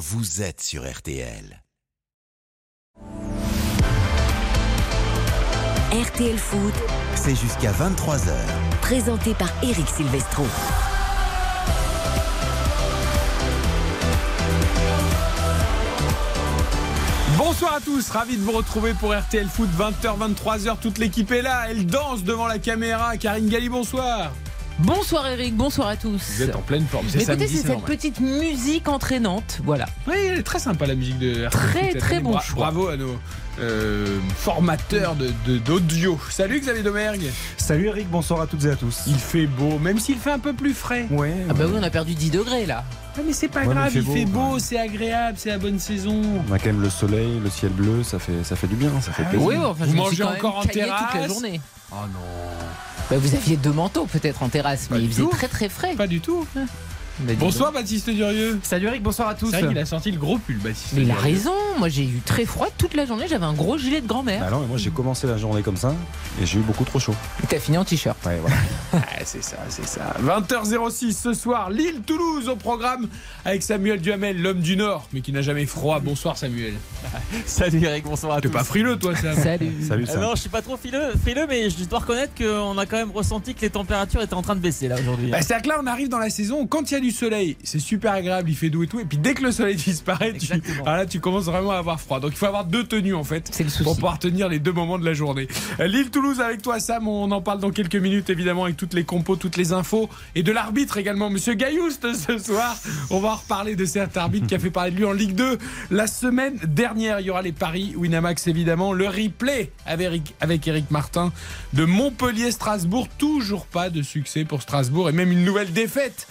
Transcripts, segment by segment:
vous êtes sur RTL. RTL Foot, C'est jusqu'à 23h. présenté par Eric Silvestro. Bonsoir à tous, ravi de vous retrouver pour RTL Foot 20h 23h toute l'équipe est là, elle danse devant la caméra. Karine Galli, bonsoir. Bonsoir Eric, bonsoir à tous. Vous êtes en pleine forme, Mais écoutez, c'est cette normal. petite musique entraînante, voilà. Oui, elle est très sympa la musique de Très, très bon Bra- choix. Bravo à nos euh, formateurs de- de- d'audio. Salut Xavier Domergue. Salut Eric, bonsoir à toutes et à tous. Il fait beau, même s'il fait un peu plus frais. Ouais, Ah bah oui, on a perdu 10 degrés là. Ah, mais c'est pas Ouais, grave, il fait beau, beau, ouais. c'est agréable, c'est la bonne saison. on a quand même le soleil, le ciel bleu, ça fait, ça fait du bien, ça fait Ah plaisir. Oui, enfin, Vous mangez encore en caillé toute la terrasse journée. Oh non, Bah, vous aviez deux manteaux peut-être en terrasse, mais il faisait tout. très très frais. pas du tout. Bah, Bonsoir Baptiste Durieux. Salut Eric, bonsoir à tous. C'est vrai qu'il a sorti le gros pull Baptiste. Mais il a raison, moi j'ai eu très froid toute la journée, j'avais un gros gilet de grand-mère. Bah non, mais moi j'ai commencé la journée comme ça et j'ai eu beaucoup trop chaud. T'as fini en t-shirt. Ouais, voilà. Ah, c'est ça, c'est ça. 20h06 ce soir, Lille-Toulouse au programme avec Samuel Duhamel, l'homme du Nord, mais qui n'a jamais froid. Bonsoir Samuel. Salut Eric, bonsoir à T'es tous. pas frileux toi Sam Salut. Salut Euh, Sam. non, je suis pas trop frileux, frileux, mais je dois reconnaître qu'on a quand même ressenti que les températures étaient en train de baisser là aujourd'hui. Bah, C'est-à-dire que là on arrive dans la saison, quand il y a du soleil, c'est super agréable, il fait doux et tout, et puis dès que le soleil disparaît, tu, Exactement. alors là tu commences vraiment à avoir froid. Donc il faut avoir deux tenues en fait. Le. Pour pouvoir tenir les deux moments de la journée. Euh, Lille-Toulouse avec toi Sam, on en parle dans quelques minutes évidemment avec toutes les compos, toutes les infos et de l'arbitre également, Monsieur Gaillouste ce soir. On va en reparler de cet arbitre qui a fait parler de lui en Ligue 2 la semaine dernière. Il y aura les paris Winamax évidemment, le replay avec Eric, avec Eric Martin de Montpellier-Strasbourg. Toujours pas de succès pour Strasbourg et même une nouvelle défaite.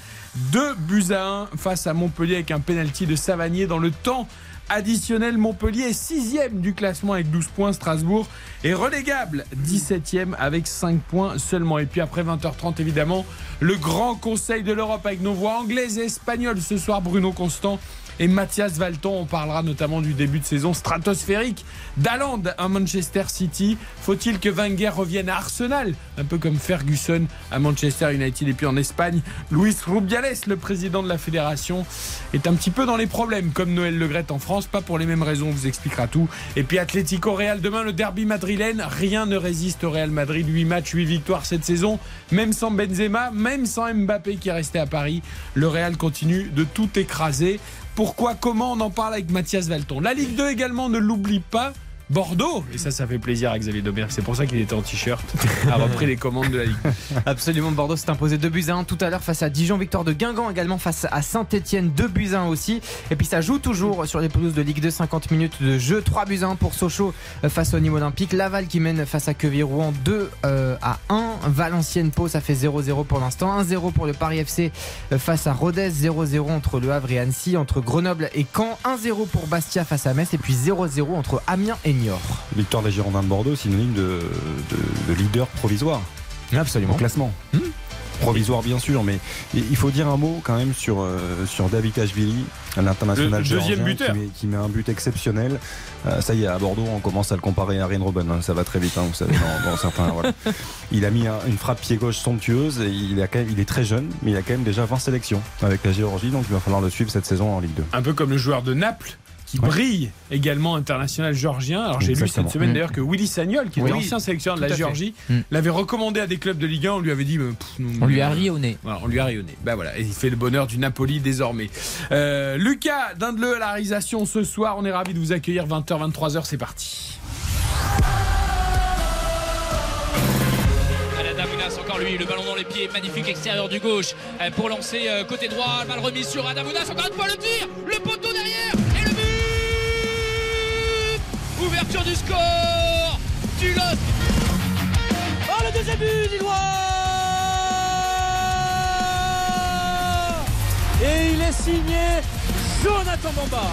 2 buts à 1 face à Montpellier avec un penalty de Savanier dans le temps additionnel. Montpellier est sixième du classement avec 12 points. Strasbourg est relégable 17e avec 5 points seulement. Et puis après 20h30 évidemment, le grand conseil de l'Europe avec nos voix anglaises et espagnoles ce soir. Bruno Constant et Mathias Valton. On parlera notamment du début de saison stratosphérique d'Aland à Manchester City. Faut-il que Wenger revienne à Arsenal Un peu comme Ferguson à Manchester United. Et puis en Espagne, Luis Rubiales, le président de la fédération, est un petit peu dans les problèmes, comme Noël Legrette en France. Pas pour les mêmes raisons, on vous expliquera tout. Et puis Atlético Real demain, le derby madrilène. Rien ne résiste au Real Madrid. 8 matchs, 8 victoires cette saison. Même sans Benzema, même sans Mbappé qui est resté à Paris, le Real continue de tout écraser. Pourquoi, comment on en parle avec Mathias Valton? La Ligue 2 également, ne l'oublie pas. Bordeaux, et ça, ça fait plaisir à Xavier Domergue. C'est pour ça qu'il était en t-shirt, a repris les commandes de la Ligue. Absolument, Bordeaux s'est imposé 2 buts à 1 tout à l'heure face à Dijon, victoire de Guingamp également face à Saint-Etienne, 2 buts à 1 aussi. Et puis ça joue toujours sur les pelouses de Ligue 2, 50 minutes de jeu, 3 buts à 1 pour Sochaux euh, face au Nîmes Olympique. Laval qui mène face à Quevilly-Rouen 2 euh, à 1. Valenciennes Pau, ça fait 0-0 pour l'instant. 1-0 pour le Paris FC euh, face à Rodez, 0-0 entre Le Havre et Annecy, entre Grenoble et Caen, 1-0 pour Bastia face à Metz et puis 0-0 entre Amiens et Niort. Victoire des Girondins de Bordeaux, synonyme de, de- de leader provisoire au Absolument. classement. Provisoire bien sûr, mais il faut dire un mot quand même sur, euh, sur David Ashvili, l'international deuxième buteur. qui met, qui met un but exceptionnel. Euh, ça y est, à Bordeaux, on commence à le comparer à Ryan Robben. hein, ça va très vite, hein, vous savez, dans, dans certains. voilà. Il a mis un- une frappe pied gauche somptueuse et il, a quand même, il est très jeune, mais il a quand même déjà 20 sélections avec la Géorgie, donc il va falloir le suivre cette saison en Ligue 2. Un peu comme le joueur de Naples qui Ouais. brille également international géorgien. Alors j'ai lu cette semaine Mm. d'ailleurs que Willy Sagnol, qui était Oui. ancien sélectionneur de la. Géorgie, Mm. l'avait recommandé à des clubs de Ligue 1. On lui avait dit, pff, non, On lui a ri au nez. Voilà, on lui a rayonné. Ben voilà, et il fait le bonheur du Napoli désormais. Euh, Lucas Dindeleu à la réalisation ce soir. On est ravis de vous accueillir 20h, 23h, c'est parti. Adamounas, encore lui, le ballon dans les pieds, magnifique extérieur du gauche euh, pour lancer euh, côté droit, mal remis sur Adamounas, encore une fois le tir, le poteau derrière Ouverture du score du LOSC Oh le deuxième but Lillois. Et il est signé Jonathan Bamba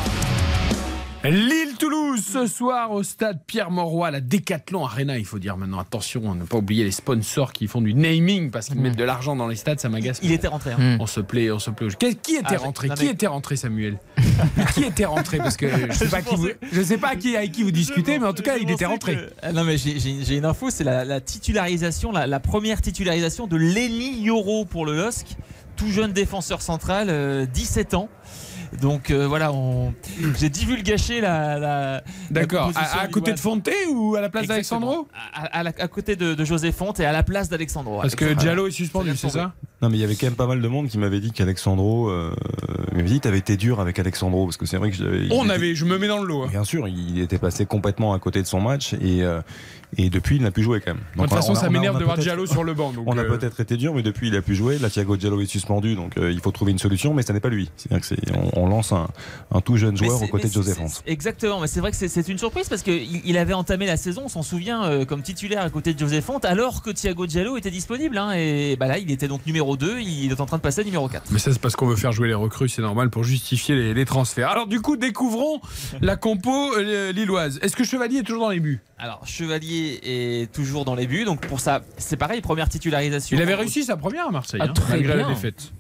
Lille-Toulouse ce soir au stade Pierre-Mauroy, la Décathlon Arena. Il faut dire maintenant attention, on n'a pas oublié les sponsors qui font du naming parce qu'ils mettent de l'argent dans les stades, ça m'agace. Il était rentré. hein. Mm. On se plaît, on se plaît. Qui qui était Ah, rentré? Qui mais- était rentré, Samuel? Qui était rentré? Parce que je sais Je pas qui vous, pensais- je sais pas qui avec qui vous discutez, mais en tout cas, il était rentré. que- Ah Non mais j'ai- une info, c'est la, la titularisation, la, la première titularisation de Lenny Yoro pour le LOSC, tout jeune défenseur central, euh, 17 ans. Donc euh, voilà, on... j'ai divulgaché la. la D'accord. À, à côté de. Fonté ou à la place d'Alexandro à, à côté de, de José Fonte et à la place d'Alexandro. Parce que. Diallo est suspendu, c'est ça Non, mais il y avait quand même pas mal de monde qui m'avait dit qu'Alexandro. Euh, m'avait dit t'avais été dur avec Alexandro, parce que c'est vrai que j'avais. On était- avait, je me mets dans le lot. hein. Bien sûr, il était passé complètement à côté de son match et, euh, et depuis il n'a plus joué quand même. De toute façon, on a- ça m'énerve de voir peut-être- Diallo sur le banc. donc, On a euh, peut-être été dur, mais depuis il a pu jouer. Là, Thiago Diallo est suspendu, donc euh, il faut trouver une solution, mais ça n'est pas lui. C'est-à-dire que c'est, on, on lance un, un tout jeune joueur aux côtés de José France. Exactement, mais c'est vrai que c'est- c'est une surprise parce qu'il il avait entamé la saison, on s'en souvient, euh, comme titulaire à côté de José Fonte, alors que Thiago Diallo était disponible. hein, et bah là, il était donc numéro 2, il est en train de passer à numéro 4. Mais ça, c'est parce qu'on veut faire jouer les recrues, c'est normal pour justifier les, les transferts. Alors, du coup, découvrons la compo euh, lilloise. Est-ce que Chevalier est toujours dans les buts? Alors, Chevalier est toujours dans les buts, donc pour ça, c'est pareil, première titularisation. Il avait réussi sa première à Marseille, Ah, hein, très malgré la bien. défaite.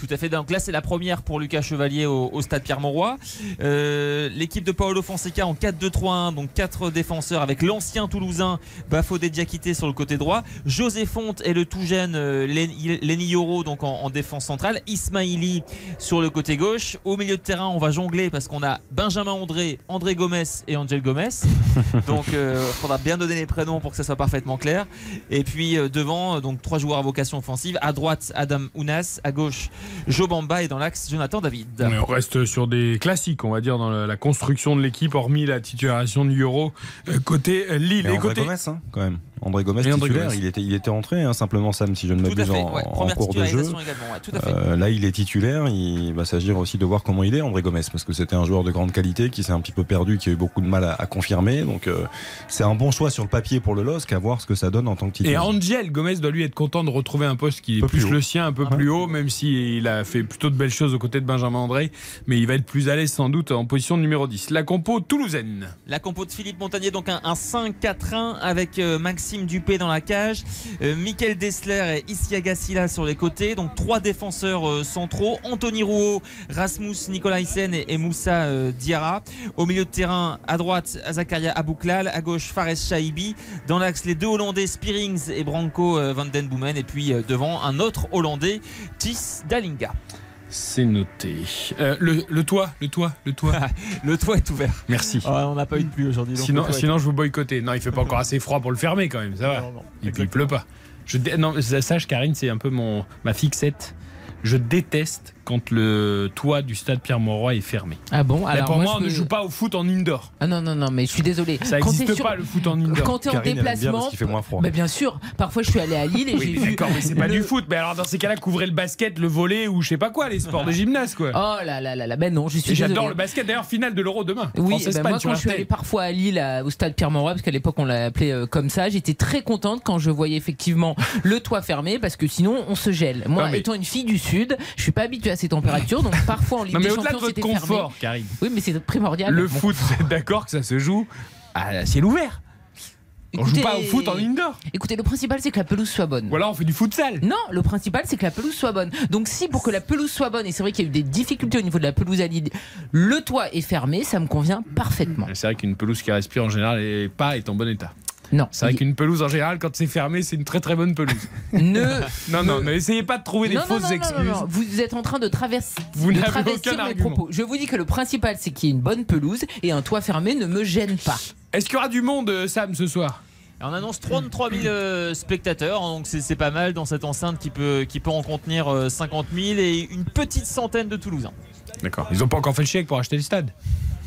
Tout à fait. Donc là, c'est la première pour Lucas Chevalier au, au stade Pierre-Mauroy. Euh, L'équipe de Paolo Fonseca en 4-2-3-1, donc quatre défenseurs avec l'ancien Toulousain Bafodé Diakité sur le côté droit, José Fonte et le tout jeune euh, Lenny Yoro donc en, en défense centrale, Ismaili sur le côté gauche. Au milieu de terrain, on va jongler parce qu'on a Benjamin André, André Gomez et Angel Gomez. Donc, il faudra bien donner les prénoms pour que ça soit parfaitement clair. Et puis euh, devant, euh, donc trois joueurs à vocation offensive. À droite, Adam Ounas. À gauche, Joe Bamba. Et dans l'axe, Jonathan David. Mais on reste sur des classiques, on va dire, dans la, construction de l'équipe, hormis la titularisation de Euro euh, côté euh, Lille. Et Et André côté... Gomez, hein, quand même. André Gomez, Et André titulaire, Gomez. il était, il était entré, hein, simplement Sam, si je ne m'abuse, en, ouais. en cours de jeu. titularisation également. ouais, tout à fait. Euh, là, il est titulaire. Il va s'agir aussi de voir comment il est, André Gomez, parce que c'était un joueur de grande qualité qui s'est un petit peu perdu, qui a eu beaucoup de mal à, à confirmer. Donc, euh, c'est un bon choix sur le papier pour le LOSC, à voir ce que ça donne en tant que Et titulaire. Angel Gomez doit lui être content de retrouver un poste qui est plus, plus le sien, un peu Ouais. plus haut, même s'il a fait plutôt de belles choses aux côtés de Benjamin André. Mais il va être plus à l'aise sans doute en position de numéro 10. La compo toulousaine. La compo de Philippe Montagnier, donc un, un 5-4-1 avec euh, Maxime Dupé dans la cage, euh, Dessler et Isiaga Silla sur les côtés, donc trois défenseurs euh, centraux, Anthony Rouault, Rasmus Nicolaisen et, Moussa euh, Diarra. Au milieu de terrain, à droite, Zakaria Abouklal, à gauche, Fares Shaibi. Dans l'axe, les deux Hollandais, Spearings et Branco euh, van den Boomen. Et puis euh, devant, un autre Hollandais, Tis Dalinga. C'est noté. Euh, le, le toit, le toit, le toit. Le toit est ouvert. Merci. Oh, on n'a pas eu de pluie aujourd'hui. Sinon, sinon, je vous boycotter. Non, il fait pas encore assez froid pour le fermer quand même. Ça va. Non, non, Et puis il pleut pas. Je non, sache Karine, c'est un peu mon ma fixette. Je déteste quand le toit du stade Pierre-Mauroy est fermé. Ah bon Là, Alors pour moi, je on ne joue pas au foot en indoor. Ah non, non, non, mais je suis désolé. Ça Quand n'existe sur- pas le foot en indoor. Quand t'es en Karine, elle aime bien déplacement. qu'il fait moins froid. Mais bien sûr, parfois je suis allé à Lille et Oui, j'ai mais vu. d'accord, mais c'est pas le- du foot. Mais alors dans ces cas-là, couvrez le basket, le volet ou je sais pas quoi, les sports de gymnase quoi. Oh là là là là, ben non, je suis Et J'adore le basket. D'ailleurs, finale de l'Euro demain. Oui, France-Espagne ben moi sur quand je suis allé parfois à Lille à- au stade Pierre-Mauroy parce qu'à l'époque on l'a appelé euh, comme ça, j'étais très contente quand je voyais effectivement le toit fermé parce que sinon on se gèle. Moi étant une fille du sud, je suis pas habituée à ces températures donc parfois en Ligue Non, mais des au-delà de Champions votre c'était fermé. confort, Karine. Oui, mais c'est primordial. Le Bon. foot, vous êtes d'accord que ça se joue à ciel ouvert? On joue pas au foot en indoor. Écoutez, le principal c'est que la pelouse soit bonne. Ou alors on fait du futsal. Non, le principal c'est que la pelouse soit bonne. Donc si pour que la pelouse soit bonne, et c'est vrai qu'il y a eu des difficultés au niveau de la pelouse à Lille, le toit est fermé, ça me convient parfaitement. C'est vrai qu'une pelouse qui respire en général est pas est en bon état. Non, C'est vrai qu'une pelouse en général, quand c'est fermé, c'est une très très bonne pelouse. ne Non, non, n'essayez pas de trouver des non, fausses non, non, excuses. Vous êtes en train de, traverser, Vous de n'avez travestir aucun mes argument. propos. Je vous dis que le principal, c'est qu'il y ait une bonne pelouse et un toit fermé ne me gêne pas. Est-ce qu'il y aura du monde, euh, Sam, ce soir? On annonce 33 000 euh, spectateurs, hein, donc c'est c'est pas mal dans cette enceinte qui peut, qui peut en contenir euh, 50 000 et une petite centaine de Toulousains. D'accord. Ils n'ont pas encore fait le chèque pour acheter le stade.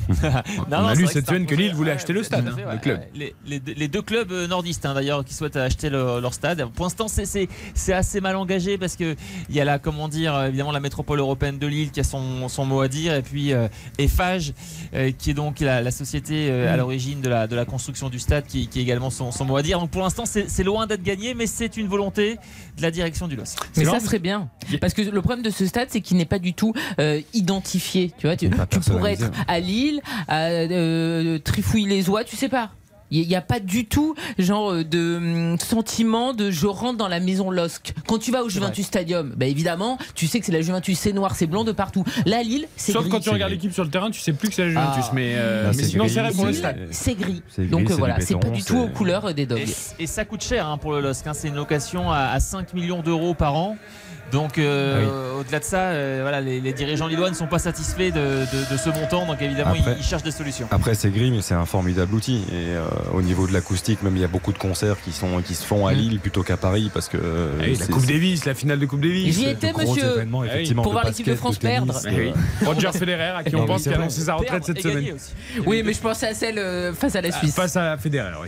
Non, On non, a lu cette semaine que. Lille voulait Ouais, acheter le stade, à hein, fait, le ouais, club. ouais. Les, les deux- les deux clubs euh, nordistes hein, d'ailleurs qui souhaitent acheter le- leur stade. Pour l'instant, c'est- assez mal engagé parce que il y a la comment dire euh, évidemment la métropole européenne de Lille qui a son, son mot à dire et puis euh, Eiffage euh, qui est donc la, la société euh, Mm. à l'origine de la, de la construction du stade qui, qui a également son, son mot à dire. Donc pour l'instant, c'est loin d'être gagné, mais c'est une volonté de la direction du LOSC. Mais ça serait bien. Parce que le problème de ce stade, c'est qu'il n'est pas du tout euh, identifié. Tu vois, tu, Pas tu pourrais être à Lille, à euh, Trifouille-les-Oies, tu sais pas. Il n'y a pas du tout genre euh, de hum, sentiment de je rentre dans la maison LOSC. Quand tu vas au Juventus Stadium, bah évidemment, tu sais que c'est la Juventus, c'est noir, c'est blanc de partout. Là, Lille, c'est Sauf gris. quand tu regardes l'équipe sur le terrain, tu sais plus que c'est la Juventus. Ah. Mais, euh, mais c'est sinon, gris, c'est vrai pour le c'est- stade. C'est gris. Donc euh, voilà, c'est pas du tout aux couleurs des dogs. Et, et ça coûte cher hein, pour le LOSC. hein. C'est une location à, à 5 millions d'euros par an. Donc euh, au-delà de ça, euh, voilà, les, les dirigeants lillois ne sont pas satisfaits de, de- de ce montant, donc évidemment Après- ils, ils cherchent des solutions. Après, c'est gris, mais c'est un formidable outil. Et euh, au niveau de l'acoustique, même il y a beaucoup de concerts qui, sont, qui se font à Lille plutôt qu'à Paris parce que. euh, Ah oui, la c'est- Coupe Davis, la finale de Coupe Davis. J'y étais, gros monsieur. Ah effectivement, Pour voir l'équipe de France tennis, perdre. Ah oui. Roger Federer, à qui on pense qui a annoncé sa retraite cette semaine. aussi. Oui, mais je pensais à celle face à la Ah, Suisse. Face à Federer, oui.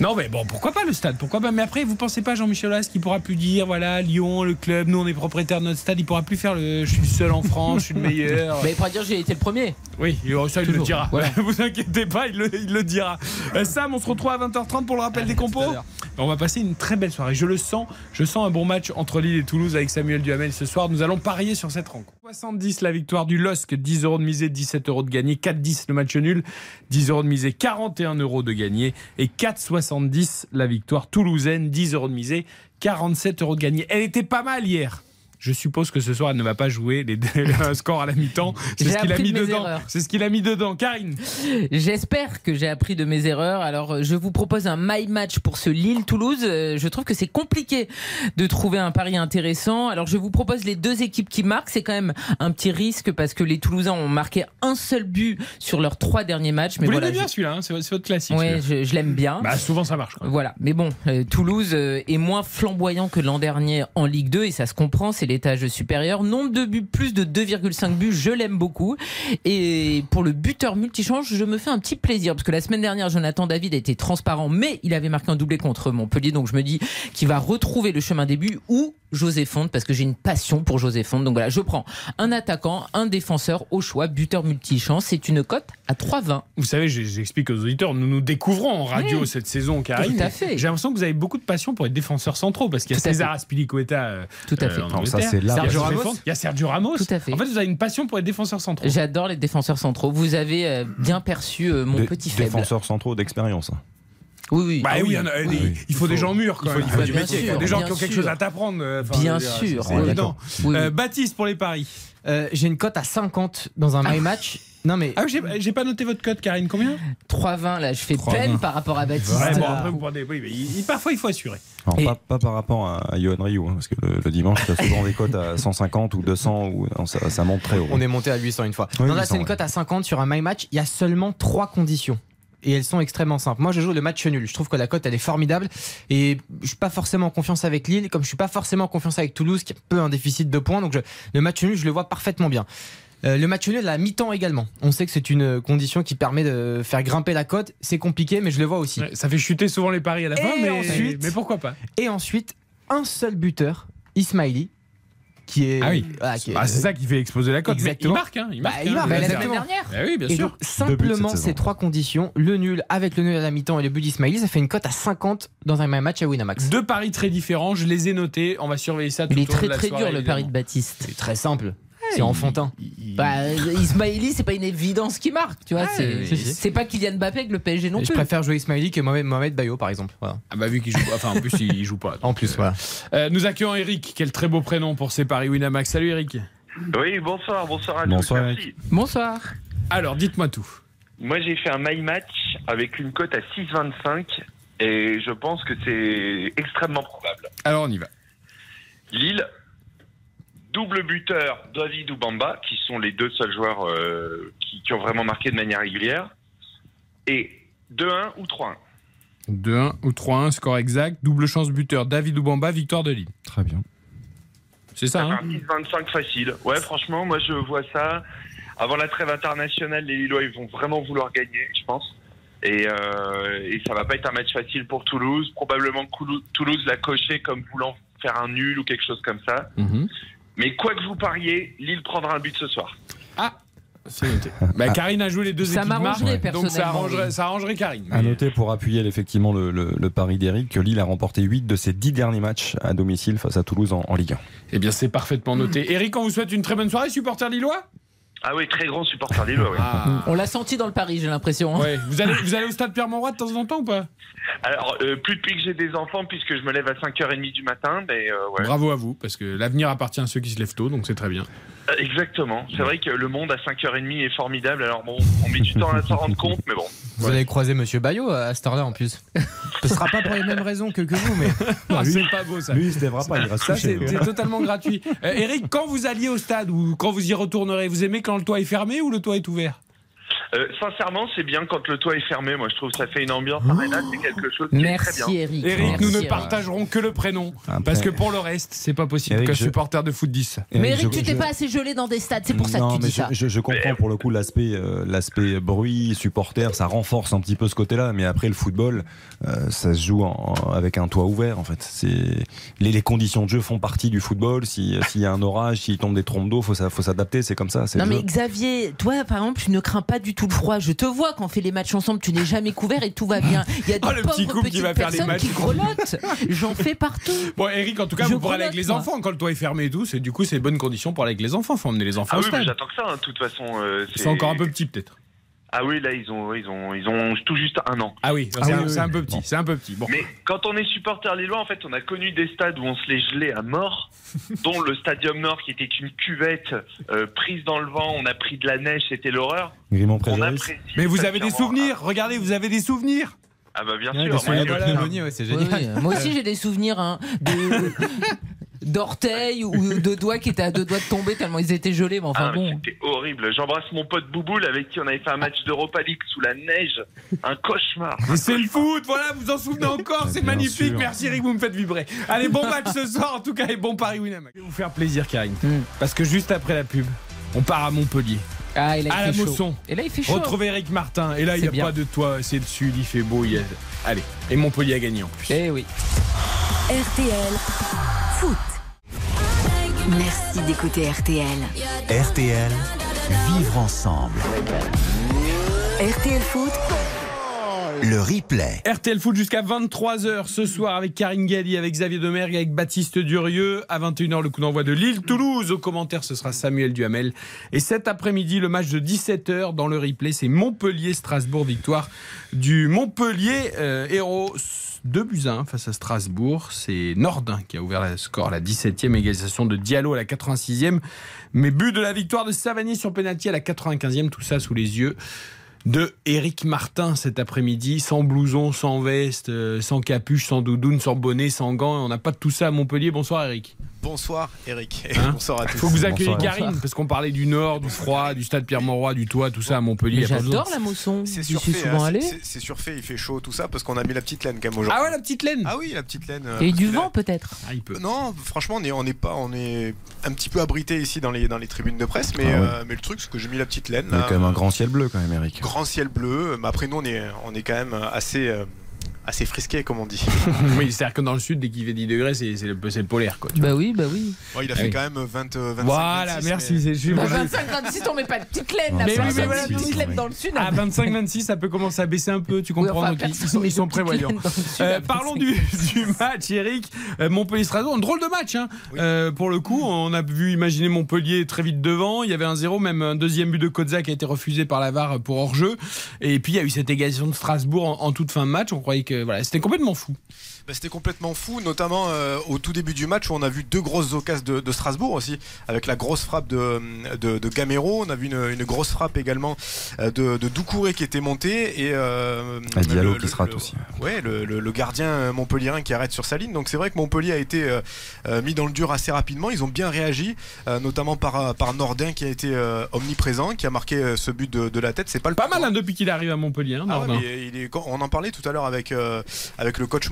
Non mais bon, pourquoi pas le stade Pourquoi pas Mais après, vous pensez pas Jean-Michel Aulas qui pourra plus dire voilà Lyon, le club, nous on est propriétaire de notre stade, il pourra plus faire le je suis le seul en France, je suis le meilleur. Mais il pourra dire j'ai été le premier. Oui, ça il le dira. Voilà. vous inquiétez pas, il le, il le dira. Euh, Sam, on se retrouve à 20h30 pour le rappel des compos. On va passer une très belle soirée. Je le sens, je sens un bon match entre Lille et Toulouse avec Samuel Duhamel ce soir. Nous allons parier sur cette rencontre. 70 la victoire du LOSC, 10 euros de misée, 17 euros de gagné, 4-10 le match nul, 10 euros de misée, 41 euros de gagné et 4,70 la victoire toulousaine, 10 euros de misée, 47 euros de gagné. Elle était pas mal hier. Je suppose que ce soir, elle ne va pas jouer les un score à la mi-temps. C'est ce qu'il a mis de dedans. C'est ce qu'il a mis dedans. Karine. J'espère que j'ai appris de mes erreurs. Alors, euh, je vous propose un my match pour ce Lille-Toulouse. Euh, Je trouve que c'est compliqué de trouver un pari intéressant. Alors, je vous propose les deux équipes qui marquent. C'est quand même un petit risque parce que les Toulousains ont marqué un seul but sur leurs trois derniers matchs. Mais Vous voilà, l'aimez bien je- celui-là, hein, c'est votre classique. Celui-là. je, je l'aime bien. Bah, souvent ça marche. quoi. Voilà, mais bon, euh, Toulouse est moins flamboyant que l'an dernier en Ligue 2 et ça se comprend, c'est l'étage supérieur. Nombre de buts, plus de 2,5 buts, je l'aime beaucoup. Et pour le buteur multichange, je me fais un petit plaisir parce que la semaine dernière, Jonathan David a été transparent, mais il avait marqué un doublé contre Montpellier, donc je me dis qu'il va retrouver le chemin des buts ou José Fonte parce que j'ai une passion pour José Fonte. Donc voilà, je prends un attaquant, un défenseur au choix, buteur multichance. C'est une cote à 3,20. Vous savez, j'explique aux auditeurs, nous nous découvrons en radio Mmh. cette saison, Karine. Tout à fait. J'ai l'impression que vous avez beaucoup de passion pour être défenseur centraux parce qu'il y a César. Aspilicueta. euh, Tout à euh, fait. ça, là. Y a Sergio Ramos. Fonte, Il y a Sergio Ramos. Tout à fait. En fait, vous avez une passion pour être défenseur centraux. J'adore les défenseurs centraux. Vous avez euh, bien perçu euh, mon petit faible. Défenseurs centraux d'expérience. Oui, oui. Bah Ah oui, oui. il y en a- Oui. il, il faut des gens mûrs quand il faut- même. il faut Il du faut métier, des gens- quoi. Des gens qui ont quelque sûr. chose à t'apprendre. enfin, Bien sûr. Oui, Euh. Baptiste pour les paris. Euh, J'ai une cote à 50 dans un my match. Non mais Ah, j'ai j'ai pas noté votre code, Karine. Combien 3-20, là, je fais 3-20. peine par rapport à Baptiste. Ouais, bon, Euh, après, vous prenez- oui, mais il- parfois, il faut assurer. Alors, Et- pas, pas par rapport à, à Johan Ryu, hein, parce que le, le dimanche, il a souvent des cotes à 150 ou 200, ou, non, ça, ça monte très haut. on est monté à 800 une fois. Oui, non là 800, c'est une ouais. cote à 50 sur un my match. Il y a seulement trois conditions. Et elles sont extrêmement simples. Moi, je joue le match nul. Je trouve que la cote, elle est formidable. Et je suis pas forcément en confiance avec Lille, comme je suis pas forcément en confiance avec Toulouse, qui a peu un déficit de points. Donc, je- le match nul, je le vois parfaitement bien. Euh, le match nul à la mi-temps également. On sait que c'est une condition qui permet de faire grimper la cote. C'est compliqué, mais je le vois aussi. Ouais, Ça fait chuter souvent les paris à la fin, mais, ensuite- mais pourquoi pas Et ensuite, un seul buteur, Ismaili, qui est. Ah oui. voilà, est- Ah, C'est ça qui fait exploser la cote. Mais il marque, hein, il Bah, marque. il hein, marque, la semaine dernière. Ah oui, bien Et sûr. donc, simplement saison. ces trois conditions, le nul avec le nul à la mi-temps et le but d'Ismaili, ça fait une cote à 50 dans un même match à Winamax. Deux paris très différents, je les ai notés. On va surveiller ça tout Il est très très dur le pari de. Baptiste. C'est très simple. C'est enfantin. Il- il- Bah, Ismaili, c'est pas une évidence qui marque, tu vois. si. c'est pas Kylian Mbappé avec le PSG non Et je plus. préfère jouer Ismaili que Mohamed, Mohamed Bayo, par exemple. Voilà. Ah bah vu qu'il joue pas. Enfin en plus il joue pas. En plus, voilà. Euh, nous accueillons Eric, quel très beau prénom pour ses paris Winamax. Salut Eric. Oui, bonsoir, bonsoir à Bonsoir, tous. Merci. Bonsoir. Alors dites-moi tout. Moi, j'ai fait un my match avec une cote à 6,25 et je pense que c'est extrêmement probable. Alors on y va. Lille, double buteur David ou Bamba, qui sont les deux seuls joueurs euh, qui, qui ont vraiment marqué de manière régulière, et 2-1 ou 3-1. 2-1 ou 3-1, score exact. Double chance buteur. David Oubamba, victoire de Lille. Très bien. C'est ça, hein Un 6,25 facile. Ouais, franchement, moi je vois ça. Avant la trêve internationale, les Lillois ils vont vraiment vouloir gagner, je pense. Et, euh, et ça va pas être un match facile pour Toulouse. Probablement Toulouse l'a coché comme voulant faire un nul ou quelque chose comme ça. Mhm. Mais quoi que vous pariez, Lille prendra un but ce soir. C'est noté. Bah, Karine a joué les deux Ça équipes marques, donc ça personnellement, arrangerait, ça arrangerait Karine. À noter pour appuyer effectivement le, le- le pari d'Eric que Lille a remporté 8 de ses 10 derniers matchs à domicile face à Toulouse en, en Ligue 1. Eh bien, c'est parfaitement noté. Eric, on vous souhaite une très bonne soirée, supporter lillois Ah oui, très grand supporter Lillois. oui. Ah. On l'a senti dans le pari, j'ai l'impression. hein. Ouais. Vous, allez, vous allez au stade Pierre-Mauroy de temps en temps ou pas? Alors, euh, plus depuis que j'ai des enfants, puisque je me lève à 5h30 du matin, mais euh, ouais. Bravo à vous, parce que l'avenir appartient à ceux qui se lèvent tôt, donc c'est très bien. Euh, Exactement. C'est vrai que le monde à 5h30 est formidable. Alors bon, on met du temps à s'en rendre compte, mais bon. Vous allez croiser Monsieur Bayo à cette heure-là en plus. Ce sera pas pour les mêmes raisons que, que vous, mais. Ah, c'est pas beau ça. Lui, il se lèvera pas, il reste Ça, c'est totalement gratuit. Euh, Eric, quand vous alliez au stade ou quand vous y retournerez, vous aimez quand le toit est fermé ou le toit est ouvert? Euh, sincèrement, c'est bien quand le toit est fermé. Moi, je trouve que ça fait une ambiance aréna, c'est quelque chose qui est très bien. Merci Eric. Eric, Merci, nous ne Eric. partagerons que le prénom. Après- Parce que pour le reste, c'est pas possible Eric, qu'un je- supporter de foot dise ça. Mais Eric, Eric, je- tu t'es pas assez gelé dans des stades, c'est pour ça que tu mais dis je, ça. je- je comprends pour le coup l'aspect euh, l'aspect bruit, supporter, ça renforce un petit peu ce côté-là. Mais après le football, euh, ça se joue en- avec un toit ouvert en fait. C'est les, les conditions de jeu font partie du football. Si- S'il y a un orage, s'il tombe des trompes d'eau, faut faut s'adapter. C'est comme ça. Non mais jeu. Xavier, toi par exemple, tu ne crains pas du tout le froid. Je te vois quand on fait les matchs ensemble, tu n'es jamais couvert et tout va bien. Il y a des Oh, le petit couple qui va faire les matchs. qui grelottent. J'en fais partout. Bon, Eric, en tout cas, Je vous pourrez aller avec les moi. enfants quand le toit est fermé et tout. C'est du coup, c'est bonnes conditions pour aller avec les enfants. Faut emmener les enfants Ah au oui, j'attends que ça. hein, De toute façon, euh, C'est encore un peu petit peut-être. Ah oui, là, ils ont, ils ont, ils ont tout juste un an. Ah oui, Ah c'est un, oui, peu petit. Bon. C'est un peu petit. Bon. Mais quand on est supporter lillois, en fait, on a connu des stades où on se les gelait à mort, dont le Stadium Nord qui était une cuvette euh, prise dans le vent. On a pris de la neige, c'était l'horreur. Mais vous avez des souvenirs. Regardez, vous avez des souvenirs. Ah bah bien Ouais, sûr. Moi, ouais, génial. oui. Moi aussi j'ai des souvenirs hein, de d'orteils ou de doigts qui étaient à deux doigts de tomber tellement ils étaient gelés. Mais enfin Ah, bon. C'était horrible. J'embrasse mon pote Bouboule avec qui on avait fait un match d'Europa League sous la neige. Un cauchemar. C'est le foot, voilà, vous en souvenez encore, c'est magnifique. sûr. Merci Eric, vous me faites vibrer. Allez, bon match ce soir en tout cas et bon Paris Winamax. Je vais vous faire plaisir, Karine, Mm. parce que juste après la pub, on part à Montpellier, Ah, et là, à il la fait chaud. Et là il fait chaud. Retrouver Eric Martin. Et là, il n'y a bien. pas de toit, c'est le sud, il fait beau. il y a- Allez, et Montpellier a gagné en plus. Eh oui. RTL Foot. Merci d'écouter RTL. RTL, vivre ensemble. RTL Foot, Le replay. RTL Foot jusqu'à 23h ce soir avec Karine Galli, avec Xavier Demergue, avec Baptiste Durieux. À 21h, le coup d'envoi de Lille-Toulouse. Au commentaire, ce sera Samuel Duhamel. Et cet après-midi, le match de 17h dans le replay, c'est Montpellier-Strasbourg. Victoire du Montpellier euh, héros. 2 buts à 1 face à Strasbourg. C'est Nordin qui a ouvert le score à la 17e, égalisation de Diallo à la 86e. Mais but de la victoire de Savanier sur penalty à la 95e, tout ça sous les yeux de Eric Martin cet après-midi, sans blouson, sans veste, euh, sans capuche, sans doudoune, sans bonnet, sans gants. On n'a pas de tout ça à Montpellier. Bonsoir Eric. Bonsoir Eric et Hein bonsoir à tous. Faut que vous accueilliez. Karine, parce qu'on parlait du nord, du froid, du stade Pierre-Mauroy, du toit, tout ça à Montpellier. J'adore la Mosson. C'est surfait, souvent hein, c'est- surfait, il fait chaud tout ça parce qu'on a mis la petite laine quand même aujourd'hui. Ah ouais, la petite laine Ah oui, la petite laine. euh, Et du vent peut-être? Ah, il peut. Non, franchement, on est, on est pas, on est un petit peu abrité ici dans les dans les tribunes de presse, mais Ah ouais. euh, mais le truc c'est que j'ai mis la petite laine. Il y a quand même un euh, grand ciel bleu quand même, Eric. grand ciel bleu. Mais après nous on est on est quand même assez euh, assez frisqué comme on dit. oui, c'est-à-dire que dans le sud, dès qu'il fait 10 degrés, c'est le, le polaire. Quoi, tu Bah oui, bah oui. Bon, il a Ah fait oui. quand même 20 euh, 25 Voilà, 26, merci. mais- c'est- je- 25, 26, on met pas de petite laine là. Mais oui, mais voilà, petite oui. laine dans le sud. À 25-26, ça peut commencer à baisser un peu, tu Oui, comprends enfin, Donc, ils- sont, ils sont prévoyants. Euh, parlons 25. du, du match, Eric. Euh, Montpellier-Strasbourg, un drôle de match. Hein. Oui. Euh, pour le coup, on a vu imaginer Montpellier très vite devant. Il y avait un zéro, même un deuxième but de Kozak qui a été refusé par la VAR pour hors-jeu. Et puis il y a eu cette égalisation de Strasbourg en, en toute fin de match. On croyait que voilà, c'était complètement fou. Bah, C'était complètement fou, notamment euh, au tout début du match où on a vu deux grosses occasions de, de Strasbourg aussi, avec la grosse frappe de, de, de Gamero. On a vu une, une grosse frappe également euh, de, de Doucouré qui était monté et euh, Ah, Diallo le- qui se rate aussi. Ouais, le, le- le gardien montpellierin qui arrête sur sa ligne. Donc c'est vrai que Montpellier a été euh, mis dans le dur assez rapidement. Ils ont bien réagi, euh, notamment par, par Nordin qui a été euh, omniprésent, qui a marqué ce but de, de la tête. C'est pas le Pas mal hein, depuis qu'il arrive à Montpellier. Hein, ah ouais, Nordin. mais il est- quand- on en parlait tout à l'heure avec, euh, avec le coach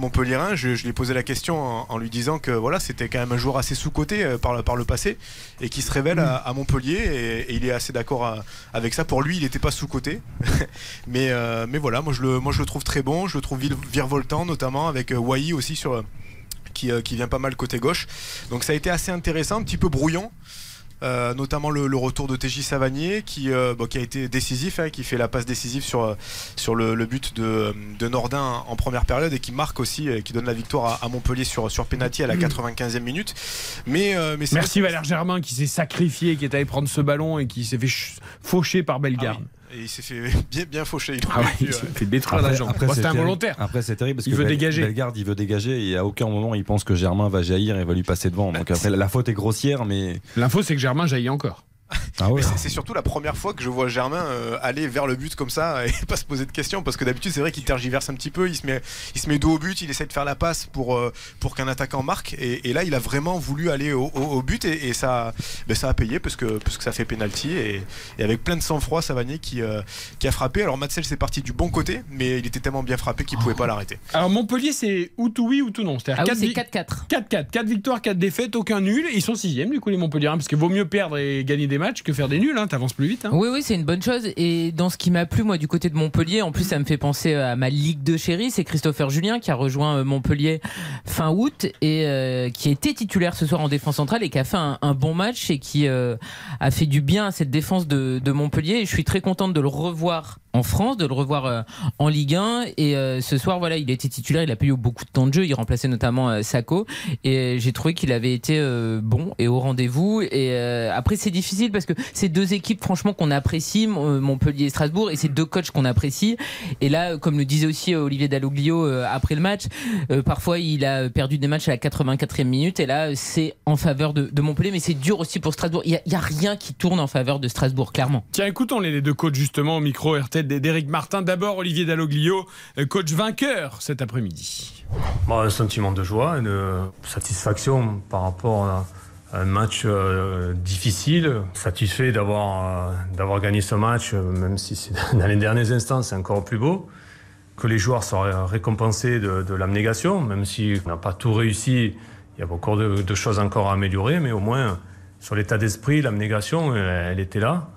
Je, je lui ai posé la question en, en lui disant que voilà, c'était quand même un joueur assez sous-coté euh, par, le- par le passé et qui se révèle à, à Montpellier. Et, et il est assez d'accord à- avec ça. Pour lui, il n'était pas sous-coté. mais, euh, mais voilà, moi je, le, moi je le trouve très bon. Je le trouve vir- virevoltant, notamment avec euh, Wai aussi sur. euh, Qui, euh, qui vient pas mal côté gauche. Donc ça a été assez intéressant, un petit peu brouillon. Euh, notamment le, le retour de TJ Savanier qui, euh, bon, qui a été décisif, hein, qui fait la passe décisive sur, euh, sur le, le but de, de Nordin en première période et qui marque aussi, qui donne la victoire à, à Montpellier sur, sur penalty à la 95e minute. Mais, euh, mais Merci Valère Germain qui s'est sacrifié, qui est allé prendre ce ballon et qui s'est fait ch- faucher par Ah Bellegarde. oui. Et il s'est fait bien, bien faucher. il Ah ouais, il s'est fait détruire la jambe. Bon, c'est involontaire. Après, c'est terrible parce Il que veut Bel- dégager. Bellegarde, il veut dégager et à aucun moment il pense que Germain va jaillir et va lui passer devant. Donc après, la faute est grossière, mais L'info, c'est que Germain jaillit encore. Ah ouais. C'est- surtout la première fois que je vois Germain euh, aller vers le but comme ça et pas se poser de questions parce que d'habitude c'est vrai qu'il tergiverse un petit peu, il se met, il se met dos au but, il essaie de faire la passe pour, euh, pour qu'un attaquant marque et, et là il a vraiment voulu aller au, au- au but et, et ça, ben, ça a payé parce que, parce que ça fait penalty et, et avec plein de sang-froid Savanier qui, euh, qui a frappé. Alors Matzel c'est parti du bon côté mais il était tellement bien frappé qu'il pouvait pas l'arrêter. Alors Montpellier, c'est ou tout oui ou tout non. C'est-à-dire Ah oui, quatre c'est vi- 4-4. 4-4, 4 victoires, 4 défaites, aucun nul. Ils sont sixième du coup les Montpelliérains parce qu'il vaut mieux perdre et gagner des matchs que faire des nuls. Hein. T'avances plus vite. Hein. Oui, oui, c'est une bonne chose. Et dans ce qui m'a plu, moi, du côté de Montpellier, en plus, ça me fait penser à ma Ligue de chérie, c'est Christopher Julien qui a rejoint euh, Montpellier fin août et euh, qui été titulaire ce soir en défense centrale et qui a fait un, bon match et qui euh, a fait du bien à cette défense de, Montpellier. Je suis très contente de le revoir en France, de le revoir en Ligue 1. Et ce soir, voilà, il était titulaire, il a eu beaucoup de temps de jeu, il remplaçait notamment euh, Sako. Et j'ai trouvé qu'il avait été bon et au rendez-vous. Et après, c'est difficile parce que c'est deux équipes, franchement, qu'on apprécie, euh, Montpellier et Strasbourg, et c'est deux coachs qu'on apprécie. Et là, comme le disait aussi euh, Olivier Dalloglio euh, après le match, euh, parfois il a perdu des matchs à la 84e minute. Et là, c'est en faveur de, de Montpellier, mais c'est dur aussi pour Strasbourg. Il y a- rien qui tourne en faveur de Strasbourg, clairement. Tiens, écoutons les les deux coachs justement au micro RTL d'Éric Martin. D'abord Olivier Dalloglio, coach vainqueur cet après-midi. Bon, un sentiment de joie et de satisfaction par rapport à un match euh, difficile. Satisfait d'avoir euh, gagné ce match, euh, même si dans les derniers instants, c'est encore plus beau. Que les joueurs soient récompensés de, de l'abnégation, même si on n'a pas tout réussi, il y a beaucoup de, choses encore à améliorer, mais au moins sur l'état d'esprit, l'abnégation, elle, était là.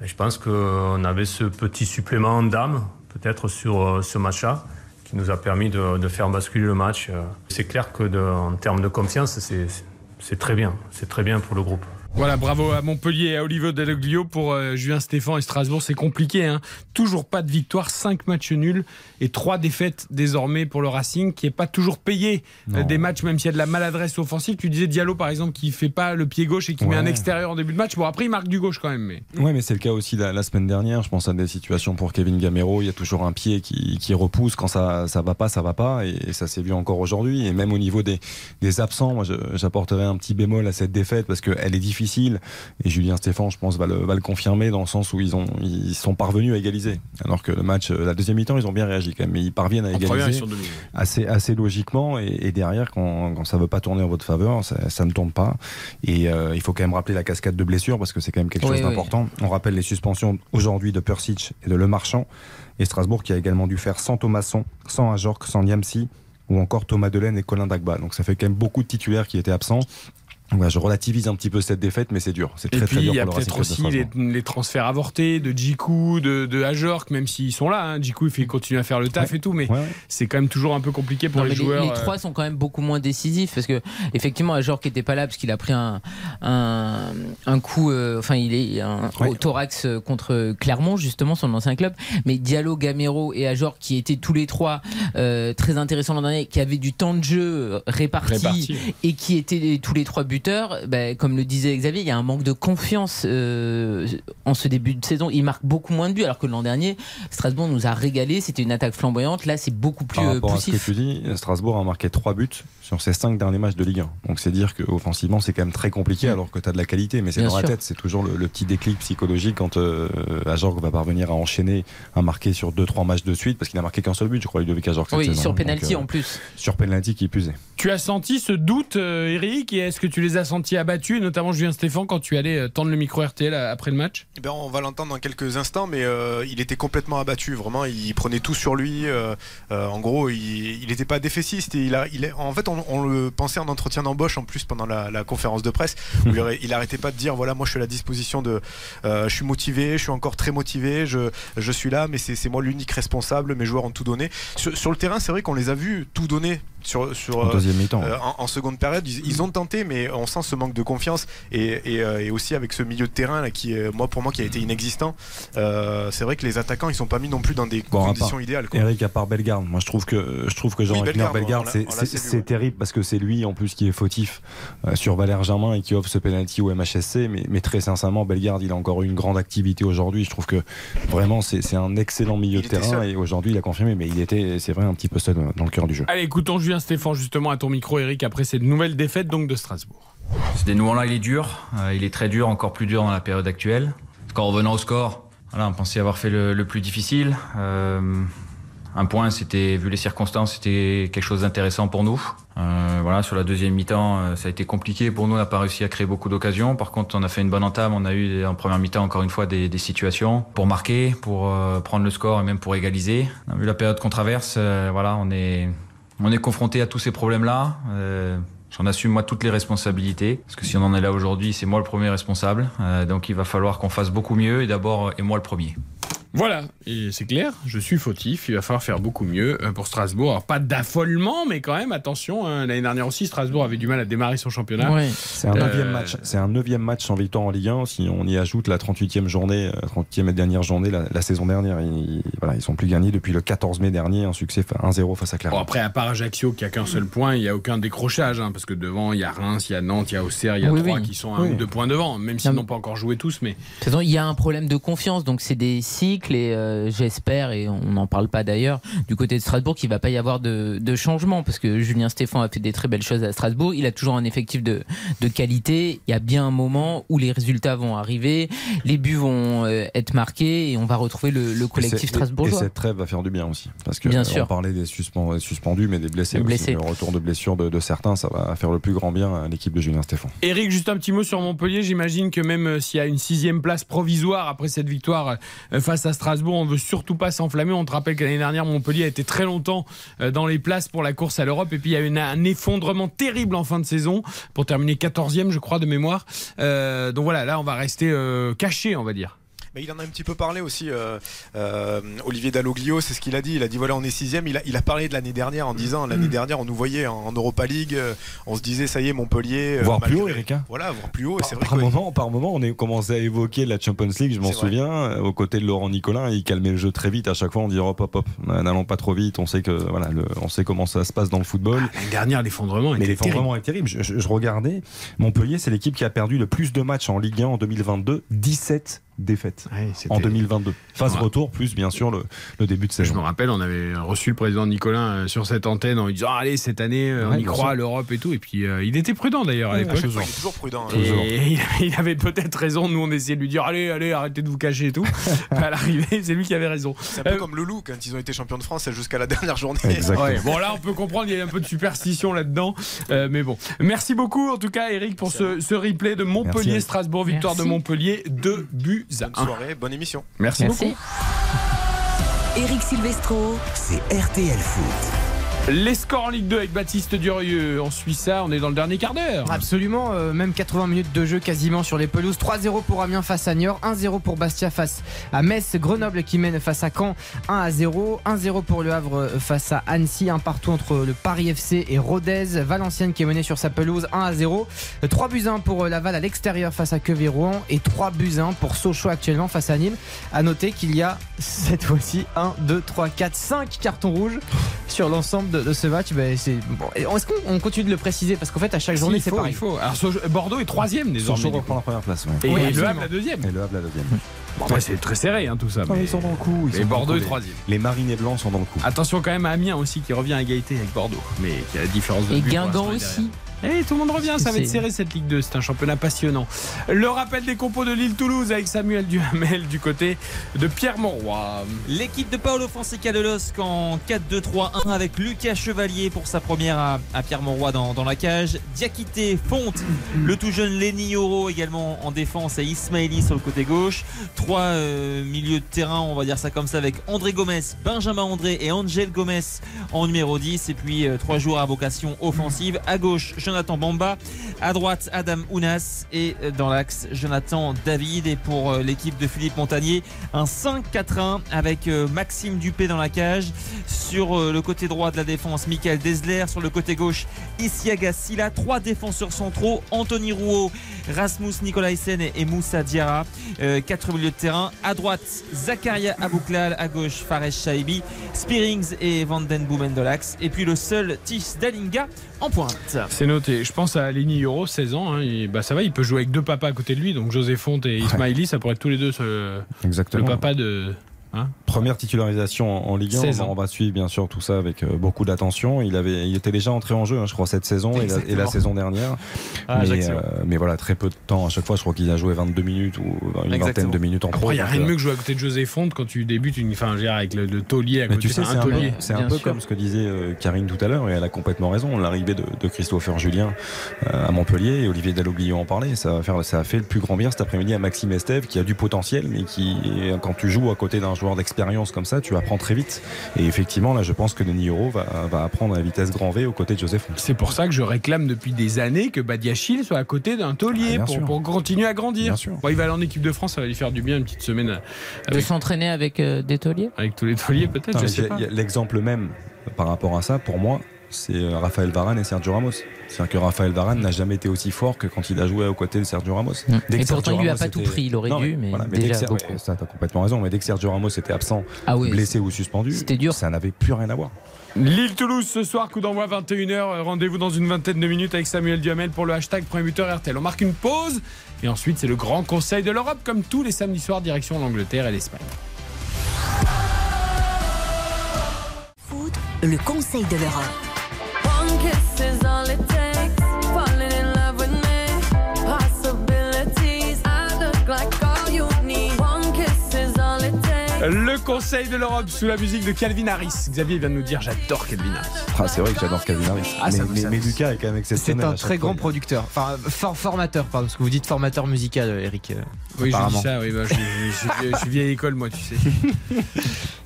Je pense qu'on avait ce petit supplément d'âme, peut-être sur euh, ce match-là, qui nous a permis de, de faire basculer le match. C'est clair que en termes de confiance, c'est- c'est très bien. C'est très bien pour le groupe. Voilà, bravo à Montpellier et à Olivier Dalloglio pour euh, Julien Stéphan et Strasbourg. C'est compliqué, hein. Toujours pas de victoire, 5 matchs nuls et 3 défaites désormais pour le Racing qui est pas toujours payé euh, Non. des matchs, même s'il y a de la maladresse offensive. Tu disais Diallo par exemple qui fait pas le pied gauche et qui met un extérieur en début de match. Bon, après il marque du gauche quand même. Mais... Ouais, mais c'est le cas aussi la, la semaine dernière. Je pense à des situations pour Kevin Gamero. Il y a toujours un pied qui, qui repousse. Quand ça, ça va pas, ça va pas. Et, et ça s'est vu encore aujourd'hui. Et même au niveau des, des absents, moi, j'apporterai un petit bémol à cette défaite parce qu'elle est difficile. Et Julien Stéphan, je pense, va le, va le confirmer dans le sens où ils, ont, ils sont parvenus à égaliser. Alors que le match, la deuxième mi-temps, ils ont bien réagi quand même. Mais ils parviennent à En égaliser assez, assez logiquement. Et, et derrière, quand, quand ça veut pas tourner en votre faveur, ça, ça ne tourne pas. Et euh, il faut quand même rappeler la cascade de blessures parce que c'est quand même quelque Oui, chose oui. d'important. On rappelle les suspensions aujourd'hui de Persic et de Le Marchand. Et Strasbourg qui a également dû faire sans Thomasson, sans Ajorc, sans Niamsi ou encore Thomas Delaine et Colin Dagba. Donc ça fait quand même beaucoup de titulaires qui étaient absents. Je relativise un petit peu cette défaite, mais c'est dur. C'est très puis très dur il y a peut-être aussi les, transferts avortés de Djikou, de, de Ajorc, même s'ils sont là. Hein. Djikou il fait continuer à faire le taf et tout, mais Ouais, ouais. c'est quand même toujours un peu compliqué pour Non, les joueurs. les euh, trois sont quand même beaucoup moins décisifs parce que effectivement Ajor qui était pas là parce qu'il a pris un un, un coup euh, enfin il est un, Ouais. au thorax euh, contre Clermont justement son ancien club mais Diallo Gamero et Ajor qui étaient tous les trois euh, très intéressants l'an dernier qui avaient du temps de jeu réparti, Réparti. et qui étaient tous les trois buteurs ben, comme le disait Xavier il y a un manque de confiance euh, en ce début de saison il marque beaucoup moins de buts alors que l'an dernier Strasbourg nous a régalé c'était une attaque flamboyante là c'est beaucoup plus Par euh, rapport à ce que poussif tu dis, Strasbourg a marqué 3 buts sur ses 5 derniers matchs de Ligue 1. Donc c'est dire qu'offensivement c'est quand même très compliqué alors que tu as de la qualité, mais c'est dans la sûr. tête. C'est toujours le, le petit déclic psychologique quand euh, Ajorc va parvenir à enchaîner, à marquer sur 2-3 matchs de suite, parce qu'il n'a marqué qu'un seul but, je crois, Ludovic cette oui saison. sur Donc, penalty euh, en plus Sur penalty qui est. Tu as senti ce doute, euh, Eric, et est-ce que tu les as sentis abattus, notamment Julien Stéphan, quand tu allais euh, tendre le micro RTL à- après le match Eh ben, on va l'entendre dans quelques instants, mais euh, il était complètement abattu. Vraiment, il prenait tout sur lui. euh, euh, en gros, il n'était pas défaitiste. Il a, il est, en fait, on, le pensait en entretien d'embauche en plus pendant la, conférence de presse. où il, aurait- il arrêtait pas de dire voilà, moi, je suis à la disposition de. euh, je suis motivé, je suis encore très motivé. Je, suis là, mais c'est moi l'unique responsable. Mes joueurs ont tout donné. Sur, sur le terrain, c'est vrai qu'on les a vus tout donner sur, sur En euh, deuxième mi-temps. euh, en, en seconde période, ils, ils ont tenté, mais on sent ce manque de confiance et, et, euh, et aussi avec ce milieu de terrain là, qui, moi, pour moi, qui a été inexistant. euh, c'est vrai que les attaquants, ils sont pas mis non plus dans des Bon, conditions part- idéales. quoi. Eric, à part Bellegarde, moi je trouve que je trouve que Jean Oui, Bellegarde, c'est ouais. terrible parce que c'est lui en plus qui est fautif euh, sur Valère Germain et qui offre ce penalty au MHSC. Mais, mais très sincèrement, Bellegarde, il a encore eu une grande activité aujourd'hui. Je trouve que vraiment c'est un excellent milieu Il de terrain seul. et aujourd'hui il a confirmé. Mais il était, c'est vrai, un petit peu seul dans le cœur du jeu. Allez, écoutons Julien Stéphane, justement, à ton micro, Eric, après cette nouvelle défaite donc de Strasbourg. Ce dénouement-là, il est dur. Euh, il est très dur, encore plus dur dans la période actuelle. En revenant au score, voilà, on pensait avoir fait le, plus difficile. Euh, un point, c'était, vu les circonstances, c'était quelque chose d'intéressant pour nous. Euh, voilà, sur la deuxième mi-temps, ça a été compliqué pour nous. On n'a pas réussi à créer beaucoup d'occasions. Par contre, on a fait une bonne entame. On a eu en première mi-temps encore une fois des, situations pour marquer, pour prendre le score et même pour égaliser. Vu la période qu'on traverse. voilà, on est on est confronté à tous ces problèmes-là. Euh, J'en assume moi toutes les responsabilités parce que si on en est là aujourd'hui, c'est moi le premier responsable. Euh, donc il va falloir qu'on fasse beaucoup mieux et d'abord et moi le premier. Voilà, et c'est clair, je suis fautif, il va falloir faire beaucoup mieux euh, pour Strasbourg. Alors, pas d'affolement, mais quand même, attention, hein, l'année dernière aussi, Strasbourg avait du mal à démarrer son championnat. C'est un neuvième Euh, match. C'est un neuvième match sans victoire en Ligue 1. Si on y ajoute la 38e journée, euh, 38e et dernière journée, la, la saison dernière, ils, voilà, ils sont plus gagnés depuis le 14 mai dernier, un succès 1-0 face à Bon, Clermont. après, à part Ajaccio qui a qu'un seul point, il n'y a aucun décrochage, hein, parce que devant, il y a Reims, il y a Nantes, il y a Auxerre, il y a Oui, trois oui. qui sont à un ou deux points devant, même s'ils Non, n'ont pas encore joué tous, mais De toute façon, il y a un problème de confiance, donc c'est des et euh, j'espère, et on n'en parle pas d'ailleurs, du côté de Strasbourg qu'il va pas y avoir de, de changement parce que Julien Stéphan a fait des très belles choses à Strasbourg, il a toujours un effectif de, de qualité, il y a bien un moment où les résultats vont arriver, les buts vont euh, être marqués et on va retrouver le, collectif c'est- Et strasbourgeois. cette trêve va faire du bien aussi. Parce que Bien euh, sûr. on parlait des suspen- suspendus, mais des blessés. Les aussi. blessés. Le retour de blessures de, de certains, ça va faire le plus grand bien à l'équipe de Julien Stéphane. Eric, juste un petit mot sur Montpellier. J'imagine que même s'il y a une sixième place provisoire après cette victoire face à Strasbourg, on veut surtout pas s'enflammer. On te rappelle que l'année dernière, Montpellier a été très longtemps euh, dans les places pour la course à l'Europe. Et puis il y a eu un effondrement terrible en fin de saison pour terminer 14e, je crois, de mémoire. Euh, donc voilà, là, on va rester euh, caché, on va dire. Mais il en a un petit peu parlé aussi, euh, euh, Olivier Dalloglio, c'est ce qu'il a dit. Il a dit voilà, on est sixième. Il a, il a parlé de l'année dernière en disant l'année dernière, on nous voyait en, en Europa League, euh, on se disait ça y est, Montpellier. euh, Voire plus haut, Eric, hein. Voilà, voire plus haut. et C'est vrai Par moment, par moment, on est commencé à évoquer la Champions League, je m'en souviens, euh, aux côtés de Laurent Nicolin, il calmait le jeu très vite. À chaque fois, on dit hop, hop, hop, n'allons pas trop vite. On sait que voilà, le- on sait comment ça se passe dans le football. L'année dernière, l'effondrement Mais l'effondrement est terrible. Je, je- je regardais, Montpellier, c'est l'équipe qui a perdu le plus de matchs en Ligue 1 en 2022, 17 défaites Ouais, en 2022. Phase Ouais. retour, plus bien sûr le, le début de Je me saison. rappelle, on avait reçu le président Nicolas euh, sur cette antenne en lui disant Allez, cette année, euh, on y croit l'Europe et tout. Et puis, euh, il était prudent d'ailleurs à à l'époque. il est toujours prudent. hein. Et il, il avait peut-être raison. Nous, on essayait de lui dire Allez, allez, arrêtez de vous cacher et tout. à l'arrivée, c'est lui qui avait raison. C'est un peu Euh, comme Loulou quand ils ont été champions de France jusqu'à la dernière journée. Ouais, bon là on peut comprendre il y a un peu de superstition là-dedans Euh, mais bon merci beaucoup en tout cas Eric pour ce, ce replay de Merci, Montpellier Eric. Strasbourg victoire Merci. de Montpellier 2 buts Bonne 1 soirée, bonne émission. merci, Merci. beaucoup Eric Silvestro. C'est RTL Foot. Les scores en Ligue 2 avec Baptiste Durieux. On suit ça on est dans le dernier quart d'heure. Absolument, euh, même 80 minutes de jeu quasiment sur les pelouses. 3-0 pour Amiens face à Niort, 1-0 pour Bastia face à Metz, Grenoble qui mène face à Caen, 1-0, 1-0 pour Le Havre face à Annecy, un partout entre le Paris FC et Rodez, Valenciennes qui est menée sur sa pelouse, 1-0, 3 buts 1 pour euh, Laval à l'extérieur face à Quevilly-Rouen et 3 buts 1 pour Sochaux actuellement face à Nîmes. À noter qu'il y a cette fois-ci 1, 2, 3, 4, 5 cartons rouges sur l'ensemble de, de ce match. Ben, c'est bon. Et Est-ce qu'on on continue de le préciser? Parce qu'en fait à chaque journée Si, c'est pareil. il faut. Alors Bordeaux est troisième désormais Sochaux reprend la première place. ouais. et Oui, Le. Havre la deuxième Et le Havre la deuxième. bon, après, c'est très serré hein, tout ça mais- ils sont dans le coup. ils et sont Bordeaux est troisième Les, les marinés blancs sont dans le coup. attention quand même à Amiens aussi qui revient à égalité avec Bordeaux mais qui a la différence de Et Guingamp aussi. Et tout le monde revient, ça va être serré cette Ligue 2, c'est un championnat passionnant. Le rappel des compos de Lille-Toulouse avec Samuel Duhamel du côté de Pierre Monroy. L'équipe de Paolo Fonseca de LOSC en 4-2-3-1 avec Lucas Chevalier pour sa première à, à Pierre-Monroy dans, dans la cage. Diakité, Fonte, le tout jeune Lenny Oro également en défense et Ismaili sur le côté gauche. Trois euh, milieux de terrain, on va dire ça comme ça, avec André Gomez, Benjamin André et Angel Gomez en numéro 10. Et puis euh, trois joueurs à vocation offensive. À gauche, Jonathan Bamba. À droite, Adam Ounas. Et euh, dans l'axe, Jonathan David. Et pour euh, l'équipe de Philippe Montagnier, un 5-4-1 avec euh, Maxime Dupé dans la cage. Sur le côté droit de la défense, Michael Desler. Sur le côté gauche, Isiaga Silla. Trois défenseurs centraux, Anthony Rouault, Rasmus Nicolaisen et, Moussa Diarra. Quatre milieux de terrain. À droite, Zakaria Abouklal. À gauche, Fares Shaibi, Spearings et Vanden Boomen de l'axe. Et puis le seul Tis Dalinga en pointe. C'est noté. Je pense à Lenny Euro, 16 ans. hein, et bah ça va, il peut jouer avec deux papas à côté de lui. Donc José Fonte et Ismaili, ça pourrait être tous les deux ce- le papa de, Hein Première titularisation en, en Ligue 1. 16 On va, ans. on va suivre bien sûr tout ça avec euh, beaucoup d'attention. Il avait, il était déjà entré en jeu, hein, je crois, cette saison et la, et la Exactement. saison dernière. Ah, mais, euh, mais voilà, très peu de temps à chaque fois. Je crois qu'il a joué 22 minutes ou une Exactement. vingtaine de minutes en pro. Après, il n'y a rien de euh, mieux que jouer à côté de José Fonte quand tu débutes une. Enfin, je veux dire, avec le, le taulier à Mais côté. tu sais, c'est un, peu, taulier. c'est un bien peu sûr. comme ce que disait euh, Karine tout à l'heure, et elle a complètement raison. L'arrivée de, de Christopher Julien à Montpellier, et Olivier Dalloglio en parlait, ça, va faire, ça a fait le plus grand bien cet après-midi à Maxime Estève, qui a du potentiel, mais qui, quand tu joues à côté d'un joueur d'expérience comme ça, tu apprends très vite. Et effectivement, là, je pense que Denis Euro va, va apprendre à vitesse grand V aux côtés de Joseph. C'est pour ça que je réclame depuis des années que Badiachil soit à côté d'un taulier Ah, pour, continuer à grandir. Bien sûr. Bon, il va aller en équipe de France, ça va lui faire du bien une petite semaine De avec, s'entraîner avec euh, des tauliers? avec tous les tauliers, peut-être, je sais pas. L'exemple même par rapport à ça, pour moi, c'est euh, Raphaël Varane et Sergio Ramos. C'est-à-dire que Raphaël Varane n'a jamais été aussi fort que quand il a joué aux côtés de Sergio Ramos. Dès Mm. Et pourtant, Sergio il lui a Ramos pas tout pris. Il aurait Non, dû, mais voilà, mais dès que déjà Ser- beaucoup. ouais, ça, t'as complètement raison. Mais dès que Sergio Ramos était absent, Ah oui, blessé ou suspendu, c'était dur. ça n'avait plus rien à voir. Lille-Toulouse ce soir, coup d'envoi 21h. Rendez-vous dans une vingtaine de minutes avec Samuel Duhamel pour le hashtag premier buteur RTL. On marque une pause et ensuite c'est le grand conseil de l'Europe comme tous les samedis soirs direction l'Angleterre et l'Espagne. Foot, le conseil de l'Europe. all it takes. Le conseil de l'Europe sous la musique de Calvin Harris. Xavier vient de nous dire j'adore Calvin Harris. Ah, c'est vrai que j'adore Calvin Harris. Ah, mais, Lucas est quand même C'est exceptionnel. un à chaque très fois. grand producteur. Enfin, for- formateur, pardon, parce que vous dites formateur musical, Eric. euh, Oui, je dis ça, oui, bah, je, je- je- je suis vieille école, moi, tu sais.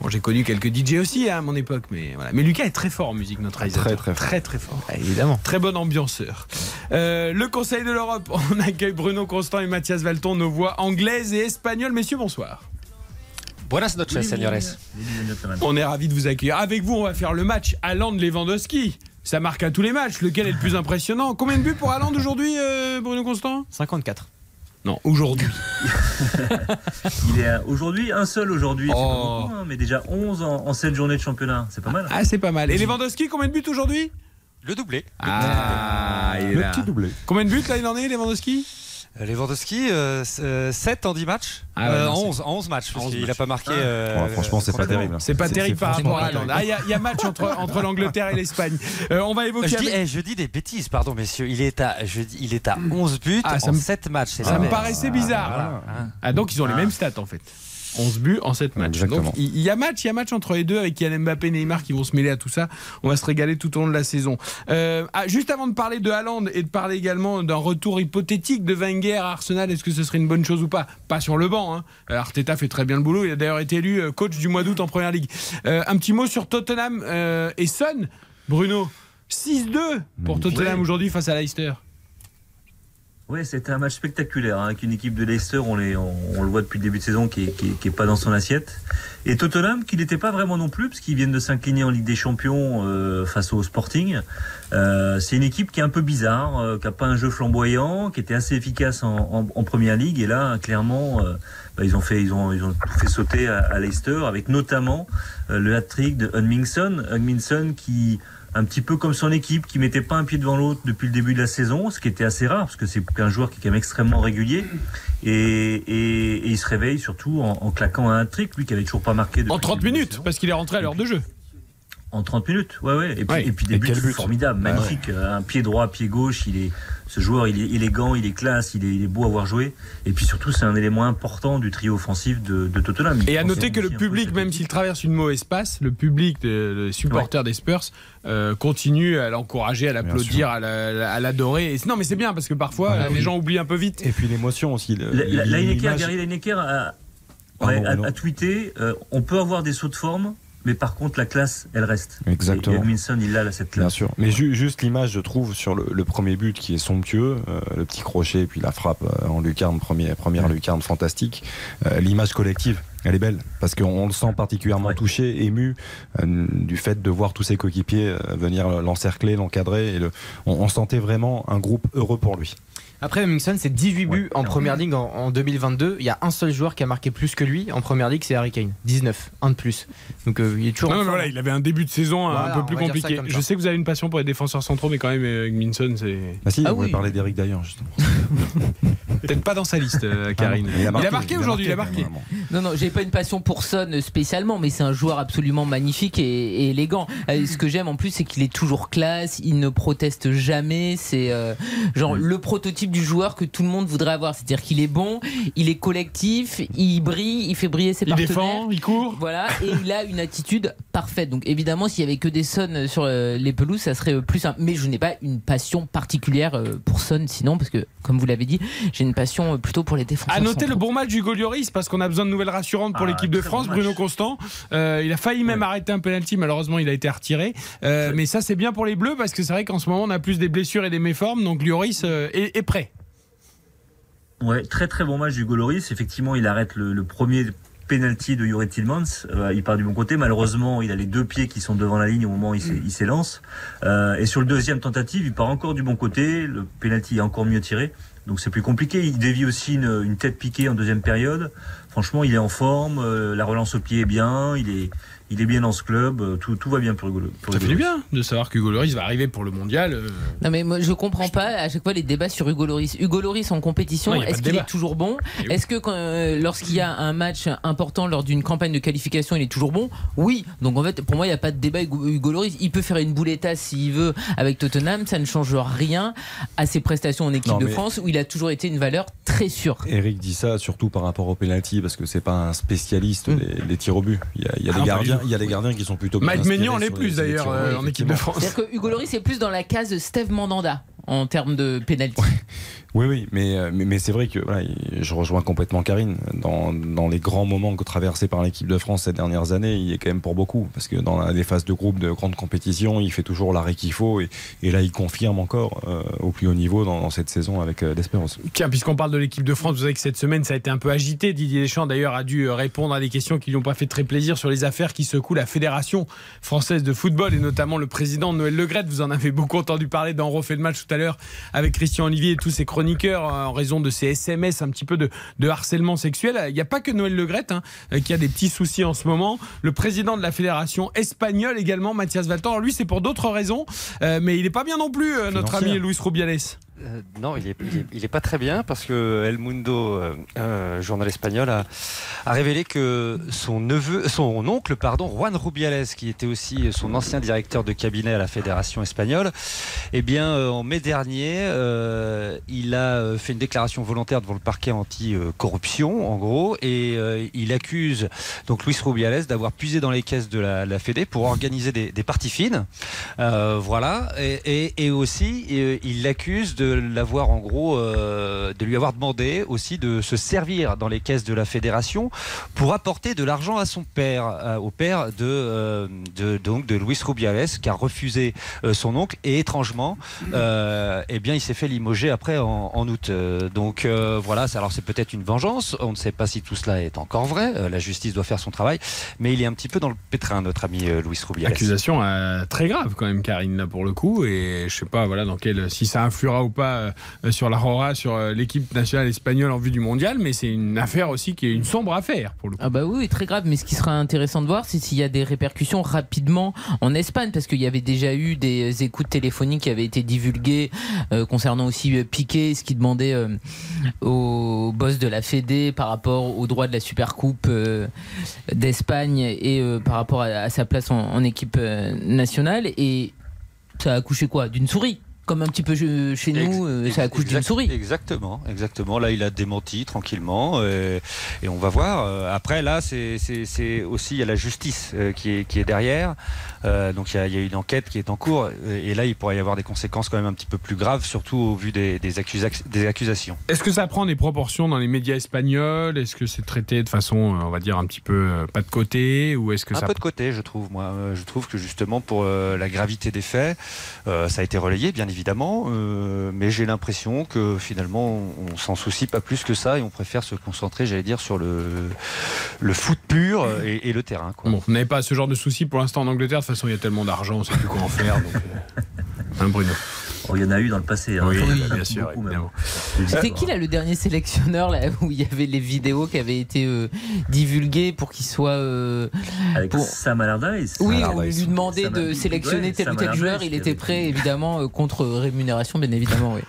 Bon, j'ai connu quelques DJ aussi hein, à mon époque, mais voilà. Mais Lucas est très fort en musique, notre réalisateur. Très, très fort. Très, très fort. Ah, évidemment. Très bon ambianceur. Euh, le Conseil de l'Europe, on accueille Bruno Constant et Mathias Valton, nos voix anglaises et espagnoles. Messieurs, bonsoir. Buenas noches, señores. On est ravis de vous accueillir. Avec vous, on va faire le match Haaland-Lewandowski. Ça marque à tous les matchs. Lequel est le plus impressionnant? Combien de buts pour Haaland aujourd'hui, euh, Bruno Constant? 54. Non, aujourd'hui. Il est à- aujourd'hui un seul aujourd'hui, Oh. hein, mais déjà 11 en, en 7 journées de championnat, c'est pas mal. Ah, c'est pas mal. Et Lewandowski, combien de buts aujourd'hui? Le doublé. Ah, il est Le là. petit doublé. Combien de buts là il en est, Lewandowski? Euh, Lewandowski, euh, s- euh, 7 en 10 matchs. Ah ouais, Euh, non, en c'est- 11, en 11 matchs, parce 11 qu'il n'a pas marqué. Ah. euh, Ouais, franchement, c'est pas terrible. C'est pas terrible par rapport à Haaland. Ah, il y, a- match entre, entre l'Angleterre et l'Espagne. Euh, on va évoquer. Je dis, avec- eh, je dis des bêtises, pardon messieurs. Il est à, je dis, il est à 11 buts Ah, ça en me- 7 matchs. Ça la me paraissait bizarre. Voilà, hein. Ah, donc ils ont les mêmes stats en fait. 11 buts en 7 matchs. Exactement. Donc il y a match, il y a match entre les deux avec Kylian Mbappé et Neymar qui vont se mêler à tout ça. On va se régaler tout au long de la saison. Euh, ah, juste avant de parler de Haaland et de parler également d'un retour hypothétique de Wenger à Arsenal, est-ce que ce serait une bonne chose ou pas? Pas sur le banc. Hein. Euh, Arteta fait très bien le boulot. Il a d'ailleurs été élu euh, coach du mois d'août en Première Ligue. Euh, un petit mot sur Tottenham euh, et Son. Bruno, 6-2 pour Tottenham Ouais. aujourd'hui face à Leicester. Oui, c'était un match spectaculaire hein, avec une équipe de Leicester, on, les, on, le voit depuis le début de saison, qui est, qui est- pas dans son assiette. Et Tottenham, qui n'était pas vraiment non plus, parce qu'ils viennent de s'incliner en Ligue des Champions euh, face au Sporting. Euh, c'est une équipe qui est un peu bizarre, euh, qui a pas un jeu flamboyant, qui était assez efficace en, Première Ligue. Et là, clairement, euh, bah, ils ont fait, ils ont, ils ont fait sauter à, Leicester, avec notamment le hat-trick de Hugminson, Hugminson qui un petit peu comme son équipe, qui mettait pas un pied devant l'autre depuis le début de la saison, ce qui était assez rare, parce que c'est un joueur qui est quand même extrêmement régulier. Et, et, et il se réveille surtout en, en claquant un trick, lui qui avait toujours pas marqué depuis En le 30 début de la minutes, parce qu'il est rentré à l'heure de jeu. En 30 minutes, ouais, ouais. Et puis, Ouais. et puis des Et buts but. formidables, Ouais, magnifiques. Un pied droit, pied gauche, il est, ce joueur, il est élégant, il est classe, il est, il est beau à voir jouer. Et puis surtout, c'est un élément important du trio offensif de, de Tottenham. Et à noter que le public, même s'il traverse une mauvaise passe, le public, de- le supporter des Spurs, euh, continue à l'encourager, à l'applaudir, à la- l'adorer. Et- Non, mais c'est bien parce que parfois, Ouais, les gens oublient un peu vite. Et puis l'émotion aussi. le- La- la- Gary Lineker a tweeté euh, on peut avoir des sauts de forme, mais par contre, la classe, elle reste. Exactement. Et Edmondson, il a là, cette Bien classe. sûr. Mais ju- juste l'image, je trouve, sur le, le premier but qui est somptueux, euh, le petit crochet et puis la frappe euh, en lucarne, première, première lucarne fantastique. Euh, l'image collective, elle est belle parce qu'on on le sent particulièrement touché, ému euh, du fait de voir tous ses coéquipiers euh, venir l'encercler, l'encadrer. Et le, on, on sentait vraiment un groupe heureux pour lui. Après, Hemmingson, c'est 18 buts en première ligue en, en 2022. Il y a un seul joueur qui a marqué plus que lui en première ligue, c'est Harry Kane. 19, un de plus. Donc euh, il est toujours. Non, mais voilà, il avait un début de saison Voilà, un peu plus compliqué. Je sais que vous avez une passion pour les défenseurs centraux, mais quand même, euh, Minson, c'est. Ah si, Ah on oui. parler d'Eric d'ailleurs, justement. Peut-être pas dans sa liste, euh, Karine. Il a marqué, il a marqué il a aujourd'hui, il a marqué. Non, non, j'ai pas une passion pour Son spécialement, mais c'est un joueur absolument magnifique et, et élégant. Euh, ce que j'aime en plus, c'est qu'il est toujours classe, il ne proteste jamais. C'est euh, genre le prototype du joueur que tout le monde voudrait avoir. C'est-à-dire qu'il est bon, il est collectif, il brille, il fait briller ses Il partenaires. défend, il court. Voilà, et il a une attitude parfaite. Donc évidemment, s'il y avait que des Son sur euh, les pelouses, ça serait euh, plus simple. Mais je n'ai pas une passion particulière euh, pour Son, sinon, parce que comme vous l'avez dit, j'ai une passion plutôt pour les défenseurs. À noter le bon match d'Hugo Lloris parce qu'on a besoin de nouvelles rassurantes pour Ah, l'équipe de France. bon Bruno match. Constant, euh, il a failli même arrêter un penalty, malheureusement il a été retiré. Euh, mais ça c'est bien pour les Bleus parce que c'est vrai qu'en ce moment on a plus des blessures et des méformes, donc Lloris euh, est, est prêt. Ouais, très très bon match d'Hugo Loris. Effectivement, il arrête le, premier penalty de Yuri Tillmans. Euh, il part du bon côté. Malheureusement, il a les deux pieds qui sont devant la ligne au moment où il s'é- il s'élance. Euh, et sur le deuxième tentative, il part encore du bon côté. Le penalty est encore mieux tiré. Donc c'est plus compliqué. Il dévie aussi une, une tête piquée en deuxième période. Franchement, il est en forme. euh, la relance au pied est bien. Il est, il est bien dans ce club. euh, Tout, tout va bien pour Hugo. pour Ça fait du Lloris. bien de savoir qu'Hugo Lloris va arriver pour le mondial. euh. Non mais moi je comprends pas à chaque fois les débats sur Hugo Loris. Hugo Loris en compétition, est-ce qu'il est toujours bon? Eh. Est-ce que euh, lorsqu'il y a un match important lors d'une campagne de qualification, il est toujours bon? Oui. Donc en fait pour moi il n'y a pas de débat Hugo, Hugo Loris. Il peut faire une bouletta s'il veut avec Tottenham, ça ne change rien à ses prestations en équipe Non, de France où il a toujours été une valeur très sûre. Eric dit ça surtout par rapport au penalty parce que c'est pas un spécialiste Mm. des, des tirs au but. Il y a, il y a Ah des pas gardiens, il y a des gardiens qui sont plutôt. Mike Maignan l'est les- plus les d'ailleurs euh, en équipe de. France. C'est-à-dire que Hugo Loris est plus dans la case Steve Mandanda en termes de pénalty. Oui, oui, mais, euh, mais, mais c'est vrai que voilà, je rejoins complètement Karine. Dans, dans les grands moments que traversés par l'équipe de France ces dernières années, il est quand même pour beaucoup. Parce que dans les phases de groupe de grande compétition, il fait toujours l'arrêt qu'il faut. Et, et là, il confirme encore euh, au plus haut niveau dans, dans cette saison avec euh, l'Espérance. Tiens, puisqu'on parle de l'équipe de France, vous savez que cette semaine, ça a été un peu agité. Didier Deschamps, d'ailleurs, a dû euh, répondre à des questions qui lui ont pas fait très plaisir sur les affaires qui secouent la Fédération française de football et notamment le président Noël Legrette. Vous en avez beaucoup entendu parler dans refait le match tout à l'heure avec Christian Olivier et tous ses chroniqueurs euh, en raison de ces SMS, un petit peu de, de harcèlement sexuel. Il n'y a pas que Noël Legrette hein, euh, qui a des petits soucis en ce moment. Le président de la Fédération espagnole également, Mathias Valton. Alors lui, c'est pour d'autres raisons, euh, mais il n'est pas bien non plus, euh, notre ami. Luis Rubiales. Euh, non, il est, il, est, pas très bien parce que El Mundo, euh, journal espagnol, a, révélé que son neveu, son oncle, pardon, Juan Rubiales, qui était aussi son ancien directeur de cabinet à la fédération espagnole, eh bien, euh, en mai dernier, euh, il a fait une déclaration volontaire devant le parquet anti-corruption, en gros, et il accuse donc Luis Rubiales d'avoir puisé dans les caisses de la, la Fédé pour organiser des, parties fines. Voilà, et, aussi il l'accuse de l'avoir en gros, euh, de lui avoir demandé aussi de se servir dans les caisses de la fédération pour apporter de l'argent à son père, euh, au père de, euh, de donc de Luis Rubiales, qui a refusé son oncle et étrangement, eh bien il s'est fait limoger après en, août. Donc voilà, alors c'est peut-être une vengeance. On ne sait pas si tout cela est encore vrai. La justice doit faire son travail, mais il est un petit peu dans le pétrin, notre ami Luis Rubiales. Accusation très grave quand même, Karine, là pour le coup. Et je sais pas, voilà, dans quel, si ça influera ou pas euh, sur la Rora, sur euh, l'équipe nationale espagnole en vue du mondial, mais c'est une affaire aussi qui est une sombre affaire pour le coup. Ah bah oui, très grave. Mais ce qui sera intéressant de voir, c'est s'il y a des répercussions rapidement en Espagne, parce qu'il y avait déjà eu des écoutes téléphoniques qui avaient été divulguées euh, concernant aussi Piqué, ce qui demandait au boss de la Fédé par rapport au droit de la Supercoupe d'Espagne et par rapport à, sa place en, en équipe nationale. Et ça a accouché quoi? D'une souris? Comme un petit peu chez nous, euh, ça accouche d'une souris. Exactement, exactement. Là, il a démenti tranquillement euh, et on va voir. Euh, Après, là, c'est aussi il y a la justice qui, est, qui est derrière. Euh, donc il y, a, il y a une enquête qui est en cours et là, il pourrait y avoir des conséquences quand même un petit peu plus graves, surtout au vu des, des, accusa- des accusations. Est-ce que ça prend des proportions dans les médias espagnols? Est-ce que c'est traité de façon, on va dire, un petit peu pas de côté Ou est-ce que un ça peu de côté, je trouve, moi. Je trouve que justement, pour la gravité des faits, ça a été relayé, bien évidemment, euh, mais j'ai l'impression que finalement, on, s'en soucie pas plus que ça et on préfère se concentrer, j'allais dire, sur le, foot pur et, le terrain. Bon, vous n'avez pas ce genre de soucis pour l'instant en Angleterre. De toute façon, il y a tellement d'argent, on ne sait plus quoi en faire. Donc, euh, hein, Bruno? Oh, il y en a eu dans le passé. hein. Oui, a bien sûr. C'était qui là le dernier sélectionneur là où il y avait les vidéos qui avaient été euh, divulguées pour qu'il soit euh, Avec pour- Sam Allardyce. Oui, on lui demandait Sam- de sélectionner tel ou tel joueur. Il était prêt, évidemment, euh, contre rémunération, bien évidemment. Oui.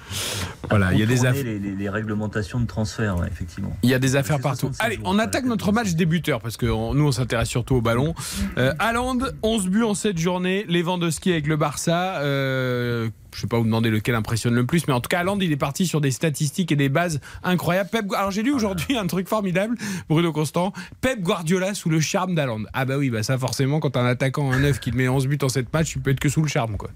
Voilà, il y a des affaires. les, les- les réglementations de transfert, ouais, effectivement. Il y a des affaires partout. Allez, on attaque notre match débuteur parce que on- nous on s'intéresse surtout au ballon. Euh, Haaland, 11 buts en cette journée. Lewandowski avec le Barça. Je sais pas vous demander lequel impressionne le plus, mais en tout cas, Haaland, il est parti sur des statistiques et des bases incroyables. Pep, alors j'ai lu aujourd'hui un truc formidable, Bruno Constant. Pep Guardiola sous le charme d'Haaland. Ah bah oui, bah ça forcément, quand un attaquant, un neuf qui te met 11 buts en cette match, tu peux être que sous le charme, quoi.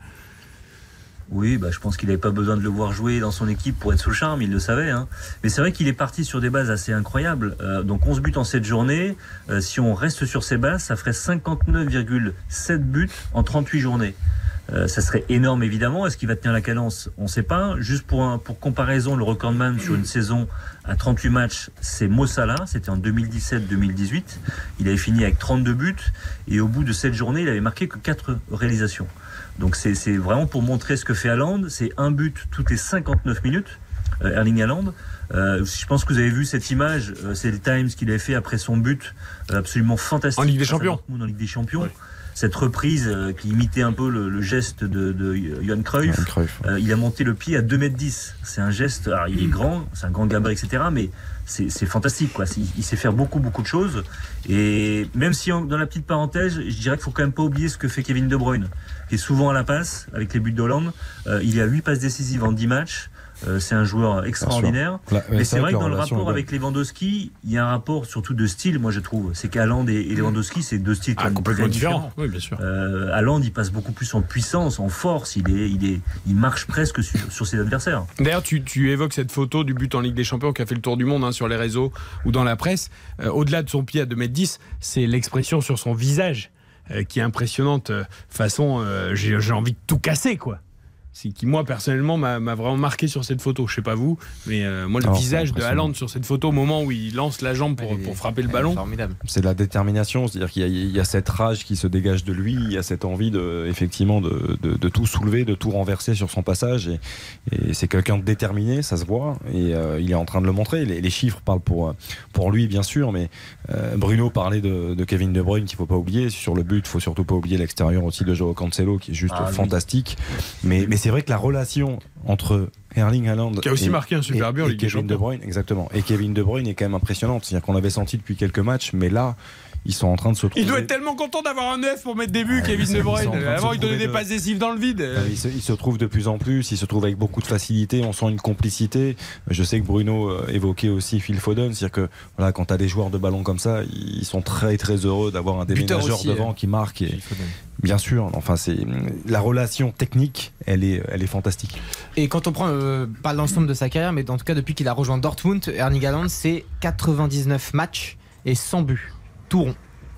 Oui, bah, je pense qu'il n'avait pas besoin de le voir jouer dans son équipe pour être sous le charme, il le savait. hein. Mais c'est vrai qu'il est parti sur des bases assez incroyables. Euh, donc 11 buts en 7 journées. Euh, si on reste sur ces bases, ça ferait 59,7 buts en 38 journées. Euh, ça serait énorme évidemment. Est-ce qu'il va tenir la cadence? On ne sait pas. Juste pour, pour comparaison, le recordman sur une saison à 38 matchs, c'est Mo Salah. C'était en 2017-2018. Il avait fini avec 32 buts et au bout de 7 journées, il avait marqué que 4 réalisations. Donc c'est vraiment pour montrer ce que fait Haaland. C'est un but toutes les 59 minutes, euh, Erling Haaland. Euh, je pense que vous avez vu cette image, euh, c'est le Times qu'il avait fait après son but, absolument fantastique. En Ligue des Champions. En Ligue des Champions. Cette reprise euh, qui imitait un peu le, le geste de, de Johan Cruyff. Euh, il a monté le pied à 2m10. C'est un geste, alors il est grand, c'est un grand gabarit, etc. Mais c'est fantastique, quoi. Il, sait faire beaucoup, beaucoup de choses. Et même si, dans la petite parenthèse, je dirais qu'il faut quand même pas oublier ce que fait Kevin De Bruyne, qui est souvent à la passe avec les buts d'Hollande. Euh, il a 8 passes décisives en 10 matchs. Euh, c'est un joueur extraordinaire. Mais c'est vrai que que dans le rapport avec Lewandowski, il y a un rapport surtout de style, moi je trouve. C'est qu'Haaland et, et Lewandowski, c'est deux styles Ah, complètement différents. Oui, bien sûr. Euh, il passe beaucoup plus en puissance, en force. Il, est, il, est, il marche presque sur, sur ses adversaires. D'ailleurs, tu, tu évoques cette photo du but en Ligue des Champions qui a fait le tour du monde hein, sur les réseaux ou dans la presse. Euh, Au-delà de son pied à 2m10, c'est l'expression sur son visage qui est impressionnante. Façon, j'ai envie de tout casser, quoi. C'est qui, moi, personnellement, m'a vraiment marqué sur cette photo. Je sais pas vous, mais euh, moi, le visage de. Haaland sur cette photo, au moment où il lance la jambe pour, pour frapper le ballon. C'est la détermination, c'est-à-dire qu'il y, a- il y a cette rage qui se dégage de lui, il y a cette envie de, effectivement de, de- de tout soulever, de tout renverser sur son passage. Et, et c'est quelqu'un de déterminé, ça se voit, et euh, il est en train de le montrer. Les, les chiffres parlent pour, pour lui, bien sûr, mais euh, Bruno parlait de, de Kevin De Bruyne qu'il faut pas oublier. Sur le but, il faut surtout pas oublier l'extérieur aussi de Joao Cancelo, qui est juste Ah oui. fantastique. Mais, mais c'est vrai que la relation entre Erling Haaland Qui a aussi et- marqué un super but Kevin De. Bruyne, exactement. Et Kevin De Bruyne est quand même impressionnante. C'est-à-dire qu'on l'avait senti depuis quelques matchs, mais là, ils sont en train de se trouver. Il doit être tellement content d'avoir un neuf pour mettre des buts, Ah, Kevin sont- De Bruyne. de Avant, il donnait des de- passes décisives dans le vide. Euh, Il se, il se trouve de plus en plus, il se trouve avec beaucoup de facilité, on sent une complicité. Je sais que Bruno euh, évoquait aussi Phil Foden, c'est-à-dire que voilà, quand tu as des joueurs de ballon comme ça, ils sont très très heureux d'avoir un Buteur déménageur aussi, devant euh, qui marque. Et, bien sûr, enfin c'est la relation technique, elle est, elle est fantastique. Et quand on prend euh, pas l'ensemble de sa carrière, mais en tout cas depuis qu'il a rejoint Dortmund, Erling Haaland, c'est 99 matchs et 100 buts, tout rond.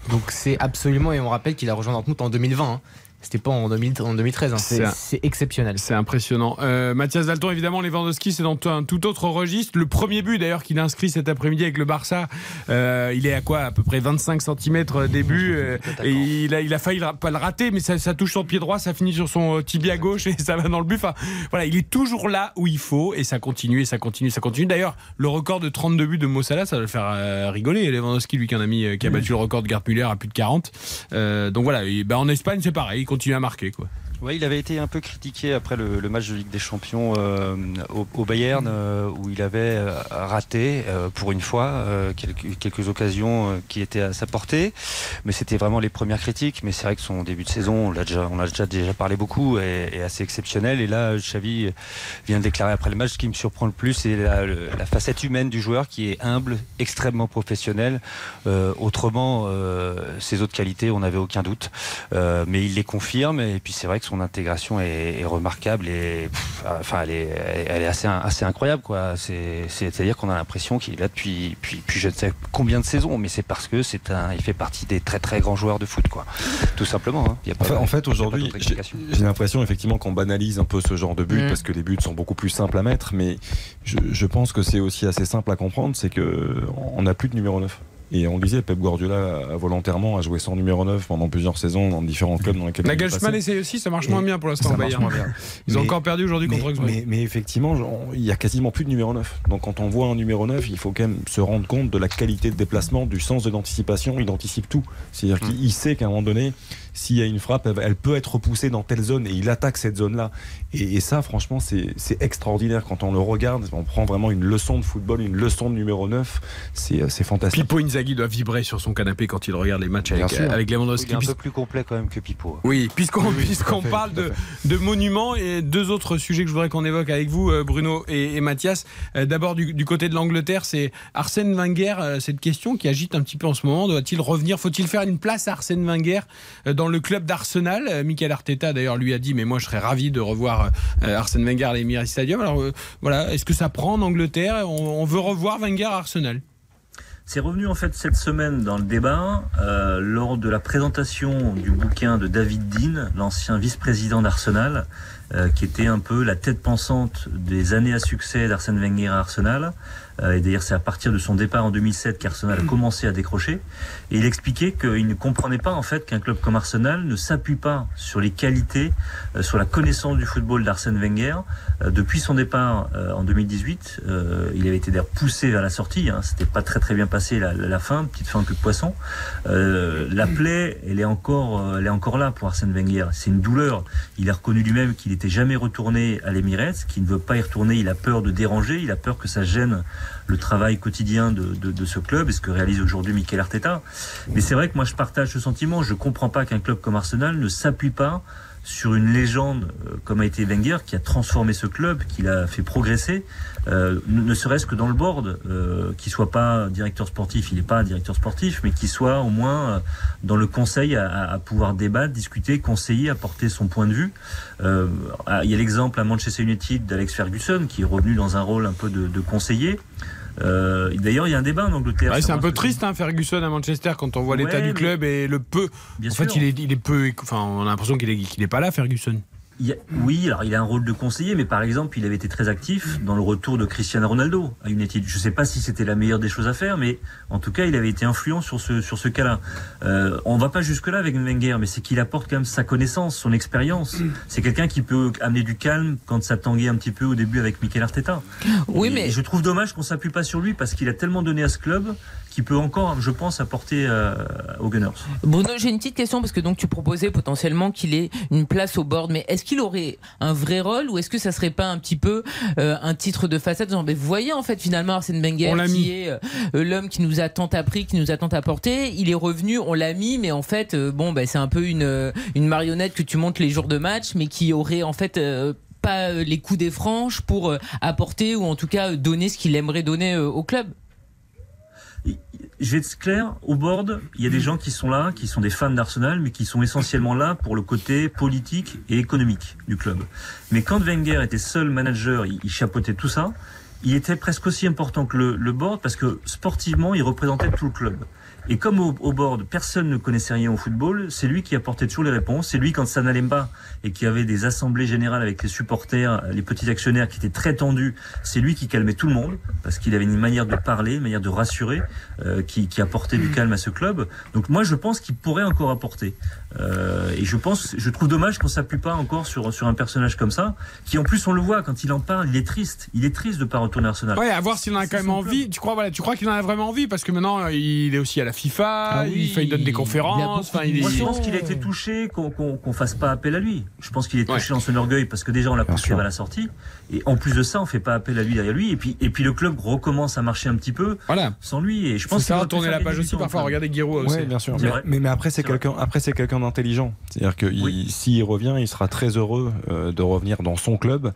Donc c'est absolument, et on rappelle qu'il a rejoint Dortmund en 2020. hein. C'était pas en, 2000 en 2013. hein. C'est exceptionnel. C'est impressionnant. Euh, Mathias Dalton, évidemment, Lewandowski, c'est dans un tout autre registre. Le premier but, d'ailleurs, qu'il a inscrit cet après-midi avec le Barça, euh, il est à quoi? À peu près 25 cm début. euh, et il a, il a failli le- pas le rater, mais ça, ça touche son pied droit, ça finit sur son euh, tibia gauche et ça va dans le but. Enfin, voilà, il est toujours là où il faut et ça continue et ça continue, ça continue. D'ailleurs, le record de 32 buts de Mossala, ça va le faire euh, rigoler. Lewandowski, lui, qui en a mis, euh, qui a battu le record de Gerd Müller à plus de 40. Euh, donc voilà, et, ben, en Espagne, c'est pareil, il continue à marquer, quoi. Ouais, il avait été un peu critiqué après le, match de Ligue des Champions euh, au, Bayern euh, où il avait euh, raté pour une fois quelques, occasions qui étaient à sa portée. Mais c'était vraiment les premières critiques. Mais c'est vrai que son début de saison, on l'a déjà, a déjà, parlé beaucoup, est, assez exceptionnel. Et là, Xavi vient de déclarer après le match, ce qui me surprend le plus, c'est la, la facette humaine du joueur qui est humble, extrêmement professionnel. Autrement, ses autres qualités, on n'avait aucun doute. Mais il les confirme. Et puis c'est vrai que son intégration est, est remarquable et pff, enfin elle est, elle est assez, assez incroyable quoi. C'est, c'est-à-dire qu'on a l'impression qu'il est là depuis, depuis, depuis je ne sais combien de saisons, mais c'est parce que c'est un, il fait partie des très très grands joueurs de foot quoi. Tout simplement. hein. Il y a pas- Enfin, en fait, aujourd'hui, j'ai l'impression effectivement qu'on banalise un peu ce genre de but Mm. parce que les buts sont beaucoup plus simples à mettre, mais je, je pense que c'est aussi assez simple à comprendre, c'est que on n'a plus de numéro 9. Et on le disait, Pep Guardiola a volontairement a joué sans numéro 9 pendant plusieurs saisons dans différents clubs dans lesquels il est Nagelsmann passé. essaye aussi, ça marche moins bien pour l'instant. bien. Ils ont Mais- encore perdu aujourd'hui contre Augsbourg. mais, mais effectivement, il y a quasiment plus de numéro 9. Donc quand on voit un numéro 9, il faut quand même se rendre compte de la qualité de déplacement, du sens de l'anticipation. Il anticipe tout. C'est-à-dire qu'il il sait qu'à un moment donné, s'il y a une frappe, elle, peut être repoussée dans telle zone et il attaque cette zone-là. Et, et ça, franchement, c'est extraordinaire. Quand on le regarde, on prend vraiment une leçon de football, une leçon de numéro 9. C'est euh, c'est fantastique. Pippo Inzaghi doit vibrer sur son canapé quand il regarde les matchs Bien avec, avec Lewandowski. Il est un peu plus complet quand même que Pipo. Oui, puisqu'on Oui, oui, puisqu'on parle de, de monuments et deux autres sujets que je voudrais qu'on évoque avec vous, euh, Bruno et, et Mathias. Euh, D'abord du, du côté de l'Angleterre, c'est Arsène Wenger. cette question qui agite un petit peu en ce moment. Doit-il revenir? Faut-il faire une place à Arsène Wenger dans le club d'Arsenal Euh, Michael Arteta d'ailleurs lui a dit, mais moi je serais ravi de revoir euh, Arsène Wenger à l'Emirates Stadium. Alors euh, voilà, est-ce que ça prend en Angleterre? On, veut revoir Wenger à Arsenal C'est revenu en fait cette semaine dans le débat lors de la présentation du bouquin de David Dean, l'ancien vice-président d'Arsenal, qui était un peu la tête pensante des années à succès d'Arsène Wenger à Arsenal. Euh, et d'ailleurs, c'est à partir de son départ en 2007 qu'Arsenal a commencé à décrocher. Et il expliquait qu'il ne comprenait pas en fait qu'un club comme Arsenal ne s'appuie pas sur les qualités, euh, sur la connaissance du football d'Arsène Wenger. Euh, depuis son départ en 2018, euh, il avait été d'ailleurs poussé vers la sortie. Hein, C'était pas très très bien passé la, la- fin, petite fin que de poisson. La plaie, elle est encore, elle est encore là pour Arsène Wenger. C'est une douleur. Il a reconnu lui-même qu'il n'était jamais retourné à l'Emirates, qu'il ne veut pas y retourner. Il a peur de déranger, il a peur que ça gêne le travail quotidien de, ce club et ce que réalise aujourd'hui Mikel Arteta. Mais c'est vrai que moi je partage ce sentiment. Je comprends pas qu'un club comme Arsenal ne s'appuie pas sur une légende euh, comme a été Wenger qui a transformé ce club, qui l'a fait progresser, euh, ne serait-ce que dans le board, euh, qui soit pas directeur sportif, il n'est pas directeur sportif, mais qui soit au moins euh, dans le conseil à, pouvoir débattre, discuter, conseiller, apporter son point de vue. Il y a l'exemple à Manchester United d'Alex Ferguson qui est revenu dans un rôle un peu de conseiller. Euh, D'ailleurs, il y a un débat en Angleterre. Ouais, c'est un peu triste, hein, Ferguson à Manchester, quand on voit l'état du club et le peu. Bien en fait, il est, il est peu. Enfin, on a l'impression qu'il est, qu'il est pas là, Ferguson. Il y a- oui, alors il a un rôle de conseiller, mais par exemple, il avait été très actif dans le retour de Cristiano Ronaldo à United. Je ne sais pas si c'était la meilleure des choses à faire, mais en tout cas, il avait été influent sur ce, sur ce cas-là. Euh, on va pas jusque-là avec Wenger, mais c'est qu'il apporte quand même sa connaissance, son expérience. C'est quelqu'un qui peut amener du calme quand ça tanguait un petit peu au début avec Mikel Arteta. Oui, Et- mais- et je trouve dommage qu'on s'appuie pas sur lui parce qu'il a tellement donné à ce club qu'il peut encore, je pense, apporter euh, aux Gunners. Bruno, j'ai une petite question parce que donc tu proposais potentiellement qu'il ait une place au board, mais est-ce qu'il aurait un vrai rôle ou est-ce que ça serait pas un petit peu euh, un titre de façade genre, vous voyez en fait finalement Arsène Wenger mis. qui est euh, l'homme qui nous a tant appris, qui nous a tant apporté, il est revenu, on l'a mis, mais en fait euh, bon ben c'est un peu une une marionnette que tu montes les jours de match, mais qui aurait en fait euh, pas les coups des franches pour apporter ou en tout cas donner ce qu'il aimerait donner au club. Je vais être clair, au board, il y a des gens qui sont là, qui sont des fans d'Arsenal, mais qui sont essentiellement là pour le côté politique et économique du club. Mais quand Wenger était seul manager, il, chapeautait tout ça, il était presque aussi important que le, le board parce que sportivement, il représentait tout le club. Et comme au, au board, personne ne connaissait rien au football, c'est lui qui apportait toujours les réponses. C'est lui, quand ça n'allait pas et qu'il y avait des assemblées générales avec les supporters, les petits actionnaires qui étaient très tendus, c'est lui qui calmait tout le monde parce qu'il avait une manière de parler, une manière de rassurer euh, qui, qui apportait du calme à ce club. Donc moi, je pense qu'il pourrait encore apporter. Euh, et je pense, je trouve dommage qu'on s'appuie pas encore sur sur un personnage comme ça, qui en plus on le voit quand il en parle, il est triste. Il est triste de pas retourner à Arsenal. Ouais, à voir s'il en a quand même envie. Tu crois, voilà, tu crois qu'il en a vraiment envie? Parce que maintenant il est aussi à la FIFA, Ah oui, il, fait, il donne des il conférences. Enfin, il est. Moi, je pense qu'il a été touché qu'on qu'on qu'on fasse pas appel à lui. Je pense qu'il est touché dans son orgueil parce que déjà on l'a poussé à la sortie et en plus de ça on fait pas appel à lui derrière lui et puis et puis le club recommence à marcher un petit peu voilà. sans lui et je pense ça qu'il va tourner la page aussi parfois. Regardez Giroud aussi. Oui, bien sûr. Mais, mais, mais après, c'est quelqu'un, après, c'est quelqu'un d'intelligent. C'est-à-dire que il- s'il revient, il sera très heureux euh, de revenir dans son club.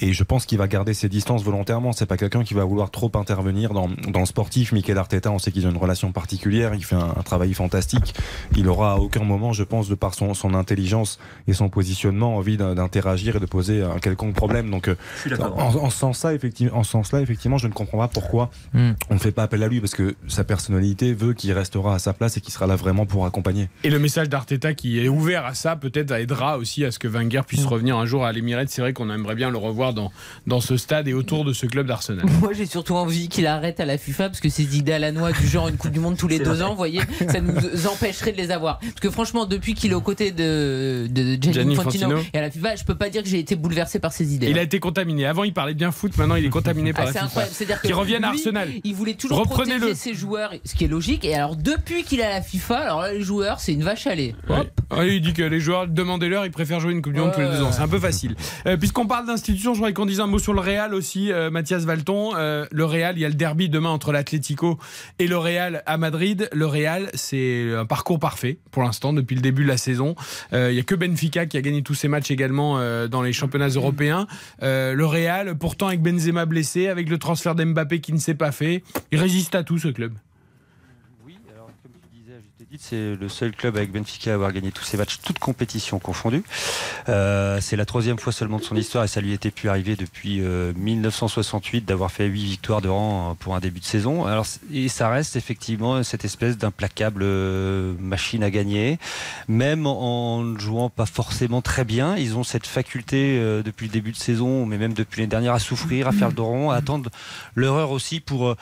Et je pense qu'il va garder ses distances volontairement. C'est pas quelqu'un qui va vouloir trop intervenir dans, dans le sportif. Mikel Arteta, on sait qu'ils ont une relation particulière. il fait un, un travail fantastique. Il aura à aucun moment, je pense, de par son, son intelligence et son positionnement, envie d'in- d'interagir et de poser un quelconque problème. Donc, euh, suis d'accord. en, en ce sens-là, effectivement, en ce sens-là, effectivement, je ne comprends pas pourquoi Hmm. on ne fait pas appel à lui parce que sa personnalité veut qu'il restera à sa place et qu'il sera là vraiment pour accompagner. Et le message d'Arteta qui est ouvert à ça, peut-être aidera aussi à ce que Wenger Mm. puisse revenir un jour à l'Emirates. C'est vrai qu'on aimerait bien le revoir dans, dans ce stade et autour de ce club d'Arsenal. Moi, j'ai surtout envie qu'il arrête à la FIFA parce que ces idées à la noix du genre une Coupe du Monde tous les deux vrai. ans, vous voyez, ça nous empêcherait de les avoir. Parce que franchement, depuis qu'il est aux côtés de, de Gianni Gianni Infantino Infantino. et à la FIFA, je peux pas dire que j'ai été bouleversé par ces idées. Il a été contaminé. Avant, il parlait bien foot. Maintenant, il est contaminé par Ah, la FIFA. C'est-à-dire que Qui reviennent à Arsenal. Il voulait toujours protéger ses joueurs, ce qui est logique. Et alors, depuis qu'il a la FIFA, alors là, les joueurs, c'est une vache à lait. Ouais. Ouais, il dit que les joueurs, demandez-leur, ils préfèrent jouer une Coupe du Monde tous les deux ans. C'est un peu facile. Euh, Puisqu'on parle d'institutions, je voudrais qu'on dise un mot sur le Real aussi, euh, Mathias Valton. Euh, le Real, il y a le derby demain entre l'Atlético et le Real à Madrid. Le Real, c'est un parcours parfait pour l'instant depuis le début de la saison. Il y a que Benfica qui a gagné tous ses matchs également dans les championnats européens. Le Real, pourtant avec Benzema blessé, avec le transfert d'Mbappé qui ne s'est pas fait, il résiste à tout ce club. C'est le seul club avec Benfica à avoir gagné tous ses matchs, toutes compétitions confondues. Euh, c'est la troisième fois seulement de son histoire et ça lui était pu arriver depuis euh, 1968 d'avoir fait huit victoires de rang euh, pour un début de saison. Alors, et ça reste effectivement cette espèce d'implacable euh, machine à gagner, même en ne jouant pas forcément très bien. Ils ont cette faculté euh, depuis le début de saison, mais même depuis les dernières, à souffrir, à faire le rond, à attendre l'horreur aussi pour euh,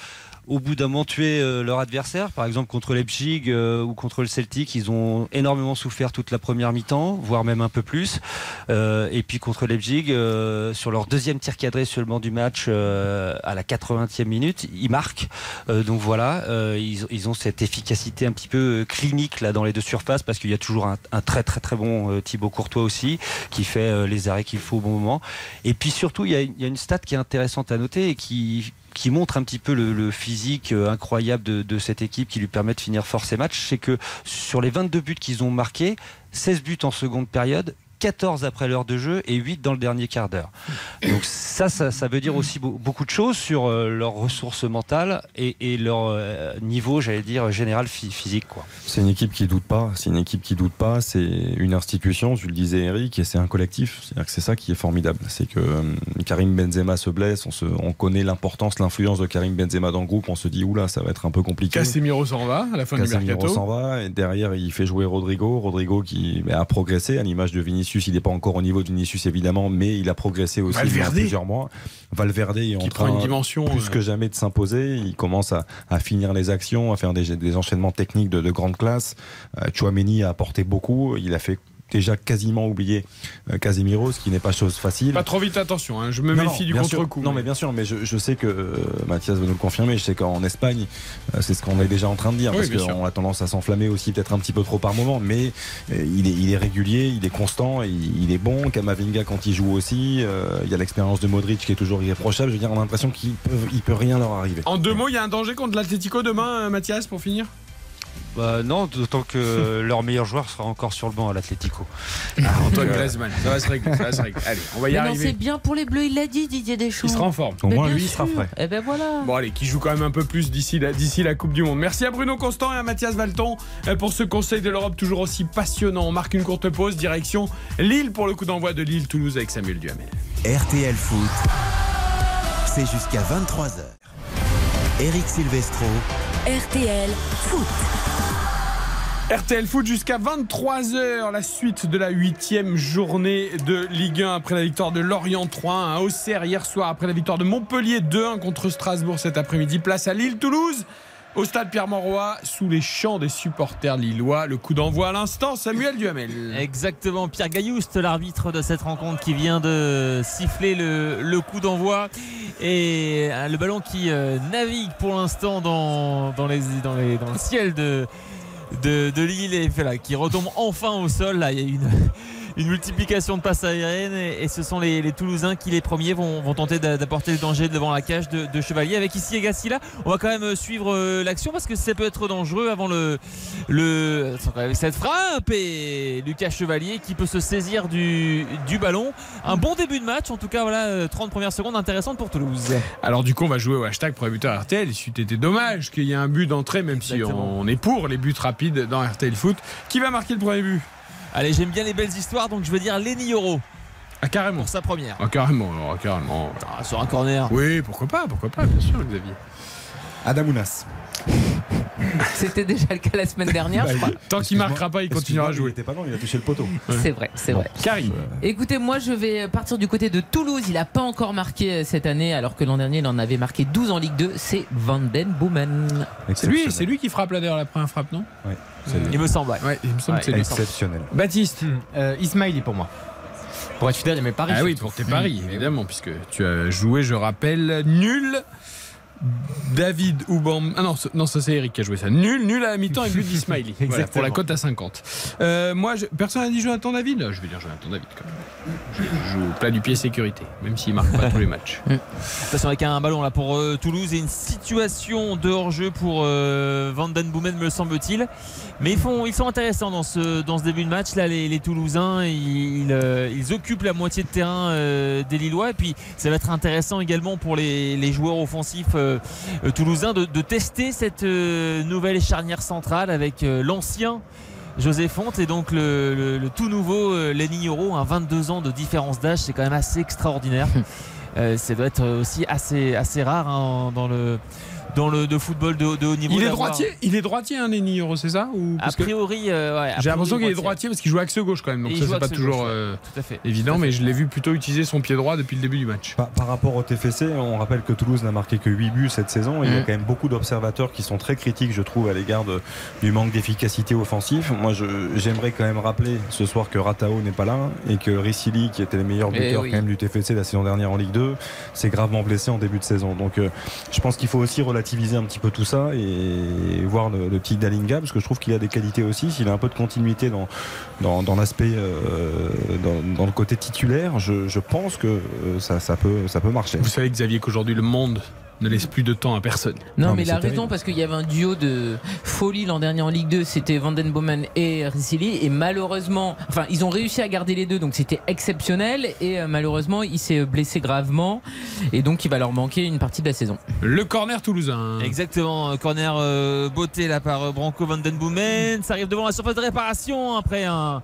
au bout d'un moment tuer euh, leur adversaire. Par exemple, contre Leipzig euh, ou contre le Celtic, ils ont énormément souffert toute la première mi-temps, voire même un peu plus. Euh, et puis contre Leipzig, euh, sur leur deuxième tir cadré seulement du match, euh, à la 80e minute, ils marquent. Donc voilà, ils, ont cette efficacité un petit peu clinique là dans les deux surfaces, parce qu'il y a toujours un, très très très bon Thibaut Courtois aussi, qui fait les arrêts qu'il faut au bon moment. Et puis surtout, il y a une stat qui est intéressante à noter et qui qui montre un petit peu le, physique euh, incroyable de, de cette équipe qui lui permet de finir fort ses matchs, c'est que sur les 22 buts qu'ils ont marqués, 16 buts en seconde période, 14 après l'heure de jeu et 8 dans le dernier quart d'heure. Donc ça, ça, ça veut dire aussi beau- beaucoup de choses sur euh, leurs ressources mentales et, et leur euh, niveau, j'allais dire, général phy- physique. Quoi. C'est une équipe qui doute pas. C'est une équipe qui doute pas. C'est une institution, tu le disais Eric, et c'est un collectif. C'est-à-dire que c'est ça qui est formidable. C'est que euh, Karim Benzema se blesse. On, se, on connaît l'importance, l'influence de Karim Benzema dans le groupe. On se dit oula, ça va être un peu compliqué. Casemiro s'en va à la fin du Casemiro mercato. s'en va et derrière il fait jouer Rodrigo. Rodrigo qui bah, a progressé à l'image de Vinicius. Il n'est pas encore au niveau de Vinicius évidemment, mais il a progressé aussi il y a Valverde. plusieurs mois. Valverde est en train prend une dimension, plus euh, que jamais de s'imposer. Il commence à, à finir les actions, à faire des, des enchaînements techniques de, de grande classe. Euh, Chouameni a apporté beaucoup. Il a fait déjà quasiment oublier euh, Casemiro, ce qui n'est pas chose facile. Pas trop vite, attention. hein, Je me Non, méfie du contre-coup. Non, mais bien sûr, mais je, je sais que euh, Mathias va nous le confirmer. Je sais qu'en Espagne, euh, c'est ce qu'on est déjà en train de dire, Oui, parce qu'on a tendance à s'enflammer aussi peut-être un petit peu trop par moment. Mais euh, il, est, il est régulier, il est constant, il, il est bon. Kamavinga quand il joue aussi. euh, il y a l'expérience de Modric qui est toujours irréprochable. Je veux dire, on a l'impression qu'il peut, il peut rien leur arriver. En deux mots, il y a un danger contre l'Atlético demain, Mathias, pour finir? Bah, non, d'autant que leur meilleur joueur sera encore sur le banc à l'Atlético. Antoine Griezmann, ça va se régler. Ça va se régler. Allez, on va y Mais non, arriver. c'est bien pour les Bleus, il l'a dit, Didier Deschamps. Il sera en forme. Mais bien sûr. Eh ben voilà. Bon allez, qui joue quand même un peu plus d'ici la, d'ici la Coupe du Monde. Merci à Bruno Constant et à Mathias Valton euh, pour ce Conseil de l'Europe toujours aussi passionnant. On marque une courte pause, direction Lille pour le coup d'envoi de Lille-Toulouse avec Samuel Duhamel. RTL Foot, c'est jusqu'à 23h. Eric Silvestro, RTL Foot. RTL Foot jusqu'à 23h, la suite de la huitième journée de Ligue 1 après la victoire de Lorient 3-1 à Auxerre hier soir, après la victoire de Montpellier 2-1 contre Strasbourg cet après-midi. Place à Lille-Toulouse, au stade Pierre-Mauroy, sous les chants des supporters lillois. Le coup d'envoi à l'instant, Samuel Duhamel. Exactement, Pierre Gaillouste, l'arbitre de cette rencontre qui vient de siffler le, coup d'envoi. Et euh, le ballon qui euh, navigue pour l'instant dans, dans, les, dans, les, dans le ciel de, de, de et qui retombe enfin au sol. Là, il y a une, une multiplication de passes aériennes et, et ce sont les, les Toulousains qui les premiers vont, vont tenter d'a- d'apporter le danger devant la cage de, de Chevalier. Avec ici Egassi là on va quand même suivre euh, l'action parce que ça peut être dangereux avant le, le cette frappe et Lucas Chevalier qui peut se saisir du, du ballon. Un bon début de match en tout cas voilà euh, 30 premières secondes intéressantes pour Toulouse. Alors du coup, on va jouer au hashtag premier buteur RTL. Été dommage qu'il y ait un but d'entrée, même si on est pour les buts rapides dans RTL Foot. Qui va marquer le premier but? Allez j'aime bien les belles histoires donc je veux dire Lenny Euro Ah carrément. pour sa première Ah carrément, alors, carrément. Ah, sur un corner Oui, pourquoi pas, pourquoi pas, bien sûr, Xavier. Adamounas. C'était déjà le cas la semaine dernière, je crois. Tant qu'il marquera pas, il continuera à Il jouer. était pas loin, il a touché le poteau. C'est vrai, c'est vrai. Karim. Écoutez, moi je vais partir du côté de Toulouse. Il n'a pas encore marqué euh, cette année, alors que l'an dernier il en avait marqué 12 en Ligue 2. C'est Van Den Boomen. C'est lui, c'est lui qui frappe là d'ailleurs la première frappe, non Ouais, il me semble ouais. Ouais, il me semble Ouais, que c'est lui. exceptionnel. Baptiste. Euh, Ismaili pour moi. Pour être fidèle à mes paris. Ah oui, pour tes paris, évidemment, puisque tu as joué, je rappelle, nul. David Oubam. Ah non, non ça c'est Eric qui a joué ça. Nul, nul à la mi-temps et but d'Ismaili. voilà, Exactement. pour la cote à 50. Euh, moi, je- personne n'a dit Jonathan David Je vais dire Jonathan David quand même. Je joue au plat du pied sécurité, même s'il marque pas tous les matchs. Attention avec un ballon là pour euh, Toulouse et une situation de hors-jeu pour euh, Van Den Boomen me semble-t-il. Mais ils, font, ils sont intéressants dans ce, dans ce début de match là les, les Toulousains ils, ils, euh, ils occupent la moitié de terrain euh, des Lillois et puis ça va être intéressant également pour les, les joueurs offensifs euh, euh, toulousains de, de tester cette euh, nouvelle charnière centrale avec l'ancien José Fonte et donc le, le- le tout nouveau Lenny Euro, un 22 ans de différence d'âge, c'est quand même assez extraordinaire. Euh, ça doit être aussi assez, assez rare hein, dans le dans le de football de, de haut niveau. Il est droitier, il est droitier, hein, Euro, c'est ça ou A parce priori, euh, ouais, J'ai l'impression qu'il est droitier parce qu'il joue axe gauche quand même, donc ça c'est pas toujours euh, Tout à fait. évident, Tout à mais je l'ai vu plutôt utiliser son pied droit depuis le début du match. Par, par rapport au TFC, on rappelle que Toulouse n'a marqué que 8 buts cette saison. Il y a Mhm. quand même beaucoup d'observateurs qui sont très critiques, je trouve, à l'égard de- du manque d'efficacité offensif. Moi, je- j'aimerais quand même rappeler ce soir que Ratao n'est pas là et que Ricili, qui était le meilleur Eh buteur oui. quand même du TFC la saison dernière en Ligue 2, s'est gravement blessé en début de saison. Donc, euh, je pense qu'il faut aussi relativiser un petit peu tout ça et voir le, le petit Dalinga, parce que je trouve qu'il a des qualités aussi. S'il a un peu de continuité dans, dans, dans l'aspect, euh, dans, dans le côté titulaire, je, je pense que euh, ça, ça, peut, ça peut marcher. Vous savez Xavier qu'aujourd'hui le monde ne laisse plus de temps à personne. Non, Non, mais mais il a raison terrible. parce qu'il y avait un duo de folie l'an dernier en Ligue 2, c'était Vandenbomen et Ricili et malheureusement, enfin ils ont réussi à garder les deux donc c'était exceptionnel et euh, malheureusement il s'est blessé gravement et donc il va leur manquer une partie de la saison. Le corner toulousain. Exactement, corner euh, beauté là par euh, Branco Van Den Boomen. Ça arrive devant la surface de réparation après un,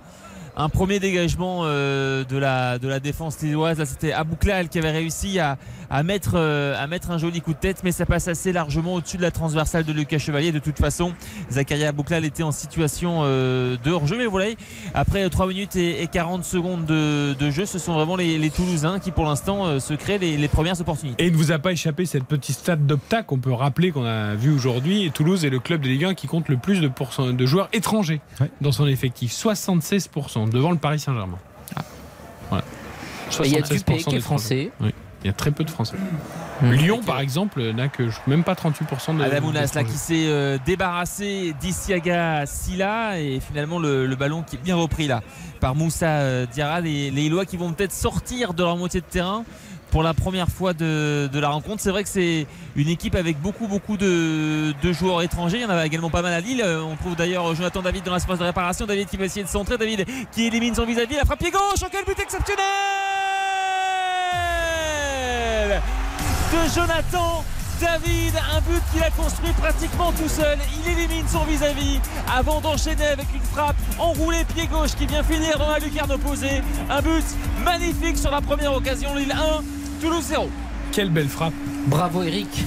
un premier dégagement euh, de, la, de la défense lilloise. Là, c'était Abouklal qui avait réussi à, à, mettre, euh, à mettre un joli coup de tête, mais ça passe assez largement au-dessus de la transversale de Lucas Chevalier. De toute façon, Zakaria Abouklal était en situation euh, de hors-jeu. Mais voilà, après 3 minutes et, et 40 secondes de, de jeu, ce sont vraiment les, les Toulousains qui, pour l'instant, euh, se créent les, les premières opportunités. Et il ne vous a pas échappé cette petite stat d'Opta qu'on peut rappeler qu'on a vu aujourd'hui. Et Toulouse est le club de Ligue 1 qui compte le plus de, pourcent- de joueurs étrangers Ouais. dans son effectif. 76% devant le Paris Saint-Germain. Voilà. Et il y a 76% Dupé qui est français. Oui. Il y a très peu de Français. Mmh. Lyon, par exemple, n'a que même pas 38% de. Adamounas là qui s'est euh, débarrassé d'Isiaga Silla et finalement le, le ballon qui est bien repris là par Moussa euh, Diarra. Les, les Illois qui vont peut-être sortir de leur moitié de terrain pour la première fois de, de la rencontre. C'est vrai que c'est une équipe avec beaucoup beaucoup de, de joueurs étrangers. Il y en a également pas mal à Lille. Euh, on trouve d'ailleurs Jonathan David dans l'espace de réparation. David qui va essayer de centrer. David qui élimine son vis-à-vis. La frappe pied gauche. Oh, quel but exceptionnel de Jonathan David, un but qu'il a construit pratiquement tout seul. Il élimine son vis-à-vis avant d'enchaîner avec une frappe enroulée pied gauche qui vient finir dans la lucarne opposée. Un but magnifique sur la première occasion. Lille 1, Toulouse 0. Quelle belle frappe. Bravo Eric.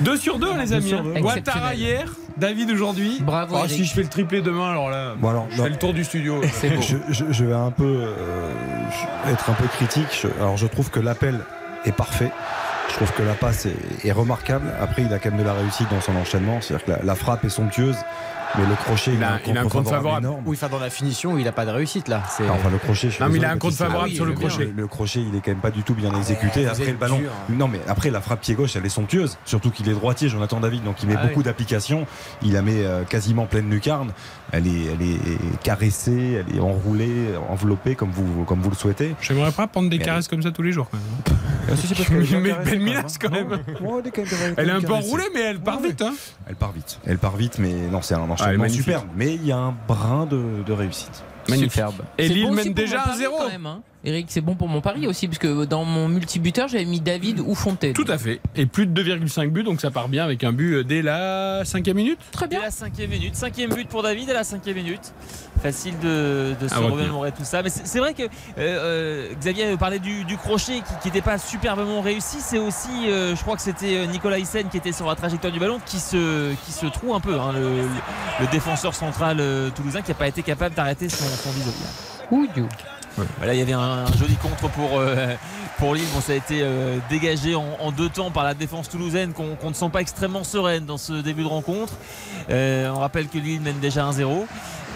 2 sur 2, les amis. deux. Ouattara hier, David aujourd'hui. Bravo, Oh, Eric. si je fais le triplé demain, alors là, Bon, alors, je non. fais le tour du studio. Beau. Je, je- je vais un peu euh, être un peu critique. Je- alors je trouve que l'appel est parfait. Je trouve que la passe est, est remarquable. Après, il a quand même de la réussite dans son enchaînement. C'est-à-dire que la, la frappe est somptueuse. Mais le crochet, Il a- il a un compte favorable. énorme. Oui, enfin dans la finition, il a pas de réussite là. C'est- Enfin, le crochet, je suis Non, mais il a un compte favorable ah oui, sur le crochet. Le, le crochet, il est quand même pas du tout bien exécuté. Après, le ballon. dur. Non, mais après, la frappe pied gauche, elle est somptueuse. Surtout qu'il est droitier, Jonathan David. Donc, il met Ah beaucoup oui. d'applications. Il la met euh, quasiment pleine lucarne. Elle est, elle est caressée, elle est enroulée, enveloppée, comme vous, comme vous le souhaitez. J'aimerais pas prendre des Mais caresses comme ça tous les jours. Quand même. Ah, si, parce Mais quand même, Milas, quand même. Elle est un peu enroulée, mais elle part Ouais, vite. Hein. Elle part vite. Elle part vite, mais non, c'est un elle est enchaînement superbe. Mais il y a un brin de, de réussite. Magnifique. Superbe. Et Lille bon mène déjà à pari, 0 quand même, hein. Eric, c'est bon pour mon pari aussi, parce que dans mon multibuteur, j'avais mis David ou Fontaine. Tout à fait. Et plus de 2,5 buts, donc ça part bien avec un but euh, dès la cinquième minute. Très Dès bien. la cinquième minute, cinquième but pour David à la cinquième minute. Facile de, de se retenir. remémorer tout ça. Mais c'est vrai que euh, euh, Xavier parlait du, du crochet qui n'était pas superbement réussi. C'est aussi, euh, je crois que c'était Nicolas Hyssen qui était sur la trajectoire du ballon qui se, qui se trouve un peu. hein, le, le défenseur central toulousain qui n'a pas été capable d'arrêter son, son vis-à-vis. Voilà, il y avait un, joli contre pour, euh, pour Lille. Bon, ça a été euh, dégagé en, deux temps par la défense toulousaine qu'on qu'on ne sent pas extrêmement sereine dans ce début de rencontre. Euh, on rappelle que Lille mène déjà 1-0.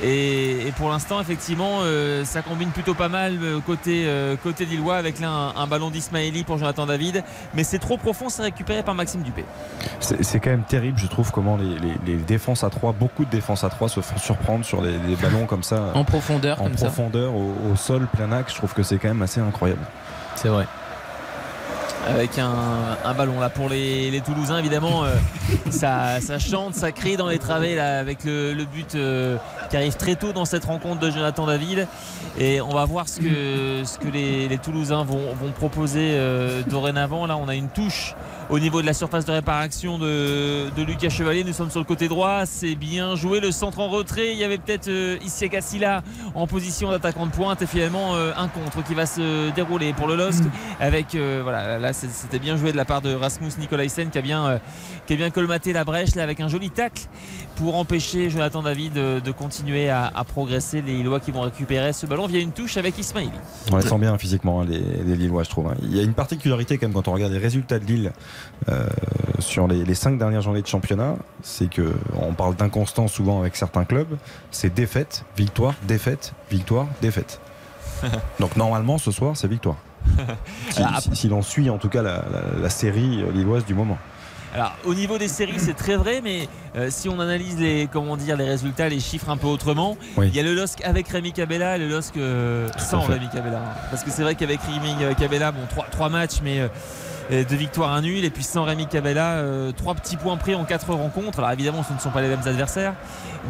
Et, et pour l'instant, effectivement, euh, ça combine plutôt pas mal euh, côté, euh, côté Lillois avec là un, un ballon d'Ismaili pour Jonathan David. Mais c'est trop profond, c'est récupéré par Maxime Dupé. C'est quand même terrible, je trouve, comment les, les- les défenses à 3, beaucoup de défenses à 3 se font surprendre sur des, des ballons comme ça, En profondeur, en comme ça. profondeur, au, au sol, plein axe. Je trouve que c'est quand même assez incroyable. C'est vrai. Avec un, un ballon. Là pour les, les Toulousains évidemment euh, ça, ça chante ça crie dans les travées là avec le, le but euh, qui arrive très tôt dans cette rencontre de Jonathan David. Et on va voir ce que, ce que les, les Toulousains vont, vont proposer euh, dorénavant. Là on a une touche au niveau de la surface de réparation de, de Lucas Chevalier. Nous sommes sur le côté droit. C'est bien joué. Le centre en retrait. Il y avait peut-être Issy Kassila en position d'attaquant de pointe. Et finalement un contre qui va se dérouler pour le LOSC avec euh, voilà c'était bien joué de la part de Rasmus Nicolaisen qui a bien euh, qui a bien colmaté la brèche là avec un joli tacle pour empêcher Jonathan David de, de continuer à, à progresser les Lillois qui vont récupérer ce ballon via une touche avec Ismaili On les sent bien physiquement, hein, les, les Lillois, je trouve. hein. Il y a une particularité quand même quand on regarde les résultats de Lille euh, sur les, les cinq dernières journées de championnat, c'est que on parle d'inconstance souvent avec certains clubs. C'est défaite, victoire, défaite, victoire, défaite. Donc normalement ce soir c'est victoire. Si, Alors, si- si l'on suit en tout cas la, la- la série euh, lilloise du moment. Alors au niveau des séries c'est très vrai mais euh, si on analyse les comment dire les résultats les chiffres un peu autrement Oui. il y a le LOSC avec Rémi Cabella et le LOSC euh, sans. Rémi Cabella parce que c'est vrai qu'avec Rémi Cabella bon trois, trois matchs mais euh, deux victoires un nul et puis sans Rémi Cabella trois petits points pris en quatre rencontres alors évidemment ce ne sont pas les mêmes adversaires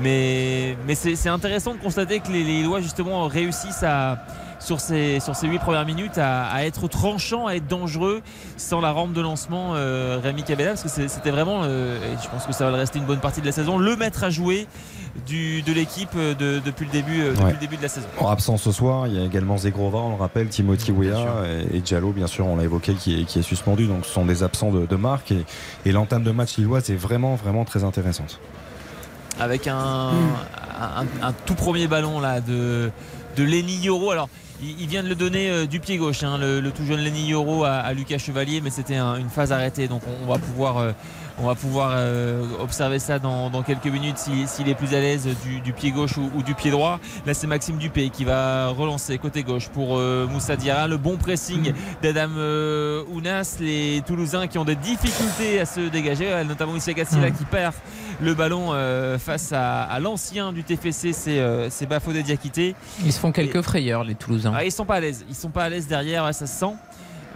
mais, mais c'est intéressant de constater que les, les Lillois justement réussissent à sur ces, sur ces 8 premières minutes à, à être tranchant, à être dangereux sans la rampe de lancement euh, Rémi Cabella parce que c'était vraiment, euh, et je pense que ça va le rester une bonne partie de la saison, le maître à jouer du, de l'équipe euh, de- depuis, le début, euh, depuis Ouais. le début de la saison. En absence ce soir, il y a également Zegrova, on le rappelle, Timothy Weah et, et Diallo, bien sûr, on l'a évoqué, qui est, qui est suspendu. Donc ce sont des absents de, de marque. Et, et l'entame de match lilloise est vraiment, vraiment très intéressante. avec un, un, un tout premier ballon là de, de Lenny Yoro. Alors, il, vient de le donner euh, du pied gauche, hein, le, tout jeune Lenny Yoro à, Lucas Chevalier, mais c'était un- une phase arrêtée. Donc, on, on va pouvoir, euh, on va pouvoir euh, observer ça dans, dans quelques minutes si- s'il est plus à l'aise du, du pied gauche ou, ou du pied droit. Là, c'est Maxime Dupé qui va relancer côté gauche pour euh, Moussa Diarra. Le bon pressing d'Adam euh, Ounas, les Toulousains qui ont des difficultés à se dégager, euh, notamment Issa Gassila qui perd le ballon euh, face à, à l'ancien du TFC, c'est euh, Bafodé Diakité. Ils se font quelques frayeurs, les Toulousains. Ah, ils sont pas à l'aise, ils sont pas à l'aise derrière, ça se sent.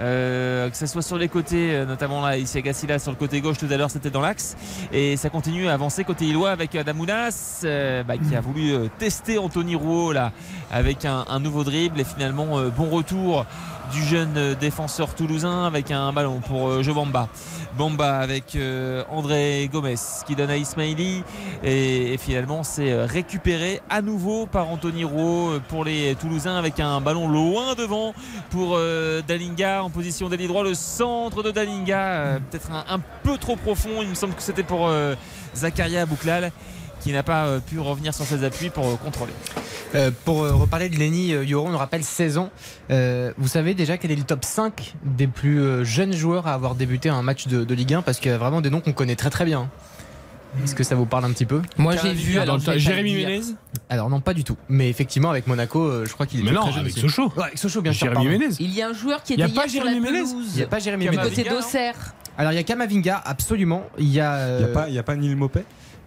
Euh, que ce soit sur les côtés, euh, notamment là, ici à Gassila sur le côté gauche tout à l'heure, c'était dans l'axe. Et ça continue à avancer côté Illois avec Adamounas euh, bah, qui a voulu euh, tester Anthony Rouault là, avec un, nouveau dribble. Et finalement, euh, bon retour du jeune euh, défenseur toulousain avec un ballon pour euh, Jo Bamba. Avec euh, André Gomez qui donne à Ismaili. Et, finalement, c'est récupéré à nouveau par Anthony Rouault pour les Toulousains avec un ballon loin devant pour Dalinga en position d'ailier droit. Le centre de Dalinga, peut-être un, peu trop profond. Il me semble que c'était pour Zakaria Bouklal qui n'a pas euh, pu revenir sur ses appuis pour euh, contrôler. Euh, pour euh, reparler de Lenny euh, Yoro, on nous rappelle 16 ans. Euh, vous savez déjà quel est le top 5 des plus euh, jeunes joueurs à avoir débuté un match de, de Ligue 1 Parce qu'il y a vraiment des noms qu'on connaît très très bien. Est-ce que ça vous parle un petit peu? Moi, j'ai vu, alors, Jérémy. Ménez? Alors non, pas du tout. Mais effectivement, avec Monaco, je crois qu'il est Mais non, très jeune avec. Sochaux. Ouais, avec Sochaux, bien sûr. Jérémy pardon. Ménez. Il y a un joueur qui Il y était a pas hier sur Jérémy la Ménez pelouse. Il n'y a pas Jérémy Du Ménez. côté d'Auxerre. Alors il y a Kamavinga, absolument. Il y a. Il n'y a, pas- il y a pas Neil Mopé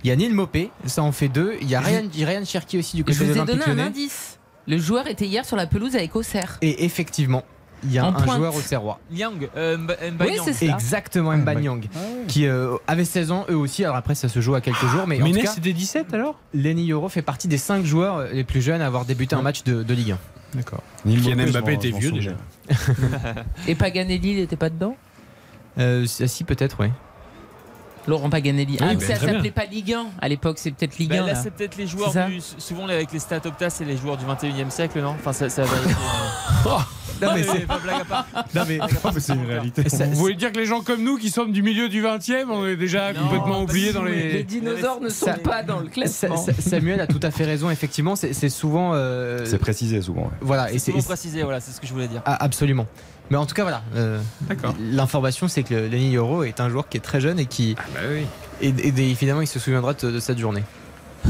Il y a Neil Mopé, ça en fait deux. Il y a Ryan, Ryan Cherki aussi du côté Je de vous ai l'Olympique donné un Lyonnais. indice. Le joueur était hier sur la pelouse avec Auxerre. Et effectivement, il y a En un pointe. joueur au Serrois. Liang, euh, Mba- Oui, Mbanyang. c'est ça. Exactement, Mbanyang, qui euh, avait 16 ans, eux aussi. Alors après, ça se joue à quelques jours, mais en tout cas, c'était 17 alors? Lenny Euro fait partie des 5 joueurs euh, les plus jeunes à avoir débuté un match de, de Ligue 1. D'accord. Neil Kylian je Mbappé était je vieux déjà. Et Paganelli, il n'était pas dedans? Euh, si, peut-être, oui. Laurent Paganelli. Oui, ah, ben, ça s'appelait pas Ligue 1 à l'époque, c'est peut-être Ligue Bah, 1. là, là. c'est peut-être les joueurs du. Souvent, avec les stats Opta, c'est les joueurs du 21 e siècle, non? Enfin, ça, ça va. Non, mais c'est- pas blague à part. Non, mais c'est une réalité. Ça- Vous voulez dire que les gens comme nous qui sommes du milieu du 20e, on est déjà Non, complètement pas oubliés dans Les les. dinosaures ne sont Ça- pas dans le classement. Sa- Samuel a tout à fait raison, effectivement. C'est c'est souvent. euh, C'est précisé souvent. ouais. Voilà, et c'est- précisé, voilà, c'est ce que je voulais dire. Ah, absolument. Mais en tout cas, voilà. euh, D'accord. L'information, c'est que Lenny Euro est un joueur qui est très jeune et qui. Bah oui. Et, et- et finalement, il se souviendra de, de cette journée.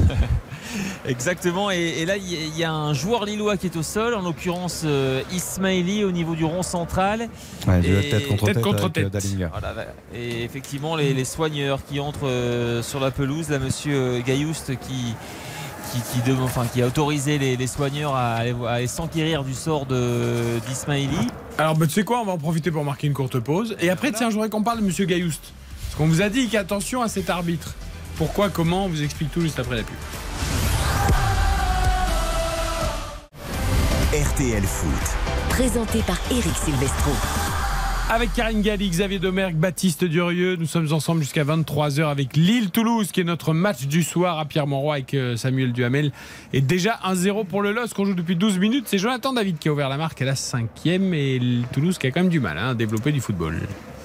Exactement, et, et là il y, a- il y a un joueur lillois qui est au sol, en l'occurrence euh, Ismaili au niveau du rond central. Ouais, Et- la tête contre Tête tête, contre tête. Voilà, et effectivement les, les soigneurs qui entrent euh, sur la pelouse, là monsieur euh, Gaillouste qui, qui, qui, dem- enfin, qui a autorisé les, les soigneurs à s'enquérir du sort de- d'Ismaili. Alors, bah, tu sais quoi, on va en profiter pour marquer une courte pause. Et après, tiens, je voudrais qu'on parle de Monsieur Gaillouste. Parce qu'on vous a dit qu'attention à cet arbitre. Pourquoi, comment, on vous explique tout juste après la pub. RTL Foot. Présenté par Eric Silvestro. Avec Karine Galli, Xavier Domergue, Baptiste Durieux, nous sommes ensemble jusqu'à 23h avec Lille-Toulouse, qui est notre match du soir à Pierre-Monroy avec euh, Samuel Duhamel. Et déjà 1-0 pour le LOSC, qu'on joue depuis 12 minutes. C'est Jonathan David qui a ouvert la marque à la cinquième et le Toulouse qui a quand même du mal hein, à développer du football.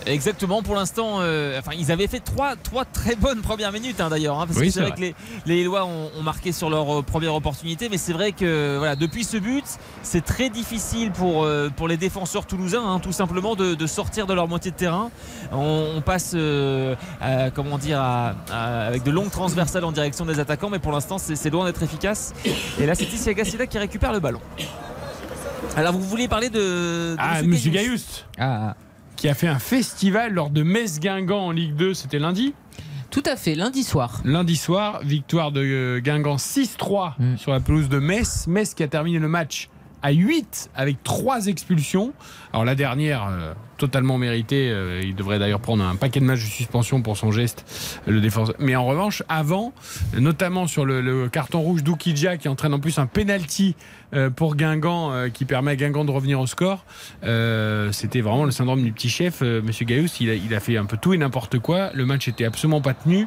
Exactement, pour l'instant, euh, enfin, ils avaient fait trois, trois très bonnes premières minutes hein, d'ailleurs, hein, parce Oui, que c'est vrai, vrai. que les, les ont, ont marqué sur leur euh, première opportunité, mais c'est vrai que voilà, depuis ce but, c'est très difficile pour, euh, pour les défenseurs toulousains, hein, tout simplement, de, de sortir de leur moitié de terrain. On, on passe, à, comment dire, à- à- avec de longues transversales en direction des attaquants, mais pour l'instant, c'est loin d'être efficace. Et là, c'est Tissia Gassida qui récupère le ballon. Alors, vous vouliez parler de, de Ah, Monsieur Ah. Qui a fait un festival lors de Metz-Guingamp en Ligue 2, c'était lundi Tout à fait, lundi soir. Lundi soir, victoire de euh, Guingamp 6-3 Mm. sur la pelouse de Metz. Metz qui a terminé le match à 8 avec 3 expulsions. Alors la dernière, euh, totalement méritée. euh, il devrait d'ailleurs prendre un paquet de matchs de suspension pour son geste, euh, le défenseur. Mais en revanche, avant, notamment sur le, carton rouge d'Oukidja qui entraîne en plus un penalty euh, pour Guingamp qui permet à Guingamp de revenir au score. C'était vraiment le syndrome du petit chef. Monsieur Gaius, il a, il a fait un peu tout et n'importe quoi. Le match était absolument pas tenu.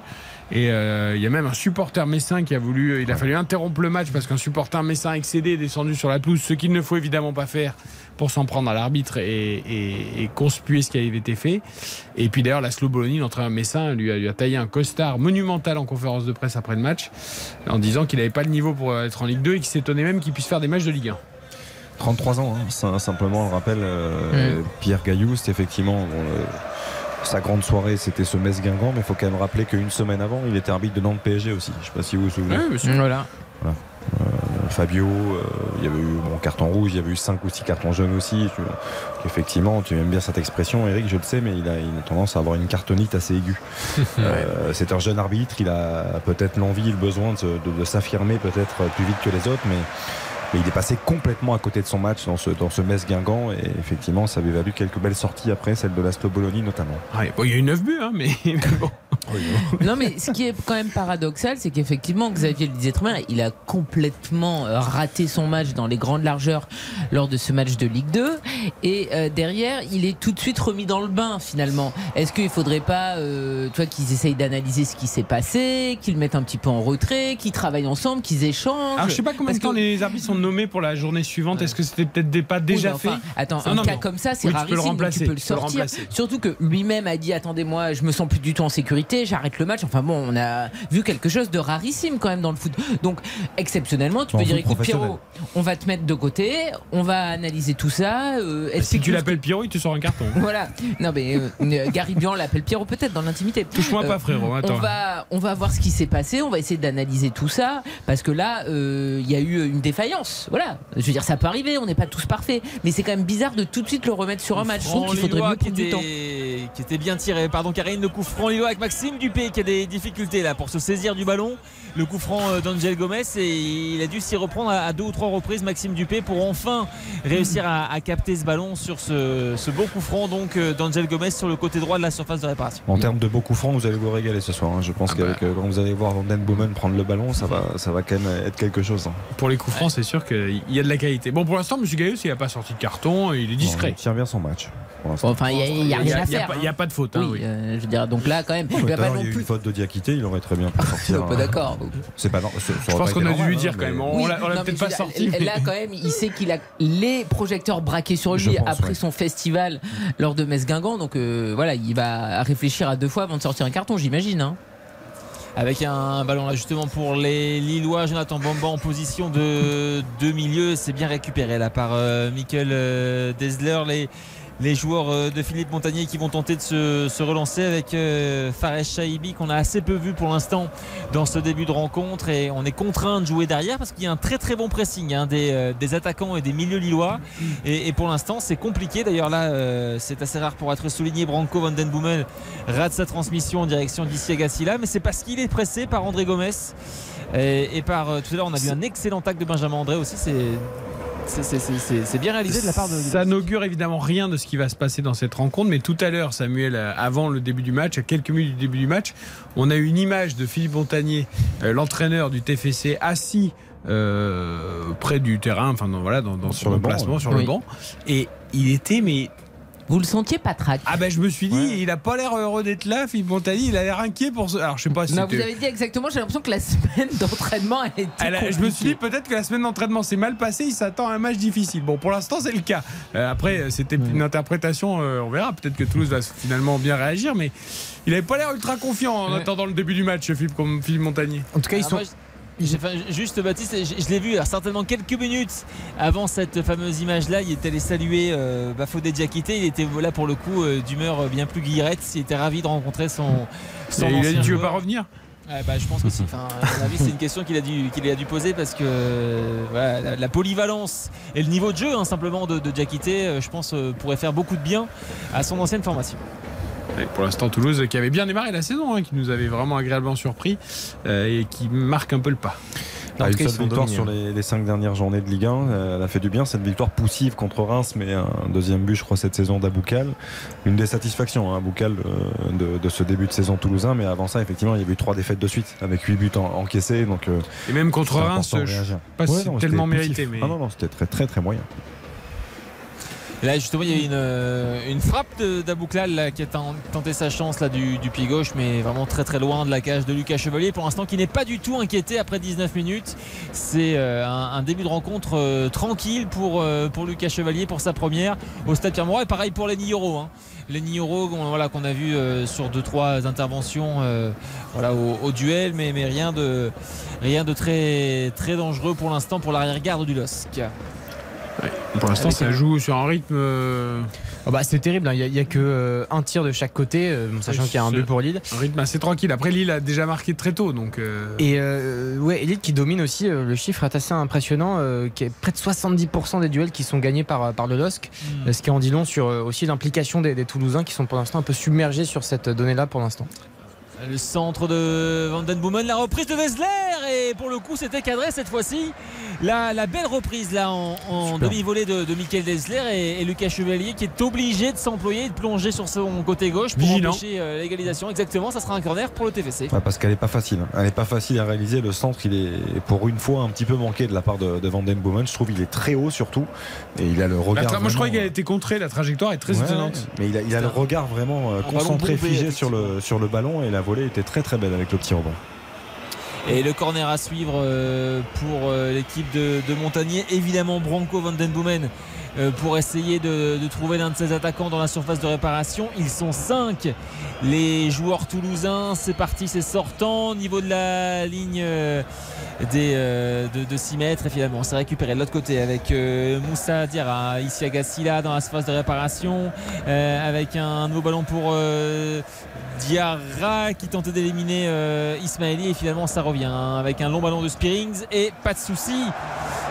Et euh, il y a même un supporter messin qui a voulu. Il a fallu interrompre le match parce qu'un supporter messin excédé est descendu sur la pelouse, ce qu'il ne faut évidemment pas faire pour s'en prendre à l'arbitre et, et- et conspuer ce qui avait été fait. Et puis d'ailleurs, la Bologna, l'entraîneur messin, lui a, lui a taillé un costard monumental en conférence de presse après le match en disant qu'il n'avait pas le niveau pour être en Ligue 2 et qu'il s'étonnait même qu'il puisse faire des matchs de Ligue 1. 33 ans, hein. Sim- simplement, on le rappelle, euh, Pierre Gaillou, c'était effectivement bon, euh, sa grande soirée, c'était ce Metz Guingamp, mais il faut quand même rappeler qu'une semaine avant, il était arbitre de Nantes PSG aussi. Je ne sais pas si vous vous souvenez. Voilà. Voilà. Euh, Fabio, euh, il y avait eu mon carton rouge, il y avait eu 5 ou 6 cartons jaunes aussi. Tu- effectivement, tu aimes bien cette expression, Eric, je le sais, mais il a, il a tendance à avoir une cartonite assez aiguë. Euh, c'est un jeune arbitre, il a peut-être l'envie, le besoin de- de s'affirmer peut-être plus vite que les autres, mais, mais il est passé complètement à côté de son match dans ce, dans ce Metz Guingamp, et effectivement, ça avait valu quelques belles sorties après, celle de l'Asto Bologna notamment. Ouais, bon, il y a eu 9 buts, hein, mais bon. Non, mais ce qui est quand même paradoxal, c'est qu'effectivement, Xavier le disait très bien, il a complètement euh, raté son match dans les grandes largeurs lors de ce match de Ligue 2. Et euh, derrière, il est tout de suite remis dans le bain, finalement. Est-ce qu'il faudrait pas, euh, tu vois, qu'ils essayent d'analyser ce qui s'est passé, qu'ils mettent un petit peu en retrait, qu'ils travaillent ensemble, qu'ils échangent? Alors je sais pas combien de temps que- les arbitres sont nommés pour la journée suivante. Est-ce que c'était peut-être des pas déjà Oui, enfin, fait Attends, un non, cas non. comme ça, c'est Oui, tu peux le rarissime. remplacer, tu peux le peux le sortir. remplacer. Surtout que lui-même a dit attendez-moi, je me sens plus du tout en sécurité. J'arrête le match. Enfin bon, on a vu quelque chose de rarissime quand même dans le foot. Donc exceptionnellement, tu En peux dire écoute. Pierrot, on va te mettre de côté, on va analyser tout ça. euh, Si explique-nous tu l'appelles Pierrot, il te sort un carton. voilà. Non mais euh, euh, Gary Bian l'appelle Pierrot peut-être dans l'intimité. Touche-moi pas, frérot, attends. On va, on va voir ce qui s'est passé. On va essayer d'analyser tout ça parce que là, euh, il y a eu une défaillance. Voilà. Je veux dire, ça peut arriver. On n'est pas tous parfaits, mais c'est quand même bizarre de tout de suite le remettre sur un match. Je trouve qu'il faudrait mieux prendre du temps. qui était bien tiré. Pardon, Karine, le coup franc Lillois avec Maxime Dupé qui a des difficultés là pour se saisir du ballon. Le coup franc euh, d'Angel Gomez et il a dû s'y reprendre à, deux ou trois reprises, Maxime Dupé, pour enfin réussir à, à capter ce ballon sur ce, ce beau coup franc donc euh, d'Angel Gomez sur le côté droit de la surface de réparation. En termes de beaux coups francs, vous allez vous régaler ce soir. hein. Je pense qu'avec euh, quand vous allez voir Van Den Boomen prendre le ballon, ça va, ça va quand même être quelque chose. hein. Pour les coups francs, c'est sûr qu'il y a de la qualité. Bon, pour l'instant, M. Gaius, il n'a pas sorti de carton, il est discret. il tient bien son match. Bon, enfin, il n'y a, il y a rien à Il y a faire. pas- il y a pas de faute, hein, Oui, oui. euh, je veux dire, donc là, quand même, Ouais, il mais va tout à pas l'heure, non il y a eu plus. une faute de Diakité, il aurait très bien pu sortir. Pas d'accord. C'est pas ça Je pense qu'on a dû normal, lui dire quand même. On l'a peut-être pas sorti. Là, quand même, il sait qu'il a les projecteurs braqués sur lui après son festival lors de Metz-Guingamp. Donc euh, voilà, il va réfléchir à deux fois avant de sortir un carton, j'imagine. hein. Avec un ballon là justement pour les Lillois, Jonathan Bamba en position de, de milieu, c'est bien récupéré là par euh, Michael euh, Desler. Les, les joueurs euh, de Philippe Montagnier qui vont tenter de se, relancer avec euh, Fares qu'on a assez peu vu pour l'instant dans ce début de rencontre. Et on est contraint de jouer derrière parce qu'il y a un très très bon pressing hein, des, euh, des attaquants et des milieux lillois. Et, pour l'instant c'est compliqué. D'ailleurs là euh, c'est assez rare pour être souligné Branco Van Den Boomen rate sa transmission en direction d'Issi Agassila mais c'est parce qu'il est pressé par André Gomez et, par tout à l'heure on a vu un excellent tacle de Benjamin André aussi. C'est c'est- bien réalisé de la part de Ça n'augure évidemment rien de ce qui va se passer dans cette rencontre, mais tout à l'heure, Samuel, euh, avant le début du match, à quelques minutes du début du match, on a eu une image de Philippe Montagnier, euh, l'entraîneur du TFC, assis euh, près du terrain, enfin dans, voilà, dans, dans Sur son le banc, emplacement, ouais. sur le banc, et il était mais Vous le sentiez pas trac ah ben je me suis dit, il a pas l'air heureux d'être là, Philippe Montagnier, il a l'air inquiet pour ce. Alors je sais pas si Non, vous avez dit exactement, j'ai l'impression que la semaine d'entraînement a été. Elle a- je me suis dit peut-être que la semaine d'entraînement s'est mal passée, il s'attend à un match difficile. Bon, pour l'instant, c'est le cas. Euh, après, c'était une interprétation, euh, on verra. Peut-être que Toulouse va finalement bien réagir, mais il avait pas l'air ultra confiant en attendant le début du match, Philippe, comme Philippe Montagnier. En tout cas, ils sont. Enfin, juste Baptiste, je, je l'ai vu alors, certainement quelques minutes avant cette fameuse image-là. Il était allé saluer euh, Bafodé Diakité. Il était là pour le coup euh, d'humeur bien plus guillerette. Il était ravi de rencontrer son. son Et il a dit ancien Tu veux pas revenir? Ouais, bah, je pense que si. Enfin, à mon avis, c'est une question qu'il a dû qu'il a dû poser parce que voilà, la, la polyvalence et le niveau de jeu hein, simplement de, de Diakité, euh, je pense, euh, pourrait faire beaucoup de bien à son ancienne formation. Et Pour l'instant, Toulouse qui avait bien démarré la saison, hein, qui nous avait vraiment agréablement surpris euh, et qui marque un peu le pas. Ah, une seule victoire dominés, sur les, les cinq dernières journées de Ligue 1. euh, elle a fait du bien. Cette victoire poussive contre Reims, mais un deuxième but, je crois, cette saison d'Aboukal. Une des satisfactions, hein, Aboukal, euh, de, de ce début de saison toulousain. Mais avant ça, effectivement, il y avait eu trois défaites de suite, avec huit buts en- encaissés. Donc, euh, Et même contre Reims, je pas non, tellement mérité. Mais... Ah non, non, c'était très, très, très moyen. Là justement il y a une, euh, une frappe d'Abouklal qui a ten- tenté sa chance là, du, pied gauche mais vraiment très très loin de la cage de Lucas Chevalier pour l'instant qui n'est pas du tout inquiété après 19 minutes. C'est euh, un, début de rencontre euh, tranquille pour, pour Lucas Chevalier pour sa première au Stade Pierre-Mauroy et pareil pour. Hein. Lenny Yoro qu'on voilà, qu'on a vu sur 2-3 interventions voilà, au, au duel mais, mais rien de, rien de très, très dangereux pour l'instant pour l'arrière-garde du LOSC. Pour l'instant, ça un- joue sur un rythme. euh, Ah bah, c'est terrible, hein. il n'y a, que euh, un tir de chaque côté, euh, sachant qu'il y a un but pour Lille. Un rythme assez tranquille. Après, Lille a déjà marqué très tôt, donc. euh, Et ouais, Lille qui domine aussi, le chiffre est assez impressionnant, qui est près de 70% des duels qui sont gagnés par, par le LOSC, Hmm. ce qui en dit long sur aussi l'implication des, des Toulousains qui sont pour l'instant un peu submergés sur cette donnée-là pour l'instant. Le centre de Van Den Boomen, la reprise de Wesler et pour le coup c'était cadré cette fois-ci. La, la belle reprise là en, demi-volée de, de Michael Desler et, et Lucas Chevalier qui est obligé de s'employer et de plonger sur son côté gauche pour Vigilant. empêcher euh, l'égalisation. Exactement, ça sera un corner pour le TFC. Ouais, parce qu'elle est pas facile. Elle est pas facile à réaliser. Le centre, il est pour une fois un petit peu manqué de la part de, de Van Den Boomen. Je trouve qu'il est très haut surtout. Et il a le regard. moi, je croyais qu'elle a été contrée. La trajectoire est très Ouais, étonnante. Mais il a, il a le regard vraiment euh, concentré, figé sur le, sur le ballon. Et la était très très belle avec le petit rebond. Et le corner à suivre euh, pour euh, l'équipe de, de Montagnier. Évidemment, Branco Van Den Boomen pour essayer de, trouver l'un de ses attaquants dans la surface de réparation. Ils sont 5 les joueurs toulousains. C'est parti, c'est sortant au niveau de la ligne euh, des, euh, de, de 6 mètres. Et finalement, c'est récupéré de l'autre côté avec euh, Moussa Diarra, ici à Gassila dans la surface de réparation. euh, avec un nouveau ballon pour euh, Diarra qui tentait d'éliminer euh, Ismaili. Et finalement, ça revient hein, avec un long ballon de Spearings. Et pas de souci.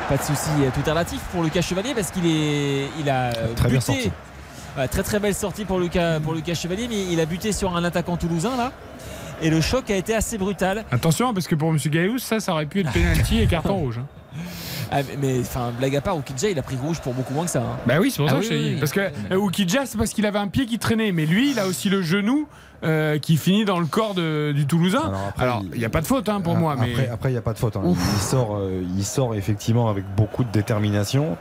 Pas de souci, euh, tout est relatif pour Lucas Chevalier parce qu'il est, il a Très bien buté. sorti. Ouais, très très belle sortie pour Lucas, pour Lucas Chevalier, mais il a buté sur un attaquant toulousain là. Et le choc a été assez brutal. Attention, parce que pour M. Gaillous, ça, ça aurait pu être penalty et carton rouge. hein. Ah, mais- mais enfin, blague à part, Okidja il a pris rouge pour beaucoup moins que ça. hein. Bah oui, c'est pour Ah ça oui, que je oui. Parce que euh, Oukidja, c'est parce qu'il avait un pied qui traînait. Mais lui, il a aussi le genou euh, qui finit dans le corps de- du Toulousain. Alors, il n'y a pas de faute hein, pour moi. Mais... Après, après, il n'y a pas de faute. hein. Il, sort, euh, il sort effectivement avec beaucoup de détermination,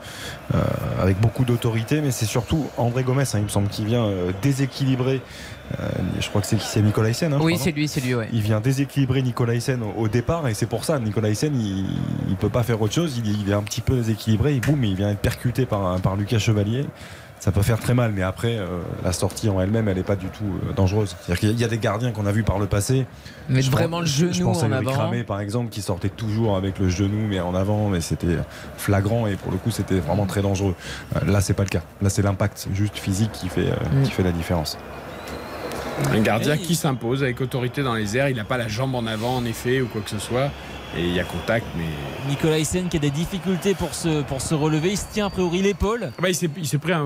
euh, avec beaucoup d'autorité, mais c'est surtout André Gomez, hein, il me semble, qui vient euh, déséquilibrer. Euh, je crois que c'est qui c'est Nicolaisen. hein, je Oui, c'est lui, c'est lui, ouais. Il vient déséquilibrer Nicolaisen au, au départ, et c'est pour ça, Nicolaisen, il ne peut pas faire autre chose. Il, il est un petit peu déséquilibré, et boum, il vient être percuté par, par Lucas Chevalier. Ça peut faire très mal, mais après, euh, la sortie en elle-même, elle n'est pas du tout euh, dangereuse. C'est-à-dire qu'il y a- il des gardiens qu'on a vus par le passé. Je vraiment pense- le Je genou pense à en Eric avant. Ramé, par exemple, qui sortait toujours avec le genou mais en avant, mais c'était flagrant et pour le coup, c'était vraiment très dangereux. Là, c'est pas le cas. Là, c'est l'impact juste physique qui fait, Mm. qui fait la différence. Un gardien qui s'impose avec autorité dans les airs. Il n'a pas la jambe en avant, en effet, ou quoi que ce soit. Et il y a contact, mais. Nicolas Hyssen qui a des difficultés pour se, pour se relever. Il se tient a priori l'épaule. Bah, il s'est il s'est pris un,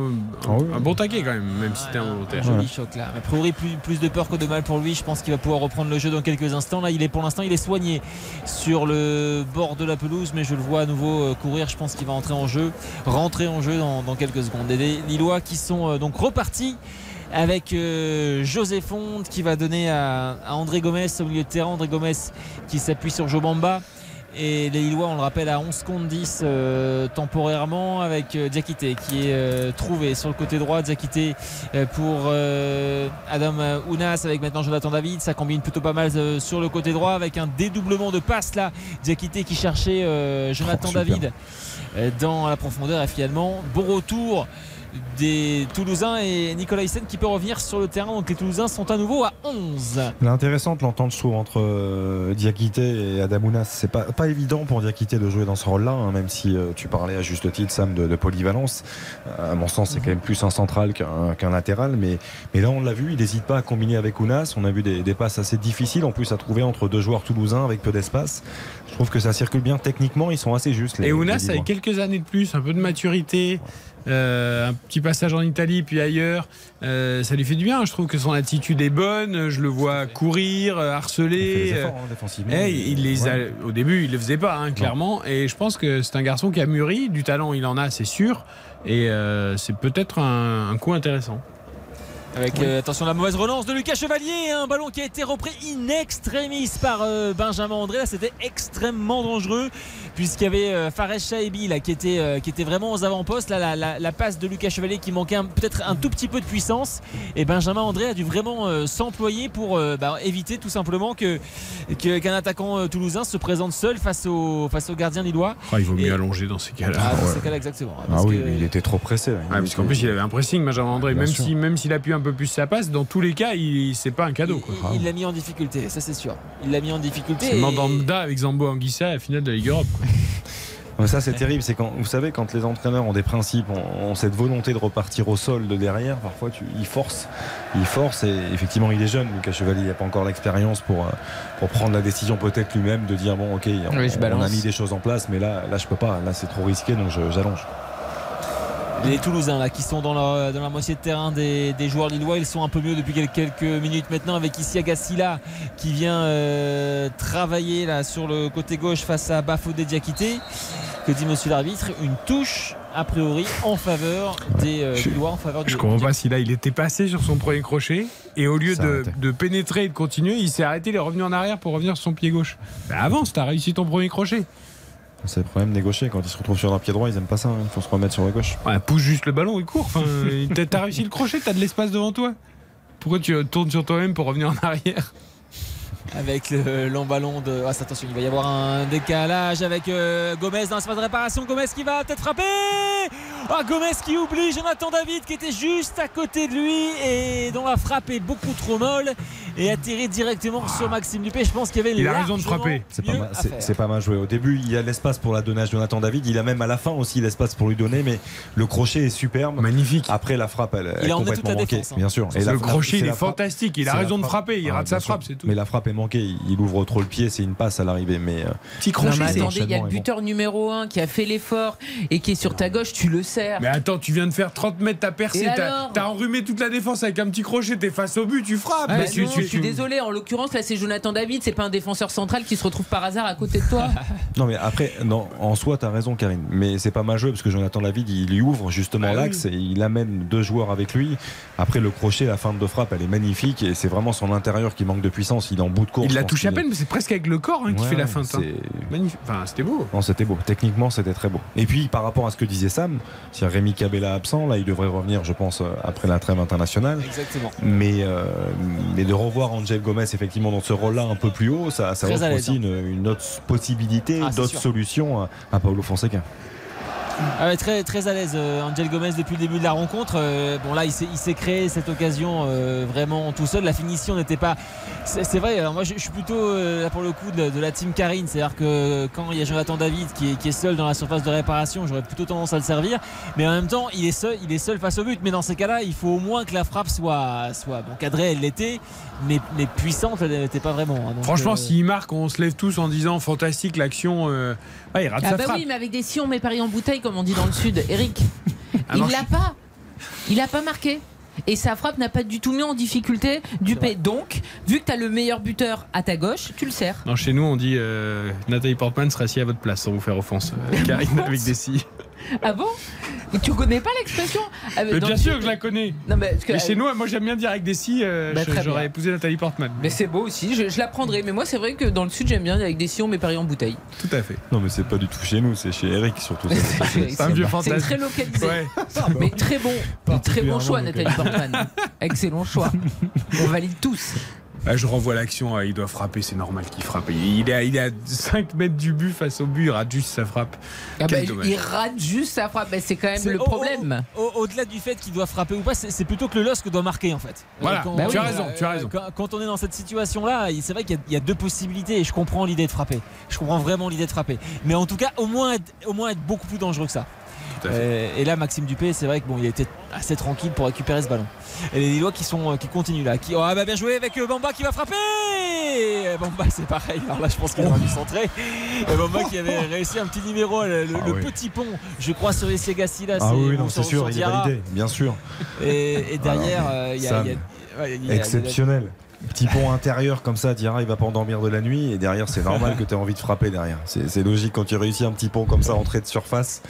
un- un bon taquet quand même, même si c'était involontaire. Joli choc là. A priori, plus, plus de peur que de mal pour lui. Je pense qu'il va pouvoir reprendre le jeu dans quelques instants. Là, il est pour l'instant, il est soigné sur le bord de la pelouse, mais je le vois à nouveau euh, courir. Je pense qu'il va entrer en jeu, rentrer en jeu dans, dans quelques secondes. Et les Lillois qui sont euh, donc repartis avec euh, José Fonte qui va donner à, à André Gomez au milieu de terrain. André Gomez qui s'appuie sur Jobamba. Et les Lillois, on le rappelle, à 11 contre 10 euh, temporairement avec euh, Diakité qui est euh, trouvé sur le côté droit. Diakité pour Adam Ounas avec maintenant Jonathan David. Ça combine plutôt pas mal sur le côté droit avec un dédoublement de passe là. Diakité qui cherchait Jonathan super. David dans la profondeur et finalement bon retour des Toulousains et Nicolas Hyssen qui peut revenir sur le terrain. Donc les Toulousains sont à nouveau à 11. Elle est intéressante l'entente, je trouve, entre euh, Diakité et Adamounas. C'est pas, pas évident pour Diakité de jouer dans ce rôle-là, hein, même si euh, tu parlais à juste titre, Sam, de, de polyvalence. Euh, à mon sens, c'est quand même plus un central qu'un qu'un latéral. Mais, mais là, on l'a vu, il n'hésite pas à combiner avec Ounas. On a vu des, des passes assez difficiles, en plus, à trouver entre deux joueurs toulousains avec peu d'espace. Je trouve que ça circule bien techniquement, ils sont assez justes. Les, Et Ounas, avec quelques années de plus, un peu de maturité, euh, un petit passage en Italie puis ailleurs, euh, ça lui fait du bien. Je trouve que son attitude est bonne. Je le vois courir, euh, harceler. Il euh, efforts, hein, défensivement. eh, il les a- Ouais. au début, il le faisait pas, hein, clairement. Et je pense que c'est un garçon qui a mûri. Du talent, il en a, c'est sûr. Et euh, c'est peut-être un, un coup intéressant. Avec euh, attention la mauvaise relance de Lucas Chevalier, un ballon qui a été repris in extremis par euh, Benjamin André. Là, c'était extrêmement dangereux puisqu'il y avait euh, Fares Chaebi là qui était euh, qui était vraiment aux avant-postes. Là, la, la- la passe de Lucas Chevalier qui manquait peut-être un tout petit peu de puissance. Et Benjamin André a dû vraiment euh, s'employer pour euh, bah, éviter tout simplement que que- qu'un attaquant euh, toulousain se présente seul face au face au gardien lillois. Oh, il vaut mieux Et- allonger dans ces cas-là. Ah, dans Ouais. ces cas-là, exactement. Ah oui, que- mais il était trop pressé. là. Ouais, parce qu'en plus, il avait un pressing, Benjamin André. Même si, même s'il appuie un peu plus sa passe, dans tous les cas, il, c'est pas un cadeau. quoi. il- il l'a mis en difficulté, ça c'est sûr. Il l'a mis en difficulté. C'est et- Mandanda avec Zambo Anguissa à la finale de la Ligue Europe. quoi. Ça c'est terrible, c'est quand vous savez quand les entraîneurs ont des principes, ont, ont cette volonté de repartir au sol de derrière, parfois tu, ils forcent, ils forcent et effectivement il est jeune, Lucas Chevalier, il n'a pas encore l'expérience pour, euh, pour prendre la décision peut-être lui-même de dire bon ok, on, Oui, a mis des choses en place, mais là là je peux pas, là c'est trop risqué donc j'allonge. Les Toulousains là qui sont dans la, dans la moitié de terrain des, des joueurs lillois, ils sont un peu mieux depuis quel- quelques minutes maintenant avec ici Agassila qui vient euh, travailler là sur le côté gauche face à Bafodé Diakité. Que dit monsieur l'arbitre? Une touche a priori en faveur des euh, Je- Lillois, en faveur Je du comprends pas si là il était passé sur son premier crochet et au lieu de pénétrer et de continuer, il s'est arrêté, il est revenu en arrière pour revenir sur son pied gauche. Bah avance, t'as réussi ton premier crochet. C'est le problème des gauchers quand ils se retrouvent sur un pied droit, ils aiment pas ça, hein. il faut se remettre sur la gauche. Ouais, pousse juste le ballon cours. Enfin, t'as- réussi le crochet, t'as de l'espace devant toi. Pourquoi tu tournes sur toi-même pour revenir en arrière? Avec le long ballon de. Ah, attention, il va y avoir un décalage avec euh, Gomez dans l'espace de réparation. Gomez qui va peut-être frapper. Ah, Gomez qui oublie Jonathan David qui était juste à côté de lui et dont la frappe est beaucoup trop molle et atterrit directement sur Maxime Dupé. Je pense qu'il y avait Il a raison de frapper. C'est pas, mal, à c'est- faire. c'est pas mal joué. Au début, il y a l'espace pour la donner à Jonathan David. Il a même à la fin aussi l'espace pour lui donner, mais le crochet est superbe. Magnifique. Après, la frappe, elle, Il est complètement toute la manquée, défense, hein. bien sûr. le la- crochet, c'est il est fantastique. Il a raison de frappe. frapper. Il Ah, rate sa frappe, c'est tout. Mais la frappe est manquée. Il, ouvre trop le pied. C'est une passe, elle arrivait. Mais euh, Petit crochet. il y a le buteur numéro 1 qui a fait l'effort et qui est sur ta gauche, tu le sers. Mais attends, tu viens de faire 30 mètres, t'as percé, t'as enrhumé toute la défense avec un petit crochet, t'es face au but, tu frappes. Bah Mais tu- non, tu- je suis désolé, en l'occurrence là c'est Jonathan David, c'est pas un défenseur central qui se retrouve par hasard à côté de toi. non, mais après, non, en soi, t'as raison, Karine. Mais c'est pas mal joué parce que Jonathan David, il lui ouvre justement Ah oui. l'axe et il amène deux joueurs avec lui. Après, le crochet, la fin de frappe, elle est magnifique et c'est vraiment son intérieur qui manque de puissance. Il est en bout de course. Il l'a touché à peine, mais c'est presque avec le corps hein, qui Ouais, fait la feinte. hein. c'est- Magnifique. Enfin, c'était beau. Non, c'était beau. Techniquement, c'était très beau. Et puis, par rapport à ce que disait Sam, si Rémi Cabella absent, là, il devrait revenir, je pense, euh, après la trêve internationale. Exactement. Mais, euh, mais de revoir Angel Gomez effectivement dans ce rôle-là un peu plus haut, ça, offre aussi une, une autre possibilité, Ah, d'autres solutions à, à Paulo Fonseca. Ah ouais, très, très à l'aise, euh, Angel Gomez, depuis le début de la rencontre. Euh, bon, là, il s'est, créé cette occasion euh, vraiment tout seul. La finition n'était pas. C'est, c'est vrai, alors moi, je, je suis plutôt, euh, là, pour le coup, de, de la team Karine. C'est-à-dire que quand il y a Jonathan David qui est, qui est seul dans la surface de réparation, j'aurais plutôt tendance à le servir. Mais en même temps, il est seul, il est seul face au but. Mais dans ces cas-là, il faut au moins que la frappe soit, soit bon, cadrée, elle l'était, mais, mais puissante, elle n'était pas vraiment. hein. Donc, Franchement, euh, s'il marque, on se lève tous en disant fantastique l'action. euh, ouais, il rate Ah sa bah frappe. oui, mais avec des si on met Paris en bouteille comme on dit dans le sud, Eric. Ah il l'a je- pas. Il a pas marqué. Et sa frappe n'a pas du tout mis en difficulté Dupé. Donc, vu que tu as le meilleur buteur à ta gauche, tu le sers. Non, chez nous, on dit euh, Nathalie Portman sera assis à votre place sans vous faire offense. Euh, Karine avec des scies. Ah bon? Tu connais pas l'expression? Ah, Mais bien sûr que je la connais. Non, mais, parce que- Mais chez nous, moi j'aime bien dire avec des scies, euh, Bah, j'aurais épousé Nathalie Portman. Mais c'est beau aussi, je, je la prendrai. Mais moi, c'est vrai que dans le sud, j'aime bien avec des si on met Paris en bouteille. Tout à fait. Non, mais c'est pas du tout chez nous, c'est chez Eric surtout. C'est un vieux C'est fantasme. très localisé. Ouais. Mais très bon, très bon choix, Nathalie Portman. Excellent choix. On valide tous. Ah, je renvoie l'action, ah, il doit frapper, c'est normal qu'il frappe. Il est, à, il est à 5 mètres du but face au but, il rate juste sa frappe. Ah bah, il rate juste sa frappe. Bah, c'est quand même le au- problème. au- au- Au-delà du fait qu'il doit frapper ou pas, c'est plutôt que le LOSC doit marquer en fait. Voilà, quand- bah tu as euh, raison, tu as raison. Quand, quand on est dans cette situation-là, c'est vrai qu'il y a- il y, a deux possibilités et je comprends l'idée de frapper. Je comprends vraiment l'idée de frapper. Mais en tout cas, au moins être, au moins être beaucoup plus dangereux que ça. Tout à fait. Euh, et là, Maxime Dupé, c'est vrai que bon, il était assez tranquille pour récupérer ce ballon. Et les Lillois qui sont, euh, qui continuent là, qui, oh, ah bah bien joué avec euh, Bamba qui va frapper. Bamba, c'est pareil. Alors là, je pense qu'il aurait dû centrer. Et Bamba qui avait réussi un petit numéro, le, Ah le oui. petit pont. Je crois sur Essier Gastila. Ah oui, ou non, c'est sûr, il est validé, bien sûr. Et, et derrière, il y a. Exceptionnel. Petit pont intérieur comme ça, Diarra il va pas endormir de la nuit et derrière c'est normal que tu aies envie de frapper derrière. C'est c'est logique quand tu réussis un petit pont comme ça entrée de surface.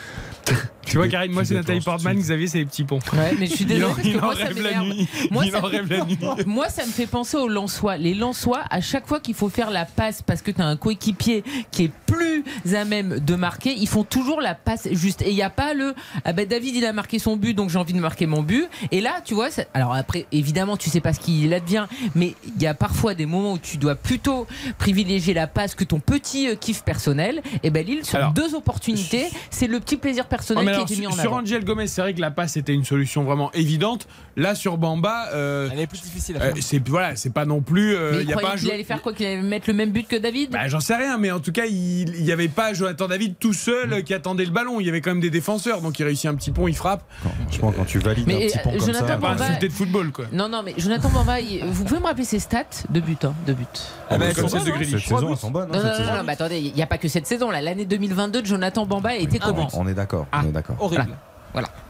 Tu vois, Karine, moi c'est Nathalie Portman. Xavier c'est les petits ponts. Ouais, mais je suis Il désolée parce que moi, ça m'énerve. Moi, me- rêve la nuit. Moi, ça me fait penser aux Lensois. Les Lensois, à chaque fois qu'il faut faire la passe parce que tu as un coéquipier qui est plus à même de marquer, ils font toujours la passe juste. Et il n'y a pas le ah ben David il a marqué son but donc j'ai envie de marquer mon but. Et là, tu vois, ça- alors après, évidemment, tu sais pas ce qu'il advient, mais il y a parfois des moments où tu dois plutôt privilégier la passe que ton petit euh, kiff personnel. Et ben Lille, sur Alors, deux opportunités, c'est le petit plaisir personnel qui a alors, été mis en sur, sur avant. Angel Gomez, c'est vrai que la passe était une solution vraiment évidente. Là, sur Bamba, euh, Elle est plus difficile à euh, faire. c'est voilà, c'est pas non plus. euh, Mais il il y a pas croyait un qu'il jou- allait faire quoi Qu'il allait mettre le même but que David? Bah, j'en sais rien, mais en tout cas, il n'y avait pas Jonathan David tout seul euh, qui attendait le ballon. Il y avait quand même des défenseurs, donc il réussit un petit pont, il frappe. Franchement, quand tu valides Mais, un petit euh, pont comme Jonathan ça, Pas Bamba- insulté de football, quoi. Non, non, mais Jonathan Bamba, il- vous pouvez me rappeler ses stats de but, hein, de but? Ah bah, comme celle de cette saison elles sont bonnes. hein, Non, non, cette non, mais attendez, il n'y a pas que cette saison là. L'année 2022 de Jonathan Bamba était comment On est d'accord, Ah. on est d'accord. Horrible.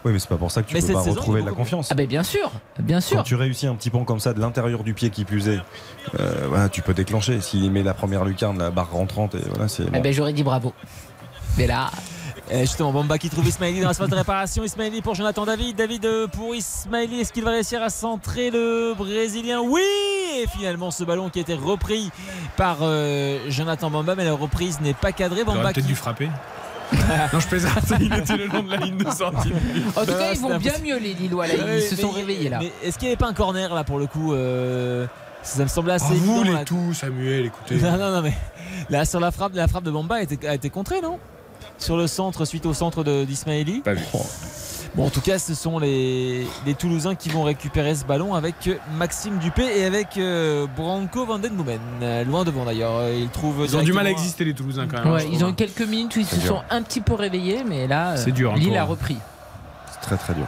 Oui, mais c'est pas pour ça que tu Mais peux pas saison, retrouver de la confiance. Ah ben bien sûr, bien Quand sûr. tu réussis un petit pont comme ça de l'intérieur du pied qui plus est, euh, voilà, tu peux déclencher. S'il met la première lucarne, la barre rentrante, et voilà, c'est. Eh ben j'aurais dit bravo. Mais là, Et justement, Bamba qui trouve Ismaili dans la phase de réparation. Ismaili pour Jonathan David. David euh, pour Ismaili. Est-ce qu'il va réussir à centrer le Brésilien? Oui Et finalement, ce ballon qui a été repris par euh, Jonathan Bamba, mais la reprise n'est pas cadrée. Il aurait Bamba peut-être qui. dû frapper. non, je plaisante, il était le long de la ligne de sortie. en tout cas, ils vont bien mieux les Lillois là. Ouais, Ils se sont réveillés là. Mais est-ce qu'il n'y avait pas un corner là pour le coup euh, Ça me semblait assez Ah, vous évident. les là. tout, Samuel, écoutez. Non, non, non, mais là, sur la frappe, la frappe de Bamba a été, a été contrée, non? Sur le centre, suite au centre de- d'Ismaili Pas vu. Bon, en tout cas, ce sont les, les Toulousains qui vont récupérer ce ballon avec euh, Maxime Dupé et avec euh, Branco Van Den Boomen. Euh, loin devant d'ailleurs. Ils trouvent Ils ont du mal à exister, les Toulousains, quand même. Ouais, je ils ont eu quelques minutes où ils se dur. sont un petit peu réveillés, mais là, euh, C'est dur Lille encore. a repris. C'est très très dur.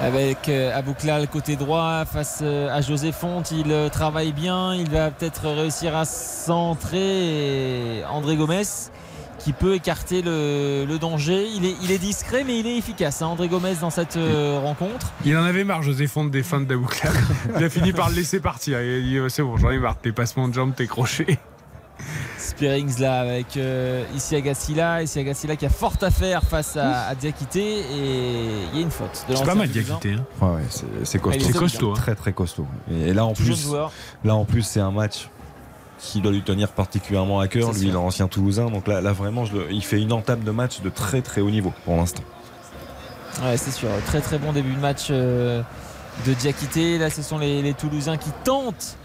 Avec euh, Abouklal côté droit face à José Font, il travaille bien, il va peut-être réussir à centrer André Gomez qui peut écarter le, le danger. Il est, il est discret mais il est efficace. hein, André Gomez dans cette euh, rencontre. Il en avait marre, José Fonte, des feintes d'Abouklal. Il a fini par le laisser partir. Il a dit oh, C'est bon, j'en ai marre de tes passements de jambes, tes crochets. Spearings là avec euh, ici Agassila, ici Agassila qui a fort à faire face à, à Diakité et il y a une faute. de C'est pas mal. Diakité. Hein. Ouais, ouais, c'est c'est costaud. Ah, il est costaud, hein. Très très costaud. Et, et là en Tout plus, là en plus c'est un match qui doit lui tenir particulièrement à cœur. Lui, il est sûr. ancien Toulousain, donc là, là vraiment, je le- il fait une entame de match de très très haut niveau pour l'instant. Ouais, c'est sûr. Très très bon début de match euh, de Diakité. Là, ce sont les, les Toulousains qui tentent.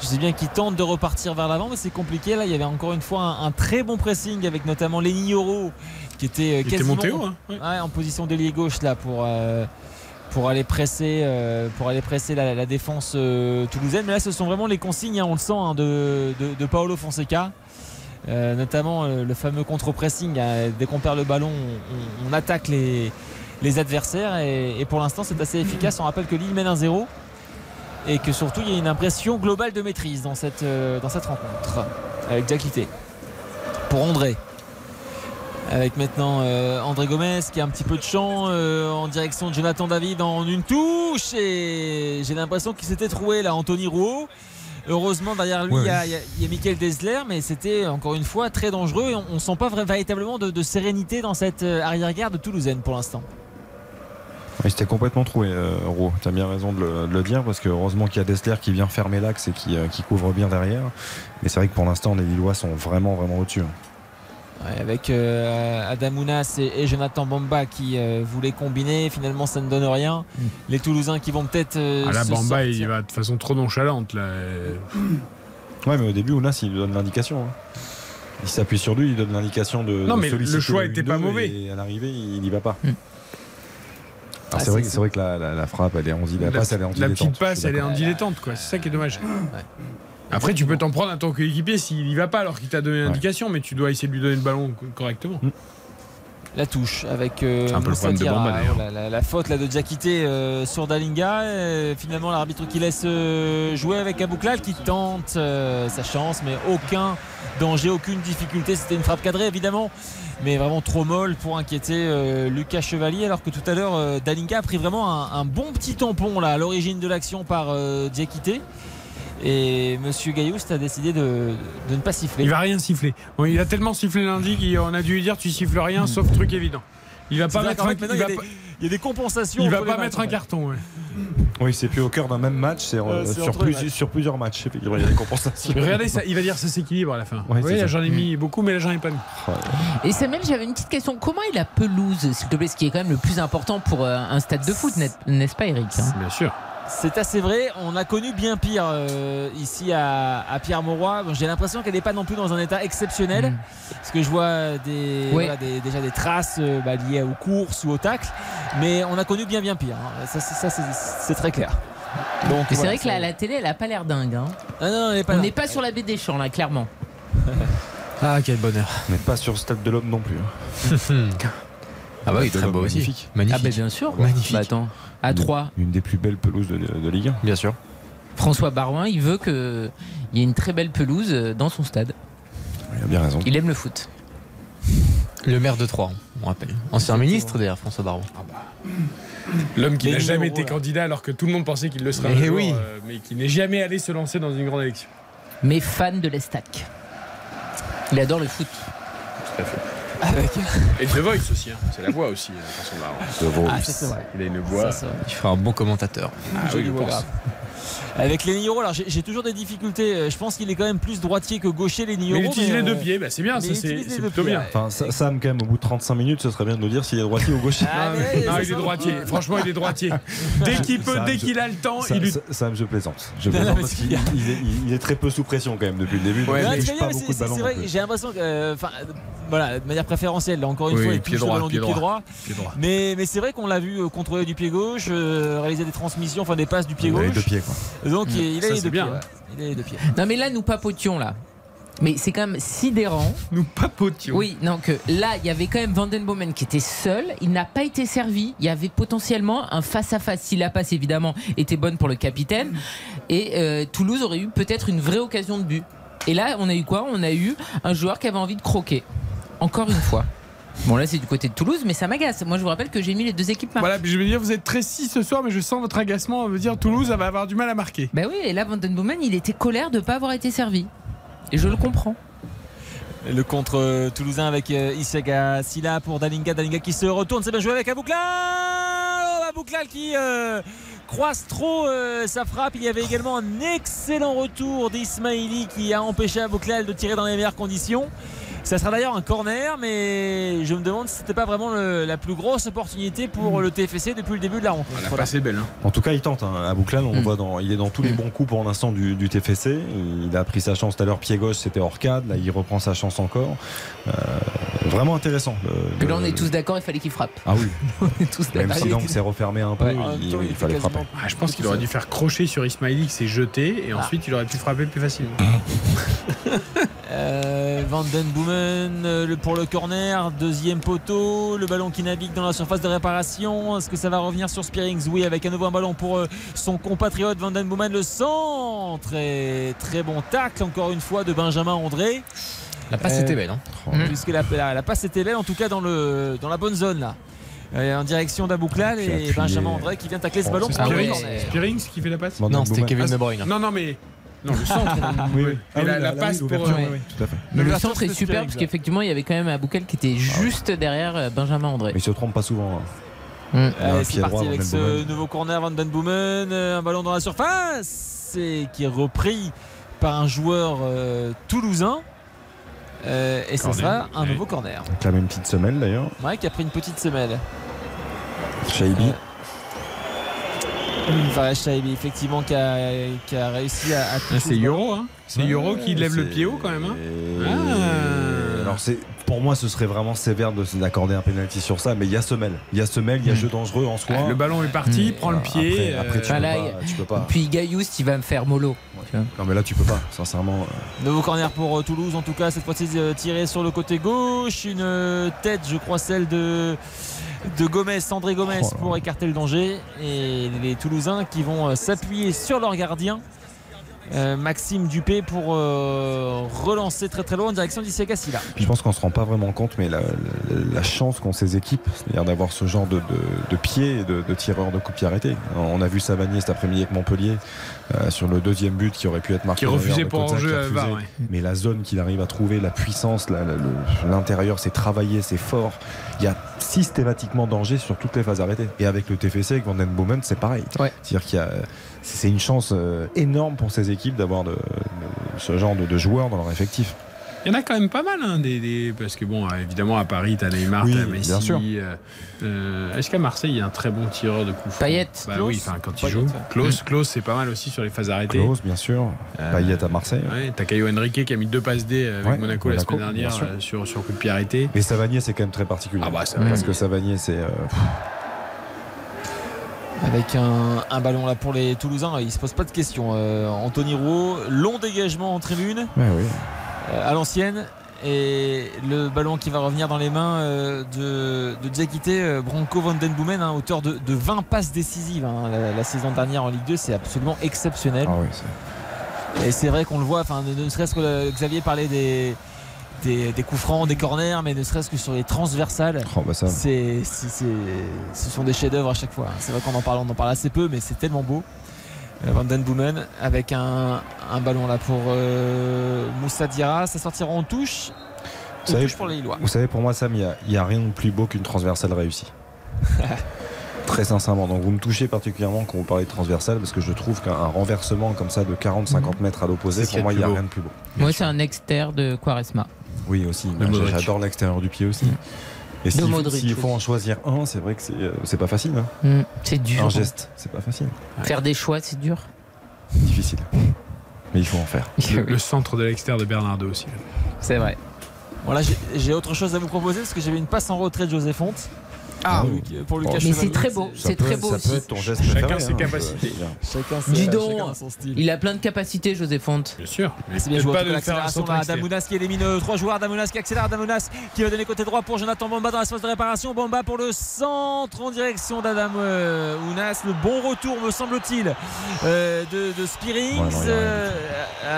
Je sais bien qu'ils tentent de repartir vers l'avant, mais c'est compliqué. Là, il y avait encore une fois un, un très bon pressing avec notamment Lenny Yoro qui était euh, Il était monté haut, hein. Ouais. ouais, en position d'ailier gauche là pour. euh, pour aller presser, euh, pour aller presser la, défense euh, toulousaine. Mais là, ce sont vraiment les consignes, hein, on le sent, hein, de, Paolo Fonseca. Euh, notamment le fameux contre-pressing. hein. dès qu'on perd le ballon, on, attaque les, adversaires. Et, pour l'instant, c'est assez efficace. On rappelle que Lille mène 1-0 et que surtout, il y a une impression globale de maîtrise dans cette, dans cette rencontre avec Diakité. Pour André. Avec maintenant euh, André Gomez qui a un petit peu de champ euh, en direction de Jonathan David en une touche et j'ai l'impression qu'il s'était trouvé là Anthony Rouault. Heureusement derrière lui Ouais, il y a, y y Michael Desler mais c'était encore une fois très dangereux et on, on sent pas véritablement de, de sérénité dans cette euh, arrière-garde toulousaine pour l'instant. Il s'était complètement trouvé, euh, Ro. Tu as bien raison de le, de le dire, parce que heureusement qu'il y a Dessler qui vient fermer l'axe et qui, qui couvre bien derrière. Mais c'est vrai que pour l'instant, les Lillois sont vraiment vraiment au-dessus. hein. Ouais, avec euh, Adam Ounas et, et Jonathan Bamba qui euh, voulaient combiner finalement ça ne donne rien. Les Toulousains qui vont peut-être euh, Ah là, se Bamba, sortir. il va de façon trop nonchalante. Là. Ouais, mais au début, Ounas, il lui donne l'indication. hein. Il s'appuie sur lui, il donne l'indication de. Non, de mais solliciter le choix le était pas 1-2, mauvais. Et à l'arrivée, il n'y va pas. Ah, Alors, c'est vrai, que- c'est vrai que la, la- la frappe, elle est en la, passe, elle est en la petite dilettante, passe, elle est en dilettante, quoi. C'est ça qui est dommage. Après, tu peux t'en prendre à ton coéquipier s'il y va pas alors qu'il t'a donné l'indication, mais tu dois essayer de lui donner le ballon co- correctement. La touche avec euh, un peu le de. Bamba, d'ailleurs. Oh la faute là de Diakité euh, sur Dalinga. Finalement, l'arbitre qui laisse euh, jouer avec Abouklal qui tente euh, sa chance, mais aucun danger, aucune difficulté. C'était une frappe cadrée évidemment, mais vraiment trop molle pour inquiéter euh, Lucas Chevalier. Alors que tout à l'heure, euh, Dalinga a pris vraiment un, un bon petit tampon là à l'origine de l'action par euh, Diakité. Et Monsieur Gailloust a décidé de, de ne pas siffler. Il va rien siffler. Bon, il a tellement sifflé lundi qu'on a dû lui dire tu siffles rien sauf truc évident. Il va pas mettre un, il il y a va des- pas- il y a des compensations. il va pas matchs, mettre un carton. ouais. Oui, c'est plus au cœur d'un même match, c'est euh, sur, entre les plus- matchs. sur plusieurs matchs. Il y a des compensations. Regardez, ça, il va dire ça s'équilibre à la fin. Ouais, oui, là j'en ai mis beaucoup, mais là j'en ai pas mis. Et Samuel, j'avais une petite question. Comment est la pelouse, s'il te plaît, ce qui est quand même le plus important pour euh, un stade de foot, n'est- n'est-ce pas, Eric hein? Bien sûr. C'est assez vrai, on a connu bien pire euh, ici à, à Pierre-Mauroy. Bon, J'ai l'impression qu'elle n'est pas non plus dans un état exceptionnel, parce que je vois des, Oui. voilà, des- déjà des traces euh, bah, liées aux courses ou aux tacles, mais on a connu bien bien pire. hein. Ça, c'est- très clair. Donc, C'est voilà, vrai que la, la télé, elle a pas l'air dingue. hein. Ah non, non, elle est pas On n'est pas sur la baie des champs, là, clairement. Ah, quel bonheur. On n'est pas sur le stade de l'homme non plus. hein. Ah bah oui, très beau aussi. Magnifique. Magnifique. Ah, bah bien sûr. Magnifique. Bah, attends. À 3, Une des plus belles pelouses de, de Ligue 1. Bien sûr. François Barouin, il veut qu'il y ait une très belle pelouse euh, dans son stade. Il a bien raison. Il aime le foot. Le maire de Troyes, on rappelle. Ancien ministre d'ailleurs, François Baron. L'homme qui n'a jamais été candidat alors que tout le monde pensait qu'il le serait un Eh jour, oui. euh, mais qui n'est jamais allé se lancer dans une grande élection. Mais fan de l'Estac. Il adore le foot. Avec... Et The Voice aussi, hein. c'est la voix aussi, euh, François Baron. De Vaux. Ah, ça. Il a une voix. Ça. Il fera un bon commentateur. Ah oui, Joli je voix pense. Avec les Niro, alors j'ai toujours des difficultés. euh, Je pense qu'il est quand même plus droitier que gaucher, les Niro. Mais il utilise les deux pieds, bah, c'est bien, c'est- plutôt bien. Enfin, ça- Sam, quand même, au bout de 35 minutes, ce serait bien de nous dire s'il est droitier ou gaucher. Ah, Non, il est droitier. Franchement, il est droitier. Dès qu'il peut, Sam, dès qu'il a le temps, Sam, il Sam, je plaisante. Je Non, non, plaisante parce qu'il est, il- est très peu sous pression quand même depuis le début. Ouais, il pas beaucoup c'est- de ballons. C'est non vrai, j'ai l'impression que, euh, enfin, euh, voilà, de manière préférentielle. Là, encore une Oui, fois, il touche droit, le ballon pied du pied droit. droit. Pied droit. Mais, mais c'est vrai qu'on l'a vu euh, contrôler du pied gauche, euh, réaliser des transmissions, enfin des passes du pied gauche. Donc Mm. il, il a Ça, les c'est deux bien. pieds. ouais. Il a les deux pieds. Non mais là nous papotions là. Mais c'est quand même sidérant. Nous papotions. Oui, non que là il y avait quand même Vandenbomen qui était seul, il n'a pas été servi, il y avait potentiellement un face à face si la passe évidemment était bonne pour le capitaine et euh, Toulouse aurait eu peut-être une vraie occasion de but. Et là on a eu quoi? On a eu un joueur qui avait envie de croquer. Encore une fois. Bon là c'est du côté de Toulouse mais ça m'agace. Moi je vous rappelle que j'ai mis les deux équipes marquées. Voilà, puis je veux dire, vous êtes très si ce soir, mais je sens votre agacement. On veut dire, Toulouse, elle va avoir du mal à marquer. Bah oui, et là Vandenbomen il était colère de ne pas avoir été servi. Et je le comprends. Le contre euh, toulousain avec euh, Isaga Silla pour Dalinga. Dalinga qui se retourne. C'est bien joué avec Abouklal. Oh, Abouklal qui euh, croise trop euh, sa frappe. Il y avait également un excellent retour d'Ismaili qui a empêché Abouklal de tirer dans les meilleures conditions. Ça sera d'ailleurs un corner, mais je me demande si c'était pas vraiment le- la plus grosse opportunité pour le TFC depuis le début de la rencontre. Voilà. est belle. Hein. En tout cas, il tente. Hein. Abouklal, on le Mm. voit dans, il est dans tous les bons coups pour l'instant du, du TFC. Il a pris sa chance tout à l'heure, pied gauche, c'était hors cadre. Là, il reprend sa chance encore. Euh, vraiment intéressant. Le- là on est tous d'accord, il fallait qu'il frappe. Ah oui. on est tous Même si donc c'est refermé un peu, Ouais. il, fallait frapper. Ah, je pense qu'il aurait dû faire crocher sur Ismaili qui s'est jeté et ensuite il aurait pu frapper plus facilement. Euh, Van Den Boomen euh, le- pour le corner, deuxième poteau, le ballon qui navigue dans la surface de réparation. Est-ce que ça va revenir sur Spearings? Oui, avec à nouveau un ballon pour euh, son compatriote Van Den Boomen, le centre et très bon tacle encore une fois de Benjamin André. La passe Euh, était belle. Hein. Puisque la, la- la passe était belle, en tout cas dans, le, dans la bonne zone là. Euh, en direction d'Abouklal et. Benjamin André qui vient tacler ce Oh, ballon un Spearings. Spearings qui fait la passe Non, Den c'était. Kevin Ah, De Bruyne. Non, non, mais. Non, le centre. Oui, oui. Mais Ah la, oui, la passe oui, pour. euh, tout à fait. Mais le centre est c'est super parce qu'effectivement il y avait quand même Aboukel qui était juste derrière euh, Benjamin André. Mais il se trompe pas souvent. hein. Mm. A un Allez, pied c'est parti droit, avec ce Boomen. nouveau corner Van Den Boomen, euh, un ballon dans la surface et qui est repris par un joueur euh, toulousain. Euh, et ce Corner, sera un nouveau corner. Donc là, même petite semelle d'ailleurs. Ouais, qui a pris une petite semelle. Shaibi. Effectivement, qui a, qui a réussi à. à Ah, c'est Euro, hein. C'est Euro qui lève le pied haut quand même. Hein. Ah. Alors c'est pour moi ce serait vraiment sévère de d'accorder un penalty sur ça, mais il y a semelle, il y a semelle, il y a Mm. jeu dangereux en soi. Le ballon est parti, Mm. prend le pied. Après, après, tu, euh, peux pas, tu peux pas. Puis Gayoust il va me faire mollo. Non mais là tu peux pas, sincèrement. euh, Nouveau corner pour euh, Toulouse, en tout cas, cette fois-ci euh, tiré sur le côté gauche. Une euh, tête, je crois, celle de, de Gomez, André Gomez, Oh pour écarter le danger. Et les Toulousains qui vont euh, s'appuyer sur leur gardien. Euh, Maxime Dupé pour euh, relancer très très loin en direction d'Isiaka Silla. Je pense qu'on se rend pas vraiment compte, mais la, la- la chance qu'ont ces équipes, c'est-à-dire d'avoir ce genre de, de, de pied et de, de tireurs de coups de pied arrêtés. On a vu Savanier cet après-midi avec Montpellier euh, sur le deuxième but qui aurait pu être marqué. Qui refusait pour Kozak, a à refusé. VAR, ouais. Mais la zone qu'il arrive à trouver, la puissance, la- la- le- l'intérieur, c'est travaillé, c'est fort. Il y a systématiquement danger sur toutes les phases arrêtées. Et avec le TFC, avec Van Den Boomen, c'est pareil. Ouais. C'est-à-dire qu'il y a, c'est une chance euh, énorme pour ces équipes d'avoir de, de- ce genre de, de joueurs dans leur effectif. Il y en a quand même pas mal, hein, des, des- parce que bon, évidemment à Paris, t'as Neymar, Oui, t'as Messi. bien sûr. euh, euh, Est-ce qu'à Marseille, il y a un très bon tireur de coups Payet. Bah Klose. oui, enfin quand il joue. Klaus, c'est pas mal aussi sur les phases arrêtées. Klose, bien sûr. Euh, Payet à Marseille. Ouais, t'as Caio Henrique qui a mis deux passes D avec Ouais, Monaco, la semaine dernière sur, sur coup de pied arrêté. Mais Savanier, c'est quand même très particulier. Ah bah. Parce que Savanier, c'est. euh, Avec un, un ballon là pour les Toulousains, il se pose pas de questions. Euh, Anthony Roux, long dégagement en tribune. ouais, oui. euh, à l'ancienne et le ballon qui va revenir dans les mains euh, de, de Diakité, Branco Van Den Boomen, hein, auteur de, de 20 passes décisives hein, la, la saison dernière en Ligue 2, c'est absolument exceptionnel. Ah oui, Et c'est vrai qu'on le voit, enfin, ne, ne serait-ce que Xavier parlait des, des, des coups francs, des corners, mais ne serait-ce que sur les transversales. Oh, bah. C'est, ce sont des chefs-d'œuvre à chaque fois. C'est vrai qu'on en parle, on en parle assez peu, mais c'est tellement beau. Euh, Van Den Boomen avec un, un ballon là pour euh, Moussa Diarra. Ça sortira en touche. Vous savez, touche pour les Lillois. vous savez, pour moi, Sam, il n'y a, il y a rien de plus beau qu'une transversale réussie. Très sincèrement, donc vous me touchez particulièrement quand vous parlez de transversal parce que je trouve qu'un un renversement comme ça de 40-50 mètres à l'opposé, pour moi il n'y a beau. rien de plus beau. Moi, c'est un externe de Quaresma. Oui, aussi. Modric. J'adore l'extérieur du pied aussi. Et s'il faut en choisir un, c'est vrai que c'est euh, c'est pas facile. hein. Mm, C'est dur. Un geste, c'est pas facile. Faire des choix, c'est dur. Difficile. Mais il faut en faire. Le, le centre de l'extérieur de Bernardo aussi. C'est vrai. Voilà, j'ai- j'ai autre chose à vous proposer parce que j'avais une passe en retrait de José Fonte. Ah, Pour Lucas- pour Lucas Mais Chevalier. c'est très beau, c'est très beau ça aussi. peut être ton geste Chacun préféré, ses hein, capacités. Chacun ses- Dis chacun donc, son style. il a plein de capacités, José Fonte. Bien sûr. Mais C'est bien joué le l'accélération là. Damounas qui élimine euh, trois joueurs Damounas qui accélère Damounas qui va donner côté droit pour Jonathan Bamba dans l'espace de réparation Bamba pour le centre en direction d'Adam euh, Ounas le bon retour me semble-t-il euh, de, de Spearings Ouais, euh,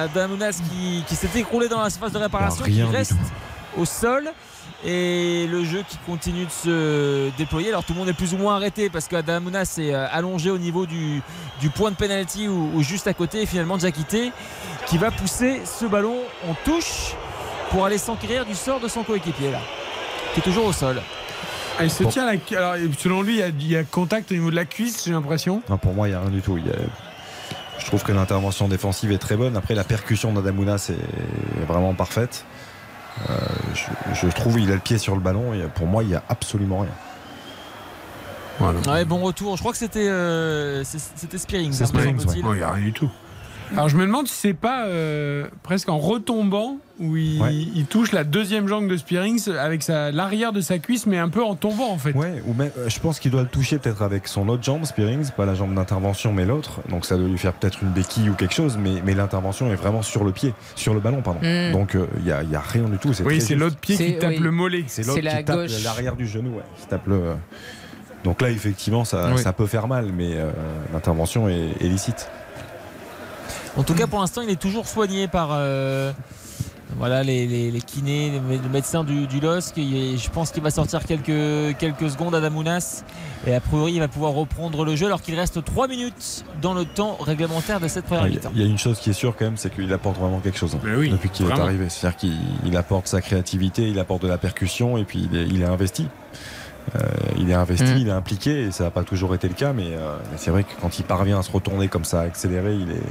Adam Ounas qui, qui s'est écroulé dans la surface de réparation qui reste au sol et le jeu qui continue de se déployer. Alors tout le monde est plus ou moins arrêté parce qu'Adam Ounas est euh, allongé au niveau du, du point de penalty ou, ou juste à côté. Et finalement, Diakité qui va pousser ce ballon en touche pour aller s'enquérir du sort de son coéquipier là, qui est toujours au sol. Ah, il se Bon. tient la- alors, selon lui, il y, a, il y a contact au niveau de la cuisse, j'ai l'impression. Non, pour moi, il n'y a rien du tout. Il y a- Je trouve que l'intervention défensive est très bonne. Après, la percussion d'Adamounas est vraiment parfaite. Euh, je, je trouve qu'il a le pied sur le ballon et pour moi, il n'y a absolument rien. Ouais, bon retour. Je crois que c'était euh, c'était Spearings. C'est hein, Spearings, il n'y a rien du tout. Alors je me demande si c'est pas euh, presque en retombant où il, Ouais. il touche la deuxième jambe de Spearings avec l'arrière de sa cuisse, mais un peu en tombant en fait. Ouais, ou même, euh, je pense qu'il doit le toucher peut-être avec son autre jambe, Spearings, pas la jambe d'intervention, mais l'autre. Donc ça doit lui faire peut-être une béquille ou quelque chose, mais, mais l'intervention est vraiment sur le pied, sur le ballon, pardon. Mm. Donc euh, il n'y a, il y a rien du tout. Oui, c'est l'autre pied qui tape oui. le mollet. C'est l'autre la qui tape l'arrière du genou, ouais, qui tape le. Donc là, effectivement, ça, Oui. ça peut faire mal, mais euh, l'intervention est, est licite. En tout cas, pour l'instant, il est toujours soigné par euh, voilà, les, les- les kinés, le médecin du, du LOSC. Et je pense qu'il va sortir quelques, quelques secondes à Damounas. Et a priori, il va pouvoir reprendre le jeu alors qu'il reste 3 minutes dans le temps réglementaire de cette première Ah, Il y, a- mi-temps. il y a une chose qui est sûre quand même, c'est qu'il apporte vraiment quelque chose hein, oui, depuis qu'il est arrivé. C'est-à-dire qu'il il apporte sa créativité, il apporte de la percussion et puis il est, il est investi. Euh, il est investi, Mm. il est impliqué et ça n'a pas toujours été le cas, mais, euh, mais c'est vrai que quand il parvient à se retourner comme ça, à accélérer, il est,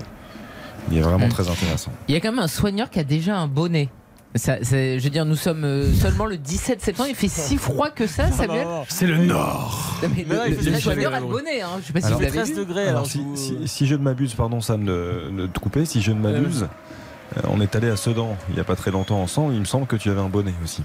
il est vraiment Mm. très intéressant. Il y a quand même un soigneur qui a déjà un bonnet. Ça, je veux dire, nous sommes euh, seulement le 17 septembre. Il fait si froid que ça, Samuel. C'est le Nord. Non, mais Mais là, le, il le- fait le très soigneur a le bonnet. Hein. Je sais pas si Alors, vous fait l'avez 13 vu. degrés. Alors, alors si, je vous- si- si je ne m'abuse, pardon Sam de, de te couper, si je ne m'abuse, euh, on est allé à Sedan il n'y a pas très longtemps ensemble, il me semble que tu avais un bonnet aussi.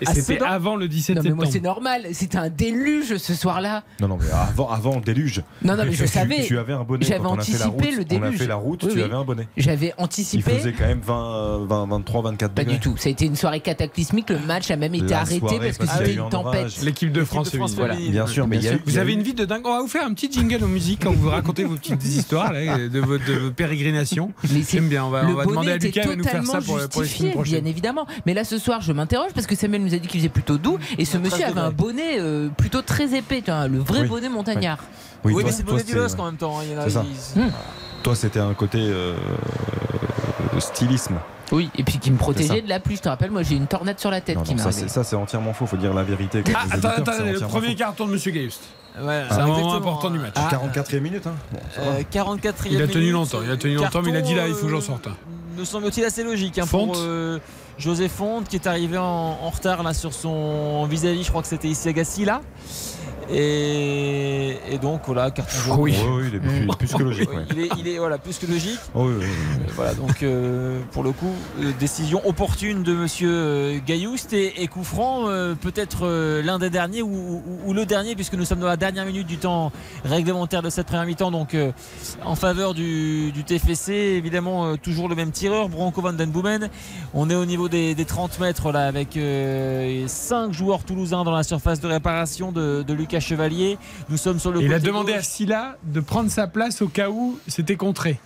Et Ah, c'était c'est avant le 17 Non, mais moi, c'est septembre. normal. C'était un déluge ce soir-là. Non, non, mais avant, avant le déluge. Non, non, mais je tu, savais. Tu avais un bonnet. J'avais Quand on a fait la anticipé route, le On a déluge. fait la route, Oui, tu oui. avais un bonnet. J'avais Il anticipé. faisait quand même 20, 20 23, 24 Pas degrés. du tout. Ça a été une soirée cataclysmique. Le match a même été La arrêté soirée, parce que parce qu'il y a c'était eu une un tempête. orage. L'équipe de France de France féminine. féminine. Bien sûr, mais il y a eu- Vous avez une vie de dingue. On va vous faire un petit jingle aux musiques quand vous racontez vos petites histoires là, de, vos, de vos pérégrinations. Mais c'est- J'aime bien. On va, le on va bonnet demander à était Lucas de nous faire ça totalement pour, pour les justifié, semaines prochaines. bien évidemment. Mais là, ce soir, je m'interroge parce que Samuel nous a dit qu'il faisait plutôt doux et ce monsieur avait un bonnet euh, plutôt très épais, tu vois, le vrai Oui. bonnet montagnard. Oui, toi- mais c'est le bonnet du c'était- LOSC en même temps. hein, il y en a- il- Hmm. Toi, c'était un côté euh, stylisme. Oui, et puis qui me protégeait de la pluie. Je te rappelle, moi, j'ai une tornade sur la tête Non, qui m'est ça, c'est, entièrement faux. Faut dire la vérité. Ah, attends, le premier faux. carton de Monsieur Gaust. C'est un moment important du match. Ah, 44e minute. Hein. Bon, euh, 44e Il a tenu minute. longtemps, il a tenu longtemps, mais il a dit là, il faut que j'en sorte euh, Me semble-t-il assez logique hein, Fonte. pour euh, José Fonte qui est arrivé en, retard là sur son vis-à-vis. Je crois que c'était ici Agassi là. Et, et donc voilà, carton jaune. Oui. Oui, oui, il est plus, plus que logique. Ouais. il, est, il est voilà, plus que logique. Oh, oui, oui, oui. Euh, Voilà, donc euh, pour le coup, euh, décision opportune de monsieur Gaillouste et, et coup franc, euh, peut-être l'un des derniers ou, ou- ou le dernier, puisque nous sommes dans la dernière minute du temps réglementaire de cette première mi-temps, donc euh, en faveur du, du TFC, évidemment euh, toujours le même tireur, Branco van den Boomen. On est au niveau des, des 30 mètres là, avec 5 joueurs toulousains dans la surface de réparation de, de Lucas Chevalier. Nous sommes sur le Il a demandé gauche. à Silla de prendre sa place au cas où c'était contré.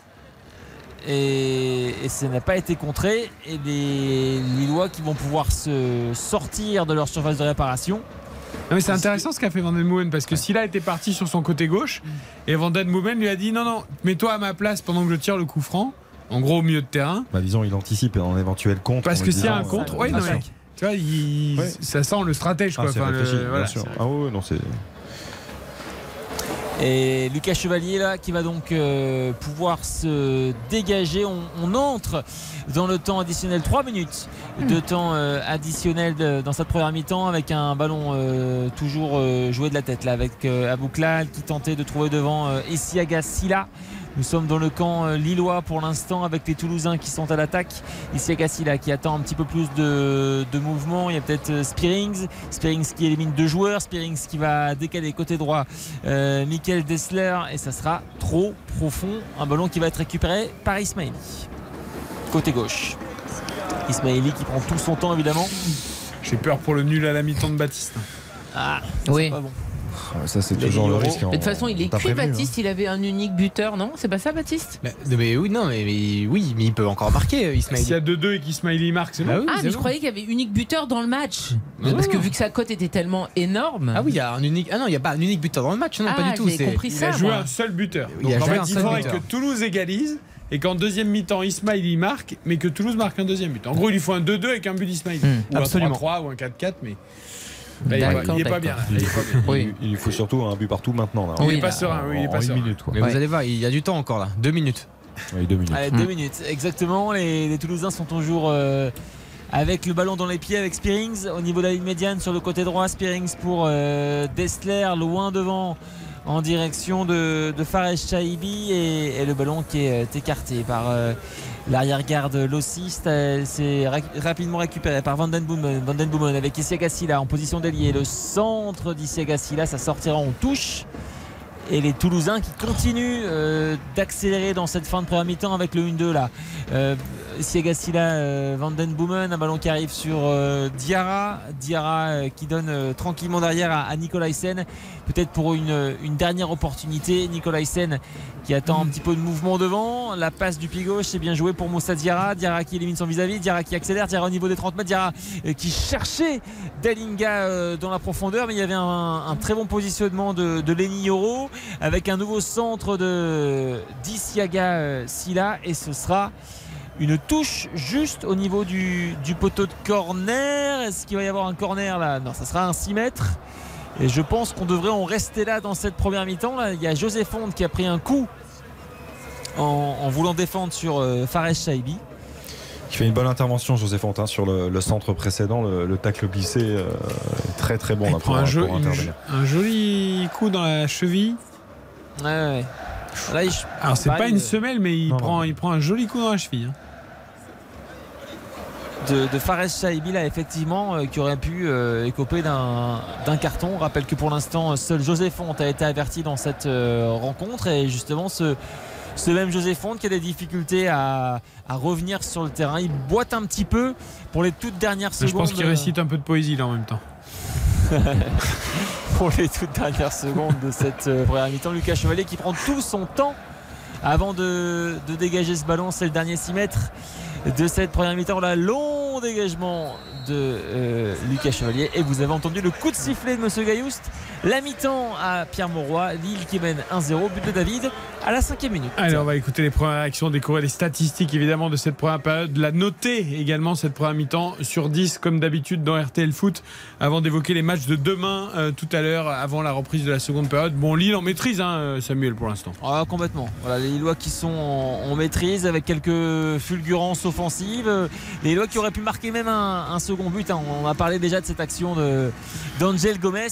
et, et ça n'a pas été contré et les Lillois qui vont pouvoir se sortir de leur surface de réparation Non, mais c'est intéressant ce qu'a fait Van Den parce que Silla était parti sur son côté gauche et Van Den lui a dit non non mets-toi à ma place pendant que je tire le coup franc en gros au milieu de terrain Bah, disons, il anticipe un éventuel contre. parce que s'il y a un disant, contre euh, ouais, non. Tu vois il- Ouais. ça sent le stratège Ah, quoi Enfin, réfléchi, voilà, Ah, non, c'est. Et Lucas Chevalier là qui va donc euh, pouvoir se dégager. On, on entre dans le temps additionnel 3 minutes de temps euh, additionnel de- dans cette première mi-temps avec un ballon euh, toujours euh, joué de la tête là avec euh, Abouklal qui tentait de trouver devant euh, Isiaga Silla. Nous sommes dans le camp euh, lillois pour l'instant avec les Toulousains qui sont à l'attaque. Isiaga Silla qui attend un petit peu plus de, de mouvement. Il y a peut-être euh, Spearings. Spearings qui élimine deux joueurs. Spearings qui va décaler côté droit euh, Michael Dessler et ça sera trop profond. Un ballon qui va être récupéré par Ismaili. Côté gauche. Ismaili qui prend tout son temps évidemment. J'ai peur pour le nul à la mi-temps de Baptiste. Ah, ça, Oui. c'est pas bon. Ah, Ça, c'est toujours le risque. Mais de toute façon, il est cuit, Baptiste. Il avait un unique buteur, non? C'est pas ça, Baptiste? Mais, mais oui, non, mais, mais oui, mais il peut encore marquer, euh, Ismail. S'il y a 2-2 et qu'Ismaili marque, c'est bon. Bah oui, Ah, mais je bon. croyais qu'il y avait unique buteur dans le match. Ah. Parce que vu que sa cote était tellement énorme. Ah oui, il y a un unique. Ah non, il n'y a pas un unique buteur dans le match, non, Ah, pas du tout. Il ça. a joué un seul buteur. Il Donc a en fait, il seul faudrait que Toulouse égalise et qu'en deuxième mi-temps, Ismail y marque, mais que Toulouse marque un deuxième but. En gros, il lui faut un 2-2 avec un but d'Ismail. Hmm. Ou Absolument. un 3-3 ou un 4-4, mais. Là, il est pas- bien. là. Il. Oui. Faut surtout un but partout maintenant. Là. Il pas serein, oui, il est pas une serein. minute, quoi. Mais Ouais. vous allez voir, il y a du temps encore là. Deux minutes. Oui, deux minutes. Allez, deux minutes, exactement. Les, les Toulousains sont toujours euh, avec le ballon dans les pieds avec Spearings au niveau de la ligne médiane sur le côté droit. Spearings pour euh, Dessler, loin devant en direction de, de Fares Chaibi et, et le ballon qui est euh, écarté par euh, l'arrière-garde Lossiste. C'est ra- rapidement récupéré par Van Den Boomen, Van Den Boomen avec Isiaga Silla en position d'ailier. Le centre d'Isiaga Silla, ça sortira en touche. Et les Toulousains qui continuent euh, d'accélérer dans cette fin de première mi-temps avec le 1-2 là. Euh, Siegasila euh, Van Den Boomen, un ballon qui arrive sur euh, Diarra. Diarra euh, qui donne tranquillement derrière à, à Nicolaisen. Peut-être pour une, dernière opportunité. Nicolaisen qui attend un petit peu de mouvement devant. La passe du pied gauche, c'est bien joué pour Moussa Diarra. Diarra qui élimine son vis-à-vis. Diarra qui accélère. Diarra au niveau des 30 mètres. Diarra qui cherchait Dalinga dans la profondeur. Mais il y avait un, très bon positionnement de, de Lenny Yoro avec un nouveau centre de d'Isiaga euh, Silla. Et ce sera une touche juste au niveau du, du poteau de corner. Est-ce qu'il va y avoir un corner là? Non, ça sera un 6 mètres. Et je pense qu'on devrait en rester là dans cette première mi-temps. Là, il y a José Fonde qui a pris un coup en, en voulant défendre sur euh, Fares Chaibi. Qui fait une bonne intervention, José Fontin, sur le, le centre précédent. Le, le tacle glissé, euh, est très très bon Il là, prend pour, un, pour jo- une- intervenir. un joli coup dans la cheville. Ouais, ouais. Là, il- Alors, c'est pas une euh, semelle, mais il, Non, prend, non. il prend un joli coup dans la cheville. hein. De, de Fares Chaibi là effectivement euh, qui aurait pu euh, écoper d'un d'un carton. On rappelle que pour l'instant seul José Fonte a été averti dans cette euh, rencontre et justement ce, ce même José Fonte qui a des difficultés à, à revenir sur le terrain. Il boite un petit peu pour les toutes dernières Je secondes. pense qu'il récite un peu de poésie là en même temps. pour les toutes dernières secondes de cette première mi-temps. Lucas Chevalier qui prend tout son temps avant de, de dégager ce ballon. C'est le dernier 6 mètres de cette première mi-temps. Là, long dégagement de euh, Lucas Chevalier. Et vous avez entendu le coup de sifflet de Monsieur Gaillouste. La mi-temps à Pierre Mauroy. Lille qui mène 1-0. But de David à la cinquième minute. Allez, on va écouter les premières réactions, découvrir les statistiques évidemment de cette première période, la noter également cette première mi-temps sur 10 comme d'habitude dans RTL Foot avant d'évoquer les matchs de demain euh, tout à l'heure avant la reprise de la seconde période. Bon, Lille en maîtrise, hein, euh, Samuel, pour l'instant. Ah, complètement. Voilà, les Lillois qui sont en, en maîtrise avec quelques fulgurances offensives. Euh, Les Lillois qui auraient pu marquer même un, second but. hein. On a parlé déjà de cette action d'Angel Gomez.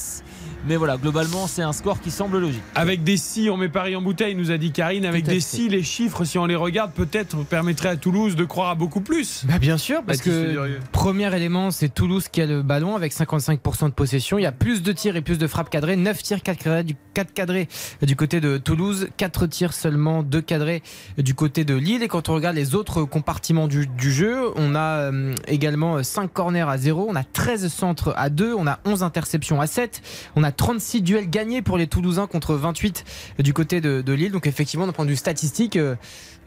Mais voilà, globalement, c'est un score qui semble logique. Avec des si, on met Paris en bouteille, nous a dit Karine. Avec des fait. si, les chiffres, si on les regarde, peut-être permettraient à Toulouse de croire à beaucoup plus. Bah bien sûr, parce que premier élément, c'est Toulouse qui a le ballon avec 55% de possession. Il y a plus de tirs et plus de frappes cadrées. 9 tirs, 4 cadrés du, 4 cadrés du côté de Toulouse. 4 tirs seulement, 2 cadrés du côté de Lille. Et quand on regarde les autres compartiments du, du jeu, on a euh, également 5 corners à 0. On a 13 centres à 2. On a 11 interceptions à 7. On a 36 duels gagnés pour les Toulousains contre 28 du côté de, de Lille. Donc effectivement, d'un point de vue statistique, euh,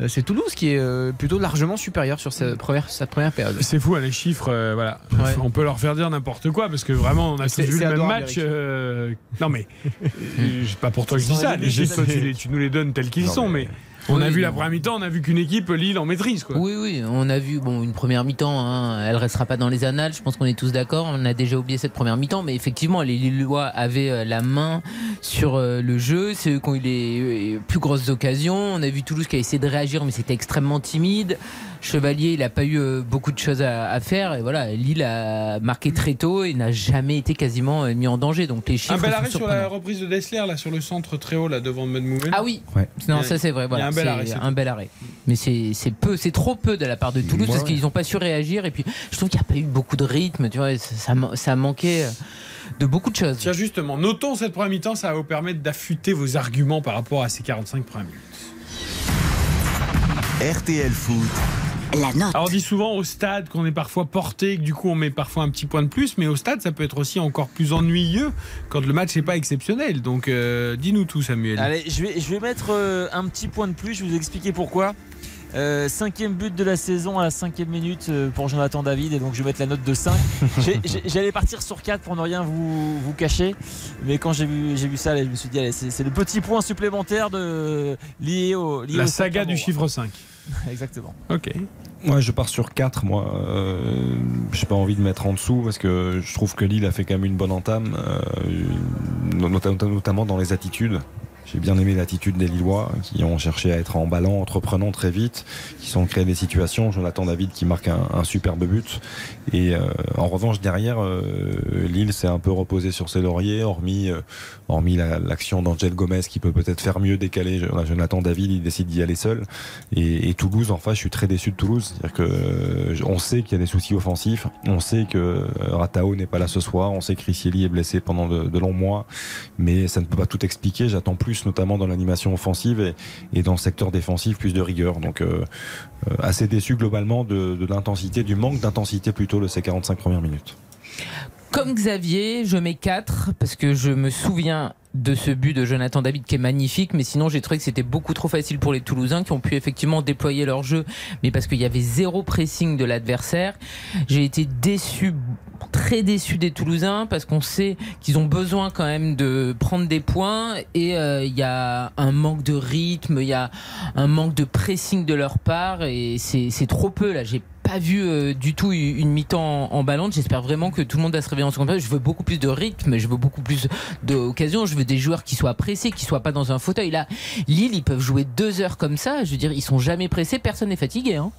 euh, c'est Toulouse qui est euh, plutôt largement supérieur sur cette première, période. C'est fou, hein, les chiffres, euh, voilà. Ouais. On peut leur faire dire n'importe quoi parce que vraiment, on a tous vu le même match. Euh, Non, mais pas pour toi que je dis ça. Les chiffres, toi, tu, tu nous les donnes tels qu'ils sont, mais. mais- On a vu la première mi-temps, on a vu qu'une équipe Lille en maîtrise. Quoi. Oui, oui, on a vu bon une première mi-temps, hein, elle restera pas dans les annales. Je pense qu'on est tous d'accord. On a déjà oublié cette première mi-temps, mais effectivement, les Lillois avaient euh, la main sur euh, le jeu. C'est eux qui ont eu les euh, plus grosses occasions. On a vu Toulouse qui a essayé de réagir, mais c'était extrêmement timide. Chevalier, il n'a pas eu euh, beaucoup de choses à, à faire. Et voilà, Lille a marqué très tôt et n'a jamais été quasiment euh, mis en danger. Donc les chiffres Un bel arrêt sur la reprise de Dessler, là, sur le centre très haut, là, devant Medmouven. Ah oui. Ouais. Non, ça c'est vrai. Voilà, un bel c'est arrêt. un bel arrêt. Mais c'est c'est peu, c'est trop peu de la part de Toulouse Moi, parce ouais. qu'ils n'ont pas su réagir. Et puis je trouve qu'il n'y a pas eu beaucoup de rythme. Tu vois, ça, ça, manqué euh, de beaucoup de choses. Tiens, justement, notons cette première mi-temps, ça va vous permettre d'affûter vos arguments par rapport à ces 45 premières minutes. RTL Foot, La note. Alors on dit souvent au stade qu'on est parfois porté, que du coup on met parfois un petit point de plus, mais au stade ça peut être aussi encore plus ennuyeux quand le match n'est pas exceptionnel. Donc euh, dis-nous tout Samuel. Allez, je vais, je vais mettre euh, un petit point de plus, je vais vous expliquer pourquoi. Euh, cinquième but de la saison à la cinquième minute pour Jonathan David et donc je vais mettre la note de 5 J'ai- j'ai- j'allais partir sur 4 pour ne rien vous, vous cacher mais quand j'ai vu, j'ai vu ça allez, je me suis dit c'est le petit point supplémentaire de, lié au lié La au saga du chiffre 5. exactement Ok. Moi, je pars sur 4. Moi, euh, j'ai pas envie de mettre en dessous parce que je trouve que Lille a fait quand même une bonne entame, euh, nota- notamment dans les attitudes. J'ai bien aimé l'attitude des Lillois qui ont cherché à être emballants, entreprenants très vite, qui sont créés des situations. Jonathan David qui marque un, un superbe but. Et euh, en revanche, derrière, euh, Lille s'est un peu reposé sur ses lauriers, hormis, euh, hormis la- l'action d'Angel Gomez qui peut peut-être faire mieux décaler Jonathan David. Il décide d'y aller seul. Et, et Toulouse, en face, je suis très déçu de Toulouse. C'est-à-dire on sait qu'il y a des soucis offensifs, on sait que Ratao n'est pas là ce soir, on sait que Rissieli est blessé pendant de, longs mois, mais ça ne peut pas tout expliquer. J'attends plus, notamment dans l'animation offensive et, et dans le secteur défensif, plus de rigueur. Donc euh, assez déçu globalement de, de l'intensité, du manque d'intensité plutôt de ces 45 premières minutes. Comme Xavier, je mets 4 parce que je me souviens de ce but de Jonathan David qui est magnifique, mais sinon j'ai trouvé que c'était beaucoup trop facile pour les Toulousains qui ont pu effectivement déployer leur jeu, mais parce qu'il y avait zéro pressing de l'adversaire. J'ai été déçu, très déçu des Toulousains parce qu'on sait qu'ils ont besoin quand même de prendre des points et euh, il y a un manque de rythme, il y a un manque de pressing de leur part et c'est trop peu là. Pas vu euh, du tout une mi-temps en, en. J'espère vraiment que tout le monde va se réveiller en seconde période. Je veux beaucoup plus de rythme, je veux beaucoup plus d'occasions. Je veux des joueurs qui soient pressés, qui soient pas dans un fauteuil. Là, Lille, ils peuvent jouer deux heures comme ça. Je veux dire, ils sont jamais pressés, personne n'est fatigué. Hein.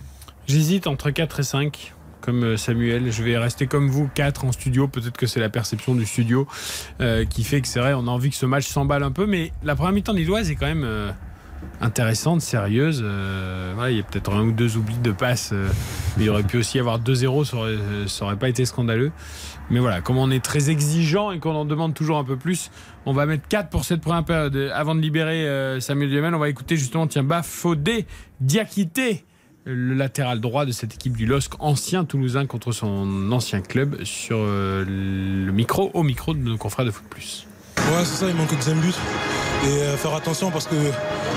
J'hésite entre 4 et 5. Comme euh, Samuel, je vais rester comme vous, 4 en studio. Peut-être que c'est la perception du studio euh, qui fait que c'est vrai, on a envie que ce match s'emballe un peu. Mais la première mi-temps lilloise est quand même intéressante, sérieuse. Euh, il y a peut-être un ou deux oublis de passe. euh, mais il aurait pu aussi avoir 2-0, ça aurait, euh, pas été scandaleux. Mais voilà, comme on est très exigeant et qu'on en demande toujours un peu plus, on va mettre 4 pour cette première période. Avant de libérer Samuel Duhamel, on va écouter justement, tiens, Bafodé Diakité, le latéral droit de cette équipe du LOSC, ancien Toulousain contre son ancien club, sur le micro, au micro de nos confrères de Foot Plus. Ouais, c'est ça, il manque le deuxième but. Et euh, faire attention parce que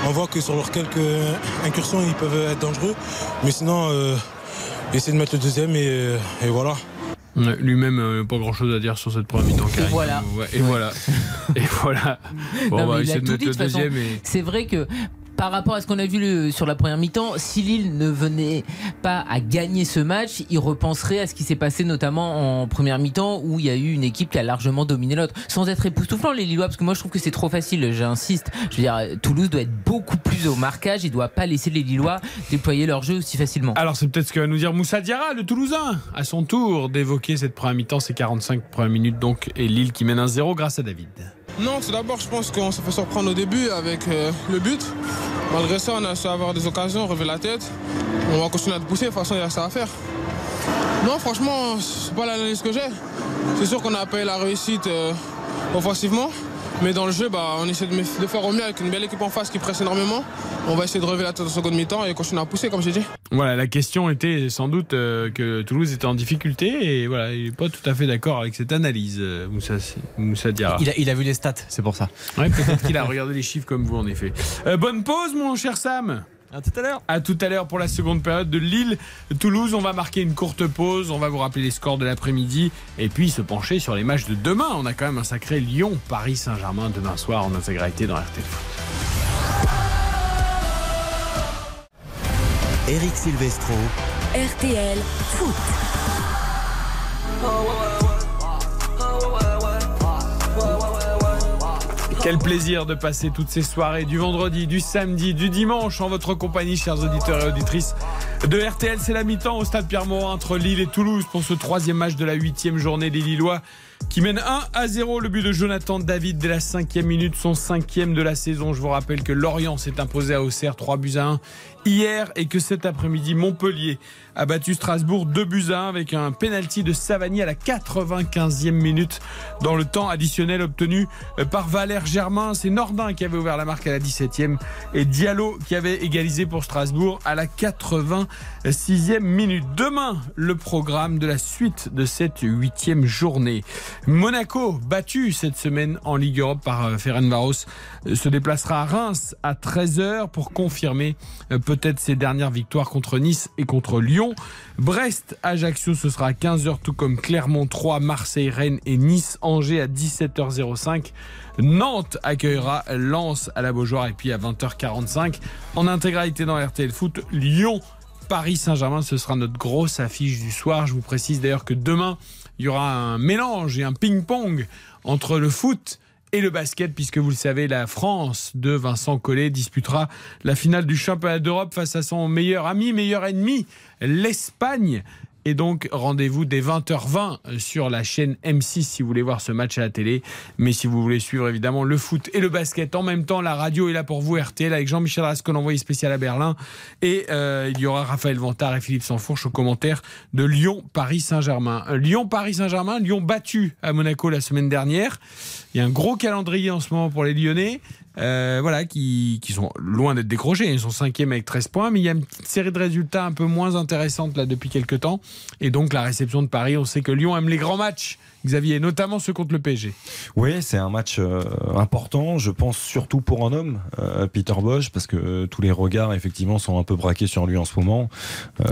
on voit que sur leurs quelques incursions, ils peuvent être dangereux. Mais sinon, euh, essayer de mettre le deuxième et, euh, et voilà. Lui-même, euh, pas grand-chose à dire sur cette première mi-temps. Karim. voilà. Ouais, et voilà. Et voilà. Bon, Non, il a essayer de dit, le de toute façon. deuxième. Et... C'est vrai que par rapport à ce qu'on a vu le- sur la première mi-temps, si Lille ne venait pas à gagner ce match, il repenserait à ce qui s'est passé notamment en première mi-temps où il y a eu une équipe qui a largement dominé l'autre. Sans être époustouflant les Lillois, parce que moi je trouve que c'est trop facile, j'insiste. Je veux dire, Toulouse doit être beaucoup plus au marquage, il doit pas laisser les Lillois déployer leur jeu aussi facilement. Alors c'est peut-être ce que va nous dire Moussa Diarra, le Toulousain, à son tour d'évoquer cette première mi-temps, ces 45 premières minutes donc, et Lille qui mène 1-0 grâce à David. Non, tout d'abord, je pense qu'on s'est fait surprendre au début avec euh, le but. Malgré ça, on a su avoir des occasions, relever la tête. On va continuer à te pousser, de toute façon, il y a ça à faire. Non, franchement, c'est pas l'analyse que j'ai. C'est sûr qu'on pas eu la réussite euh, offensivement. Mais dans le jeu, bah, on essaie de, faire au mieux avec une belle équipe en face qui presse énormément. On va essayer de relever la tête en seconde mi-temps et continuer à pousser, comme j'ai dit. Voilà, la question était sans doute euh, que Toulouse était en difficulté et voilà, il n'est pas tout à fait d'accord avec cette analyse, euh, Moussa, Moussa Diarra. Il a, il a vu les stats, c'est pour ça. Ouais, peut-être qu'il a regardé les chiffres comme vous en effet. Euh, bonne pause, mon cher Sam. À tout à l'heure. À tout à l'heure pour la seconde période de Lille. Toulouse, on va marquer une courte pause. On va vous rappeler les scores de l'après-midi et puis se pencher sur les matchs de demain. On a quand même un sacré Lyon, Paris Saint-Germain demain soir en intégralité dans RTL Foot. Eric Silvestro. RTL Foot. Quel plaisir de passer toutes ces soirées du vendredi, du samedi, du dimanche en votre compagnie, chers auditeurs et auditrices de RTL. C'est la mi-temps au stade Pierre-Mauroy entre Lille et Toulouse pour ce troisième match de la huitième journée des Lillois qui mène 1 à 0. Le but de Jonathan David dès la cinquième minute, son cinquième de la saison. Je vous rappelle que Lorient s'est imposé à Auxerre 3 buts à 1 hier et que cet après-midi, Montpellier a battu Strasbourg 2 buts à 1 avec un penalty de Savani à la 95e minute dans le temps additionnel obtenu par Valère Germain. C'est Nordin qui avait ouvert la marque à la 17e et Diallo qui avait égalisé pour Strasbourg à la 86e minute. Demain, le programme de la suite de cette huitième journée. Monaco, battu cette semaine en Ligue Europe par euh, Ferencvaros, euh, se déplacera à Reims à 13h pour confirmer euh, peut-être ses dernières victoires contre Nice et contre Lyon. Brest, Ajaccio, ce sera à 15h, tout comme Clermont 3, Marseille, Rennes et Nice, Angers à 17h05. Nantes accueillera Lens à la Beaujoire et puis à 20h45 en intégralité dans RTL Foot, Lyon. Paris Saint-Germain, ce sera notre grosse affiche du soir. Je vous précise d'ailleurs que demain, il y aura un mélange et un ping-pong entre le foot et le basket, puisque vous le savez, la France de Vincent Collet disputera la finale du championnat d'Europe face à son meilleur ami, meilleur ennemi, l'Espagne. Et donc, rendez-vous dès 20h20 sur la chaîne M6 si vous voulez voir ce match à la télé. Mais si vous voulez suivre évidemment le foot et le basket en même temps, la radio est là pour vous, RTL, avec Jean-Michel Rascol, envoyé spécial à Berlin. Et euh, il y aura Raphaël Vantard et Philippe Sansfourche au commentaire de Lyon-Paris-Saint-Germain. Euh, Lyon-Paris-Saint-Germain, Lyon battu à Monaco la semaine dernière. Il y a un gros calendrier en ce moment pour les Lyonnais. Euh, voilà, qui, qui sont loin d'être décrochés. Ils sont cinquième avec 13 points, mais il y a une série de résultats un peu moins intéressantes là depuis quelques temps. Et donc la réception de Paris, on sait que Lyon aime les grands matchs. Xavier, notamment ceux contre le PSG. Oui, c'est un match euh, important, je pense surtout pour un homme, euh, Peter Bosch, parce que euh, tous les regards effectivement sont un peu braqués sur lui en ce moment.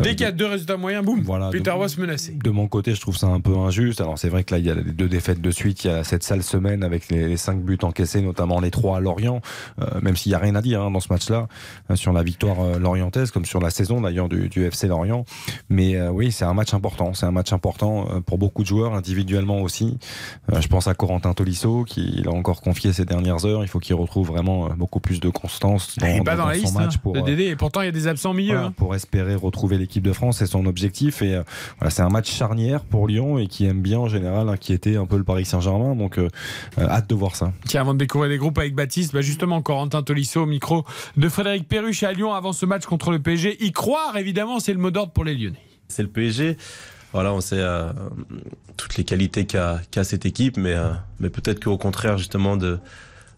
Dès qu'il y a deux résultats moyens, boum, Voilà, Peter de- Boss menacé. De mon côté, je trouve ça un peu injuste. Alors c'est vrai que là, il y a les deux défaites de suite. Il y a cette sale semaine avec les, les cinq buts encaissés, notamment les trois à Lorient. Même s'il n'y a rien à dire hein, dans ce match-là sur la victoire lorientaise, comme sur la saison d'ailleurs du, du FC Lorient. Mais oui, c'est un match important. C'est un match important pour beaucoup de joueurs individuellement aussi. Euh, je pense à Corentin Tolisso qui l'a encore confié ces dernières heures. Il faut qu'il retrouve vraiment euh, beaucoup plus de constance dans, pas dans- dans la dans liste son match hein, pour de euh, Dédé. Et pourtant, il y a des absents au milieu. voilà, hein. pour espérer retrouver l'équipe de France, c'est son objectif. Et euh, voilà, c'est un match charnière pour Lyon et qui aime bien en général inquiéter un peu le Paris Saint-Germain. Donc euh, hâte de voir ça. Tiens, avant de découvrir les groupes avec Baptiste, bah justement, Corentin Tolisso au micro de Frédéric Perruche à Lyon avant ce match contre le PSG. Y croire, évidemment, c'est le mot d'ordre pour les Lyonnais. C'est le PSG. Voilà, on sait euh, toutes les qualités qu'a qu'a cette équipe, mais, euh, mais peut-être qu'au contraire, justement, de,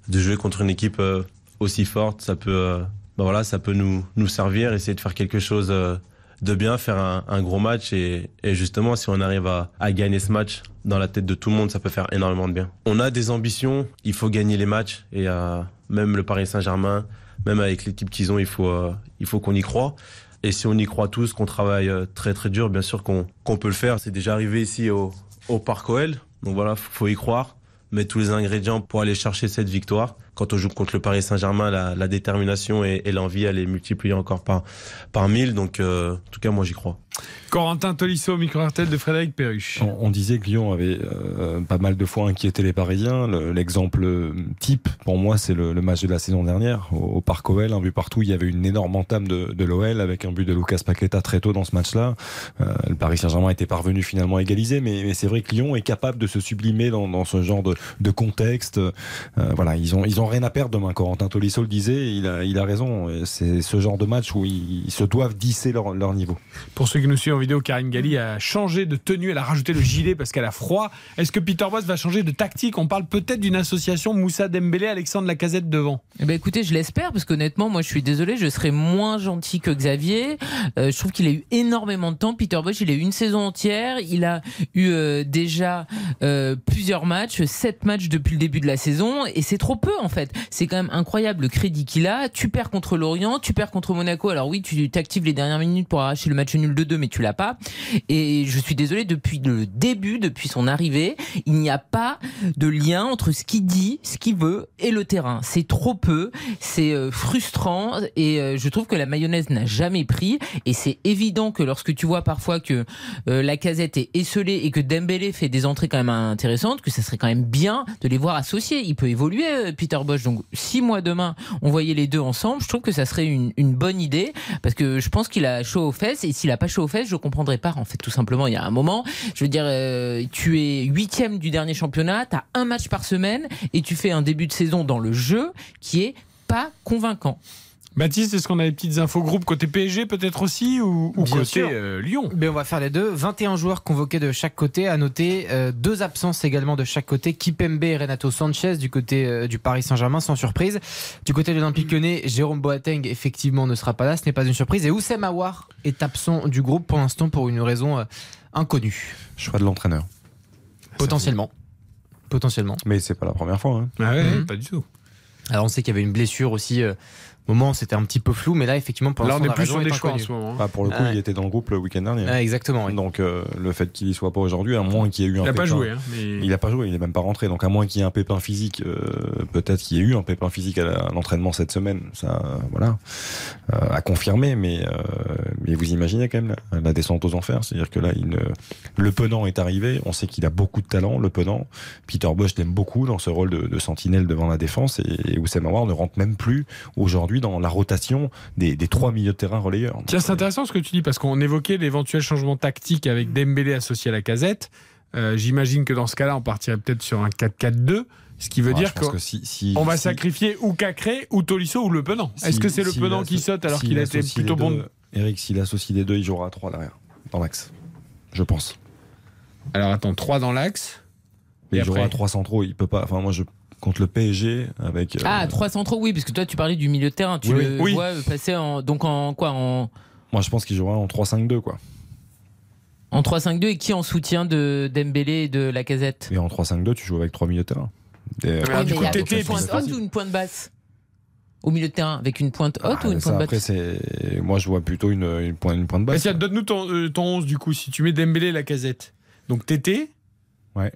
de jouer contre une équipe euh, aussi forte, ça peut, euh, ben voilà, ça peut nous, nous servir, essayer de faire quelque chose euh, de bien, faire un, un gros match. Et, et justement, si on arrive à, à gagner ce match dans la tête de tout le monde, ça peut faire énormément de bien. On a des ambitions, il faut gagner les matchs. Et euh, même le Paris Saint-Germain, même avec l'équipe qu'ils ont, il faut, il faut qu'on y croit. Et si on y croit tous, qu'on travaille euh, très très dur, bien sûr qu'on peut le faire. C'est déjà arrivé ici au, Parc OL. Donc voilà, faut y croire. Mettre tous les ingrédients pour aller chercher cette victoire. Quand on joue contre le Paris Saint-Germain, la, la détermination et, et l'envie, elle est multipliée encore par, par mille. Donc, euh, en tout cas, moi, j'y crois. Corentin Tolisso au micro RTL de Frédéric Perruche. On, on disait que Lyon avait euh, pas mal de fois inquiété les Parisiens. Le- L'exemple euh, type, pour moi, c'est le, le match de la saison dernière au, au Parc OL. Un but partout. Il y avait une énorme entame de, de l'OL avec un but de Lucas Paqueta très tôt dans ce match-là. Euh, le Paris Saint-Germain était parvenu finalement à égaliser, mais, mais c'est vrai que Lyon est capable de se sublimer dans, dans ce genre de, de contexte. Euh, voilà, ils ont ils ont rien à perdre demain. Corentin Tolisso le disait, il a il a raison. C'est ce genre de match où ils, ils se doivent disser leur, leur niveau. Pour ceux qui nous suivent en vidéo, Karine Galli a changé de tenue, elle a rajouté le gilet parce qu'elle a froid. Est-ce que Peter Boss va changer de tactique? On parle peut-être d'une association Moussa Dembélé, Alexandre Lacazette devant. Eh ben écoutez, je l'espère parce qu'honnêtement, moi je suis désolé, je serais moins gentil que Xavier. Euh, je trouve qu'il a eu énormément de temps. Peter Bosch, il a eu une saison entière. Il a eu euh, déjà euh, plusieurs matchs, sept matchs depuis le début de la saison, et c'est trop peu en fait. C'est quand même incroyable le crédit qu'il a. Tu perds contre Lorient, tu perds contre Monaco. Alors oui, tu t'actives les dernières minutes pour arracher le match nul de 2 mais tu l'as pas. Et je suis désolé, depuis le début, depuis son arrivée, il n'y a pas de lien entre ce qu'il dit, ce qu'il veut et le terrain. C'est trop peu, c'est euh, frustrant et euh, je trouve que la mayonnaise n'a jamais pris. Et c'est évident que lorsque tu vois parfois que euh, la casette est esselée et que Dembélé fait des entrées quand même intéressantes, que ça serait quand même bien de les voir associés. Il peut évoluer, Peter Donc, si moi demain on voyait les deux ensemble, je trouve que ça serait une, une bonne idée parce que je pense qu'il a chaud aux fesses et s'il a pas chaud aux fesses, je comprendrais pas. En fait, tout simplement, il y a un moment, je veux dire, euh, tu es huitième du dernier championnat, tu as un match par semaine et tu fais un début de saison dans le jeu qui est pas convaincant. Baptiste, est-ce qu'on a des petites infos groupe côté PSG peut-être aussi ou, côté euh, Lyon? Mais on va faire les deux. 21 joueurs convoqués de chaque côté. À noter euh, deux absences également de chaque côté. Kipembe et Renato Sanchez du côté euh, du Paris Saint-Germain, sans surprise. Du côté de l'Olympique lyonnais, Jérôme Boateng effectivement ne sera pas là. Ce n'est pas une surprise. Et Oussem Aouar est absent du groupe pour l'instant pour une raison euh, inconnue. Choix de l'entraîneur. Potentiellement. Potentiellement. Mais c'est pas la première fois. hein. Ah ouais, Mhm. pas du tout. Alors on sait qu'il y avait une blessure aussi. Moment, c'était un petit peu flou, mais là, effectivement, pour l'instant, on est plus sur des choix en ce moment. hein. Bah, pour le coup, Ah il était dans le groupe le week-end dernier. Ah, exactement. oui. Donc euh, le fait qu'il y soit pas aujourd'hui, à moins qu'il y ait eu un Il a pas pépin- joué, hein, mais- Il a pas joué, il est même pas rentré. Donc à moins qu'il y ait un pépin physique, euh, peut-être qu'il y ait eu un pépin physique à l'entraînement cette semaine. Ça, voilà, euh, à confirmer. Mais euh, mais vous imaginez quand même la, la descente aux enfers. C'est-à-dire que là, il, ne- le Penant est arrivé. On sait qu'il a beaucoup de talent, le Penant. Peter Bosch l'aime beaucoup dans ce rôle de, de sentinelle devant la défense. Et, et Oussem Aouar ne rentre même plus aujourd'hui dans la rotation des, des trois milieux de terrain relayeurs. Tiens, c'est intéressant ce que tu dis parce qu'on évoquait l'éventuel changement tactique avec Dembélé associé à la casette. Euh, J'imagine que dans ce cas-là, on partirait peut-être sur un 4-4-2, ce qui veut Ah, dire qu'on que si- si- on va si- sacrifier ou Cacré ou Tolisso ou Le Penant. Est-ce que c'est Le Penant qui saute alors qu'il a été plutôt bon Eric, s'il associe les deux, il jouera à 3 derrière, dans l'axe. Je pense. Alors attends, 3 dans l'axe. Il Et jouera après à 3 centraux, il peut pas. Enfin, moi, je contre le PSG avec. euh, Ah, 3 centraux, oui, parce que toi tu parlais du milieu de terrain. Tu Oui, le oui. vois passer en. Donc en quoi En, Moi, je pense qu'il jouera en 3-5-2, quoi. en 3-5-2 et qui en soutien de Dembélé et de la casette Et en 3-5-2, tu joues avec 3 milieux de terrain. Des- alors, Oui, du coup, une pointe haute ou une pointe basse? Au milieu de terrain, avec une pointe haute Ah, ou une ça, pointe après, basse? c'est. Moi, je vois plutôt une, une pointe, une pointe basse. donne-nous ton, euh, ton 11 du coup, si tu mets Dembélé et la casette. Donc Tété, Ouais.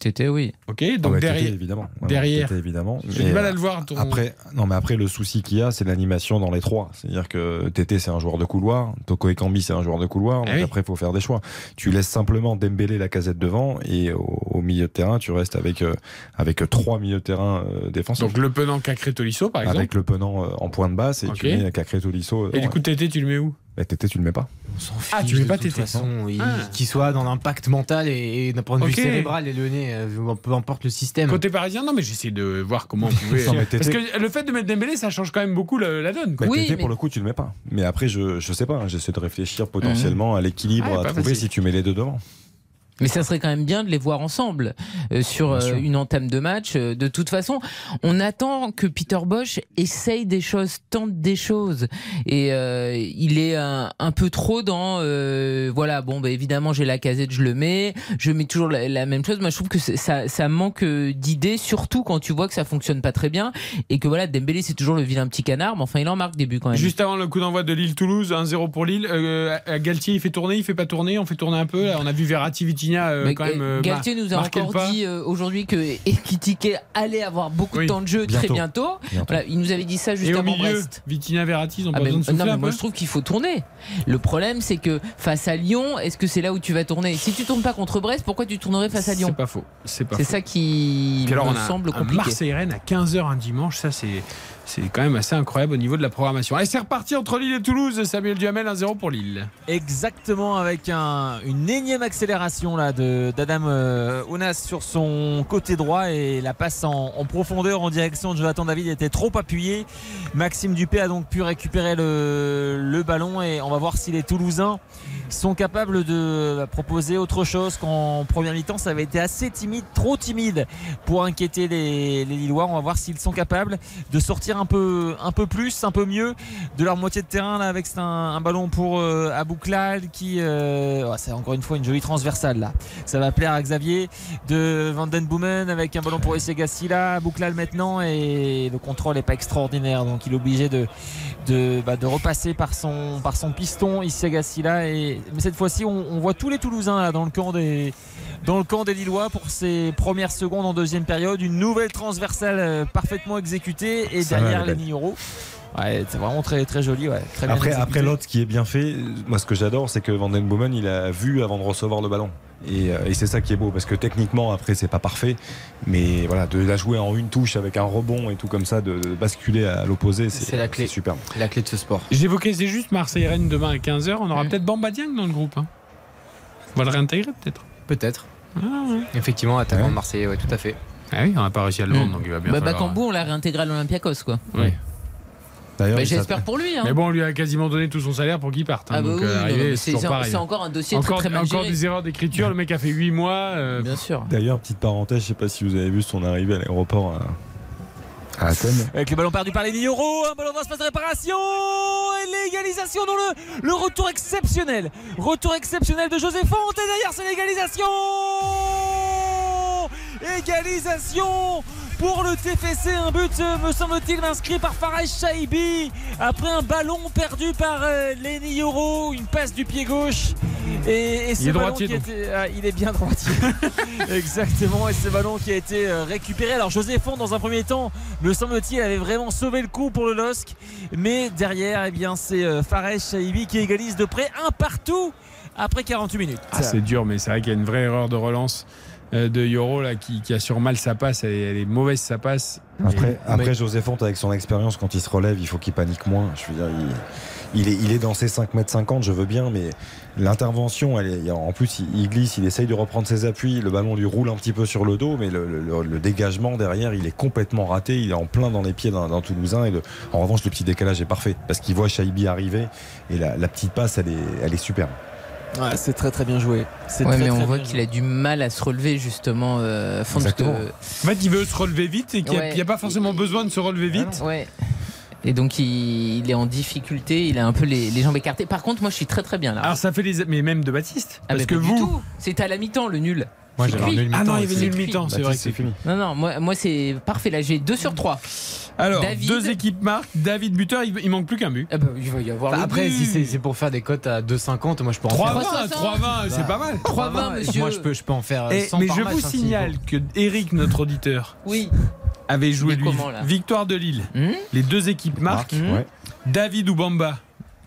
Tété, oui. ok, Ah, donc Tété, derrière. évidemment. Ouais, derrière. Tété, évidemment. J'ai du mal à le voir. Ton... Après, non, mais après, le souci qu'il y a, c'est l'animation dans les trois. C'est-à-dire que Tété, c'est un joueur de couloir. Toko Ekambi, c'est un joueur de couloir. Donc Ah oui. après, il faut faire des choix. Tu laisses simplement Dembélé la casette devant et au, au milieu de terrain, tu restes avec, euh, avec trois milieux de terrain euh, défensifs. Donc Le Penant, Cacré, Tolisso par exemple. avec le penant euh, en pointe basse et Ok. tu mets Cacré Tolisso. Et du coup, Tété, tu le mets où? Bah, Tété, tu le mets pas. Ah, tu Fiche mets de pas toute Tété. façon, il- Ah. Qu'il soit dans l'impact mental et, et d'un point de vue Ok. cérébral et lyonnais, euh, peu importe le système. Côté parisien, non, mais j'essaie de voir comment on pouvait. Non, mais Parce que le fait de mettre Dembélé, ça change quand même beaucoup la, la donne. quoi. Bah, Tété, pour le coup, tu le mets pas. Mais après, je, je sais pas. hein, J'essaie de réfléchir potentiellement à l'équilibre Ah, à pas trouver facile. si tu mets les deux devant. Mais ça serait quand même bien de les voir ensemble euh, sur euh, une entame de match. Euh, De toute façon, on attend que Peter Bosch essaye des choses, tente des choses. Et euh, il est un, un peu trop dans... euh, voilà, bon, bah, évidemment, j'ai la casette, je le mets. Je mets toujours la, la même chose. Moi, je trouve que ça, ça manque d'idées, surtout quand tu vois que ça fonctionne pas très bien. Et que voilà, Dembélé, c'est toujours le vilain petit canard. Mais enfin, il en marque des buts quand même. Juste avant le coup d'envoi de Lille-Toulouse, 1-0 pour Lille. Galtier, il fait tourner, il fait pas tourner, on fait tourner un peu. Là, on a vu Verratti, Vitinha euh, Mais, quand même. euh, Galtier nous a encore pas. dit euh, aujourd'hui que Ekitike allait avoir beaucoup Oui, de temps de jeu très bientôt. bientôt. Bientôt. Voilà, il nous avait dit ça juste Et au avant milieu, Brest. Vitinha, Verratti, ils ont Ah, pas mais- besoin de souffler non, mais moi je trouve qu'il faut tourner. Le problème c'est que face à Lyon, est-ce que c'est là où tu vas tourner? Si tu tournes pas contre Brest, pourquoi tu tournerais face à Lyon? C'est pas faux. C'est pas C'est faux. ça qui me on a semble compliqué. Marseille-Rennes à 15h un dimanche, ça c'est. C'est quand même assez incroyable au niveau de la programmation. Allez, c'est reparti entre Lille et Toulouse. Samuel Duhamel, 1-0 pour Lille. Exactement, avec un- une énième accélération d'Adam euh, Ounas sur son côté droit et la passe en, en profondeur en direction de Jonathan David était trop appuyée. Maxime Dupé a donc pu récupérer le, le ballon et on va voir si les Toulousains sont capables de proposer autre chose qu'en première mi-temps. Ça avait été assez timide, trop timide pour inquiéter les, Lillois. On va voir s'ils sont capables de sortir un peu, un peu plus, un peu mieux de leur moitié de terrain là avec un, ballon pour euh, Abouklal qui euh, oh, c'est encore une fois une jolie transversale là. Ça va plaire à Xavier de Van Den Boomen avec un ballon pour Gassila Abouklal maintenant et le contrôle n'est pas extraordinaire donc il est obligé de, de, bah, de repasser par son, par son piston Gassila et mais cette fois-ci on, on voit tous les Toulousains là dans le camp des dans le camp des Lillois pour ces premières secondes en deuxième période une nouvelle transversale euh, parfaitement exécutée et Ça derrière les. Nioro Ouais, c'est vraiment très très joli. Ouais. Très bien Après, exécuté. après l'autre, qui est bien fait, moi ce que j'adore, c'est que Van Den Boomen, il a vu avant de recevoir le ballon. Et, euh, et c'est ça qui est beau parce que techniquement après c'est pas parfait, mais voilà de la jouer en une touche avec un rebond et tout comme ça, de, de basculer à l'opposé, c'est C'est la clé. superbe. La clé de ce sport. J'évoquais, c'est juste Marseille-Rennes demain à 15h. On aura peut-être Bamba Dieng dans le groupe. hein. On va le réintégrer peut-être. Peut-être. Ah, ouais. Effectivement, attaquant de Marseille, ouais, tout à fait. Ah oui, on n'a pas réussi à le vendre, Mm. donc il va bien Bah, falloir- Bakambu, on l'a réintégré à l'Olympiakos, quoi. Oui. D'ailleurs, Bah, J'espère pour lui. Hein. Mais bon, on lui a quasiment donné tout son salaire pour qu'il parte. hein, Ah bah donc, oui, euh, c'est c'est encore un dossier encore, très, très mal encore géré. des erreurs d'écriture. Le mec a fait 8 mois. euh, Bien sûr. D'ailleurs, petite parenthèse, je sais pas si vous avez vu son arrivée à l'aéroport à, Athènes. Avec le ballon perdu par les euros, un ballon dans l'espace de réparation et l'égalisation dans le, le retour exceptionnel. Retour exceptionnel de José Fonte et derrière c'est l'égalisation Égalisation pour le TFC, un but euh, me semble-t-il inscrit par Faraj Shaibi après un ballon perdu par euh, Lenny Euro, une passe du pied gauche. Et, et ce Il est ballon droitier, qui était- ah, il est bien droitier. Exactement, et ce ballon qui a été euh, récupéré. Alors José Font dans un premier temps, me semble-t-il, avait vraiment sauvé le coup pour le LOSC. Mais derrière, eh bien, c'est Fares Shaibi qui égalise de près un partout après 48 minutes. Ah, c'est dur, mais c'est vrai qu'il y a une vraie erreur de relance de Yoro là, qui, qui assure mal sa passe. Elle, est- elle est mauvaise sa passe. Après, Et- après mais- José Fonte, avec son expérience, quand il se relève, il faut qu'il panique moins. Je veux dire, il, il est, il est dans ses 5 mètres 50, je veux bien, mais l'intervention, elle est- en plus, il, il glisse, il essaye de reprendre ses appuis, le ballon lui roule un petit peu sur le dos, mais le, le- le dégagement derrière, il est complètement raté, il est en plein dans les pieds d'un Toulousain. Et le- en revanche, le petit décalage est parfait, parce qu'il voit Shaibi arriver, et la, la petite passe, elle est, elle est superbe. Ouais, c'est très très bien joué. C'est Ouais, très, mais on voit qu'il a du mal à se relever justement. Euh, En fait, il veut se relever vite et qu'il n'y a, Ouais. pas forcément besoin de se relever vite. Ouais. Et donc il, il est en difficulté, il a un peu les, les jambes écartées. Par contre, moi je suis très très bien là. Alors ça fait les. Mais même de Baptiste. Ah, parce mais que vous. C'était à la mi-temps le nul. Moi, j'avais un nul Ah non, il y avait nul mi-temps, c'est vrai que c'est fini. Non, non, moi, moi c'est parfait. Là, j'ai 2 sur 3. Alors, David. deux équipes marquent. David buteur, il, il manque plus qu'un but. Ah bah, il va y avoir Bah, le après, but. si c'est pour faire des cotes à 2,50, moi je peux en 3-20, faire. 3-20, c'est pas mal. 3-20, monsieur. Moi je peux, je peux en faire Et- 100 mais par je match, vous hein, signale que Eric, notre auditeur, Oui. avait joué lui comment, victoire de Lille. Hmm? Les deux équipes marquent. David ou Bamba.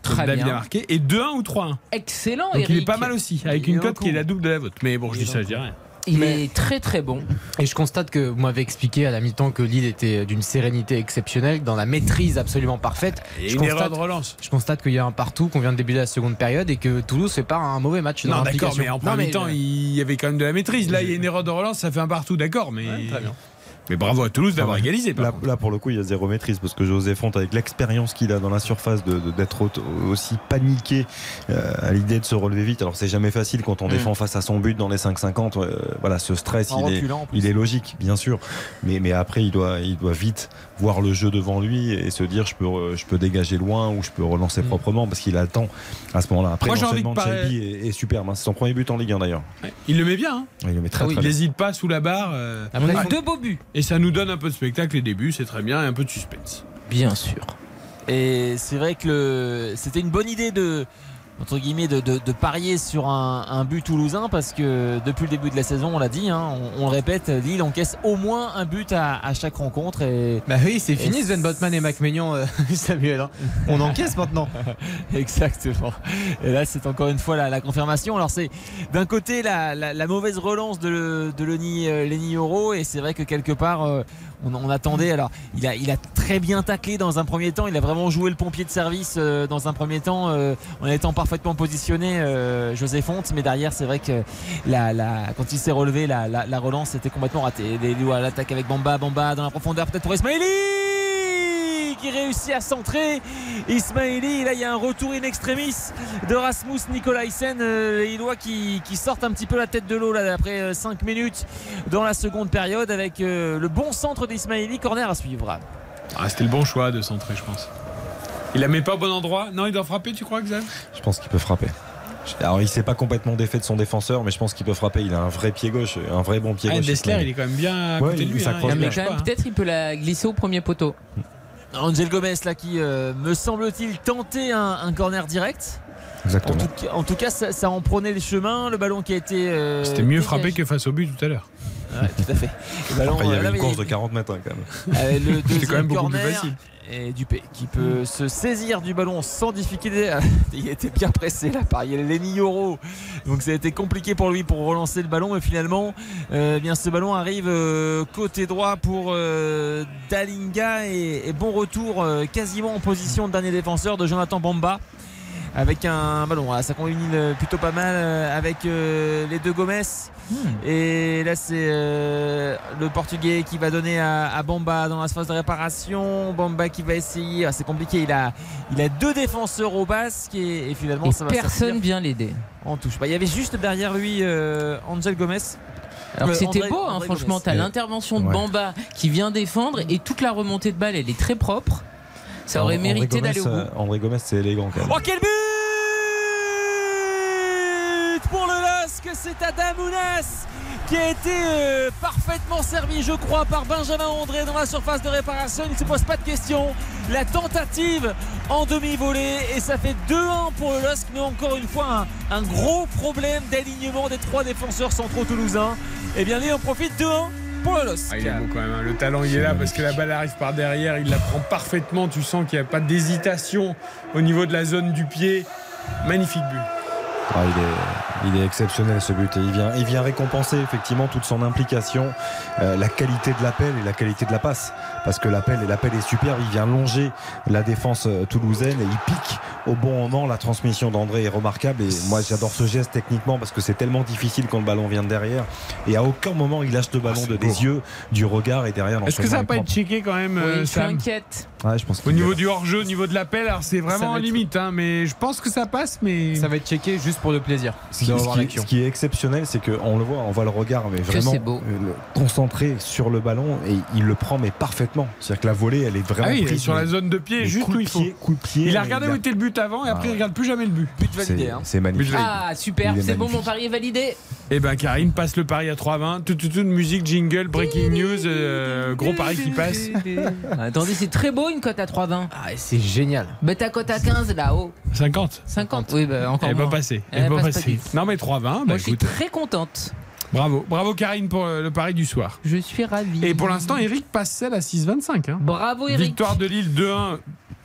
Très David bien. a marqué. Et 2-1 ou 3-1. Excellent, Donc il est pas mal aussi, avec Il une cote qui est la double de la vôtre. Mais bon, je dis ça, je dis rien. Il Mais- est très très bon. Et je constate que vous m'avez expliqué à la mi-temps que Lille était d'une sérénité exceptionnelle, dans la maîtrise absolument parfaite. Et je une erreur constate, de relance. je constate qu'il y a un partout, qu'on vient de débuter la seconde période et que Toulouse fait pas un mauvais match. dans Non, d'accord, mais en premier temps, euh, il y avait quand même de la maîtrise. Là, il y a une erreur de relance, ça fait un partout, d'accord, mais. très bien. Mais bravo à Toulouse d'avoir égalisé. par Là, contre. là, pour le coup, il y a zéro maîtrise parce que José Fonte, avec l'expérience qu'il a dans la surface, de- de- d'être au- aussi paniqué euh, à l'idée de se relever vite. Alors, c'est jamais facile quand on Mm. défend face à son but dans les 5-50. euh, voilà, ce stress, il est, il est logique, bien sûr. Mais, mais après, il doit, il doit vite voir le jeu devant lui et se dire je peux, je peux dégager loin ou je peux relancer proprement parce qu'il a le temps à ce moment-là. Après, de l'enchaînement de Chaibi est, est superbe. hein. C'est son premier but en Ligue 1 d'ailleurs. Il le met bien. hein. Il le met très Ah oui, très il bien. n'hésite pas sous la barre. euh, Après, ouais. deux beaux buts. Et ça nous donne un peu de spectacle les débuts, c'est très bien, et un peu de suspense. Bien sûr. Et c'est vrai que c'était une bonne idée de entre guillemets de, de- de parier sur un, un but toulousain parce que depuis le début de la saison on l'a dit hein, on, on le répète Lille encaisse au moins un but à, à chaque rencontre et Bah oui, c'est fini Sven Botman et Mac Maignan, euh, Samuel. hein. On encaisse maintenant. Exactement. Et là, c'est encore une fois la, la confirmation. Alors, c'est d'un côté la, la- la mauvaise relance de, de Lenny, euh, Lenny Euro, et c'est vrai que quelque part, euh, on, on attendait. Alors, il a, il a très bien taclé dans un premier temps. Il a vraiment joué le pompier de service euh, dans un premier temps, euh, en étant parfaitement positionné, euh, José Fonte. Mais derrière, c'est vrai que la, la- quand il s'est relevé, la, la- la relance était complètement ratée. Les à l'attaque avec Bamba, Bamba dans la profondeur, peut-être pour Ismaili qui réussit à centrer. Ismaili, là il y a un retour in extremis de Rasmus Nicolaisen, euh, les Lillois qui, qui sortent un petit peu la tête de l'eau là après 5 minutes dans la seconde période avec euh, le bon centre d'Ismaili, corner à suivre. Ah, C'était le bon choix de centrer, je pense. Il la met pas au bon endroit Non, il doit frapper, tu crois, Xav? Je pense qu'il peut frapper. Alors il s'est pas complètement défait de son défenseur, mais je pense qu'il peut frapper. Il a un vrai pied gauche, un vrai bon pied ah, gauche. Dessler, il est quand même bien à Ouais, côté de il lui. hein. peut-être il peut la glisser au premier poteau. Angel Gomez là qui euh, me semble-t-il tentait un, un corner direct. En Exactement. tout, cas- en tout cas, ça, ça en prenait le chemin. Le ballon qui a été. euh, C'était mieux dégagé. frappé que face au but tout à l'heure. Ouais, tout à fait. Le ballon, Après, il y euh, avait là, une mais- course de 40 mètres hein, quand même. Euh, C'était quand même beaucoup plus facile. Et Dupé qui peut se saisir du ballon sans difficulté. Il était bien pressé là par Lenny Yoro. Donc ça a été compliqué pour lui pour relancer le ballon. Mais finalement, euh, eh bien ce ballon arrive euh, côté droit pour euh, Dalinga. Et, et bon retour quasiment en position de dernier défenseur de Jonathan Bamba. Avec un ballon, voilà, ça combine euh, plutôt pas mal euh, avec euh, les deux Gomez. Et là, c'est euh, le Portugais qui va donner à, à Bamba dans la phase de réparation. Bamba qui va essayer. Ah, c'est compliqué. Il a, il a deux défenseurs au basque et, et finalement, Et ça va personne vient l'aider. en touche. Bah, il y avait juste derrière lui euh, Angel Gomez. Alors c'était beau, hein, franchement. T'as l'intervention de Ouais. Bamba qui vient défendre et toute la remontée de balle, elle est très propre. Ça aurait André mérité d'aller au bout. euh, André Gomez, c'est élégant quand même. Oh quel but pour le LOSC C'est Adam Ounas qui a été euh, parfaitement servi je crois par Benjamin André dans la surface de réparation. Il ne se pose pas de questions. La tentative en demi-volée et ça fait 2-1 pour le LOSC mais encore une fois un, un gros problème d'alignement des trois défenseurs centraux toulousains. Et bien lui en profite 2-1 Ah, il est beau quand même. hein. Le talent, il est là parce que la balle arrive par derrière. Il la prend parfaitement. Tu sens qu'il n'y a pas d'hésitation au niveau de la zone du pied. Magnifique but. Ah, il, est, il est exceptionnel ce but et il vient, il vient récompenser effectivement toute son implication, euh, la qualité de l'appel et la qualité de la passe. Parce que l'appel et l'appel est superbe, il vient longer la défense euh, toulousaine et il pique au bon moment. La transmission d'André est remarquable et moi j'adore ce geste techniquement parce que c'est tellement difficile quand le ballon vient de derrière et à aucun moment il lâche le ballon de, des yeux, du regard et derrière. Est-ce que ça va pas être checké quand même, Oui, euh, inquiète. Ouais, je pense Au niveau du hors-jeu, au niveau de l'appel, alors c'est Ça vraiment limite, hein, mais je pense que ça passe, mais. Ça va être checké juste pour le plaisir Ce qui, de ce revoir qui- l'action. ce qui est exceptionnel, c'est qu'on le voit, on voit le regard, mais vraiment beau. euh, concentré sur le ballon et il le prend mais parfaitement. C'est-à-dire que la volée, elle est vraiment Ah oui, prise sur la zone de pied, juste coup où de il faut. pied, coup de pied, il a regardé il où était le but avant et Ah après il ouais. regarde plus jamais le but. But validé. C'est hein. c'est magnifique. Ah, super, Il est c'est bon, mon pari est validé. Et ben Karine passe le pari à 3,20. Tout, tout, tout, musique, jingle, breaking news, euh, gros pari qui passe. Attendez, c'est très beau une cote à 3,20. Ah, c'est génial. Mais ta cote à 15 là-haut. 50. 50. Oui, bah encore Elle va passer. Elle va passe pas passer. Non mais 3,20. Bah, Moi, je suis écoute, très contente. bravo. Bravo Karine pour euh, le pari du soir. Je suis ravi. Et pour l'instant, Eric passe celle à 6,25. Hein. Bravo, Eric. Victoire de Lille 2-1.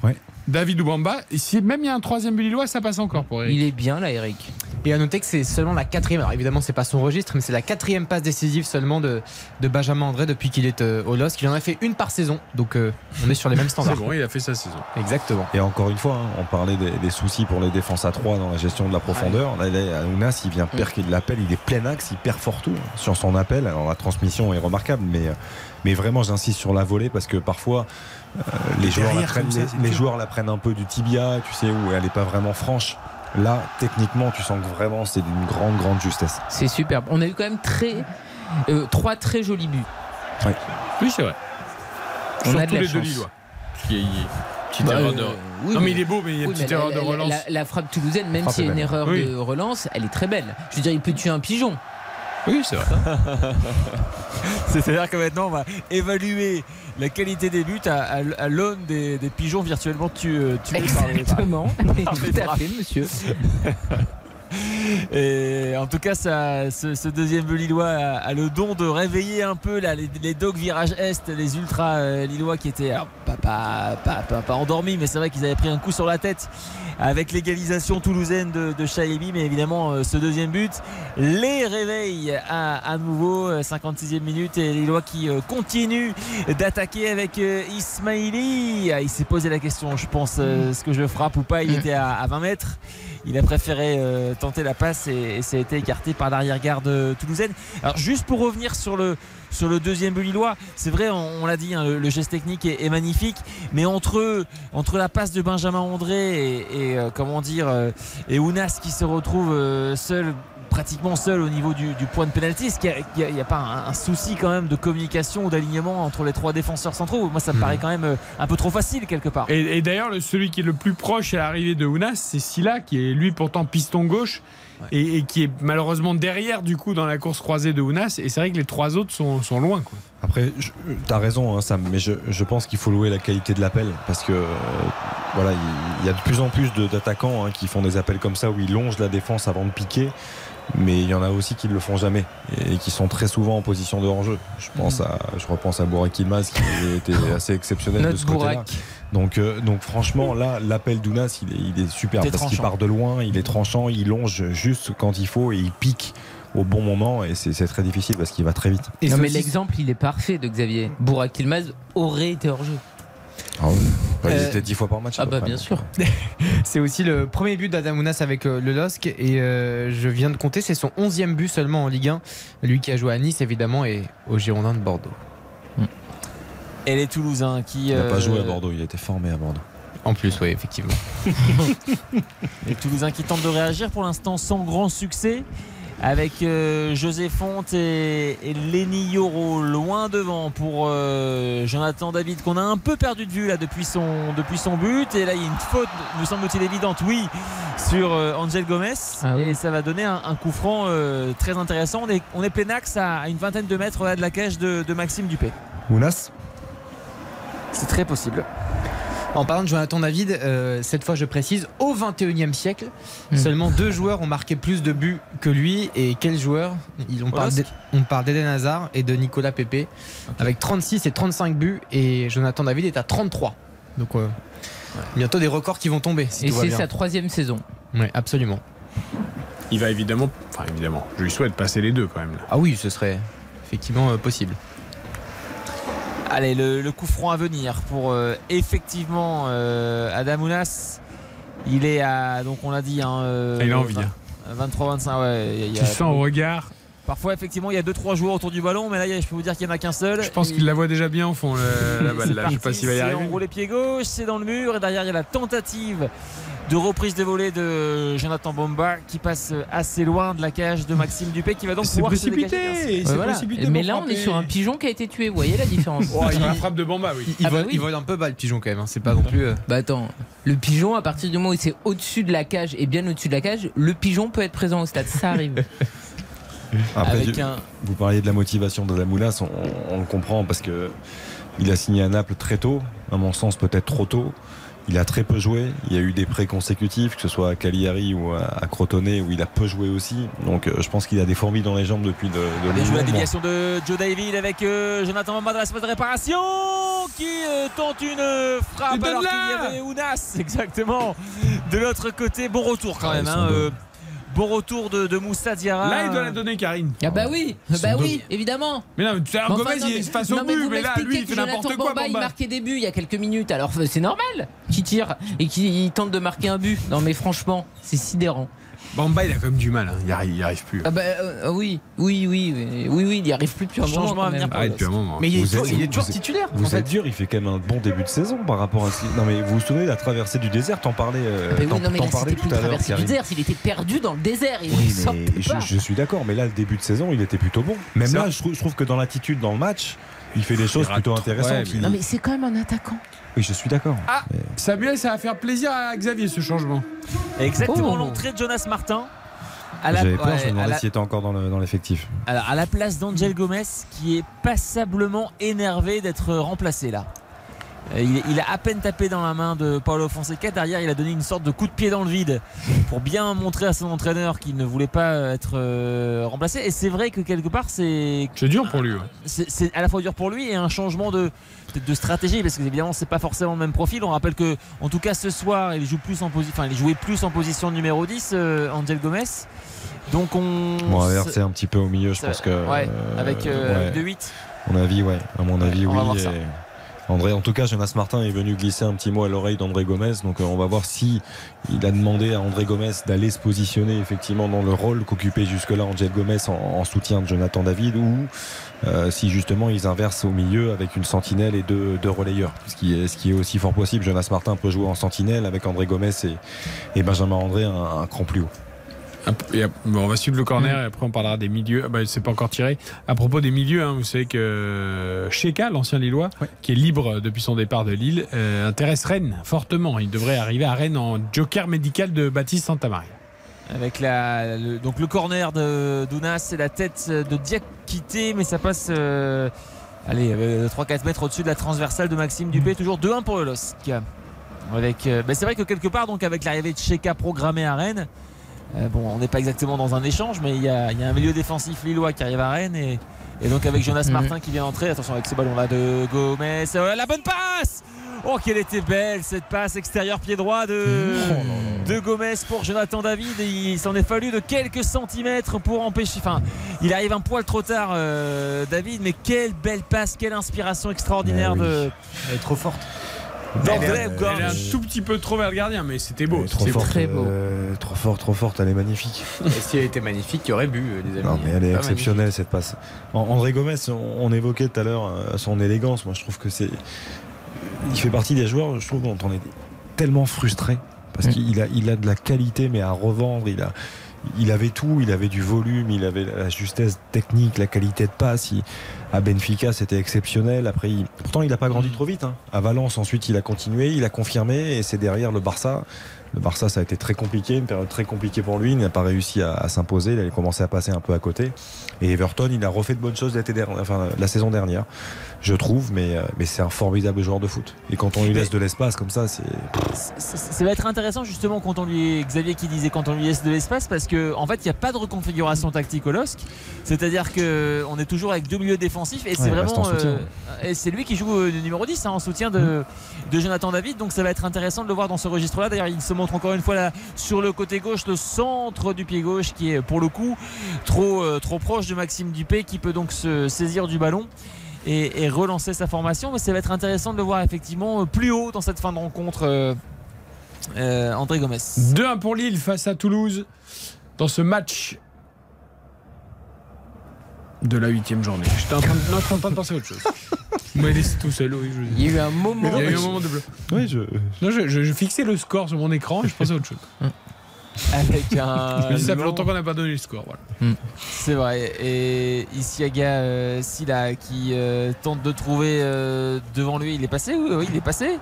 Ouais. David Oubamba. Si même il y a un troisième lillois, ça passe encore pour Eric. Il est bien là, Eric. Et à noter que c'est seulement la quatrième, alors évidemment c'est pas son registre, mais c'est la quatrième passe décisive seulement de, de Benjamin André depuis qu'il est euh, au LOSC. Il en a fait une par saison, donc euh, on est sur les mêmes C'est standards. bon, il a fait sa saison. Exactement. Et encore une fois, hein, on parlait des, des soucis pour les défenses à 3 dans la gestion de la profondeur. Là, là, Ounas, il vient perquer de l'appel, il est plein axe, il perd fort tout hein, sur son appel. Alors la transmission est remarquable, mais, euh, mais vraiment j'insiste sur la volée parce que parfois euh, les, joueurs la prennent, ça, les, c'est les joueurs la prennent un peu du tibia, tu sais, où elle n'est pas vraiment franche. Là, techniquement, tu sens que vraiment c'est d'une grande, grande justesse. C'est superbe. On a eu quand même très, euh, trois très jolis buts. Oui, c'est vrai. On Surtout a de la les deux chance. Lillois. Qui- Petite Bah, erreur euh, de. oui, non mais il est beau, mais il y a une oui, petite erreur la, de la- relance. La, la frappe toulousaine, même Frappe s'il y a une belle. erreur Oui. de relance, elle est très belle. Je veux dire, il peut tuer un pigeon. Oui, c'est vrai. C'est-à-dire que maintenant, on va évaluer la qualité des buts à, à- à l'aune des, des pigeons virtuellement tu, tués par les- Exactement. par les Tout à fait, monsieur. Et en tout cas, ça, ce, ce deuxième but lillois a, a le don de réveiller un peu là, les, les dogs virage est, les ultras euh, lillois qui étaient alors, pas, pas, pas, pas- pas endormis, mais c'est vrai qu'ils avaient pris un coup sur la tête avec l'égalisation toulousaine de, de. Mais évidemment, euh, ce deuxième but les réveille à, à nouveau. euh, 56e minute et Lillois qui euh, continuent d'attaquer avec euh, Ismaili. Ah, Il s'est posé la question, je pense, euh, ce que je frappe ou pas? Il était à, à 20 mètres. Il a préféré euh, tenter la passe et, ça a été écarté par l'arrière-garde euh, toulousaine. Alors juste pour revenir sur le, deuxième but lillois, c'est vrai, on, l'a dit, hein, le, geste technique est, magnifique, mais entre, la passe de Benjamin André et, euh, comment dire et Ounas qui se retrouve seul pratiquement seul au niveau du, du point de pénalty est-ce qu'il n'y a, pas un, un souci quand même de communication ou d'alignement entre les trois défenseurs centraux? Moi ça me paraît quand même euh, un peu trop facile quelque part Et, et d'ailleurs, le- celui qui est le plus proche à l'arrivée de Ounas, c'est Silla, qui est lui pourtant piston gauche. Et, et qui est malheureusement derrière du coup dans la course croisée de Ounas et c'est vrai que les trois autres sont, sont loin quoi. Après, je- t'as raison, hein, Sam, mais je, je pense qu'il faut louer la qualité de l'appel parce que euh, voilà, il il y, a de plus en plus d'attaquants hein, qui font des appels comme ça où ils longent la défense avant de piquer. Mais il y en a aussi qui ne le font jamais et qui sont très souvent en position de hors-jeu. Je pense à, je repense à Bourak Ilmaz qui était assez exceptionnel de ce côté-là. Donc, euh, donc franchement, là, l'appel d'Ounas, il est, il est super Il est parce qu'il part de loin, il est tranchant, il longe juste quand il faut et il pique au bon moment et c'est c'est très difficile parce qu'il va très vite. non, mais l'exemple, il est parfait de Xavier. Bourak Ilmaz aurait été hors jeu. Ah oui. Ils Euh, étaient 10 fois par match. Ah bah près. bien sûr. C'est aussi le premier but d'Adamounas avec euh, le LOSC et euh, je viens de compter, c'est son 11e but seulement en Ligue 1. Lui qui a joué à Nice évidemment et au Girondins de Bordeaux. Et les Toulousains qui. Il n'a pas joué à Bordeaux, il a été formé à Bordeaux. En plus, oui, effectivement. Les Toulousains qui tentent de réagir pour l'instant sans grand succès. Avec euh, José Fonte et, et Lenny Yoro loin devant pour euh, Jonathan David qu'on a un peu perdu de vue là depuis son, depuis son but. Et là il y a une faute, me semble-t-il évidente, oui, sur euh, Angel Gomez. Et ça va donner un, un coup franc euh, très intéressant. On est, on est plein axe à, à une vingtaine de mètres là, de la cage de, de Maxime Dupé. Ounas C'est très possible. En parlant de Jonathan David, euh, cette fois je précise, au 21e siècle, seulement deux joueurs ont marqué plus de buts que lui. Et quels joueurs Ils- on, parle on parle d'Eden Hazard et de Nicolas Pepe, avec 36 et 35 buts. Et Jonathan David est à 33. Donc euh, bientôt des records qui vont tomber. si Et c'est sa troisième saison. Oui, absolument. Il va évidemment, enfin évidemment, je lui souhaite passer les deux quand même. Là. Ah oui, ce serait effectivement euh, possible. Allez, le, le coup franc à venir pour euh, effectivement euh, Adamounas. Il est à, donc on l'a dit, hein, euh, Ah, il a envie, hein. 23-25, ouais. il y a- il y a- Tu sens au regard. Parfois, effectivement, il y a 2-3 joueurs autour du ballon, mais là, il je peux vous dire qu'il n'y en a qu'un seul. Je pense Et- qu'il la voit déjà bien au fond, le- la balle. Là. Je sais pas s'il va y arriver. En les pieds gauche, c'est dans le mur, et derrière, il y a la tentative de reprise de volée de Jonathan Bomba qui passe assez loin de la cage de Maxime Dupé qui va donc pouvoir précipité, se dégager. voilà. précipité Mais là, on est sur un pigeon qui a été tué. Vous voyez la différence Oh, il y a la frappe de Bamba, oui. Il, Ah bah vole, oui. il vole un peu bas le pigeon quand même, hein, c'est pas non plus. euh, Bah attends, le pigeon, à partir du moment où c'est au-dessus de la cage et bien au-dessus de la cage, le pigeon peut être présent au stade. Ça arrive. Après, Avec je- un- vous parliez de la motivation d'Adamounas, on, on le comprend parce que il a signé à Naples très tôt, à mon sens peut-être trop tôt. Il a très peu joué. Il y a eu des prêts consécutifs, que ce soit à Cagliari ou à, Crotone, où il a peu joué aussi. Donc euh, je pense qu'il a des fourmis dans les jambes depuis de, de joué la déviation de Joe David avec euh, Jonathan Bamba dans la surface de réparation qui euh, tente une frappe Et alors qu'il y avait Ounas exactement de l'autre côté. Bon retour quand Ah, même. hein, euh, bon retour de, de Moussa Diarra. Là, il doit la donner, Karine. Ah bah oui, Ils bah sont oui, évidemment. Mais non, mais tout à l'heure, Mais enfin, Gomez, il est face au but, mais là, lui, il fait n'importe quoi, Bamba, il marquait des buts il y a quelques minutes, alors euh, c'est normal qu'il tire et qu'il tente de marquer un but. Non mais franchement, c'est sidérant. Bamba, il a quand même du mal, hein. il, arrive, il arrive plus. Ah bah euh, oui, oui, oui, oui, oui, oui, il y arrive plus depuis un moment. Changement à quand même. venir Ah, depuis un moment. Mais il est, Vous toujours, êtes- il est vous toujours êtes- titulaire. en Vous fait. êtes dur, il fait quand même un bon début de saison par rapport à ce qu'il- Non mais vous vous souvenez de la traversée du désert, t'en parlais, euh, Ah bah oui, non mais là parlais c'était plus tout à l'heure, du désert, il était perdu dans le désert, il Oui, mais je, pas. je suis d'accord, mais là, le début de saison, il était plutôt bon. Même là, je trouve, je trouve que dans l'attitude dans le match, il fait des choses plutôt intéressantes. Non mais c'est quand même un attaquant. Oui, je suis d'accord. Ah, Samuel, ça va faire plaisir à Xavier ce changement. Exactement Oh. l'entrée de Jonas Martin. À la, J'avais peur, ouais, je me demandais la- s'il était encore dans le- dans l'effectif. alors, à la place d'Angel Gomez qui est passablement énervé d'être remplacé là. Euh, Il, il a à peine tapé dans la main de Paulo Fonseca. Derrière, il a donné une sorte de coup de pied dans le vide pour bien montrer à son entraîneur qu'il ne voulait pas être euh, remplacé. Et c'est vrai que quelque part, c'est C'est dur pour lui. ouais. c'est à la fois dur pour lui et un changement de, de, de stratégie parce que évidemment c'est pas forcément le même profil. On rappelle que en tout cas ce soir il joue plus en position, enfin il jouait plus en position numéro 10, euh, Angel Gomez. Donc on. Bon, inversé un petit peu au milieu, je pense que. ouais, euh, avec euh, ouais. de 8. À mon avis, ouais. À mon avis, oui. André, en tout cas, Jonas Martin est venu glisser un petit mot à l'oreille d'André Gomez. Donc, euh, on va voir si il a demandé à André Gomez d'aller se positionner effectivement dans le rôle qu'occupait jusque-là Angel Gomez en, en soutien de Jonathan David ou euh, si justement ils inversent au milieu avec une sentinelle et deux, deux relayeurs. Ce qui, est, ce qui est aussi fort possible. Jonas Martin peut jouer en sentinelle avec André Gomez et, et Benjamin André un, un cran plus haut. Bon, on va suivre le corner et après on parlera des milieux. Ah bah, c'est pas encore tiré. À propos des milieux, hein, vous savez que Sheka, l'ancien Lillois, qui est libre depuis son départ de Lille, euh, intéresse Rennes fortement. Il devrait arriver à Rennes en joker médical de Baptiste Santamaria. Avec la, le, donc le corner de Dounas et la tête de Diakité, mais ça passe euh, allez, euh, 3-4 mètres au-dessus de la transversale de Maxime Dupé. Toujours 2-1 pour le LOSC. Avec, euh, ben c'est vrai que quelque part, donc avec l'arrivée de Cheka programmée à Rennes, Euh, bon, on n'est pas exactement dans un échange, mais il y y a un milieu défensif lillois qui arrive à Rennes et, et donc avec Jonas Mhm. Martin qui vient d'entrer. Attention avec ce ballon-là de Gomez. Euh, la bonne passe Oh, quelle était belle cette passe extérieur pied droit de, de Gomez pour Jonathan David. Et il s'en est fallu de quelques centimètres pour empêcher. Enfin, il arrive un poil trop tard, euh, David, mais quelle belle passe, quelle inspiration extraordinaire Eh oui. de. Elle est trop forte. d'André Elle est Gomes. un tout petit peu trop vers le gardien, mais c'était beau. Trop c'était beau. euh, trop forte, trop forte, elle est magnifique. Et si elle était magnifique, il y aurait bu, euh, les amis. Non, mais elle est Pas exceptionnelle cette passe. André Gomez, on, on évoquait tout à l'heure euh, son élégance. Moi, je trouve que c'est. Il fait partie des joueurs, je trouve, dont on est tellement frustré. Parce qu'il a, il a de la qualité, mais à revendre. Il, a, il avait tout. Il avait du volume, il avait la justesse technique, la qualité de passe. Il- à Benfica, c'était exceptionnel. Après, pourtant, il n'a pas grandi trop vite. hein. À Valence, ensuite, il a continué, il a confirmé. Et c'est derrière le Barça. Le Barça, ça a été très compliqué, une période très compliquée pour lui. Il n'a pas réussi à, s'imposer. Il a commencé à passer un peu à côté. Et Everton, il a refait de bonnes choses la saison dernière, je trouve. Mais, euh, mais c'est un formidable joueur de foot. Et quand on lui laisse de l'espace comme ça, c'est. ça, va être intéressant justement quand on lui Xavier qui disait quand on lui laisse de l'espace parce que en fait il n'y a pas de reconfiguration tactique au LOSC c'est-à-dire que on est toujours avec deux milieux défensifs et c'est Ouais, reste vraiment euh, et c'est lui qui joue euh, le numéro 10 hein, en soutien de, de Jonathan David donc ça va être intéressant de le voir dans ce registre là d'ailleurs il se montre encore une fois là sur le côté gauche le centre du pied gauche qui est pour le coup trop, euh, trop proche de Maxime Dupé qui peut donc se saisir du ballon et, et relancer sa formation. Mais ça va être intéressant de le voir effectivement euh, plus haut dans cette fin de rencontre. euh, euh, André Gomez. 2-1 pour Lille face à Toulouse dans ce match de la huitième journée. J'étais en train de, non, en train de penser à autre chose. Vous m'avez laissé tout seul, oui. je- Il y a eu un moment. Il y a eu un moment de bleu. Oui, je. Non, je, je- je fixais le score sur mon écran et je pensais à autre chose. Avec un. Ça fait long- longtemps qu'on n'a pas donné le score. Voilà. C'est vrai. Et Isiaga euh, Silla qui euh, tente de trouver euh, devant lui. Il est passé Oui, oui, il est passé.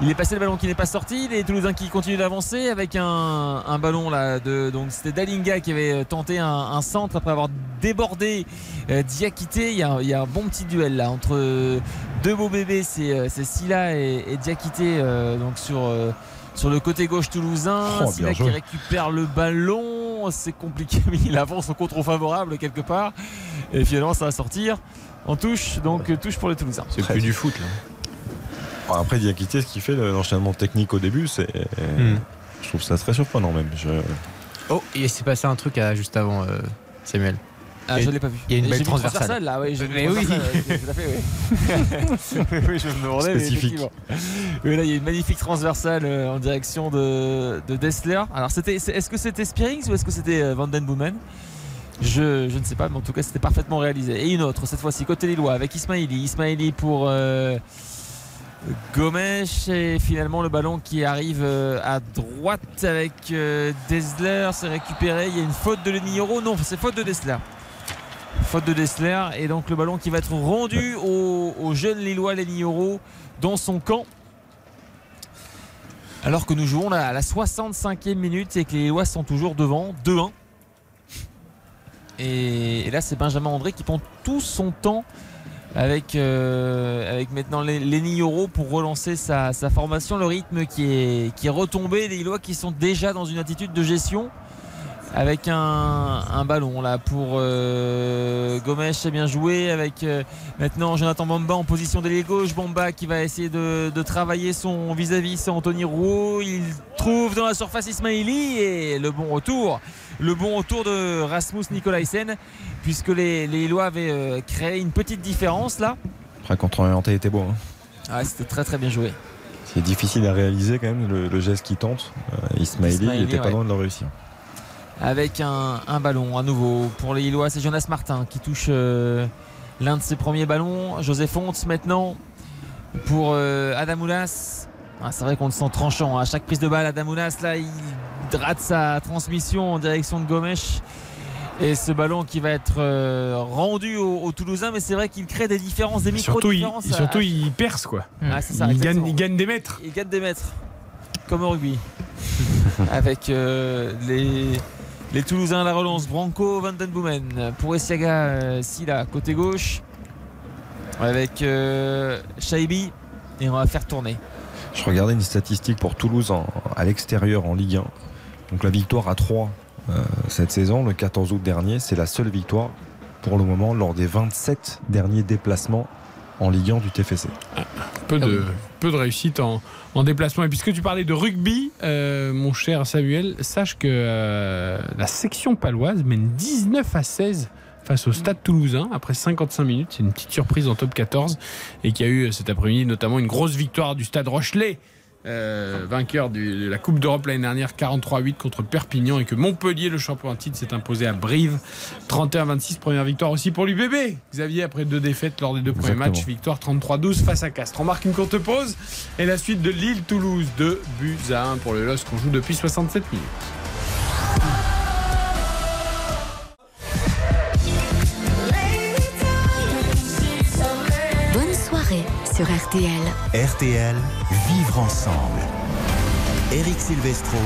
Il est passé le ballon qui n'est pas sorti. Les Toulousains qui continuent d'avancer avec un, un ballon là. De, donc c'était Dalinga qui avait tenté un, un centre après avoir débordé euh, Diakité. Il y, a, il y a un bon petit duel là entre euh, deux beaux bébés. C'est euh, Silla et, et Diakité euh, donc sur. Euh, sur le côté gauche toulousain, Oh, Silla qui récupère le ballon, c'est compliqué, mais il avance au contre favorable quelque part. Et finalement, ça va sortir en touche, donc euh, touche pour les Toulousains. C'est plus du foot là. Après Diakité, ce qu'il fait, le- l'enchaînement technique au début, c'est. Hmm. Je trouve ça très surprenant même. Je... Oh, il s'est passé un truc à- juste avant, euh, Samuel. Ah, je l'ai pas vu. Il y a une belle transversale. là, oui, Mais oui. tout à fait, oui. oui, je me demandais. Spécifique. Oui, là, il y a une magnifique transversale euh, en direction de, de Dessler. Alors, c'était, est-ce que c'était Spearings ou est-ce que c'était euh, Van Den Boomen? Je, je ne sais pas, mais en tout cas, c'était parfaitement réalisé. Et une autre, cette fois-ci, côté Lillois, avec Ismaili. Ismaili pour euh, Gomes. Et finalement, le ballon qui arrive à droite avec Dessler. C'est récupéré. Il y a une faute de Lenilloro. Non, c'est faute de Dessler. Faute de Dessler. Et donc, le ballon qui va être rendu au, au jeune Lillois Lenilloro dans son camp. Alors que nous jouons à la 65e minute et que les Lillois sont toujours devant 2-1. Et, là, c'est Benjamin André qui prend tout son temps avec, euh, maintenant les Nioro pour relancer sa, sa formation. Le rythme qui est, qui est retombé. Les Lillois qui sont déjà dans une attitude de gestion avec un, un ballon là pour euh, Gomes c'est bien joué avec euh, maintenant Jonathan Bamba en position d'ailier gauche Bamba qui va essayer de, de travailler son vis-à-vis c'est Anthony Rouault il trouve dans la surface Ismaili et le bon retour le bon retour de Rasmus Nicolaisen puisque les, les Lillois avaient euh, créé une petite différence là Après, contre-orienté était beau. hein. ah, c'était très très bien joué C'est difficile à réaliser quand même le, le geste qui tente. Ismaili, Ismaili, il était pas ouais. loin de le réussir. Avec un, un ballon à nouveau pour les Lillois. C'est Jonas Martin qui touche euh, l'un de ses premiers ballons. José Fontes maintenant pour euh, Adamoulas. Ah, c'est vrai qu'on le sent tranchant. À chaque prise de balle, Adamoulas, là, il rate sa transmission en direction de Gomes. Et ce ballon qui va être euh, rendu aux au Toulousains, mais c'est vrai qu'il crée des différences, des Surtout, il, micro-différences. à- surtout, il perce quoi. Ah, c'est ça, il, gagne, il gagne des mètres. il gagne des mètres, comme au rugby. Avec euh, les, les Toulousains à la relance. Branco, Van Den Boomen. Pour Essiaga, euh, Silla, côté gauche. Avec euh, Shaibi. Et on va faire tourner. Je regardais une statistique pour Toulouse à l'extérieur en Ligue 1. Donc la victoire à 3 euh, cette saison, le 14 août dernier. C'est la seule victoire pour le moment lors des 27 derniers déplacements en Ligue 1 du TFC. Peu de, peu de réussite en, en déplacement. Et puisque tu parlais de rugby, euh, mon cher Samuel, sache que euh, la section paloise mène 19 à 16 face au Stade Toulousain après 55 minutes. C'est une petite surprise en top 14 et qui a eu euh, cet après-midi notamment une grosse victoire du Stade Rochelet. Euh, vainqueur du- de la Coupe d'Europe l'année dernière 43-8 contre Perpignan et que Montpellier le champion en titre s'est imposé à Brive. 31-26 première victoire aussi pour l'UBB Xavier après deux défaites lors des deux premiers matchs victoire 33-12 face à Castres. On marque une courte pause et la suite de Lille-Toulouse. 2 buts à 1 pour le LOSC qu'on joue depuis 67 minutes sur RTL. RTL, vivre ensemble. Eric Silvestro.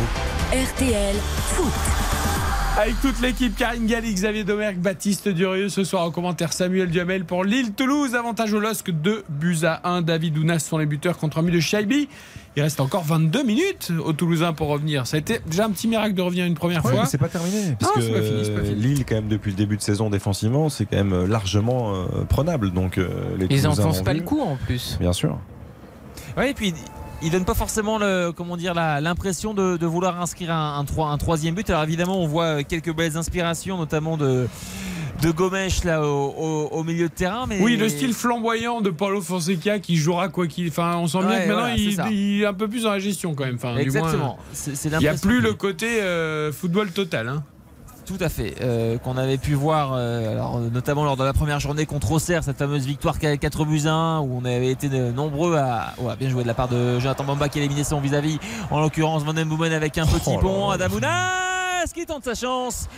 RTL Foot. Avec toute l'équipe, Karine Galli, Xavier Domergue, Baptiste Durieux. Ce soir en commentaire, Samuel Duhamel pour Lille-Toulouse. Avantage au LOSC, 2 buts à 1. David Ounas sont les buteurs contre un but de Shaibi. Il reste encore 22 minutes aux Toulousains pour revenir. Ça a été déjà un petit miracle de revenir une première Ouais, fois. mais c'est pas terminé. Non, Parce que c'est pas fini, c'est pas fini. Lille, quand même, depuis le début de saison défensivement, c'est quand même euh, largement euh, prenable. Donc, euh, les Ils Toulousains enfoncent l'ont pas vu. le coup en plus. Bien sûr. Ouais, et puis il donne pas forcément le, comment dire, l'impression de, de vouloir inscrire un, un, troi- un troisième but. Alors évidemment, on voit quelques belles inspirations, notamment de, de Gomes là au, au- au milieu de terrain. Mais Oui, le style flamboyant de Paulo Fonseca qui jouera quoi qu'il. Enfin, on sent bien Ouais, que maintenant voilà, il, est un peu plus dans la gestion quand même. Enfin, du Exactement. Il n'y a plus que- le côté euh, football total. hein. Tout à fait, euh, qu'on avait pu voir, euh, alors, notamment lors de la première journée contre Auxerre, cette fameuse victoire 4 buts à 1, où on avait été de- nombreux à, bien joué de la part de Jonathan Bamba qui a éliminé son vis-à-vis, en l'occurrence Van Den Boomen avec un petit Oh pont. Adamounas qui tente sa chance,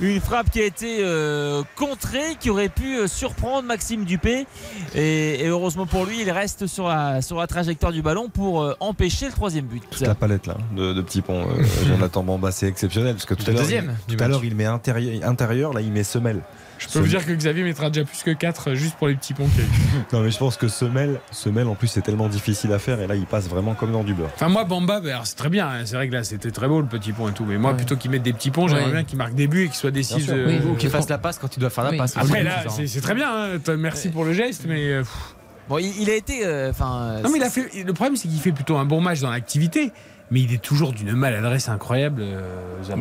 une frappe qui a été euh, contrée, qui aurait pu euh, surprendre Maxime Dupé, et, et heureusement pour lui, il reste sur la, sur la trajectoire du ballon pour euh, empêcher le troisième but. Toute la palette là de, de petits ponts. Jonathan Bamba, c'est exceptionnel parce que tout à Le l'heure, il met intérieur, intérieur, là, il met semelle. Je peux vous dire que Xavier mettra déjà plus que 4 juste pour les petits ponts qu'il y a eu. Non, mais je pense que semelle, semelle en plus, c'est tellement difficile à faire et là, il passe vraiment comme dans du beurre. Enfin, moi, Bamba, ben, c'est très bien. hein, C'est vrai que là, c'était très beau le petit pont et tout. Mais moi, Ouais. plutôt qu'ils mettent des petits ponts, j'aimerais Ouais. bien qu'ils marquent des buts et qu'ils soient décisifs. sûr. euh, Oui, ou euh, qu'il fasse la passe quand tu dois faire la Oui. passe. Après, là, c'est très bien. hein. Merci pour le geste, mais. euh, pff. Bon, il, il a été, euh, enfin, Non, mais il a fait. Le problème, c'est qu'il fait plutôt un bon match dans l'activité. Mais il est toujours d'une maladresse incroyable. euh.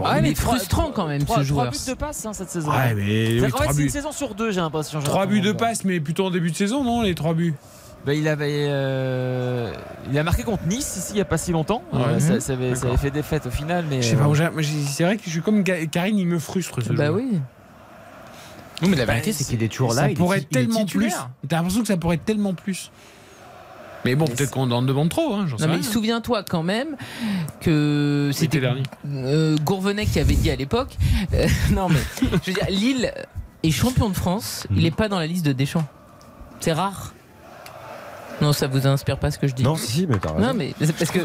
Ah, il est trois- frustrant quand même trois, ce trois joueur. buts de passe hein, cette saison. Ouais, mais oui, en fait, trois c'est une saison sur deux, j'ai l'impression. Trois Jonathan buts de passe, mais plutôt en début de saison, non Les trois buts? Bah, il avait, euh, il a marqué contre Nice ici il n'y a pas si longtemps. Ouais. Euh, ça, ça avait, ça avait fait défaite au final, mais. Je sais euh, pas, j'ai- c'est vrai que je suis comme Karine, il me frustre ce Bah joueur. oui. Non, mais la Bah, vérité, c'est qu'il est toujours là. ça il est pourrait être tellement plus. T'as l'impression que ça pourrait être tellement plus. Mais bon, peut-être qu'on en demande trop, hein, sais Non mais souviens-toi quand même que c'était dernier. euh, Gourvenet qui avait dit à l'époque. euh, non mais je veux dire, Lille est champion de France. Hmm. Il n'est pas dans la liste de Deschamps. C'est rare. Non, ça vous inspire pas ce que je dis Non, si, mais raison. Non mais c'est parce que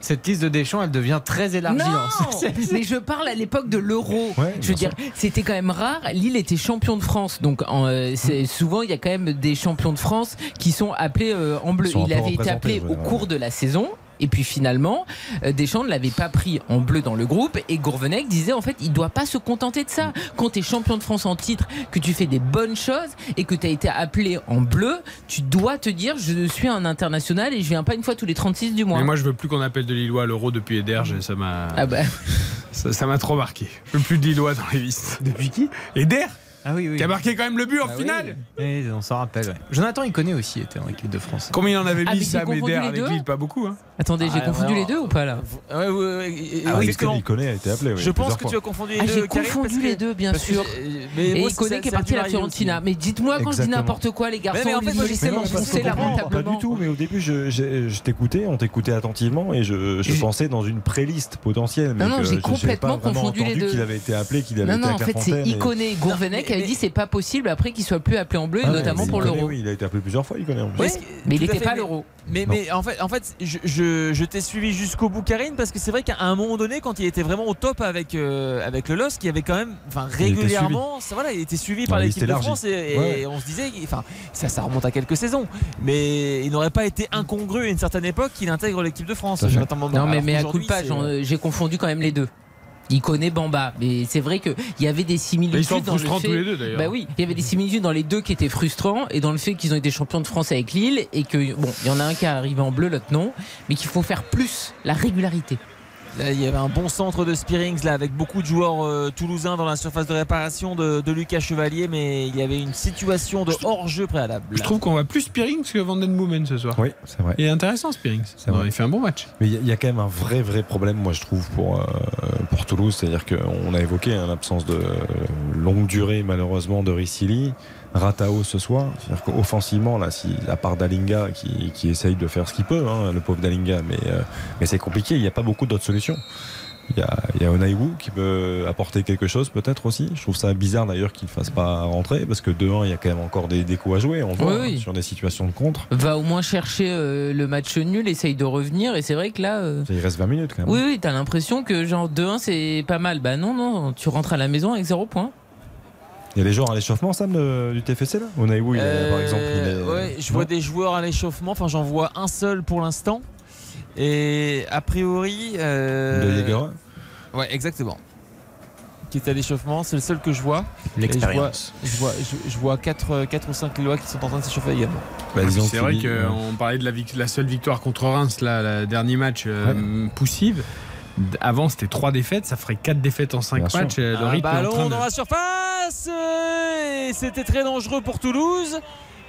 Cette liste de Deschamps, elle devient très élargie. non, hein. C'est- mais je parle à l'époque de l'Euro. Ouais, je veux dire, c'était quand même rare. Lille était champion de France, donc en, euh, souvent il y a quand même des champions de France qui sont appelés euh, en bleu. Il avait été appelé au cours de la saison. Et puis finalement, euh, Deschamps ne l'avait pas pris en bleu dans le groupe. Et Gourvenec disait en fait, il doit pas se contenter de ça. Quand tu es champion de France en titre, que tu fais des bonnes choses et que tu as été appelé en bleu, tu dois te dire je suis un international et je viens pas une fois tous les 36 du mois. Mais moi, je veux plus qu'on appelle de Lillois à l'euro depuis Ederge. Ça m'a. Ah bah. Ça ça m'a trop marqué. Je veux plus de Lillois dans les listes. Depuis qui? Eder? Ah oui, oui. Qui a marqué quand même le but en Ah oui. finale Et on s'en rappelle. ouais. Jonathan, il connaît aussi, était en équipe de France. Combien il en avait Ah, mis mais j'ai Sam confondu Eder les avec deux Lille Pas beaucoup. Hein. Attendez, j'ai Ah, confondu les deux ou pas là? Ouais, ouais, Ah, oui, il connaît, il connaît, a été appelé. oui, Je pense que fois. tu as confondu les Ah, deux. j'ai confondu les deux, bien sûr. Et moi, il connaît qui est parti à la Fiorentina. Mais dites-moi quand je dis n'importe quoi, les garçons, de me je laisser sais pas, m'enfoncer moi, Pas lamentablement. du tout, mais au début, je, t'écoutais, on t'écoutait attentivement et je, pensais dans une préliste potentielle. Non, non, j'ai complètement confondu les deux. qu'il avait été appelé, qu'il avait Non, été non, à en fait, c'est Iconé Gourvenec qui avait dit c'est pas possible après qu'il soit plus appelé en bleu, Ah, notamment pour l'Euro. Oui, il a été appelé plusieurs fois, il connaît en plus. Oui, Mais il n'était pas mais- l'Euro. Mais, en fait, en fait je, je, je t'ai suivi jusqu'au bout, Karine, parce que c'est vrai qu'à un moment donné, quand il était vraiment au top avec, euh, avec le LOSC, il y avait quand même, enfin, régulièrement, ça, voilà, il était suivi par Ouais, il l'équipe de. France et, et Ouais, ouais. on se disait, enfin, ça, ça remonte à quelques saisons, mais il n'aurait pas été incongru à une certaine époque qu'il intègre l'équipe de France. Non, mais, à coup de j'en- j'ai confondu quand même les deux. Il connaît Bamba, mais c'est vrai qu'il y avait des similitudes. Ils sont dans le frustrants fait- tous les deux, d'ailleurs. Bah oui, il y avait des similitudes dans les deux qui étaient frustrants et dans le fait qu'ils ont été champions de France avec Lille et que bon, il y en a un qui est arrivé en bleu, l'autre non, mais qu'il faut faire plus la régularité. Là, il y avait un bon centre de Spearings là avec beaucoup de joueurs euh, toulousains dans la surface de réparation de, de Lucas Chevalier, mais il y avait une situation de hors-jeu préalable. Je trouve qu'on voit plus Spearings que Van Den Boomen ce soir. Oui, c'est vrai. Il est intéressant Spearings. Vrai. Il fait un bon match. Mais il y, a- il y a quand même un vrai vrai problème, moi je trouve, pour, euh, pour Toulouse. C'est-à-dire qu'on a évoqué hein, l'absence de longue durée, malheureusement, de Ricili. Ratao ce soir. C'est-à-dire qu'offensivement, là, si, à part Dalinga qui, qui essaye de faire ce qu'il peut, hein, le pauvre Dalinga, mais, euh, mais c'est compliqué, il n'y a pas beaucoup d'autres solutions. Il y a, il y a Onaiwu qui peut apporter quelque chose peut-être aussi. Je trouve ça bizarre d'ailleurs qu'il ne fasse pas rentrer parce que 2-1, il y a quand même encore des, des coups à jouer, on voit, Oui, hein, oui. sur des situations de contre. Va au moins chercher euh, le match nul, essaye de revenir et c'est vrai que là. euh, Il reste 20 minutes quand même. Oui, oui, t'as l'impression que genre 2-1 c'est pas mal. Bah non, non, tu rentres à la maison avec 0 points. Il y a des joueurs à l'échauffement, Sam, de- du TFC là? Onaiwu, il est, par exemple, il est. Euh, ouais, je vois Non des joueurs à l'échauffement, enfin j'en vois un seul pour l'instant. Et a priori. euh, De Jäger Ouais, exactement. Qui est à l'échauffement, c'est le seul que je vois. L'expérience. Je vois, je vois, je, je vois 4, ou 5 Lillois qui sont en train de s'échauffer également. Bah, c'est vrai qu'on parlait de la, la seule victoire contre Reims, là, le dernier match euh, poussive. Avant, c'était 3 défaites, ça ferait 4 défaites en 5 Bien sûr. matchs. euh, Le est en ballon train de- dans la surface euh, et c'était très dangereux pour Toulouse.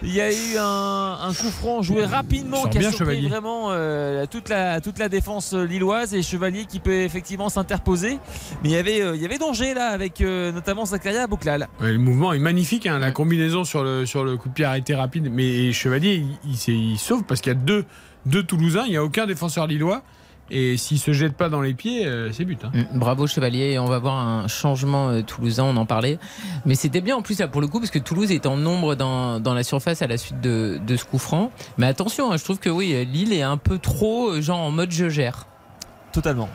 Il y a eu un, un coup franc joué rapidement qui a surpris Chevalier. vraiment euh, toute, la, toute la défense lilloise et Chevalier qui peut effectivement s'interposer. Mais il y avait, euh, il y avait danger là avec euh, notamment Zakaria Bouklal. Ouais, le mouvement est magnifique, hein, la combinaison sur le, sur le coup de pied arrêté rapide. Mais Chevalier, il, il, s'est- il sauve parce qu'il y a deux, deux Toulousains, il n'y a aucun défenseur lillois. Et s'il se jette pas dans les pieds, euh, c'est but. hein. Mm, Bravo Chevalier, on va voir un changement euh, toulousain, on en parlait. Mais c'était bien en plus là pour le coup parce que Toulouse est en nombre dans, dans la surface à la suite de, de ce coup franc. Mais attention, hein, je trouve que oui, Lille est un peu trop euh, genre en mode je gère. Totalement.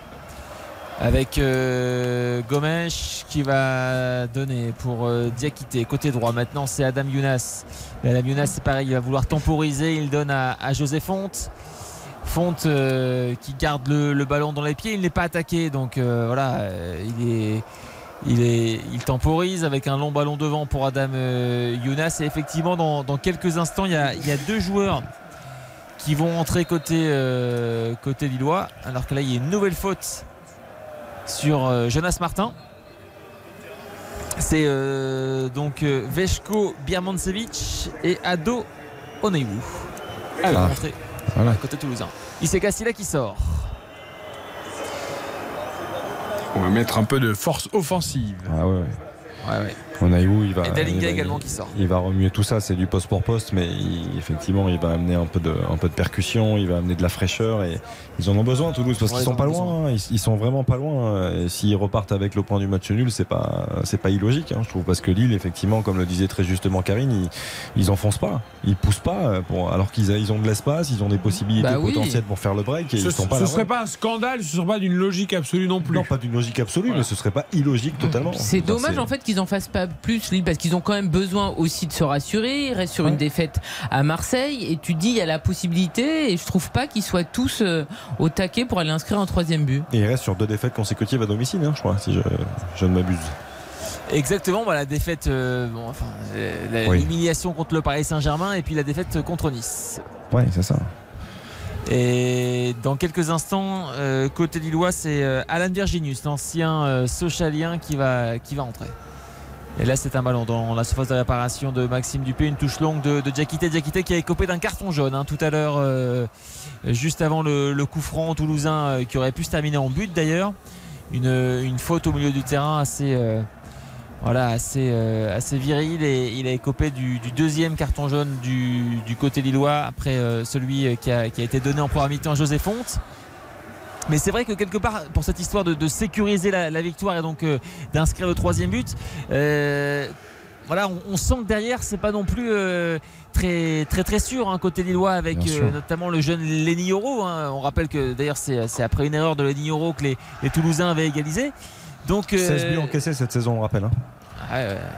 Avec euh, Gomes qui va donner pour euh, Diakité côté droit. Maintenant c'est Adam Younas. Adam Younas c'est pareil, il va vouloir temporiser. Il donne à, à José Fonte. Fonte euh, qui garde le, le ballon dans les pieds. Il n'est pas attaqué donc euh, voilà, euh, il est. Il, est, il temporise avec un long ballon devant pour Adam Younas. Et effectivement, dans, dans quelques instants, il y, a, il y a deux joueurs qui vont entrer côté, côté Lillois. Alors que là, il y a une nouvelle faute sur Jonas Martin. C'est donc Veshko Birmancevic et Ado Oneiwu. Ah. Alors, entrée Voilà. côté toulousain. Issei Cassila qui sort. On va mettre un peu de force offensive. Ah ouais, ouais. Ouais, ouais. Onaiwu, il va. Et Dalinga il va- également qui sort. Il va remuer tout ça, c'est du poste pour poste, mais il- effectivement, il va amener un peu, de, un peu de percussion, il va amener de la fraîcheur et ils en ont besoin, Toulouse, parce Ouais, qu'ils ils sont pas loin, hein, ils, ils sont vraiment pas loin. Et s'ils repartent avec le point du match nul, c'est pas, c'est pas illogique, hein, je trouve, parce que Lille, effectivement, comme le disait très justement Karine, ils, ils enfoncent pas, ils poussent pas, euh, pour, alors qu'ils a- ils ont de l'espace, ils ont des possibilités Bah oui. potentielles pour faire le break et Ce, ils sont pas ce là. serait pas un scandale, ce serait pas d'une logique absolue non plus. Non, pas d'une logique absolue, mais ce serait pas illogique totalement. C'est dommage en fait qu'ils en fassent pas plus Lille parce qu'ils ont quand même besoin aussi de se rassurer. Ils restent sur une défaite à Marseille et tu dis il y a la possibilité et je trouve pas qu'ils soient tous euh, au taquet pour aller inscrire un troisième but. Et il reste sur deux défaites consécutives à domicile, hein, je crois, si je, je ne m'abuse. Exactement, bah, la défaite, euh, bon, enfin, euh, la- Oui. l'humiliation contre le Paris Saint-Germain et puis la défaite contre Nice. Ouais, c'est ça. Et dans quelques instants, euh, côté Lillois, c'est euh, Alan Virginius, l'ancien euh, Socialien, qui va, qui va entrer. Et là, c'est un ballon dans la surface de réparation de Maxime Dupé, une touche longue de, de Diakité. Diakité qui a écopé d'un carton jaune hein, tout à l'heure, euh, juste avant le, coup franc toulousain euh, qui aurait pu se terminer en but d'ailleurs. Une, faute au milieu du terrain assez, euh, voilà, assez, euh, assez viril et il a écopé du, deuxième carton jaune du, du côté lillois après celui qui a, qui a été donné en première mi-temps à José Fonte. Mais c'est vrai que quelque part, pour cette histoire de, de sécuriser la, la victoire et donc euh, d'inscrire le troisième but, euh, voilà, on, on sent que derrière, c'est pas non plus euh, très, très très sûr hein, côté lillois avec euh, notamment le jeune Lenny Yoro. hein. On rappelle que d'ailleurs, c'est après une erreur de Lenny Yoro que les, les Toulousains avaient égalisé. Donc, 16 euh, buts encaissés cette saison, on le rappelle. hein.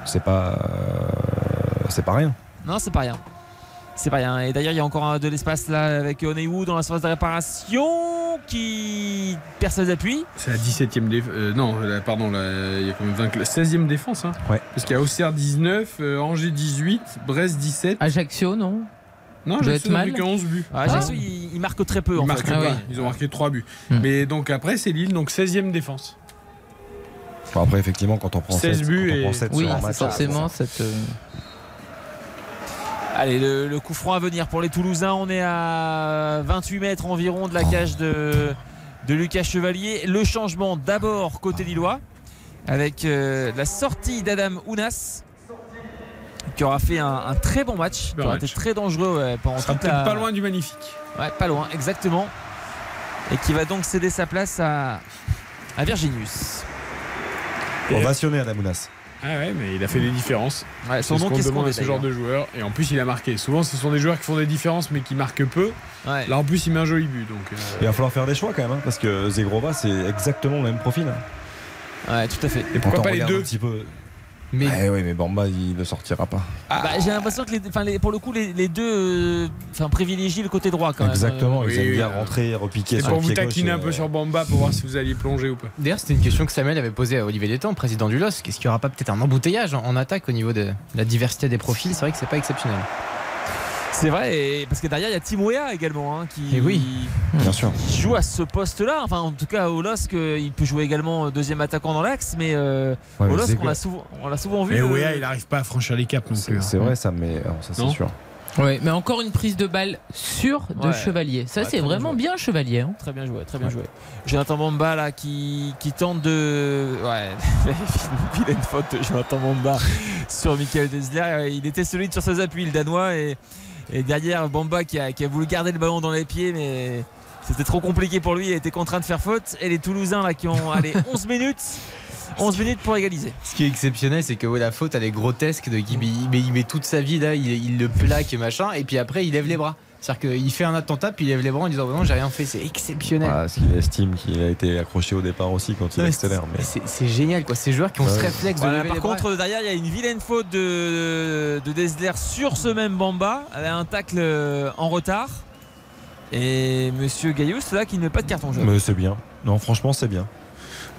C'est pas, c'est pas rien. Non, c'est pas rien. C'est pas rien. Et d'ailleurs, il y a encore un- de l'espace là avec Oneiwu dans la surface de réparation qui perd ses appuis. C'est la 17e défense. non, pardon, il y a quand même 20 cla- 16e défense. Hein. Ouais. Parce qu'il y a Auxerre 19, euh, Angers 18, Brest 17. Ajaccio, non? Non, Ajaccio n'a fait que 11 buts. Ah, Ajaccio, il, il marque très peu Ils en marquent fait. pas. Ah oui. Ils ont marqué 3 buts. Hmm. Mais donc après, c'est Lille, donc 16e défense. Bon, après, effectivement, quand on prend 16 7, buts et- prend 7 Oui, sur un match, forcément, cette. euh, Allez, le, le coup franc à venir pour les Toulousains. On est à 28 mètres environ de la cage de, de Lucas Chevalier. Le changement d'abord côté Lillois avec euh, la sortie d'Adam Ounas qui aura fait un, un très bon match, qui aura match. été très dangereux ouais, pendant On sera toute peut-être la- pas loin du magnifique. Ouais, pas loin, exactement. Et qui va donc céder sa place à, à Virginius. Ovationné à Damounas. Ah ouais, mais il a fait des différences. Ouais, son C'est nom ce qu'on demande à ce genre de joueur. Et en plus, il a marqué. Souvent, ce sont des joueurs qui font des différences, mais qui marquent peu. Ouais. Là, en plus, il met un joli but. Donc, euh, Il va falloir faire des choix quand même, hein, parce que Zegrova, c'est exactement le même profil. hein. Ouais, tout à fait. Et pourquoi pas les deux un petit peu. Mais Eh oui, mais Bamba, il ne sortira pas. Bah, j'ai l'impression que les, pour le coup, les, les deux euh, enfin, privilégient le côté droit quand même. Exactement, ils oui, aiment oui, bien euh, rentrer, repiquer C'est sur pour le vous pied taquiner gauche, un peu euh, sur Bamba pour voir si vous alliez plonger ou pas. D'ailleurs, c'était une question que Samuel avait posée à Olivier Détang, président du LOSC. Est-ce qu'il n'y aura pas peut-être un embouteillage en, en attaque au niveau de la diversité des profils? C'est vrai que c'est pas exceptionnel. C'est vrai, et parce que derrière il y a Tim Weah également hein, qui, Et oui. Bien sûr. qui joue à ce poste-là. Enfin, en tout cas, au LOSC, euh, il peut jouer également euh, deuxième attaquant dans l'axe, mais euh, Ouais, au LOSC, on l'a souvent, on l'a souvent vu. Et euh, Wea, il n'arrive pas à franchir les caps non plus. C'est hein. c'est vrai ça, mais euh, ça c'est sûr. Ouais, mais encore une prise de balle sûre de Ouais. Chevalier. Ça, Ouais, c'est bien vraiment bien Chevalier. hein. Très bien joué, très bien joué. Jonathan Bamba là qui, qui tente de. Ouais, vilaine faute de Jonathan Bamba sur Michael Desler. Il était solide sur ses appuis, le Danois. Et, et derrière, Bamba qui a, qui a voulu garder le ballon dans les pieds, mais c'était trop compliqué pour lui. Il a été contraint de faire faute. Et les Toulousains là qui ont allez, 11 minutes. 11 minutes pour égaliser. Ce qui est exceptionnel, c'est que ouais, la faute, elle est grotesque. De, il, met, il met- il met toute sa vie là, il, il le plaque, machin, et puis après, il lève les bras. C'est-à-dire qu'il fait un attentat, puis il lève les bras en disant Non, j'ai rien fait, c'est exceptionnel. Ah, Parce qu'il estime qu'il a été accroché au départ aussi quand il Ouais, accélère. Mais... c'est- génial, quoi. Ces joueurs qui ont ce réflexe de Voilà, lever par les bras. contre, derrière, il y a une vilaine faute de, de Desler sur ce même Bamba. Elle a un tacle euh, en retard. Et Monsieur Gaillot, c'est là qu'il ne met pas de carton jaune. Mais c'est bien. Non, franchement, c'est bien.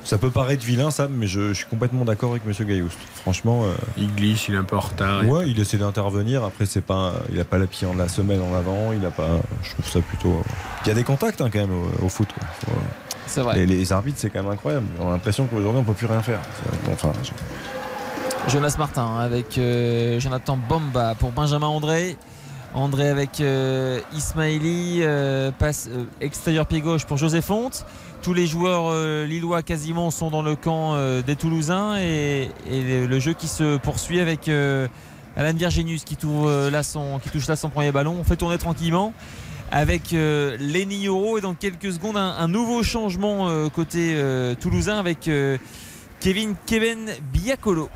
Ça peut paraître vilain, ça, mais je, je suis complètement d'accord avec Monsieur Gailloust. Franchement, euh, Il glisse, il est un peu en retard. ouais, il essaie d'intervenir. Après, c'est pas, il a pas la pied en la semelle en avant. Il a pas. Je trouve ça plutôt. euh, Il y a des contacts hein, quand même au, au foot. quoi. Faut- C'est vrai. Les, les arbitres, c'est quand même incroyable. On a l'impression qu'aujourd'hui, on peut plus rien faire. Enfin, je- Jonas Martin avec euh, Jonathan Bamba pour Benjamin André. André avec euh, Ismaili, euh, passe euh, extérieur pied gauche pour José Fonte. Tous les joueurs lillois quasiment sont dans le camp des Toulousains et, le, jeu qui se poursuit avec Alan Virginius qui, touche là son, premier ballon. On fait tourner tranquillement avec Lenny Yoro et dans quelques secondes un, nouveau changement côté toulousain avec Kevin Kevin Biacolo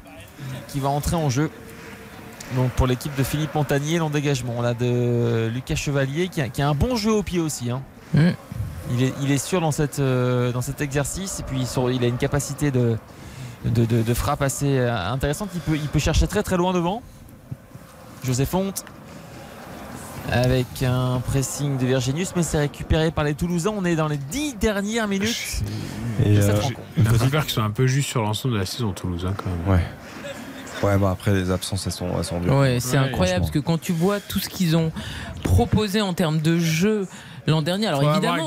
qui va entrer en jeu. Donc pour l'équipe de Philippe Montagnier, l'en dégagement. On a de Lucas Chevalier qui a, qui a un bon jeu au pied aussi. hein. Mm. Il, est, il est sûr dans, cette, euh, dans cet exercice et puis sur- il a une capacité de, de, de- de frappe assez euh, intéressante. Il peut, il peut chercher très très loin devant. José Fonte avec un pressing de Virginius, mais c'est récupéré par les Toulousains. On est dans les dix dernières minutes Et, de cette euh, rencontre. Qu'ils sont un peu juste sur l'ensemble de la saison toulousain quand même. ouais. Ouais, bah après, les absences, elles sont, elles sont dures. Ouais, c'est Ouais, incroyable parce que quand tu vois tout ce qu'ils ont proposé en termes de jeu l'an dernier, alors évidemment,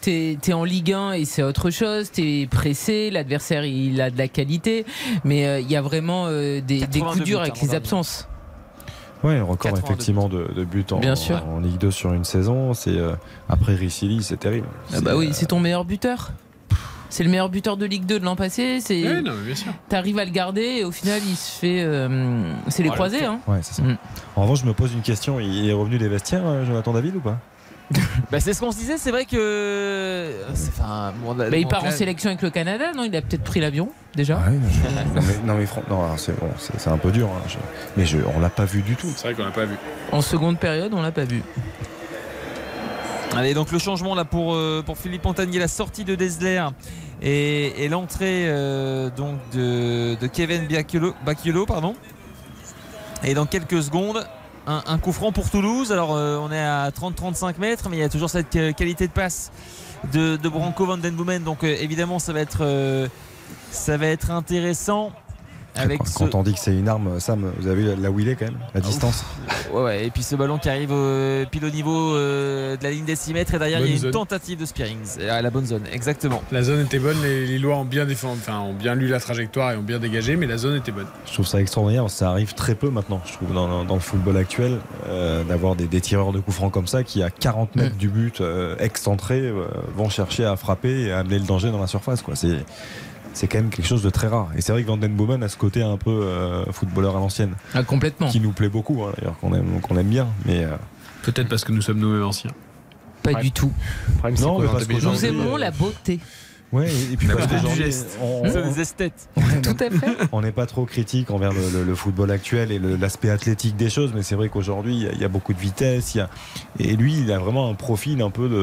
t'es- es en Ligue 1 et c'est autre chose, t'es pressé, l'adversaire il a de la qualité, mais euh, il y a vraiment euh, des, des 82 coups durs avec hein, les absences. Ouais, un record 82 effectivement de, de buts en, Bien sûr. en Ligue 2 sur une saison. C'est euh, après Ricili, c'est terrible. Ah bah oui, euh, c'est ton meilleur buteur. C'est le meilleur buteur de Ligue 2 de l'an passé. C'est Ouais, non, mais bien sûr. t'arrives à le garder et au final il se fait, euh, c'est les Voilà, croisés. Hein. Ouais, c'est ça. Mm. En revanche, je me pose une question. Il est revenu des vestiaires, euh, Jonathan David, ou pas? Bah, c'est ce qu'on se disait, c'est vrai que. c'est- Enfin, bon, Bah, il part en sélection avec le Canada, non? Il a peut-être pris l'avion déjà. Ouais, je- non, mais, non, mais fran- non, alors, c'est bon, c'est c'est un peu dur. hein, je- Mais je, on l'a pas vu du tout. C'est vrai qu'on l'a pas vu. En seconde période, on l'a pas vu. Allez, donc le changement là pour, euh, pour Philippe Montagnier, la sortie de Desler et, et l'entrée euh, donc de, Kevin Bacchiolo, pardon. Et dans quelques secondes, un, coup franc pour Toulouse. Alors euh, on est à 30-35 mètres, mais il y a toujours cette qualité de passe de, de Branco Van Den Boomen. Donc évidemment ça va être ça va être intéressant. Avec quand, ce- quand on dit que c'est une arme, Sam, vous avez vu là où il est quand même, la distance. Ouais, ouais, et puis ce ballon qui arrive euh, pile au niveau euh, de la ligne des 6 mètres et derrière Bonne il y a une zone. tentative de Spearings à la bonne zone, exactement. La zone était bonne, les Lillois ont bien défendu, enfin ont bien lu la trajectoire et ont bien dégagé, mais la zone était bonne. Je trouve ça extraordinaire, ça arrive très peu maintenant, je trouve, dans, dans le football actuel, euh, d'avoir des, des tireurs de coups francs comme ça qui, à 40 mètres du but, euh, excentrés, euh, vont chercher à frapper et à amener le danger dans la surface. Quoi. C'est, c'est quand même quelque chose de très rare. Et c'est vrai que Van Den Boomen a ce côté un peu euh, footballeur à l'ancienne. Ah, complètement. Qui nous plaît beaucoup, hein, d'ailleurs, qu'on aime, qu'on aime bien. Mais, euh, Peut-être parce que nous sommes nous-mêmes anciens. Pas du tout. Non, mais parce Nous qu'aujourd'hui, aimons euh, la beauté. Ouais, et, puis parce on- Nous sommes des esthètes. Tout à fait. on n'est pas trop critique envers le, le- le football actuel et le- l'aspect athlétique des choses, mais c'est vrai qu'aujourd'hui, il y a- il y, a beaucoup de vitesse. il y a- et lui, il a vraiment un profil un peu de,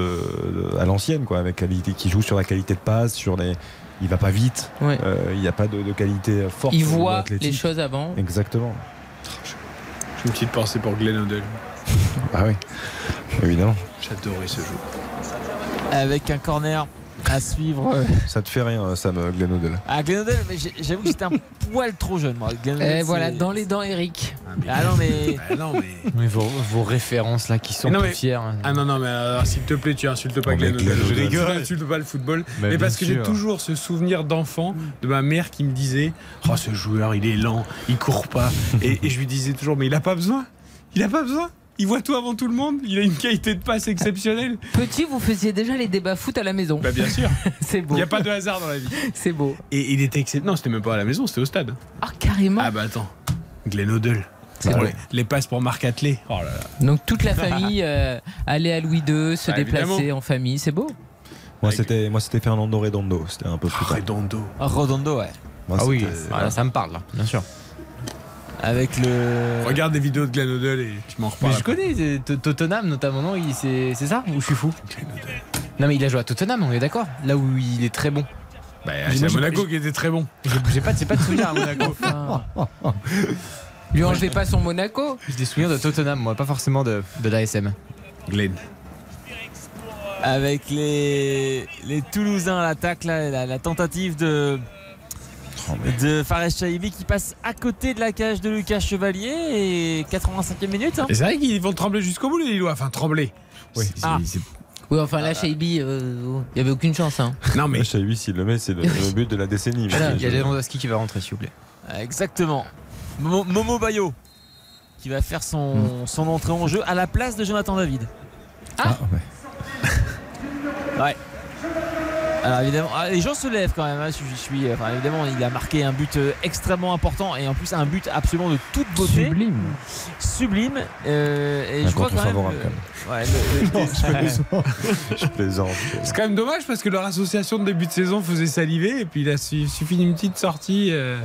de- à l'ancienne, quoi, avec qualité, qui joue sur la qualité de passe, sur les. Il va pas vite. Ouais. Euh, il n'y a pas de, de qualité forte. Il voit les choses avant. Exactement. J'ai une petite pensée pour Glenn Odell. Ah oui, évidemment. J'adorais ce jeu. Avec un corner à suivre. euh, Ça te fait rien, Sam Glenn Odell À Glenodel, mais j'avoue que j'étais un poil trop jeune moi. Glenodel, Et c'est- voilà, dans les dents, Eric. Ah non mais. Ah non, mais. Mais vos, vos références là qui sont non, mais- fiers. Ah non, non, mais alors, s'il te plaît, tu insultes pas Oh. Odell. Je rigole. Tu insultes pas le football. Bah, mais parce que j'ai toujours ce souvenir d'enfant de ma mère qui me disait Oh, ce joueur, il est lent, il court pas. et, et je lui disais toujours Mais il a pas besoin. Il a pas besoin. Il voit tout avant tout le monde. Il a une qualité de passe exceptionnelle. Petit, vous faisiez déjà les débats foot à la maison. Bah, bien sûr. C'est Il beau. n'y a pas de hasard dans la vie. C'est beau. Et il était exceptionnel. Non, c'était même pas à la maison, c'était au stade. Ah, carrément. Ah bah attends. Glenn Odell. C'est vrai. les, les passes pour Marc Atlet. Oh là là. Donc toute la famille euh, allait à Louis II, se Bah, déplacer évidemment. en famille, c'est beau. Moi, c'était, moi, c'était Fernando Redondo. C'était un peu plus tard. Redondo. Rodondo, ouais. Moi, Ah oui, ça me parle là, bien sûr. Avec le. Regarde des vidéos de Glenn Odell et tu m'en Mais reparles. je connais Tottenham notamment, non il- C'est c'est ça Ou je suis fou Non mais il a joué à Tottenham, on est d'accord Là où il est très bon. Bah, c'est à Monaco qui était très bon. J'ai pas, pas de souvenir à Monaco. Enfin, lui enlevez pas son Monaco. J'ai des souvenirs de Tottenham, moi, pas forcément de, de l'ASM. Glenn. Avec les, les Toulousains à l'attaque, là, la, la tentative de, mais- de Fares Chaibi qui passe à côté de la cage de Lucas Chevalier et 85e minute. hein. Et c'est vrai qu'ils vont trembler jusqu'au bout, les Lillois. Enfin, trembler. Oui. C'est- Ah. c'est- Oui, enfin là, Shaibi, euh, il y avait aucune chance. Hein. Non, mais lui, s'il le met, c'est le, le but de la décennie. Voilà, il y a Lewandowski qui va rentrer, s'il vous plaît. Exactement. Momo, Momo Bayo qui va faire son, son entrée en jeu à la place de Jonathan David. Ah, ouais. Ouais. Alors évidemment, ah, les gens se lèvent quand même. hein, je, je suis, enfin, évidemment, il a marqué un but euh, extrêmement important et en plus un but absolument de toute beauté, Sublime. sublime. euh, et Un je crois contre quand même. favorable, euh, ouais, le- le- je plaisante. Je plaisante. c'est quand même dommage parce que leur association de début de saison faisait saliver et puis il a su- suffi d'une petite sortie euh,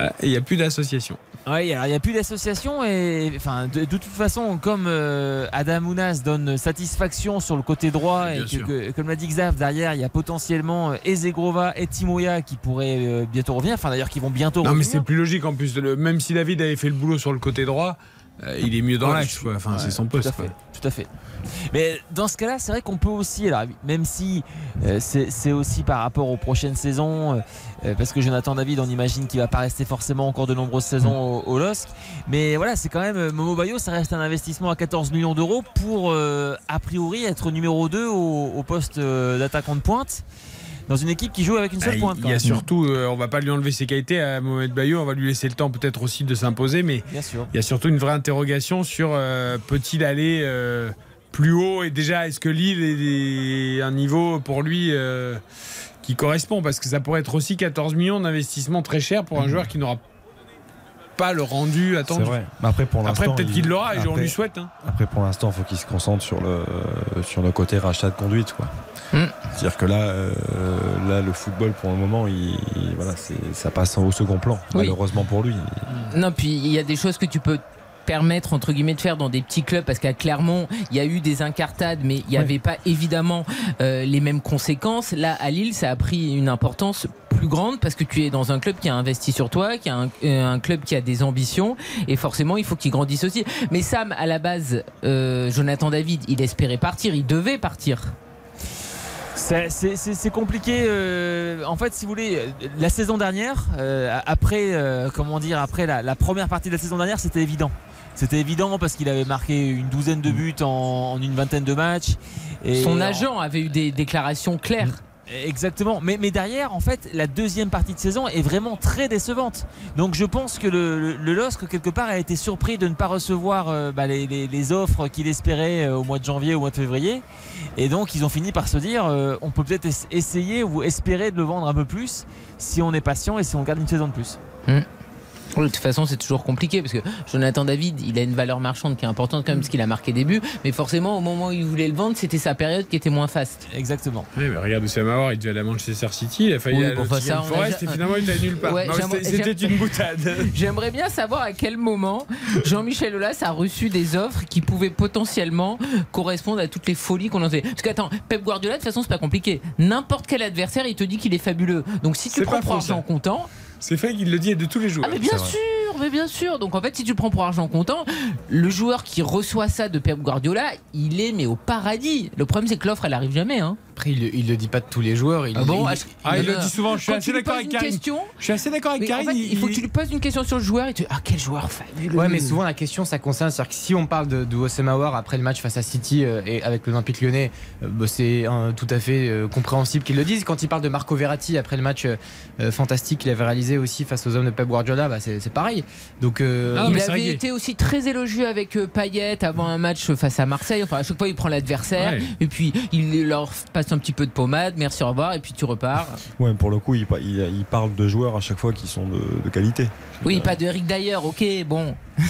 euh, et il n'y a plus d'association. Ouais, alors il n'y a plus d'association et enfin de, de toute façon comme euh, Adam Ounas donne satisfaction sur le côté droit et que, comme l'a dit Xav derrière il y a potentiellement euh, Ezegrova et Timoya qui pourraient euh, bientôt revenir enfin d'ailleurs qui vont bientôt Non, mais c'est plus logique en plus. Le- même si David avait fait le boulot sur le côté droit, euh, il est mieux dans Ouais, l'axe. Enfin, Ouais, c'est son poste. Tout à fait. quoi. Tout à fait. Mais dans ce cas-là, c'est vrai qu'on peut aussi, alors même si euh, c'est aussi par rapport aux prochaines saisons, euh, euh, parce que Jonathan David, on imagine qu'il va pas rester forcément encore de nombreuses saisons au, au LOSC. Mais voilà, c'est quand même euh, Momo Bayo, ça reste un investissement à 14 millions d'euros pour euh, a priori être numéro 2 au, au poste euh, d'attaquant de pointe. Dans une équipe qui joue avec une seule il pointe. il y a même. surtout, euh, on va pas lui enlever ses qualités à Mohamed Bayo, on va lui laisser le temps peut-être aussi de s'imposer, mais Bien sûr. il y a surtout une vraie interrogation sur euh, peut-il aller euh, plus haut et déjà est-ce que Lille est un niveau pour lui euh, qui correspond parce que ça pourrait être aussi 14 millions d'investissement très cher pour un joueur qui n'aura pas le rendu C'est attendu. vrai. Mais après, pour Après l'instant, peut-être qu'il l'aura et on lui souhaite. hein. Après, pour l'instant, il faut qu'il se concentre sur le, sur le côté rachat de conduite. Quoi. Mm. C'est-à-dire que là, euh, là, le football, pour le moment, il, il- voilà, c'est- ça passe au second plan, Oui. malheureusement pour lui. Non, puis il y a des choses que tu peux permettre entre guillemets de faire dans des petits clubs parce qu'à Clermont il y a eu des incartades mais il n'y avait pas évidemment euh, les mêmes conséquences là à Lille ça a pris une importance plus grande parce que tu es dans un club qui a investi sur toi, qui a un, euh, un club qui a des ambitions et forcément il faut qu'il grandisse aussi. Mais Sam, à la base, euh, Jonathan David, il espérait partir, il devait partir. C'est- compliqué. euh, en fait, si vous voulez, la saison dernière, euh, après, comment dire, après la, la première partie de la saison dernière, c'était évident. C'était évident parce qu'il avait marqué une douzaine de buts en, en une vingtaine de matchs. Et Son en- agent avait eu des déclarations claires. Exactement. Mais, mais derrière, en fait, la deuxième partie de saison est vraiment très décevante. Donc je pense que le, le, le LOSC, quelque part, a été surpris de ne pas recevoir euh, bah, les, les- les offres qu'il espérait euh, au mois de janvier, au mois de février. Et donc ils ont fini par se dire, euh, on peut peut-être es- essayer ou espérer de le vendre un peu plus si on est patient et si on garde une saison de plus. Hmm. De toute façon, c'est toujours compliqué parce que Jonathan David, il a une valeur marchande qui est importante quand même parce qu'il a marqué des buts. Mais forcément, au moment où il voulait le vendre, c'était sa période qui était moins faste. Exactement. Oui, mais regarde Oussama Aouar, il devait aller à Manchester City, il a failli Oui, aller à on a Forest et finalement il est nulle part. Ouais, c'était une boutade. J'aimerais bien savoir à quel moment Jean-Michel Aulas a reçu des offres qui pouvaient potentiellement correspondre à toutes les folies qu'on entendait. Parce que attends, Pep Guardiola, de toute façon, c'est pas compliqué. N'importe quel adversaire, il te dit qu'il est fabuleux. Donc si tu prends pas pour faux, ça. argent comptant, C'est fait qu'il le dit de tous les jours. Ah mais bien sûr, mais bien sûr. Donc en fait, si tu le prends pour argent comptant, le joueur qui reçoit ça de Pep Guardiola, il est mais au paradis. Le problème c'est que l'offre elle arrive jamais. Hein. Après, il, le- il le dit pas de tous les joueurs. Il, Ah bon il- Ah, Ah, il le euh, dit souvent, je suis quand assez d'accord avec Karine. question, Je suis assez d'accord avec en Karine. fait, il faut que tu lui poses une question sur le joueur et tu ah quel joueur fabuleux. Ouais, mais souvent la question ça concerne, c'est-à-dire que si on parle de, de Oussem Aouar après le match face à City euh, et avec l'Olympique lyonnais, euh, bah, c'est euh, tout à fait euh, compréhensible qu'ils le disent. Quand il parle de Marco Verratti après le match euh, fantastique qu'il avait réalisé aussi face aux hommes de Pep Guardiola, bah, c'est pareil. Donc euh, Ah, il avait été aussi très élogieux avec euh, Payet avant un match face à Marseille. Enfin, à chaque fois, il prend l'adversaire Ouais. et puis il leur passe un petit peu de pommade, merci, au revoir, et puis tu repars. Ouais, pour le coup, il, il- il parle de joueurs à chaque fois qui sont de, de qualité. Oui, pas de Eric d'ailleurs, ok, bon.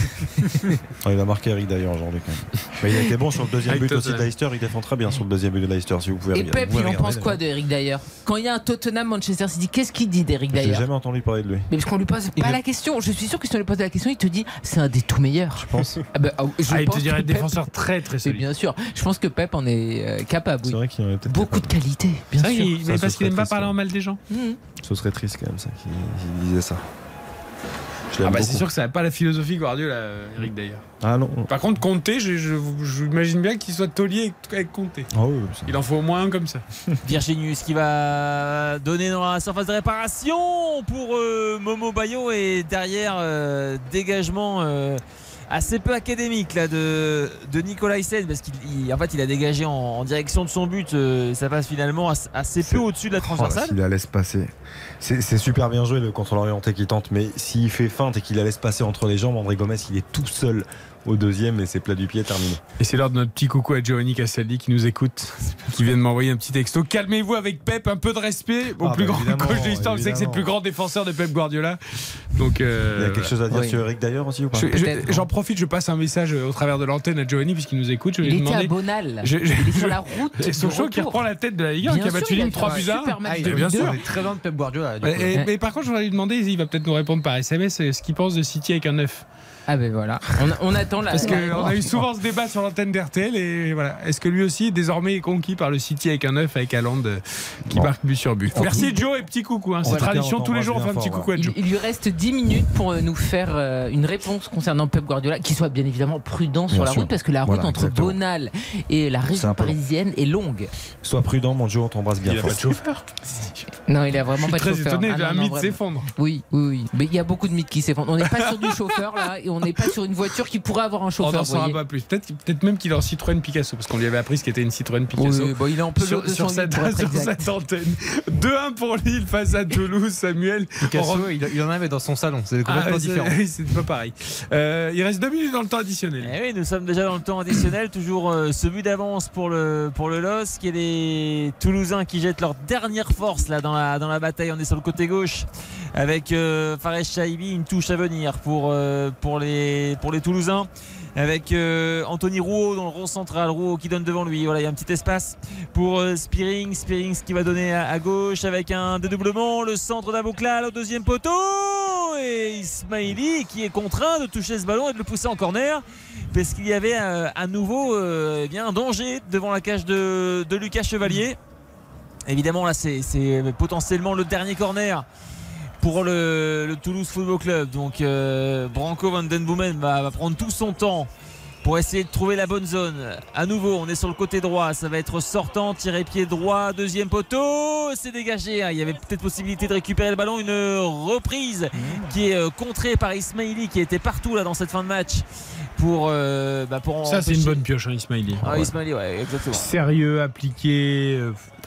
Ah, il a marqué Eric d'ailleurs aujourd'hui quand même. Mais il a été bon sur le deuxième Avec but aussi de. Leicester. Il défend très bien sur le deuxième but de Leicester. Si vous pouvez Et regarder- Pep, vous il en pense quoi de Eric d'ailleurs Quand il y a un Tottenham Manchester City, qu'est-ce qu'il dit d'Eric J'ai d'ailleurs jamais entendu parler de lui. Mais parce qu'on lui pose pas la question. Je suis sûr que si on lui pose la question, il te dit c'est un des tout meilleurs. Je pense. Ah bah, je Ah, il te dirait que Pep- défenseur très très solide. bien sûr. Je pense que Pep en est euh, capable. oui. C'est vrai qu'il en est peut-être Beaucoup de qualité, bien vrai sûr. mais ce parce qu'il serait aime pas parler ouais. en mal des gens. Mhm. Ce serait triste quand même ça qu'il qu'il disait ça. Ah bah c'est sûr que ça n'a pas la philosophie Guardiola, euh, Eric d'ailleurs. Ah non. Par contre, je m'imagine bien qu'il soit taulier avec, Conte. Ah oui, ça- Il en faut au moins un comme ça. Virginius qui va donner dans la surface de réparation pour euh, Momo Bayo et derrière euh, dégagement euh, assez peu académique là de, de Nicolas Hyssen parce qu'il il- en fait il a dégagé en, en direction de son but euh, ça passe finalement as- assez peu au-dessus de la Oh, transversale S'il la laisse passer. C'est super bien joué le contrôle orienté qui tente, mais s'il fait feinte et qu'il la laisse passer entre les jambes, André Gomez il est tout seul au deuxième et c'est plat du pied terminé. Et c'est l'heure de notre petit coucou à Giovanni Castaldi qui nous écoute, qui vient de m'envoyer un petit texto. Calmez-vous avec Pep, un peu de respect au Ah, plus bah, grand coach de l'histoire. Vous savez que c'est le plus grand défenseur de Pep Guardiola. Donc, euh, Il y a quelque chose à dire Oui. sur Eric d'ailleurs aussi ou pas Je- je- Peut-être, J'en profite, je passe un message au travers de l'antenne à Giovanni puisqu'il nous écoute. Je vais Il lui était à demander. Bonal. Je- je- il est sur la route. C'est de Sochaux qui reprend la tête de la Ligue 1, Bien qui a sûr, battu il a Lille fait 3 un buts à 1. super match Ah, il de est bien sûr. Il est très loin de Pep Guardiola. et- mais par contre, je voudrais lui demander, il va peut-être nous répondre par SMS, euh, ce qu'il pense de City avec un 9. Ah ben voilà. On, on attend la. Parce qu'on a eu souvent ce débat sur l'antenne d'RTL et voilà. Est-ce que lui aussi désormais est conquis par le City avec un 9 avec Haaland euh, qui Bon. marque but sur but Merci Joe et petit coucou. hein. C'est tradition, On tous les jours on fait un petit coucou à Il, Joe. il lui reste 10 minutes pour euh, nous faire euh, une réponse concernant Pep Guardiola, qui soit bien évidemment prudent sur Bien la sûr. route, parce que la route Voilà, entre exactement. Bonal et la région un parisienne est longue. Sois prudent, mon Joe, on t'embrasse bien Il a pas de chauffeur. Non, il a vraiment pas de très chauffeur. étonné Ah, non, mythe s'effondre. Oui, oui, oui. Mais il y a beaucoup de mythes qui s'effondrent. On n'est pas sur du chauffeur là, et on n'est pas sur une voiture qui pourrait avoir un On chauffeur. n'en vous saura pas plus. Peut-être peut même qu'il est en Citroën Picasso, parce qu'on lui avait appris ce qu'était une Citroën Picasso. Oui, bon, il est en Peugeot sur, sur 208 cette, sur cette antenne. 2-1 pour Lille face à Toulouse, Samuel. Picasso, On il, il en avait dans son salon. C'est Ah, complètement c'est- différent. oui, c'est pas pareil. Euh, il reste deux minutes dans le temps additionnel. Eh oui, nous sommes déjà dans le temps additionnel. Toujours euh, ce but d'avance pour le, pour le LOS, qui est les Toulousains qui jettent leur dernière force là, dans, la, dans la bataille. On est sur le côté gauche avec euh, Fares Chaibi, une touche à venir pour, euh, pour, les, pour les Toulousains. Avec euh, Anthony Rouault dans le rond central, Rouault qui donne devant lui. Voilà, il y a un petit espace pour euh, Spearing. Qui va donner à, gauche avec un dédoublement. Le centre d'Abouklal au deuxième poteau. Et Ismaili qui est contraint de toucher ce ballon et de le pousser en corner parce qu'il y avait euh, à nouveau euh, eh bien, un danger devant la cage de, Lucas Chevalier. Évidemment, là, c'est potentiellement le dernier corner pour le, le Toulouse Football Club. Donc, euh, Branco Van Den Boomen va, va prendre tout son temps pour essayer de trouver la bonne zone. À nouveau, on est sur le côté droit. Ça va être sortant, tiré pied droit, deuxième poteau. C'est dégagé. hein. Il y avait peut-être possibilité de récupérer le ballon. Une reprise qui est euh, contrée par Ismaili qui était partout là dans cette fin de match pour, euh, bah, pour Ça, c'est une bonne pioche, hein, Ismaili. Ah, Ismaili, ouais, exactement. Sérieux, appliqué.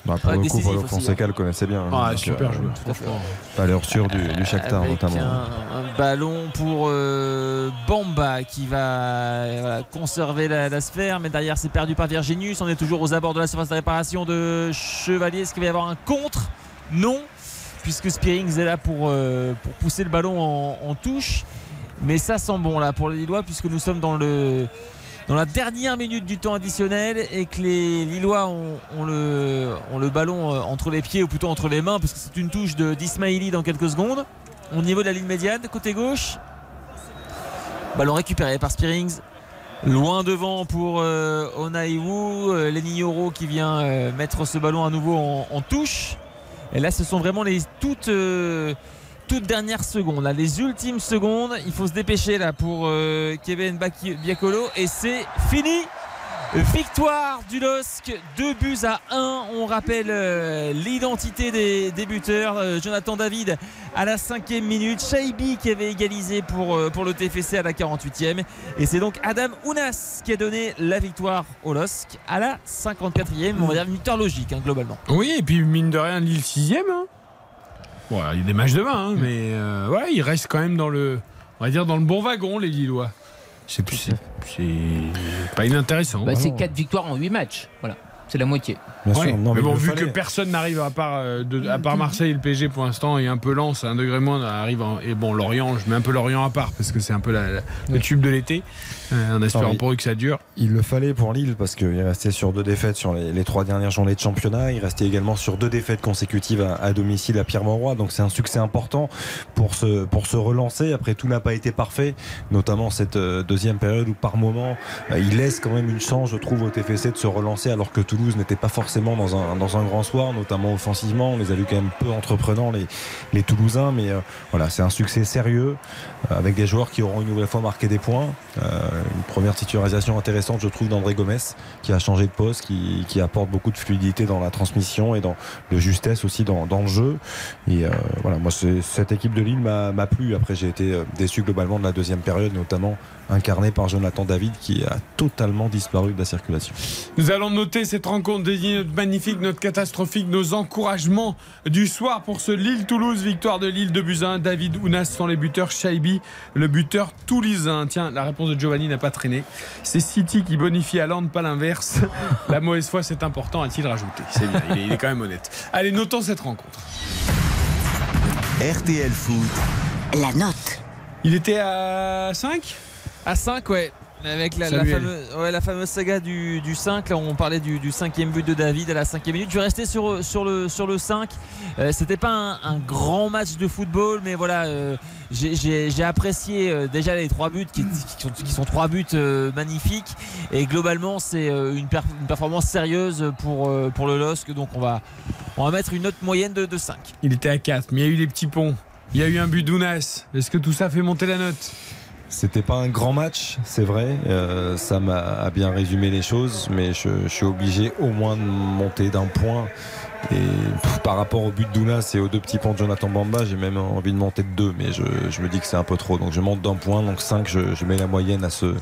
Bah, pour Ouais, le coup, Paulo Fonseca hein. le connaissait bien. Ah, Donc, super euh, joueur. Tout à fait. Valeur sûre du, du Shakhtar Avec notamment. Un, un ballon pour euh, Bamba qui va euh, voilà, conserver la, la sphère, mais derrière c'est perdu par Virginius. On est toujours aux abords de la surface de réparation de Chevalier. Est-ce qu'il va y avoir un contre? Non, puisque Spearings est là pour, euh, pour pousser le ballon en, en touche. Mais ça sent bon là pour les Lillois, puisque nous sommes dans le. Dans la dernière minute du temps additionnel et que les Lillois ont, le, ballon euh, entre les pieds ou plutôt entre les mains parce que c'est une touche d'Ismaili dans quelques secondes au niveau de la ligne médiane, côté gauche. Ballon récupéré par Spearings. Loin devant pour euh, Onaiwu, euh, Lenny qui vient euh, mettre ce ballon à nouveau en, touche. Et là, ce sont vraiment les toutes, toutes dernières secondes, là, les ultimes secondes. Il faut se dépêcher là pour euh, Kevin Biakolo et c'est fini. Victoire du LOSC, 2 buts à 1. On rappelle euh, l'identité des, des buteurs. Euh, Jonathan David à la cinquième minute. Shaibi qui avait égalisé pour, euh, pour le TFC à la 48e. Et c'est donc Adam Ounas qui a donné la victoire au LOSC à la 54e. On va dire une victoire logique hein, globalement. Oui, et puis mine de rien, Lille 6 hein. Bon, il y a des matchs demain, hein, mais euh, ouais, il reste quand même dans le, on va dire dans le bon wagon, les Lillois. C'est plus, c'est c'est pas inintéressant. Bah, c'est 4 victoires en 8 matchs. Voilà, c'est la moitié. Ouais, non, mais mais bon, vu fallait. que personne n'arrive à part, euh, de- à part Marseille et le PSG pour l'instant et un peu Lens, un degré moins arrive en- et bon Lorient, je mets un peu Lorient à part parce que c'est un peu la- la- le tube de l'été, euh, en espérant pour eux que ça dure. Il le fallait pour Lille parce qu'il restait sur deux défaites sur les, les trois dernières journées de championnat. Il restait également sur deux défaites consécutives à, à domicile à Pierre-Mauroy. Donc c'est un succès important pour se, pour se relancer. Après, tout n'a pas été parfait, notamment cette euh, deuxième période où par moment il laisse quand même une chance, je trouve, au TFC de se relancer alors que Toulouse n'était pas forcément dans un, dans un grand soir, notamment offensivement. On les a vus quand même peu entreprenants, les, les Toulousains. Mais euh, voilà, c'est un succès sérieux euh, avec des joueurs qui auront une nouvelle fois marqué des points. Euh, une première titularisation intéressante, je trouve, d'André Gomez, qui a changé de poste, qui, qui apporte beaucoup de fluidité dans la transmission et dans de justesse aussi dans, dans le jeu. Et voilà, moi, cette équipe de Lille m'a plu. Après, j'ai été déçu globalement de la deuxième période, notamment incarné par Jonathan David, qui a totalement disparu de la circulation. Nous allons noter cette rencontre, désigner notre magnifique, notre catastrophique, nos encouragements du soir pour ce Lille-Toulouse, victoire de Lille de Buzyn. David Ounas sont les buteurs, Shaibi, le buteur toulousain. Tiens, la réponse de Giovanni n'a pas traîné. C'est City qui bonifie à Land, pas l'inverse. La mauvaise foi, c'est important, a-t-il rajouté. C'est bien, il est, il est quand même honnête. Allez, notons cette rencontre. RTL Foot. La note. Il était à 5 À 5, ouais. Avec la, fameuse, ouais, la fameuse saga du, du 5, là on parlait du, du cinquième but de David à la cinquième minute. Je vais rester sur, sur, le, sur le 5. Euh, C'était pas un, un grand match de football, mais voilà, euh, j'ai- apprécié euh, déjà les trois buts qui, qui sont, qui sont trois buts euh, magnifiques. Et globalement, c'est euh, une, per- une performance sérieuse pour, euh, pour le LOSC. Donc on va, on va mettre une note moyenne de, de 5. Il était à 4, mais il y a eu les petits ponts. Il y a eu un but d'Ounas. Est-ce que tout ça fait monter la note? C'était pas un grand match, c'est vrai. Euh, ça m'a bien résumé les choses, mais je, je suis obligé au moins de monter d'un point. Et pff, par rapport au but d'Ounas et aux deux petits ponts de Jonathan Bamba, j'ai même envie de monter de deux, mais je, je me dis que c'est un peu trop. Donc je monte d'un point, donc 5, je, je mets la moyenne à ce,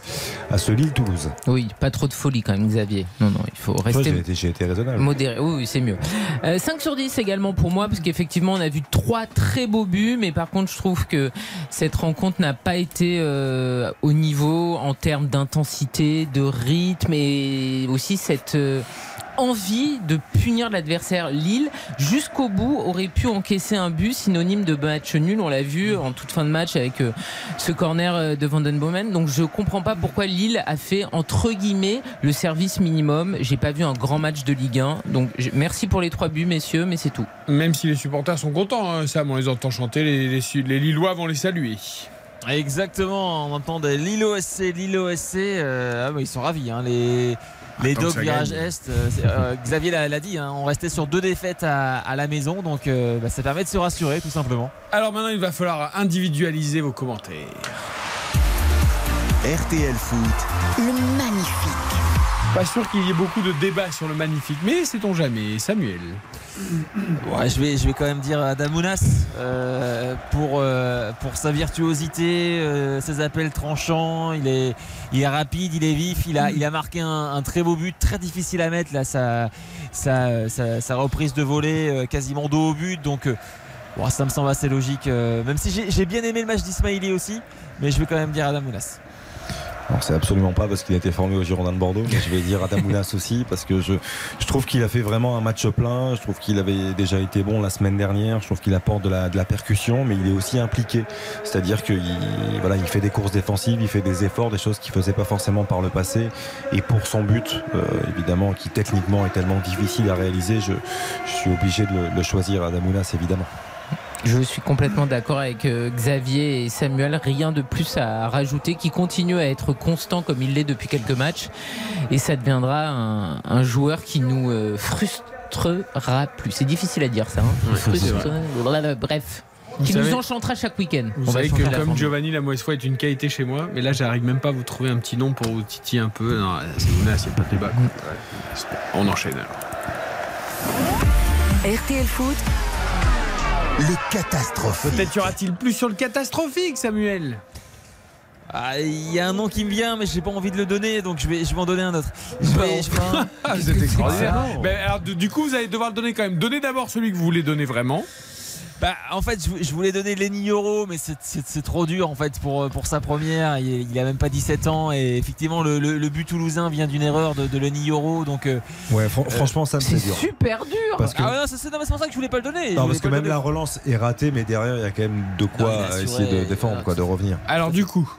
à ce Lille-Toulouse. Oui, pas trop de folie quand même, Xavier. Non, non, il faut rester. J'ai été, été raisonnable. Modéré, oui, oui, c'est mieux. Euh, 5 sur 10 également pour moi, parce qu'effectivement, on a vu trois très beaux buts, mais par contre, je trouve que cette rencontre n'a pas été euh, au niveau en termes d'intensité, de rythme et aussi cette. euh, envie de punir l'adversaire. Lille jusqu'au bout aurait pu encaisser un but synonyme de match nul. On l'a vu en toute fin de match avec euh, ce corner euh, de Vandenbomen donc je comprends pas pourquoi Lille a fait entre guillemets le service minimum. J'ai pas vu un grand match de Ligue 1 donc je- merci pour les trois buts messieurs mais c'est tout. Même si les supporters sont contents, hein, Sam, on les entend chanter, les, les- les Lillois vont les saluer. Exactement, on entend Lilo SC, Lilo SC, euh, ah bah, ils sont ravis. hein, les, les Attends que Dogs ça virage gagne. Est. euh, euh, Xavier l'a l'a dit, hein, on restait sur deux défaites à, à la maison, donc euh, bah, ça permet de se rassurer tout simplement. Alors maintenant, il va falloir individualiser vos commentaires. RTL Foot, Le magnifique. Pas sûr qu'il y ait beaucoup de débats sur le magnifique, mais sait-on jamais. Samuel. Ouais, je, vais, quand même dire à Damounas euh, pour, euh, pour sa virtuosité, euh, ses appels tranchants, il est, rapide, il est vif, il a, marqué un, très beau but, très difficile à mettre, là, sa, sa, reprise de volée quasiment dos au but, donc ça me semble assez logique, même si j'ai bien aimé le match d'Ismaili aussi, mais je vais quand même dire à Damounas. Alors, c'est absolument pas parce qu'il a été formé au Girondin de Bordeaux, mais je vais dire Adam Mounas aussi parce que je, je trouve qu'il a fait vraiment un match plein. Je trouve qu'il avait déjà été bon la semaine dernière. Je trouve qu'il apporte de la, de la percussion, mais il est aussi impliqué. C'est-à-dire qu'il voilà, il fait des courses défensives, il fait des efforts, des choses qu'il faisait pas forcément par le passé. Et pour son but, euh, évidemment, qui techniquement est tellement difficile à réaliser, je, je suis obligé de le, le choisir, Adam Mounas, évidemment. Je suis complètement d'accord avec euh, Xavier et Samuel. Rien de plus à rajouter. Qui continue à être constant comme il l'est depuis quelques matchs. Et ça deviendra un, un joueur qui nous euh, frustrera plus. C'est difficile à dire ça. hein. Frustre-. Blablabla, Bref. Vous Qui savez- nous enchantera chaque week-end. Vous On savez que la comme. Giovanni la mauvaise foi est une qualité chez moi, mais là j'arrive même pas à vous trouver un petit nom pour vous titiller un peu. Non, c'est Mounas, il n'y a pas de débat. quoi. Ouais. On enchaîne alors. RTL Foot, le catastrophe. Peut-être y aura-t-il plus sur le catastrophique, Samuel? Ah, Il y a un nom qui me vient, mais j'ai pas envie de le donner, donc je vais, je vais en donner un autre. Je vais- je vais- vous êtes extraordinaire. Alors, du du coup, vous allez devoir le donner quand même. Donnez d'abord celui que vous voulez donner vraiment. Bah, en fait, je, je voulais donner Lenny Yoro, mais c'est- trop dur en fait pour, pour sa première. Il, il a même pas 17 ans et effectivement, le, le- le but toulousain vient d'une erreur de, de Lenny Yoro. Donc, euh, Ouais, fran- franchement, ça me c'est fait dur. super dur. Parce que- Ah c'est pour ça que je voulais pas le donner. Non, parce que même donner. la relance est ratée, mais derrière, il y a quand même de quoi Non, assuré, essayer de défendre, quoi, de revenir. Alors, du coup.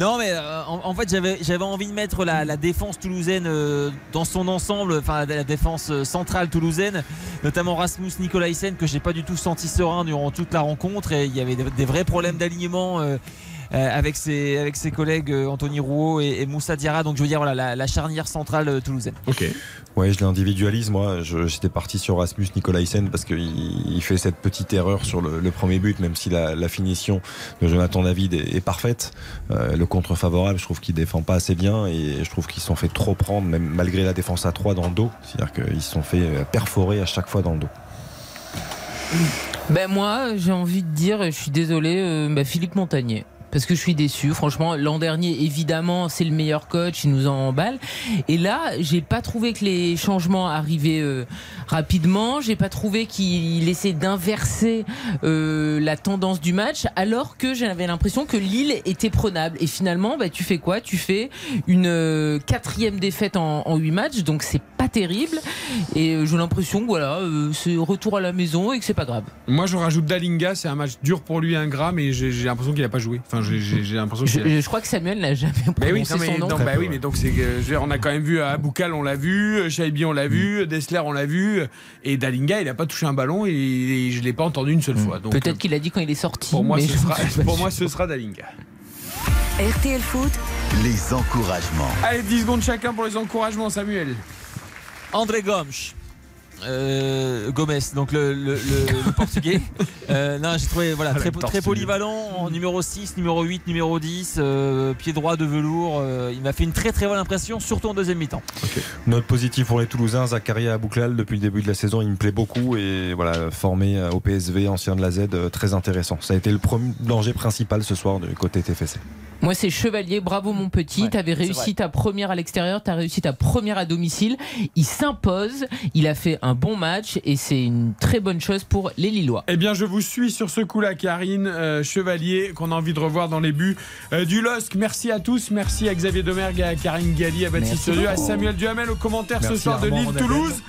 Non mais euh, en, fait j'avais envie de mettre la, défense toulousaine euh, dans son ensemble, enfin la, défense euh, centrale toulousaine, notamment Rasmus Nicolaisen que j'ai pas du tout senti serein durant toute la rencontre et il y avait des, vrais problèmes d'alignement avec ses avec ses collègues euh, Anthony Rouault et, et Moussa Diarra donc je veux dire voilà la, la charnière centrale euh, toulousaine. Ok. Ouais, je l'individualise. Moi, j'étais parti sur Rasmus Nicolaisen parce qu'il il fait cette petite erreur sur le, le premier but, même si la, la finition de Jonathan David est, est parfaite. Euh, le contre favorable, je trouve qu'il défend pas assez bien et je trouve qu'ils se sont fait trop prendre, même malgré la défense à 3 dans le dos. C'est-à-dire qu'ils se sont fait euh, perforer à chaque fois dans le dos. Ben moi, j'ai envie de dire, je suis désolé, euh, bah, Philippe Montagnier. Parce que je suis déçu. Franchement, l'an dernier, évidemment, c'est le meilleur coach, il nous en emballe. Et là, j'ai pas trouvé que les changements arrivaient euh, rapidement. J'ai pas trouvé qu'il essaie d'inverser euh, la tendance du match, alors que j'avais l'impression que Lille était prenable. Et finalement, bah, tu fais quoi? Tu fais une euh, quatrième défaite en, huit matchs, donc c'est pas terrible. Et euh, j'ai l'impression que voilà, c'est retour à la maison et que c'est pas grave. Moi, je rajoute Dalinga. C'est un match dur pour lui, ingrat, mais j'ai l'impression qu'il a pas joué. J'ai- l'impression Je, a- je crois que Samuel n'a jamais Mais oui, prononcé non, mais, son nom. non, bah oui, mais donc c'est, que, on a quand même vu à Aboukal, on l'a vu, Shaibi, on l'a vu, Dessler, on l'a vu, et Dalinga, il a pas touché un ballon et, et je l'ai pas entendu une seule fois. Donc, Peut-être qu'il a dit quand il est sorti. pour moi, mais ce sera, pour moi, ce sera Dalinga. RTL Foot, Les encouragements. Allez, 10 secondes chacun pour les encouragements, Samuel. André Gomes. Euh, Gomes, donc le, le- le- le portugais. Euh, non, j'ai trouvé voilà, Ah, très, polyvalent en numéro 6, numéro 8, numéro 10, euh, pied droit de velours. euh, il m'a fait une très très bonne impression, surtout en deuxième mi-temps. Note positive pour les Toulousains, Zakaria Abouklal, depuis le début de la saison, il me plaît beaucoup et voilà, formé au PSV, ancien de la Z, très intéressant. Ça a été le premier danger principal ce soir du côté TFC. Moi, c'est Chevalier. Bravo, mon petit. T'avais vrai. réussi ta première à l'extérieur, t'as réussi ta première à domicile. Il s'impose. Il a fait un bon match et c'est une très bonne chose pour les Lillois. Eh bien, je vous suis sur ce coup-là, Karine euh, Chevalier, qu'on a envie de revoir dans les buts euh, du LOSC. Merci à tous. Merci à Xavier Domergue, à Karine Galli, à Baptiste Merci Surieux, à. Samuel Duhamel au commentaire ce soir de Armand Lille Ronadel. Toulouse.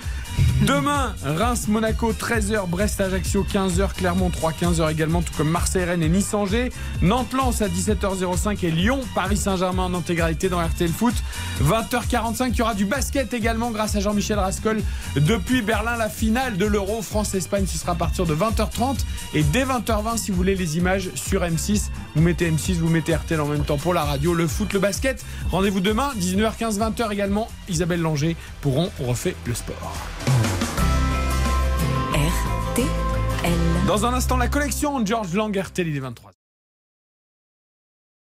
Demain, Reims-Monaco, 13h, Brest-Ajaccio, 15h, Clermont-3, 15h également, tout comme Marseille-Rennes et Nice-Angers. Nantes-Lens à 17h05 et Lyon, Paris-Saint-Germain en intégralité dans RTL Foot. 20h45, il y aura du basket également grâce à Jean-Michel Rascol. Depuis Berlin, la finale de l'Euro, France-Espagne, ce sera à partir de 20h30. Et dès 20h20, si vous voulez les images sur M6, Vous mettez M6, vous mettez RTL en même temps pour la radio, le foot, le basket. Rendez-vous demain, 19h15, 20h également. Isabelle Langer pourront on refait le sport. RTL. Dans un instant, la collection George Lang RTL, il est 23.